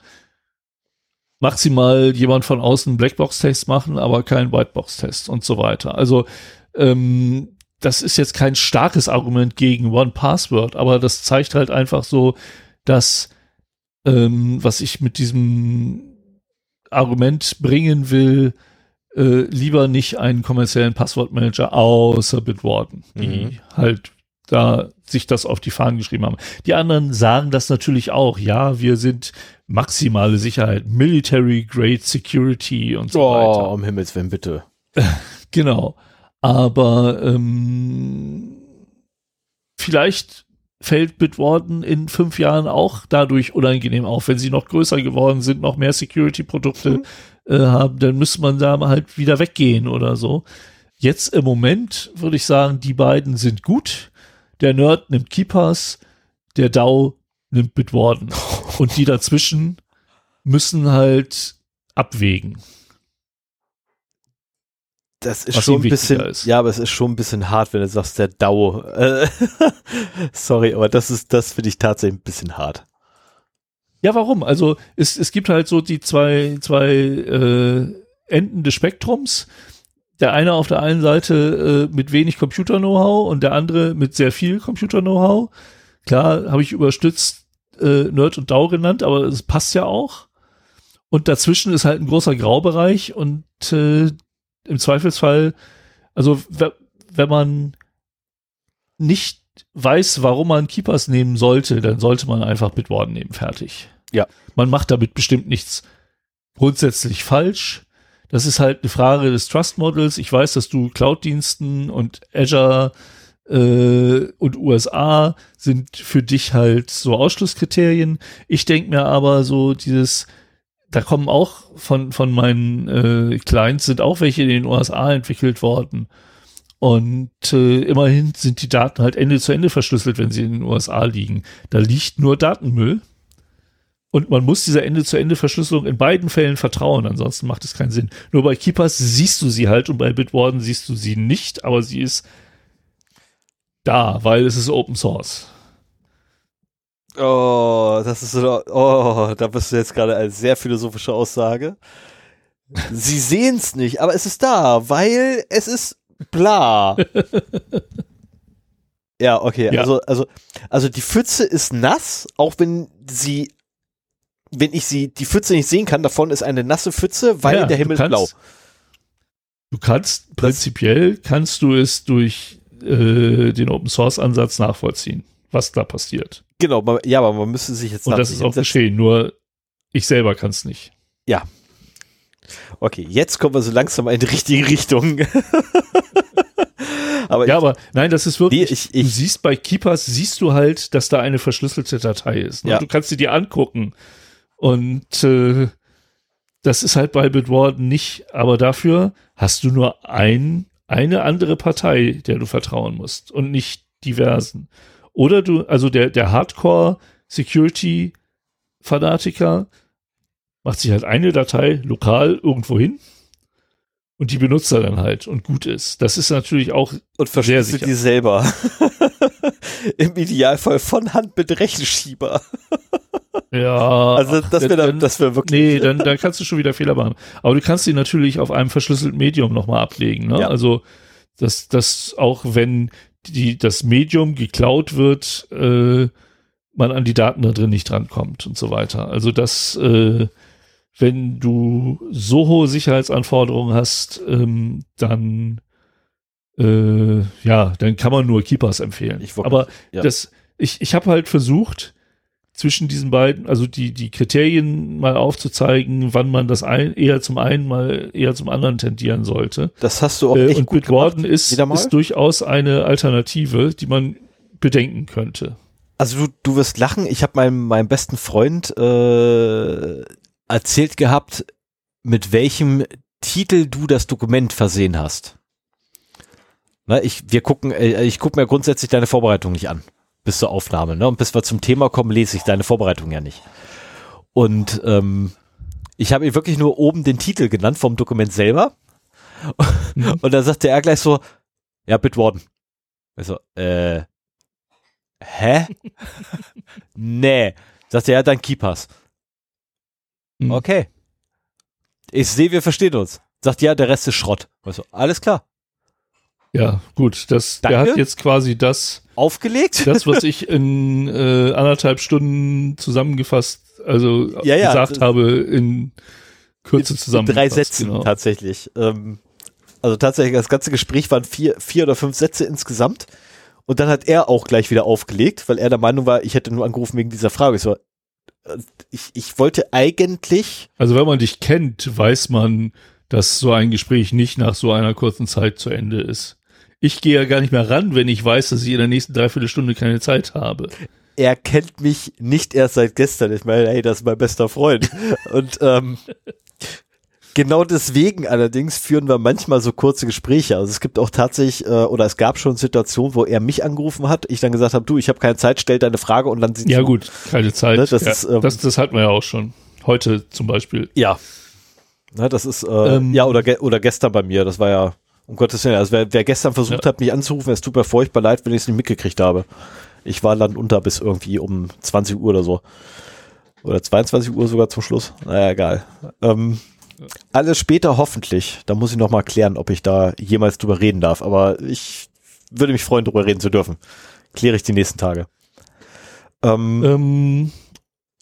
maximal jemand von außen Blackbox-Test machen, aber keinen Whitebox-Test und so weiter. Also ähm, das ist jetzt kein starkes Argument gegen OnePassword, aber das zeigt halt einfach so, dass ähm, was ich mit diesem Argument bringen will, äh, lieber nicht einen kommerziellen Passwortmanager außer Bitwarden, die Mhm. halt da sich das auf die Fahnen geschrieben haben. Die anderen sagen das natürlich auch. Ja, wir sind maximale Sicherheit, Military Grade Security und so weiter. Oh, um Himmels Willen, bitte. *laughs* Genau. Aber ähm, vielleicht fällt Bitwarden in fünf Jahren auch dadurch unangenehm auf. Wenn sie noch größer geworden sind, noch mehr Security-Produkte äh, haben, dann müsste man da mal halt wieder weggehen oder so. Jetzt im Moment würde ich sagen, die beiden sind gut. Der Nerd nimmt Keepers, der DAO nimmt Bitwarden. *laughs* Und die dazwischen müssen halt abwägen. Das ist Was schon ein bisschen, ist. ja, aber es ist schon ein bisschen hart, wenn du sagst, der DAO. Äh, *laughs* sorry, aber das ist, das finde ich tatsächlich ein bisschen hart. Ja, warum? Also es, es gibt halt so die zwei, zwei äh, Enden des Spektrums. Der eine auf der einen Seite äh, mit wenig Computer-Know-how und der andere mit sehr viel Computer-Know-how. Klar, habe ich überstützt äh, Nerd und DAO genannt, aber es passt ja auch. Und dazwischen ist halt ein großer Graubereich und äh, im Zweifelsfall, also we- wenn man nicht weiß, warum man Keepers nehmen sollte, dann sollte man einfach Bitwarden nehmen, fertig. Ja. Man macht damit bestimmt nichts grundsätzlich falsch. Das ist halt eine Frage des Trust Models. Ich weiß, dass du Cloud-Diensten und Azure äh, und USA sind für dich halt so Ausschlusskriterien. Ich denke mir aber so dieses, da kommen auch von, von meinen äh, Clients sind auch welche in den USA entwickelt worden. Und äh, immerhin sind die Daten halt Ende zu Ende verschlüsselt, wenn sie in den USA liegen. Da liegt nur Datenmüll. Und man muss dieser Ende-zu-Ende-Verschlüsselung in beiden Fällen vertrauen, ansonsten macht es keinen Sinn. Nur bei Keepers siehst du sie halt und bei Bitwarden siehst du sie nicht, aber sie ist da, weil es ist Open Source. Oh, das ist so, oh, da bist du jetzt gerade eine sehr philosophische Aussage. Sie *laughs* sehen es nicht, aber es ist da, weil es ist bla. *laughs* Ja, okay. Ja. Also, also, also die Pfütze ist nass, auch wenn sie, wenn ich sie, die Pfütze nicht sehen kann, davon ist eine nasse Pfütze, weil Ja, der Himmel ist kannst- blau. Du kannst, prinzipiell kannst du es durch äh, den Open Source Ansatz nachvollziehen, was da passiert. Genau, man, ja, aber man müsste sich jetzt Und das ist auch geschehen, nur ich selber kann es nicht. Okay, jetzt kommen wir so langsam in die richtige Richtung. *laughs* aber Ja, ich, aber nein, das ist wirklich, Nee, ich- du ich- siehst bei Keepers, siehst du halt, dass da eine verschlüsselte Datei ist. Ne? Ja. Du kannst sie dir angucken. Und äh, das ist halt bei Bitwarden nicht, aber dafür hast du nur ein, eine andere Partei, der du vertrauen musst und nicht diversen. Oder du, also der, der Hardcore-Security-Fanatiker macht sich halt eine Datei lokal irgendwo hin und die benutzt er dann halt und gut ist. Das ist natürlich auch und sehr verschlüsselt sicher. die selber. *laughs* Im Idealfall von Hand mit Rechenschieber. *laughs* Ja. Also das wäre dann, das wäre wirklich. Nee, dann, dann kannst du schon wieder Fehler machen. Aber du kannst sie natürlich auf einem verschlüsselten Medium nochmal ablegen. Ne? Ja. Also, dass das auch wenn die, das Medium geklaut wird, äh, man an die Daten da drin nicht drankommt und so weiter. Also das, äh, wenn du so hohe Sicherheitsanforderungen hast, ähm, dann äh, ja, dann kann man nur Keepers empfehlen. Ich Aber ja. das, ich, ich habe halt versucht, zwischen diesen beiden, also die, die Kriterien mal aufzuzeigen, wann man das ein, eher zum einen mal eher zum anderen tendieren sollte. Das hast du auch Äh, echt und gut Bitwarden gemacht. ist, ist durchaus eine Alternative, die man bedenken könnte. Also du, du wirst lachen. Ich habe meinem, meinem besten Freund äh, erzählt gehabt, mit welchem Titel du das Dokument versehen hast. Na, ich, wir gucken, äh, ich gucke mir grundsätzlich deine Vorbereitung nicht an bis zur Aufnahme. Ne? Und bis wir zum Thema kommen, lese ich deine Vorbereitung ja nicht. Und ähm, ich habe ihm wirklich nur oben den Titel genannt vom Dokument selber. *laughs* Und dann sagte er gleich so, ja, Bitwarden. Also, äh, hä? *laughs* nee. Sagte er, dann Keepers. Hm. Okay. Ich sehe, wir verstehen uns. Sagt ja, der Rest ist Schrott. Also, alles klar. Ja, gut, das, der hat jetzt quasi das, Aufgelegt? das, was *laughs* ich in äh, anderthalb Stunden zusammengefasst, also Ja, ja, gesagt habe, in Kürze zusammengefasst. Drei Sätzen genau. tatsächlich. Ähm, also tatsächlich, das ganze Gespräch waren vier, vier oder fünf Sätze insgesamt. Und dann hat er auch gleich wieder aufgelegt, weil er der Meinung war, ich hätte nur angerufen wegen dieser Frage. Ich, so, äh, ich, ich wollte eigentlich, Also wenn man dich kennt, weiß man, dass so ein Gespräch nicht nach so einer kurzen Zeit zu Ende ist. Ich gehe ja gar nicht mehr ran, wenn ich weiß, dass ich in der nächsten Dreiviertelstunde keine Zeit habe. er kennt mich nicht erst seit gestern. Ich meine, hey, das ist mein bester Freund. Und ähm, genau deswegen allerdings führen wir manchmal so kurze Gespräche. Also es gibt auch tatsächlich, äh, oder es gab schon Situationen, wo er mich angerufen hat, ich dann gesagt habe, du, ich habe keine Zeit, stell deine Frage und dann sind Ja gut, keine Zeit. Ne, das ja, ist, ähm, das, das hatten wir ja auch schon. Heute zum Beispiel. Ja. Na, das ist, äh, Ähm, ja, oder, ge oder gestern bei mir, das war ja, um Gottes Willen, also wer, wer gestern versucht Ja. hat, mich anzurufen, es tut mir furchtbar leid, wenn ich es nicht mitgekriegt habe. Ich war landunter bis irgendwie um 20 Uhr oder so. Oder 22 Uhr sogar zum Schluss. Naja, egal. Ähm, alles später hoffentlich. Da muss ich noch mal klären, ob ich da jemals drüber reden darf. Aber ich würde mich freuen, drüber reden zu dürfen. Kläre ich die nächsten Tage. Ähm, Ähm,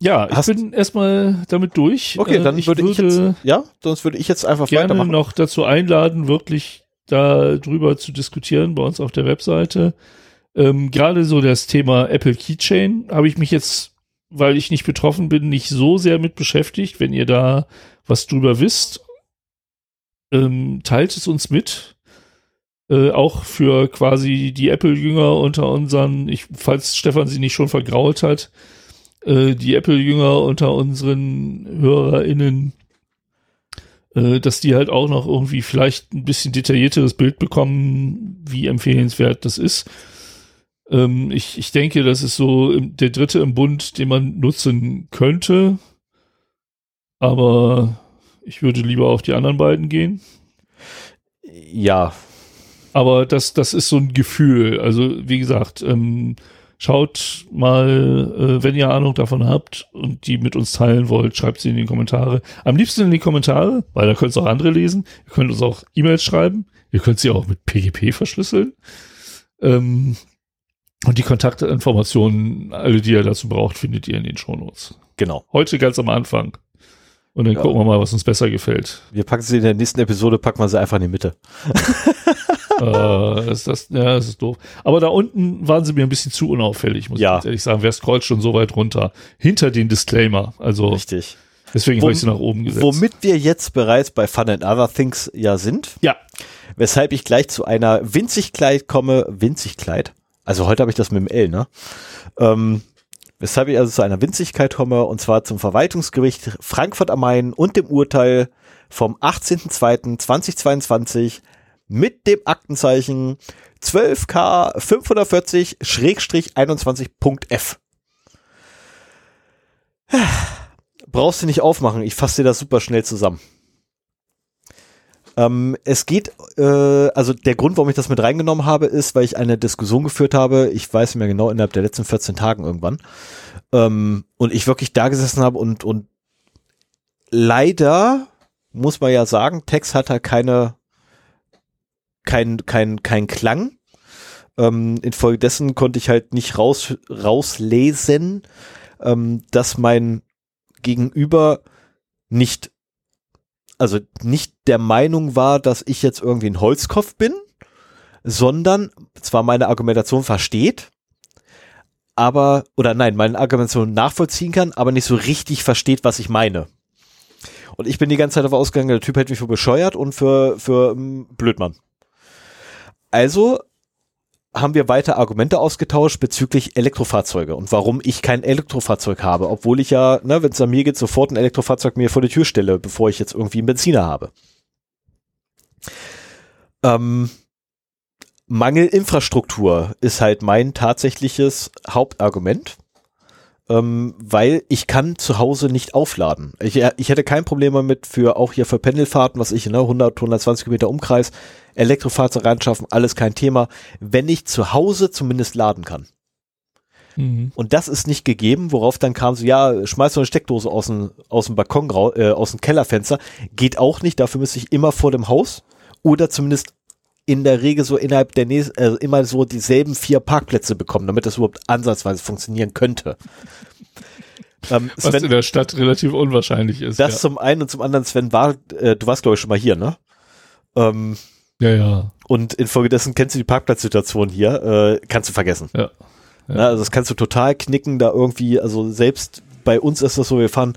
ja, ich bin erstmal damit durch. okay, Äh, dann ich würde ich jetzt, ja, sonst würde ich jetzt einfach gerne weitermachen. noch dazu einladen, wirklich darüber zu diskutieren bei uns auf der Webseite. Ähm, Gerade so das Thema Apple Keychain habe ich mich jetzt, weil ich nicht betroffen bin, nicht so sehr mit beschäftigt. Wenn ihr da was drüber wisst, ähm, teilt es uns mit. Äh, auch für quasi die Apple-Jünger unter unseren, ich, falls Stefan sie nicht schon vergrault hat, äh, die Apple-Jünger unter unseren HörerInnen, äh, dass die halt auch noch irgendwie vielleicht ein bisschen detaillierteres Bild bekommen, wie empfehlenswert das ist. Ähm, ich, ich denke, das ist so der dritte im Bund, den man nutzen könnte. Aber ich würde lieber auf die anderen beiden gehen. Ja, Aber das, das ist so ein Gefühl. Also, wie gesagt, ähm, schaut mal, äh, wenn ihr Ahnung davon habt und die mit uns teilen wollt, schreibt sie in die Kommentare. Am liebsten in die Kommentare, weil da könnt es auch andere lesen. Ihr könnt uns auch E-Mails schreiben. Ihr könnt sie auch mit PGP verschlüsseln. Ähm, Und die Kontaktinformationen, alle, die ihr dazu braucht, findet ihr in den Shownotes. Genau. Heute ganz am Anfang. Und dann Ja. gucken wir mal, was uns besser gefällt. Wir packen sie in der nächsten Episode, packen wir sie einfach in die Mitte. *laughs* äh, ist das, ja, das ist doof. Aber da unten waren sie mir ein bisschen zu unauffällig, muss Ja. ich ehrlich sagen. Wer scrollt schon so weit runter? Hinter den Disclaimer. Also Richtig. deswegen habe ich sie nach oben gesetzt. Womit wir jetzt bereits bei Fun and Other Things ja sind, Ja, weshalb ich gleich zu einer Winzigkleid komme, Winzigkleid, also heute habe ich das mit dem L, ne? Ähm, weshalb ich also zu einer Winzigkeit komme, und zwar zum Verwaltungsgericht Frankfurt am Main und dem Urteil vom 18.02.2022 mit dem Aktenzeichen 12K 540-21.f. Brauchst du nicht aufmachen, ich fasse dir das super schnell zusammen. Ähm, es geht, äh, also der Grund, warum ich das mit reingenommen habe, ist, weil ich eine Diskussion geführt habe, ich weiß nicht mehr genau, innerhalb der letzten 14 Tagen irgendwann, ähm, und ich wirklich da gesessen habe und, und leider muss man ja sagen, Text hat halt keine, kein, kein, kein Klang. Ähm, infolgedessen konnte ich halt nicht raus, rauslesen, ähm, dass mein Gegenüber nicht also nicht der Meinung war, dass ich jetzt irgendwie ein Holzkopf bin, sondern zwar meine Argumentation versteht, aber, oder nein, meine Argumentation nachvollziehen kann, aber nicht so richtig versteht, was ich meine. Und ich bin die ganze Zeit davon ausgegangen, der Typ hält mich für bescheuert und für, für ähm, Blödmann. Also haben wir weiter Argumente ausgetauscht bezüglich Elektrofahrzeuge und warum ich kein Elektrofahrzeug habe, obwohl ich ja, ne, wenn es an mir geht, sofort ein Elektrofahrzeug mir vor die Tür stelle, bevor ich jetzt irgendwie einen Benziner habe. Ähm, Mangelinfrastruktur ist halt mein tatsächliches Hauptargument, ähm, weil ich kann zu Hause nicht aufladen. Ich, ich hätte kein Problem damit für auch hier für Pendelfahrten, was ich, ne, 100, 120 Kilometer Umkreis, Elektrofahrzeug reinschaffen, alles kein Thema, wenn ich zu Hause zumindest laden kann. Mhm. Und das ist nicht gegeben, worauf dann kam so, ja, schmeiß so eine Steckdose aus dem, aus dem Balkon, äh, aus dem Kellerfenster. Geht auch nicht, dafür müsste ich immer vor dem Haus oder zumindest in der Regel so innerhalb der nächsten, also immer so dieselben vier Parkplätze bekommen, damit das überhaupt ansatzweise funktionieren könnte. ähm, Was Sven, in der Stadt relativ unwahrscheinlich ist. das zum einen und zum anderen, Sven war, äh, du warst glaube ich schon mal hier, ne? Ähm, ja, ja, ja. und infolgedessen kennst du die Parkplatzsituation hier, äh, kannst du vergessen. ja. Ja. Ne, also das kannst du total knicken, da irgendwie, also selbst bei uns ist das so, wir fahren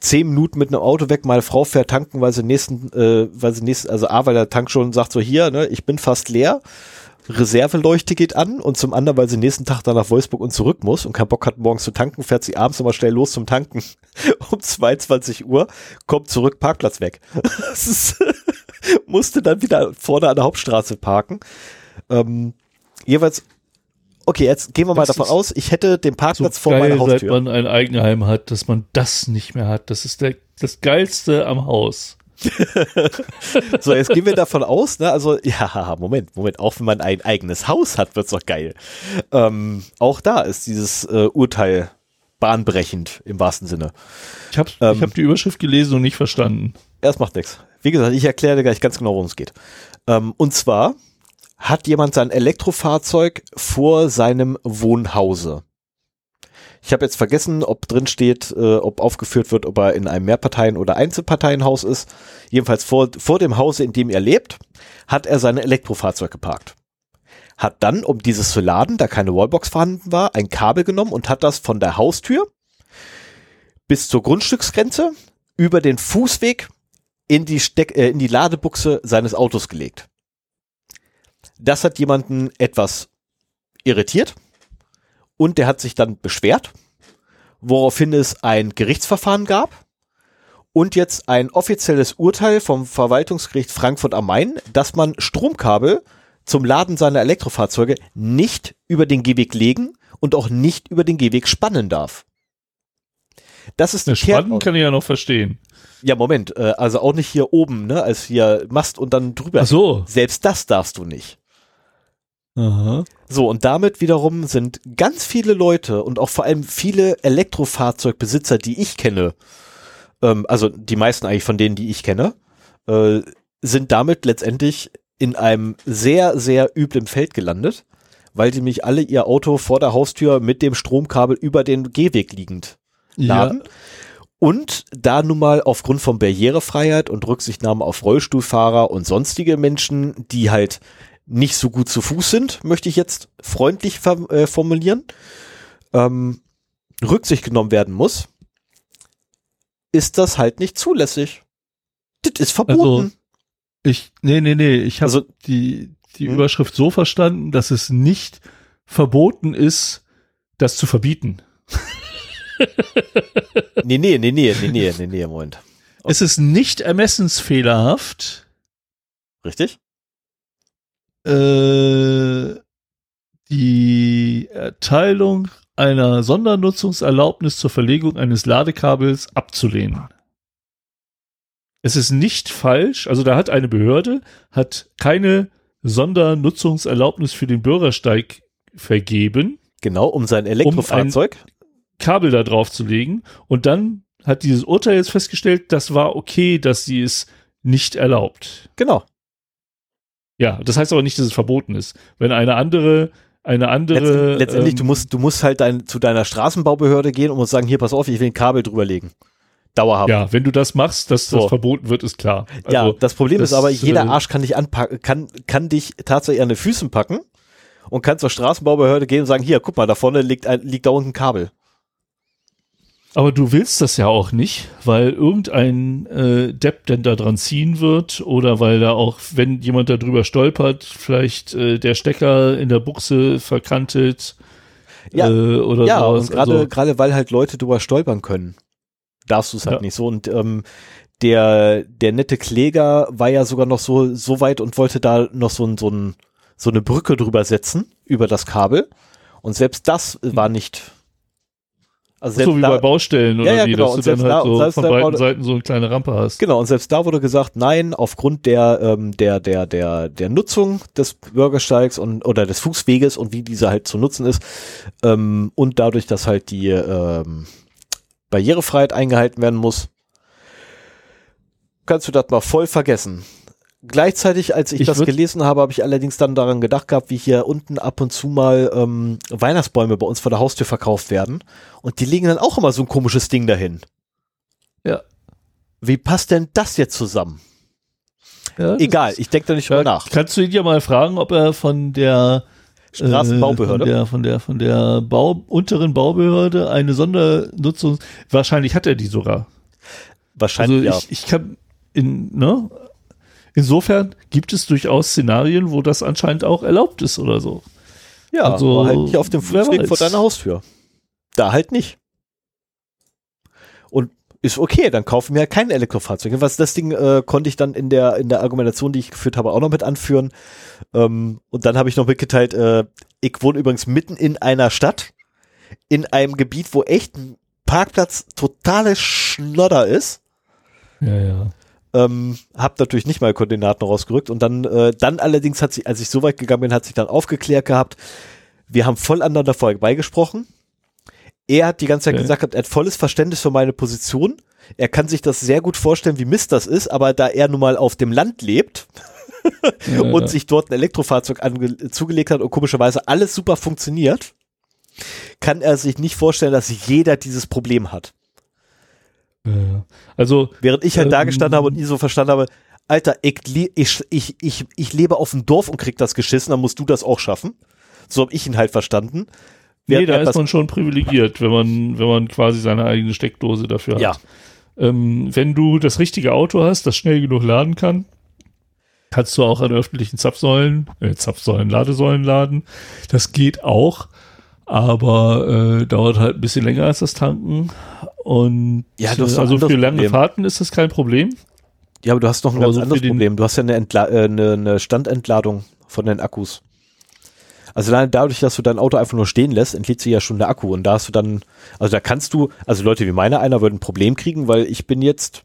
zehn Minuten mit einem Auto weg, meine Frau fährt tanken, weil sie nächsten, äh, weil sie nächsten, also A, weil der Tank schon sagt so hier, ne, ich bin fast leer, Reserveleuchte geht an und zum anderen, weil sie nächsten Tag dann nach Wolfsburg und zurück muss und keinen Bock hat, morgens zu tanken, fährt sie abends nochmal schnell los zum Tanken *laughs* um 22 Uhr, kommt zurück, Parkplatz weg. *laughs* *laughs* Musste dann wieder vorne an der Hauptstraße parken. Ähm, jeweils, okay, jetzt gehen wir mal Das davon aus, ich hätte den So Parkplatz vor geil, meiner seit Haustür. man ein Eigenheim hat, dass man das nicht mehr hat. Das ist der, das Geilste am Haus. *laughs* So, jetzt gehen wir davon aus, ne, also, *laughs* ja, Moment, Moment, auch wenn man ein eigenes Haus hat, wird's doch geil. Ähm, auch da ist dieses äh, Urteil bahnbrechend im wahrsten Sinne. Ich habe Ähm. ich hab die Überschrift gelesen und nicht verstanden. Erst macht nix. Wie gesagt, ich erkläre dir gleich ganz genau, worum es geht. Ähm, und zwar hat jemand sein Elektrofahrzeug vor seinem Wohnhause. Ich habe jetzt vergessen, ob drin steht, äh, ob aufgeführt wird, ob er in einem Mehrparteien- oder Einzelparteienhaus ist. Jedenfalls vor, vor dem Hause, in dem er lebt, hat er sein Elektrofahrzeug geparkt. Hat dann, um dieses zu laden, da keine Wallbox vorhanden war, ein Kabel genommen und hat das von der Haustür bis zur Grundstücksgrenze über den Fußweg in die, Steck, äh, in die Ladebuchse seines Autos gelegt. Das hat jemanden etwas irritiert und der hat sich dann beschwert, woraufhin es ein Gerichtsverfahren gab und jetzt ein offizielles Urteil vom Verwaltungsgericht Frankfurt am Main, dass man Stromkabel zum Laden seiner Elektrofahrzeuge nicht über den Gehweg legen und auch nicht über den Gehweg spannen darf. Das ist Das Spannen kann ich ja noch verstehen. ja, Moment, äh, also auch nicht hier oben, ne, als hier Mast und dann drüber. Ach so. Selbst das darfst du nicht. Aha. So, und damit wiederum sind ganz viele Leute und auch vor allem viele Elektrofahrzeugbesitzer, die ich kenne, ähm, also die meisten eigentlich von denen, die ich kenne, äh, sind damit letztendlich in einem sehr, sehr üblen Feld gelandet, weil die nämlich alle ihr Auto vor der Haustür mit dem Stromkabel über den Gehweg liegend laden. Ja. Und da nun mal aufgrund von Barrierefreiheit und Rücksichtnahme auf Rollstuhlfahrer und sonstige Menschen, die halt nicht so gut zu Fuß sind, möchte ich jetzt freundlich äh, formulieren, ähm, Rücksicht genommen werden muss, ist das halt nicht zulässig. Das ist verboten. Also, ich, nee, nee, nee, ich habe also, die, die hm? Überschrift so verstanden, dass es nicht verboten ist, das zu verbieten. *laughs* nee, nee, nee, nee, nee, nee, nee, Moment. Okay. Es ist nicht ermessensfehlerhaft. Richtig? Äh, die Erteilung einer Sondernutzungserlaubnis zur Verlegung eines Ladekabels abzulehnen. Es ist nicht falsch, also da hat eine Behörde, hat keine Sondernutzungserlaubnis für den Bürgersteig vergeben. Genau, um sein Elektrofahrzeug. Um Kabel da drauf zu legen. Und dann hat dieses Urteil jetzt festgestellt, das war okay, dass sie es nicht erlaubt. Genau. Ja, das heißt aber nicht, dass es verboten ist. Wenn eine andere eine andere. Letztendlich, letztendlich ähm, du musst, du musst halt dein, zu deiner Straßenbaubehörde gehen und musst sagen, hier, pass auf, ich will ein Kabel drüberlegen. Dauerhaft. Ja, wenn du das machst, dass so. das verboten wird, ist klar. Also, ja, das Problem das, ist aber, jeder äh, Arsch kann dich anpacken, kann, kann dich tatsächlich an den Füßen packen und kann zur Straßenbaubehörde gehen und sagen, hier, guck mal, da vorne liegt, ein, liegt da unten ein Kabel. Aber du willst das ja auch nicht, weil irgendein äh, Depp denn da dran ziehen wird oder weil da auch, wenn jemand da drüber stolpert, vielleicht äh, der Stecker in der Buchse verkantet ja, äh, oder ja, sowas. und gerade also, gerade weil halt Leute drüber stolpern können, darfst du es halt ja. nicht so. Und ähm, der der nette Kläger war ja sogar noch so so weit und wollte da noch so ein so ein so eine Brücke drüber setzen über das Kabel. Und selbst das war nicht also so wie da, bei Baustellen oder ja, ja, wie, genau. dass du dann halt da, so von beiden wurde, Seiten so eine kleine Rampe hast. Genau, und selbst da wurde gesagt, nein, aufgrund der, ähm, der, der, der, der Nutzung des Bürgersteigs und oder des Fußweges und wie dieser halt zu nutzen ist, ähm, und dadurch, dass halt die ähm, Barrierefreiheit eingehalten werden muss, kannst du das mal voll vergessen. Gleichzeitig, als ich, ich das gelesen habe, habe ich allerdings dann daran gedacht gehabt, wie hier unten ab und zu mal ähm, Weihnachtsbäume bei uns vor der Haustür verkauft werden. Und die legen dann auch immer so ein komisches Ding dahin. Ja. Wie passt denn das jetzt zusammen? Ja, Egal, ich denke da nicht drüber nach. Kannst du ihn ja mal fragen, ob er von der Straßenbaubehörde. Äh, von der, von der, von der Bau, unteren Baubehörde eine Sondernutzung. Wahrscheinlich hat er die sogar. Wahrscheinlich. Also ich, ich kann in, ne? Insofern gibt es durchaus Szenarien, wo das anscheinend auch erlaubt ist oder so. Ja, also halt nicht auf dem Fußweg vor deiner Haustür. Da halt nicht. Und ist okay, dann kaufen wir halt kein Elektrofahrzeug. Was das Ding äh, konnte ich dann in der in der Argumentation, die ich geführt habe, auch noch mit anführen. Ähm, und dann habe ich noch mitgeteilt, äh, ich wohne übrigens mitten in einer Stadt, in einem Gebiet, wo echt ein Parkplatz totale Schnodder ist. Ja, ja. Ähm, hab natürlich nicht mal Koordinaten rausgerückt und dann, äh, dann allerdings hat sich, als ich so weit gegangen bin, hat sich dann aufgeklärt gehabt, wir haben voll aneinander vorbeigesprochen. Er hat die ganze Zeit okay. gesagt, er hat volles Verständnis für meine Position. Er kann sich das sehr gut vorstellen, wie Mist das ist, aber da er nun mal auf dem Land lebt *laughs* ja, und ja. sich dort ein Elektrofahrzeug zugelegt hat und komischerweise alles super funktioniert, kann er sich nicht vorstellen, dass jeder dieses Problem hat. Also während ich halt ähm, da gestanden habe und nie so verstanden habe, Alter, ich, ich, ich, ich, ich lebe auf dem Dorf und krieg das geschissen, dann musst du das auch schaffen. So habe ich ihn halt verstanden. Während nee, da ist man schon privilegiert, wenn man, wenn man quasi seine eigene Steckdose dafür hat. Ja. Ähm, wenn du das richtige Auto hast, das schnell genug laden kann, kannst du auch an öffentlichen Zapfsäulen, äh, Zapfsäulen, Ladesäulen laden. Das geht auch, aber äh, dauert halt ein bisschen länger als das Tanken. Und ja, du hast also für lange Problem. Fahrten ist das kein Problem. Ja, aber du hast noch ein aber ganz so anderes Problem. Du hast ja eine, Entla äh, eine, eine Standentladung von den Akkus. Also dadurch, dass du dein Auto einfach nur stehen lässt, entlädt sich ja schon der Akku. Und da hast du dann, also da kannst du, also Leute wie meiner, einer würden ein Problem kriegen, weil ich bin jetzt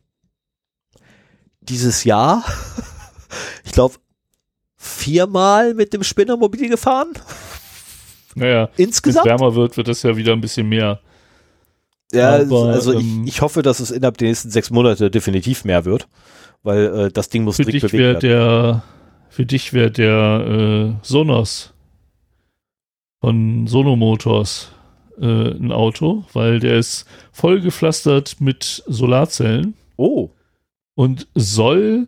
dieses Jahr, *laughs* ich glaube, viermal mit dem Spinnermobil gefahren. Naja, insgesamt. Wenn es wärmer wird, wird das ja wieder ein bisschen mehr. Ja, Aber, also ähm, ich, ich hoffe, dass es innerhalb der nächsten sechs Monate definitiv mehr wird, weil äh, das Ding muss für dich bewegt werden. Der, für dich wäre der äh, Sonos von Sono Motors äh, ein Auto, weil der ist voll gepflastert mit Solarzellen. Oh. Und soll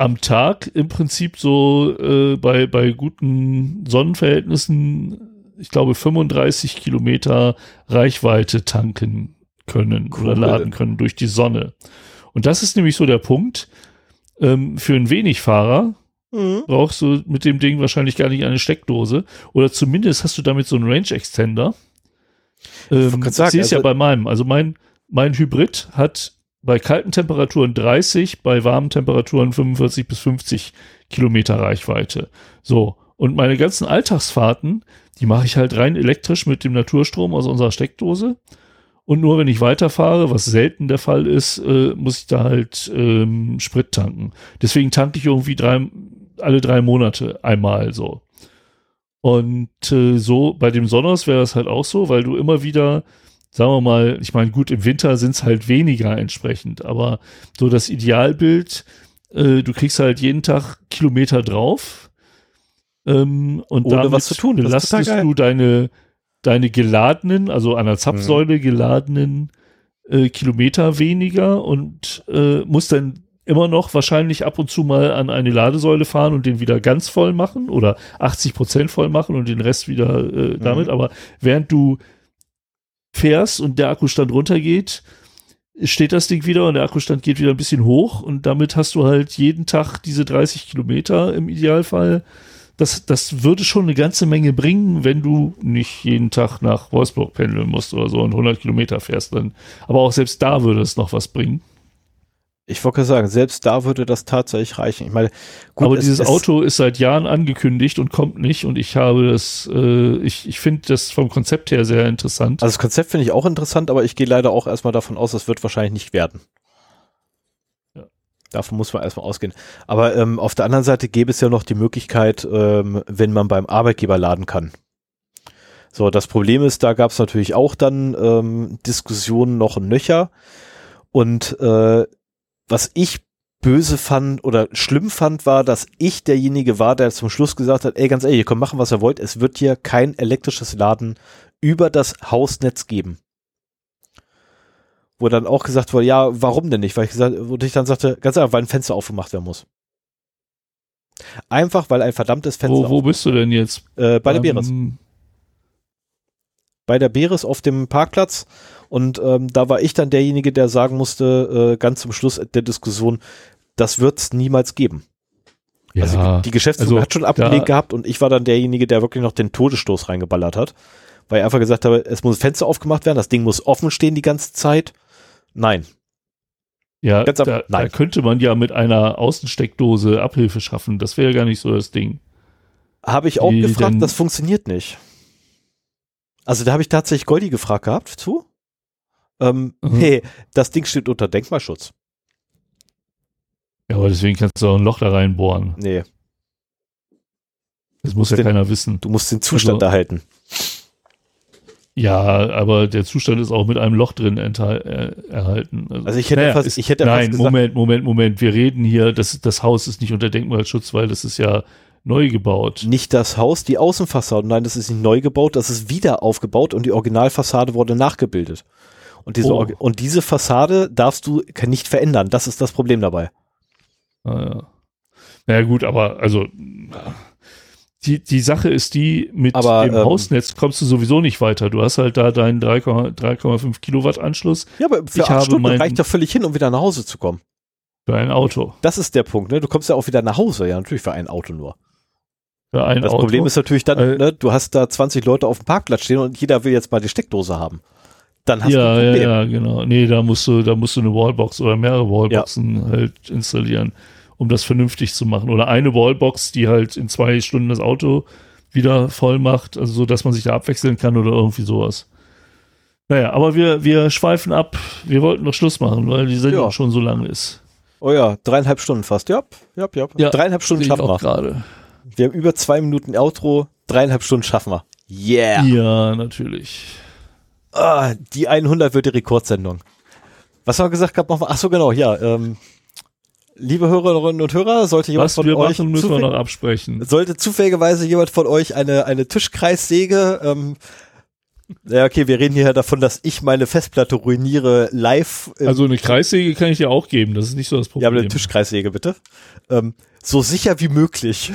am Tag im Prinzip so äh, bei, bei guten Sonnenverhältnissen, ich glaube, 35 Kilometer Reichweite tanken können cool. oder laden können durch die Sonne. Und das ist nämlich so der Punkt. Ähm, für einen Wenigfahrer mhm. brauchst du mit dem Ding wahrscheinlich gar nicht eine Steckdose. Oder zumindest hast du damit so einen Range Extender. Ähm, ich sehe es also ja bei meinem. Also mein, mein Hybrid hat bei kalten Temperaturen 30, bei warmen Temperaturen 45 bis 50 Kilometer Reichweite. So. Und meine ganzen Alltagsfahrten, die mache ich halt rein elektrisch mit dem Naturstrom aus unserer Steckdose. Und nur wenn ich weiterfahre, was selten der Fall ist, äh, muss ich da halt ähm, Sprit tanken. Deswegen tanke ich irgendwie drei, alle drei Monate einmal so. Und äh, so bei dem Sonos wäre das halt auch so, weil du immer wieder, sagen wir mal, ich meine, gut, im Winter sind es halt weniger entsprechend, aber so das Idealbild, äh, du kriegst halt jeden Tag Kilometer drauf ähm, und Ohne damit was zu tun. belastest du deine, deine geladenen, also an der Zapfsäule mhm. geladenen äh, Kilometer weniger und äh, musst dann immer noch wahrscheinlich ab und zu mal an eine Ladesäule fahren und den wieder ganz voll machen oder 80 Prozent voll machen und den Rest wieder äh, mhm. damit. Mhm. Aber während du fährst und der Akkustand runtergeht, steht das Ding wieder und der Akkustand geht wieder ein bisschen hoch und damit hast du halt jeden Tag diese 30 Kilometer im Idealfall. Das, das würde schon eine ganze Menge bringen, wenn du nicht jeden Tag nach Wolfsburg pendeln musst oder so und 100 Kilometer fährst dann. Aber auch selbst da würde es noch was bringen. Ich wollte sagen, selbst da würde das tatsächlich reichen. Ich meine, gut, aber es, dieses es, Auto ist seit Jahren angekündigt und kommt nicht und ich habe das, äh, ich, ich finde das vom Konzept her sehr interessant. Also das Konzept finde ich auch interessant, aber ich gehe leider auch erstmal davon aus, das wird wahrscheinlich nicht werden. Ja. Davon muss man erstmal ausgehen. Aber ähm, auf der anderen Seite gäbe es ja noch die Möglichkeit, ähm, wenn man beim Arbeitgeber laden kann. So, das Problem ist, da gab es natürlich auch dann ähm, Diskussionen noch Nöcher. Und äh, was ich böse fand oder schlimm fand, war, dass ich derjenige war, der zum Schluss gesagt hat, ey, ganz ehrlich, ihr könnt machen, was ihr wollt, es wird hier kein elektrisches Laden über das Hausnetz geben. Wo dann auch gesagt wurde, ja, warum denn nicht? Weil ich gesagt, wo ich dann sagte, ganz einfach, weil ein Fenster aufgemacht werden muss. Einfach, weil ein verdammtes Fenster. Wo, wo bist du denn jetzt? Äh, bei der ähm, Beres. Bei der Beres auf dem Parkplatz und ähm, da war ich dann derjenige, der sagen musste, äh, ganz zum Schluss der Diskussion, das wird es niemals geben. Ja, also die, Geschäftsführung also, hat schon abgelehnt gehabt und ich war dann derjenige, der wirklich noch den Todesstoß reingeballert hat, weil ich einfach gesagt habe, es muss Fenster aufgemacht werden, das Ding muss offen stehen die ganze Zeit. Nein. Ja, ab, da, da, könnte man ja mit einer Außensteckdose Abhilfe schaffen. Das wäre ja gar nicht so das Ding. Habe ich auch die, gefragt, das funktioniert nicht. Also da habe ich tatsächlich Goldi gefragt gehabt zu. Ähm, mhm. Nee, das Ding steht unter Denkmalschutz. Ja, aber deswegen kannst du auch ein Loch da reinbohren. Nee. Das muss ja den, keiner wissen. Du musst den Zustand also, erhalten. Ja, aber der Zustand ist auch mit einem Loch drin äh, erhalten. Also, also, ich hätte naja, fast, ich hätte nein, fast gesagt, Moment, Moment, Moment. Wir reden hier, das, das Haus ist nicht unter Denkmalschutz, weil das ist ja neu gebaut. Nicht das Haus, die Außenfassade. Nein, das ist nicht neu gebaut, das ist wieder aufgebaut und die Originalfassade wurde nachgebildet. Und diese, oh. und diese Fassade darfst du nicht verändern. Das ist das Problem dabei. Ah, ja. Naja, gut, aber also die, die Sache ist die, mit aber, dem ähm, Hausnetz kommst du sowieso nicht weiter. Du hast halt da deinen 3,5 Kilowatt Anschluss. Ja, aber für ich acht Stunden reicht doch völlig hin, um wieder nach Hause zu kommen. Für ein Auto. Das ist der Punkt, ne? Du kommst ja auch wieder nach Hause, ja, natürlich für ein Auto nur. Für ein das Auto. Problem ist natürlich dann, äh, ne, du hast da 20 Leute auf dem Parkplatz stehen und jeder will jetzt mal die Steckdose haben dann hast ja, du ein Problem. Ja, ja, genau. Nee, da musst du, da musst du eine Wallbox oder mehrere Wallboxen ja. halt installieren, um das vernünftig zu machen. Oder eine Wallbox, die halt in zwei Stunden das Auto wieder voll macht, also so, dass man sich da abwechseln kann oder irgendwie sowas. Naja, aber wir, wir schweifen ab. Wir wollten noch Schluss machen, weil die Sendung ja. schon so lang ist. Oh ja, dreieinhalb Stunden fast. Ja, ja, ja. ja dreieinhalb Stunden schaffen wir. gerade. Wir haben über zwei Minuten Outro, dreieinhalb Stunden schaffen wir. Yeah. Ja, natürlich. Ah, die 100 wird die Rekordsendung. Was haben wir gesagt gehabt? Ach so, genau, ja. Ähm, liebe Hörerinnen und Hörer, sollte jemand Was von wir euch machen, müssen wir noch absprechen. sollte zufälligerweise jemand von euch eine, eine Tischkreissäge, ähm, ja, okay, wir reden hier davon, dass ich meine Festplatte ruiniere live. Also eine Kreissäge kann ich dir auch geben, das ist nicht so das ja, Problem. aber eine Tischkreissäge, bitte. Ähm, so sicher wie möglich.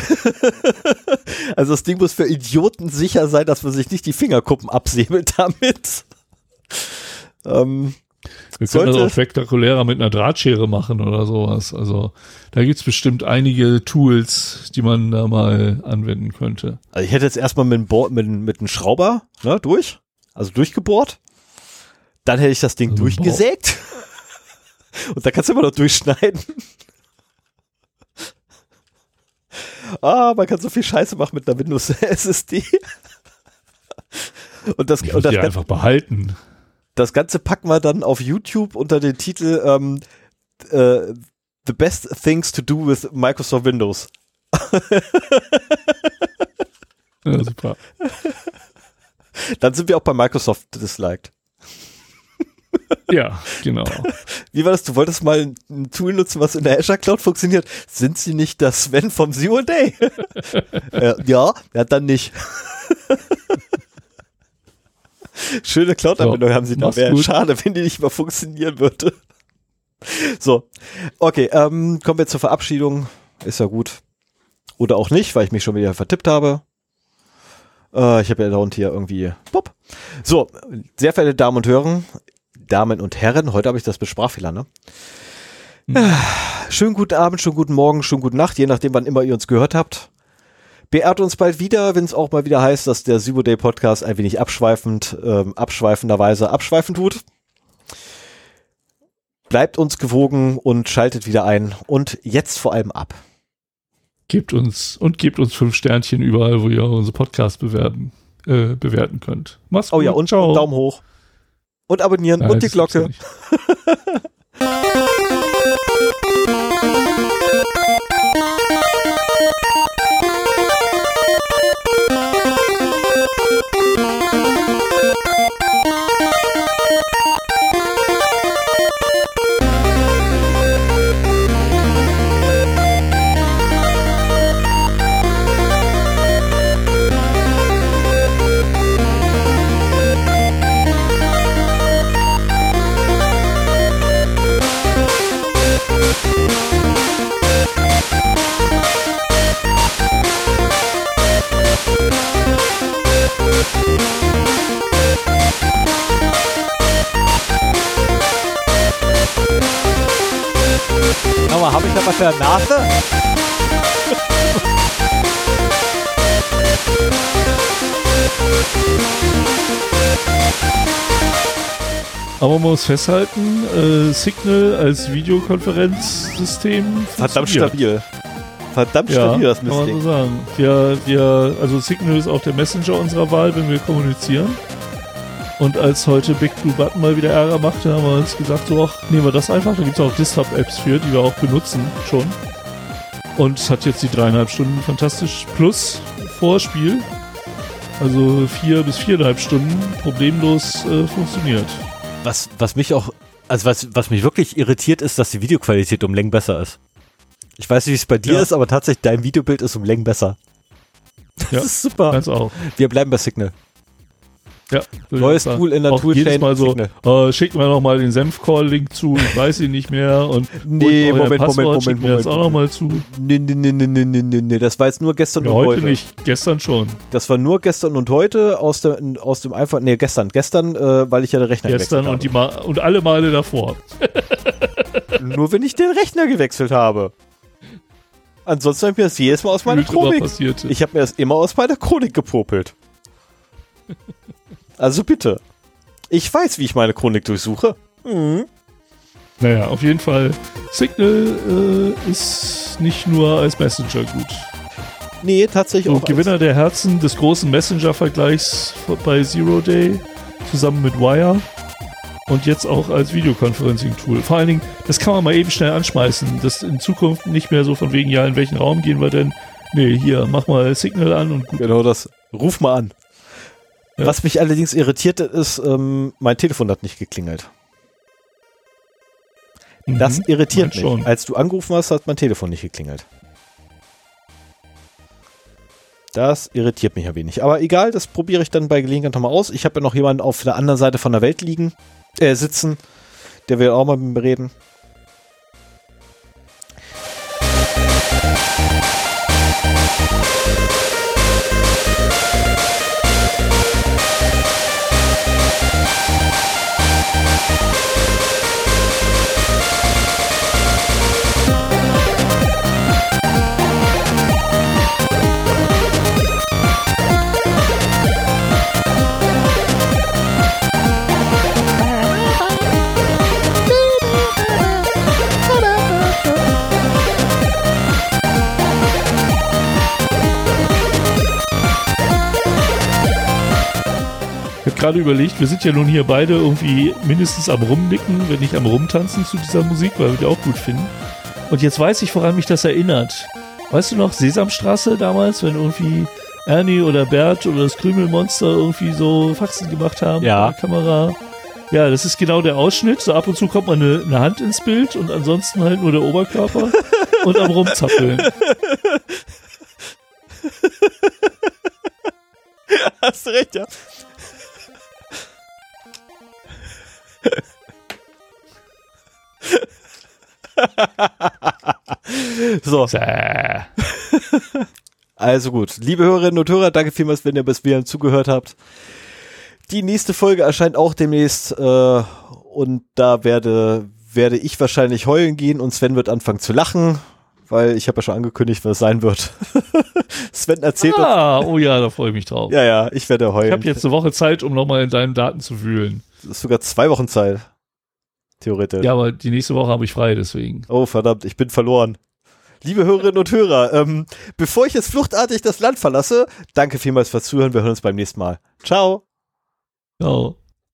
*laughs* also das Ding muss für Idioten sicher sein, dass man sich nicht die Fingerkuppen absäbelt damit. Ähm, Wir können das auch spektakulärer mit einer Drahtschere machen oder sowas. Also da gibt's bestimmt einige Tools, die man da mal anwenden könnte. also ich hätte jetzt erstmal mit, mit, mit einem Schrauber ne, durch, also durchgebohrt. Dann hätte ich das Ding Also durchgesägt. *laughs* Und da kannst du immer noch durchschneiden. *laughs* ah, man kann so viel Scheiße machen mit einer Windows *laughs* SSD. Und das, Ich und das, die einfach behalten. das Ganze packen wir dann auf YouTube unter den Titel ähm, äh, The Best Things to Do with Microsoft Windows. Ja, super. Dann sind wir auch bei Microsoft disliked. Ja, genau. *laughs* Wie war das? Du wolltest mal ein- Tool nutzen, was in der Azure Cloud funktioniert. Sind sie nicht das Sven vom Zero Day? *laughs* äh, ja, ja, dann nicht. *laughs* Schöne Cloud-Anwendung So, haben sie da. mach's Wäre gut. schade, wenn die nicht mal funktionieren würde. So, okay, ähm, kommen wir zur Verabschiedung. Ist ja gut. Oder auch nicht, weil ich mich schon wieder vertippt habe. Äh, ich habe ja da unten hier irgendwie. Bob. So, sehr verehrte Damen und Herren, Damen und Herren, heute habe ich das mit Sprachfehler, ne? Schönen guten Abend, schönen guten Morgen, schönen guten Nacht, je nachdem, wann immer ihr uns gehört habt. Beehrt uns bald wieder, wenn es auch mal wieder heißt, dass der Zero Day Podcast ein wenig abschweifend, ähm, abschweifenderweise abschweifen tut. Bleibt uns gewogen und schaltet wieder ein und jetzt vor allem ab. Gebt uns und gebt uns fünf Sternchen überall, wo ihr unsere Podcast bewerten, äh, bewerten könnt. Mach's Oh gut. ja, und ciao. Daumen hoch. Und abonnieren Nein, und die Glocke. *laughs* Aber habe ich da was für eine Nase? Aber man muss festhalten, äh, Signal als Videokonferenzsystem Verdammt stabil. Verdammt Ja, stabil, das kann man so Mistding. sagen. Wir, wir, also Signal ist auch der Messenger unserer Wahl, wenn wir kommunizieren. Und als heute Big Blue Button mal wieder Ärger machte, haben wir uns gesagt, so, ach, nehmen wir das einfach. Da gibt es auch Desktop-Apps für, die wir auch benutzen schon. Und es hat jetzt die dreieinhalb Stunden fantastisch plus Vorspiel. Also vier bis viereinhalb Stunden problemlos äh, funktioniert. Was, was mich auch, also was, was mich wirklich irritiert ist, dass die Videoqualität um Längen besser ist. Ich weiß nicht, wie es bei dir Ja. ist, aber tatsächlich dein Videobild ist um Längen besser. Das Ja, ist super. Ganz auch. Wir bleiben bei Signal. Ja, Neues. Tool in der auch jedes Toolchain. Mal so, äh, schickt mir noch mal den Senf-Call-Link zu, ich weiß ihn nicht mehr und Nee, euer Moment, Passwort Moment, Moment, mir das Moment. auch noch mal zu. Nee, nee, nee, nee, nee, nee, nee, das war jetzt nur gestern Ja, und heute heute. nicht, gestern schon. Das war nur gestern und heute aus, der, aus dem einfach, nee, gestern, gestern, äh, weil ich ja den Rechner Gestern und, die Ma und alle Male davor. *laughs* Nur wenn ich den Rechner gewechselt habe. Ansonsten habe ich mir das jedes Mal aus meiner Chronik passierte. Ich habe mir das immer aus meiner Chronik gepopelt. *laughs* Also bitte. Ich weiß, wie ich meine Chronik durchsuche. Mhm. Naja, auf jeden Fall, Signal äh, ist nicht nur als Messenger gut. Nee, tatsächlich So, auch. Gewinner der Herzen des großen Messenger-Vergleichs bei Zero Day zusammen mit Wire und jetzt auch als Videoconferencing-Tool. Vor allen Dingen, das kann man mal eben schnell anschmeißen. Das in Zukunft nicht mehr so von wegen, ja, in welchen Raum gehen wir denn? Nee, hier, mach mal Signal an und gut. Genau das. Ruf mal an. Ja. Was mich allerdings irritiert ist, ähm, mein Telefon hat nicht geklingelt. Das irritiert mich. schon. Als du angerufen hast, hat mein Telefon nicht geklingelt. Das irritiert mich ein wenig. Aber egal, das probiere ich dann bei Gelegenheit nochmal aus. Ich habe ja noch jemanden auf der anderen Seite von der Welt liegen, äh, sitzen. Der will auch mal mit mir reden. Gerade überlegt, wir sind ja nun hier beide irgendwie mindestens am Rumnicken, wenn nicht am Rumtanzen zu dieser Musik, weil wir die auch gut finden. Und jetzt weiß ich, woran mich das erinnert. Weißt du noch, Sesamstraße damals, wenn irgendwie Ernie oder Bert oder das Krümelmonster irgendwie so Faxen gemacht haben Ja. mit der Kamera? Ja, das ist genau der Ausschnitt. So ab und zu kommt mal eine, eine Hand ins Bild und ansonsten halt nur der Oberkörper *laughs* und am Rumzappeln. Hast du recht, ja. *laughs* so, also gut. Liebe Hörerinnen und Hörer, danke vielmals, wenn ihr bis wieder zugehört habt. Die nächste Folge erscheint auch demnächst äh, und da werde, werde ich wahrscheinlich heulen gehen und Sven wird anfangen zu lachen, weil ich habe ja schon angekündigt, was es sein wird. *laughs* Sven erzählt uns. Ah, oh ja, da freue ich mich drauf. Ja, ja, ich werde heulen. Ich habe jetzt eine Woche Zeit, um nochmal in deinen Daten zu wühlen. Das ist sogar zwei Wochen Zeit. Theoretisch. Ja, aber die nächste Woche habe ich frei, deswegen. Oh, verdammt, ich bin verloren. Liebe Hörerinnen und Hörer, ähm, bevor ich jetzt fluchtartig das Land verlasse, danke vielmals fürs Zuhören. Wir hören uns beim nächsten Mal. Ciao. Ciao.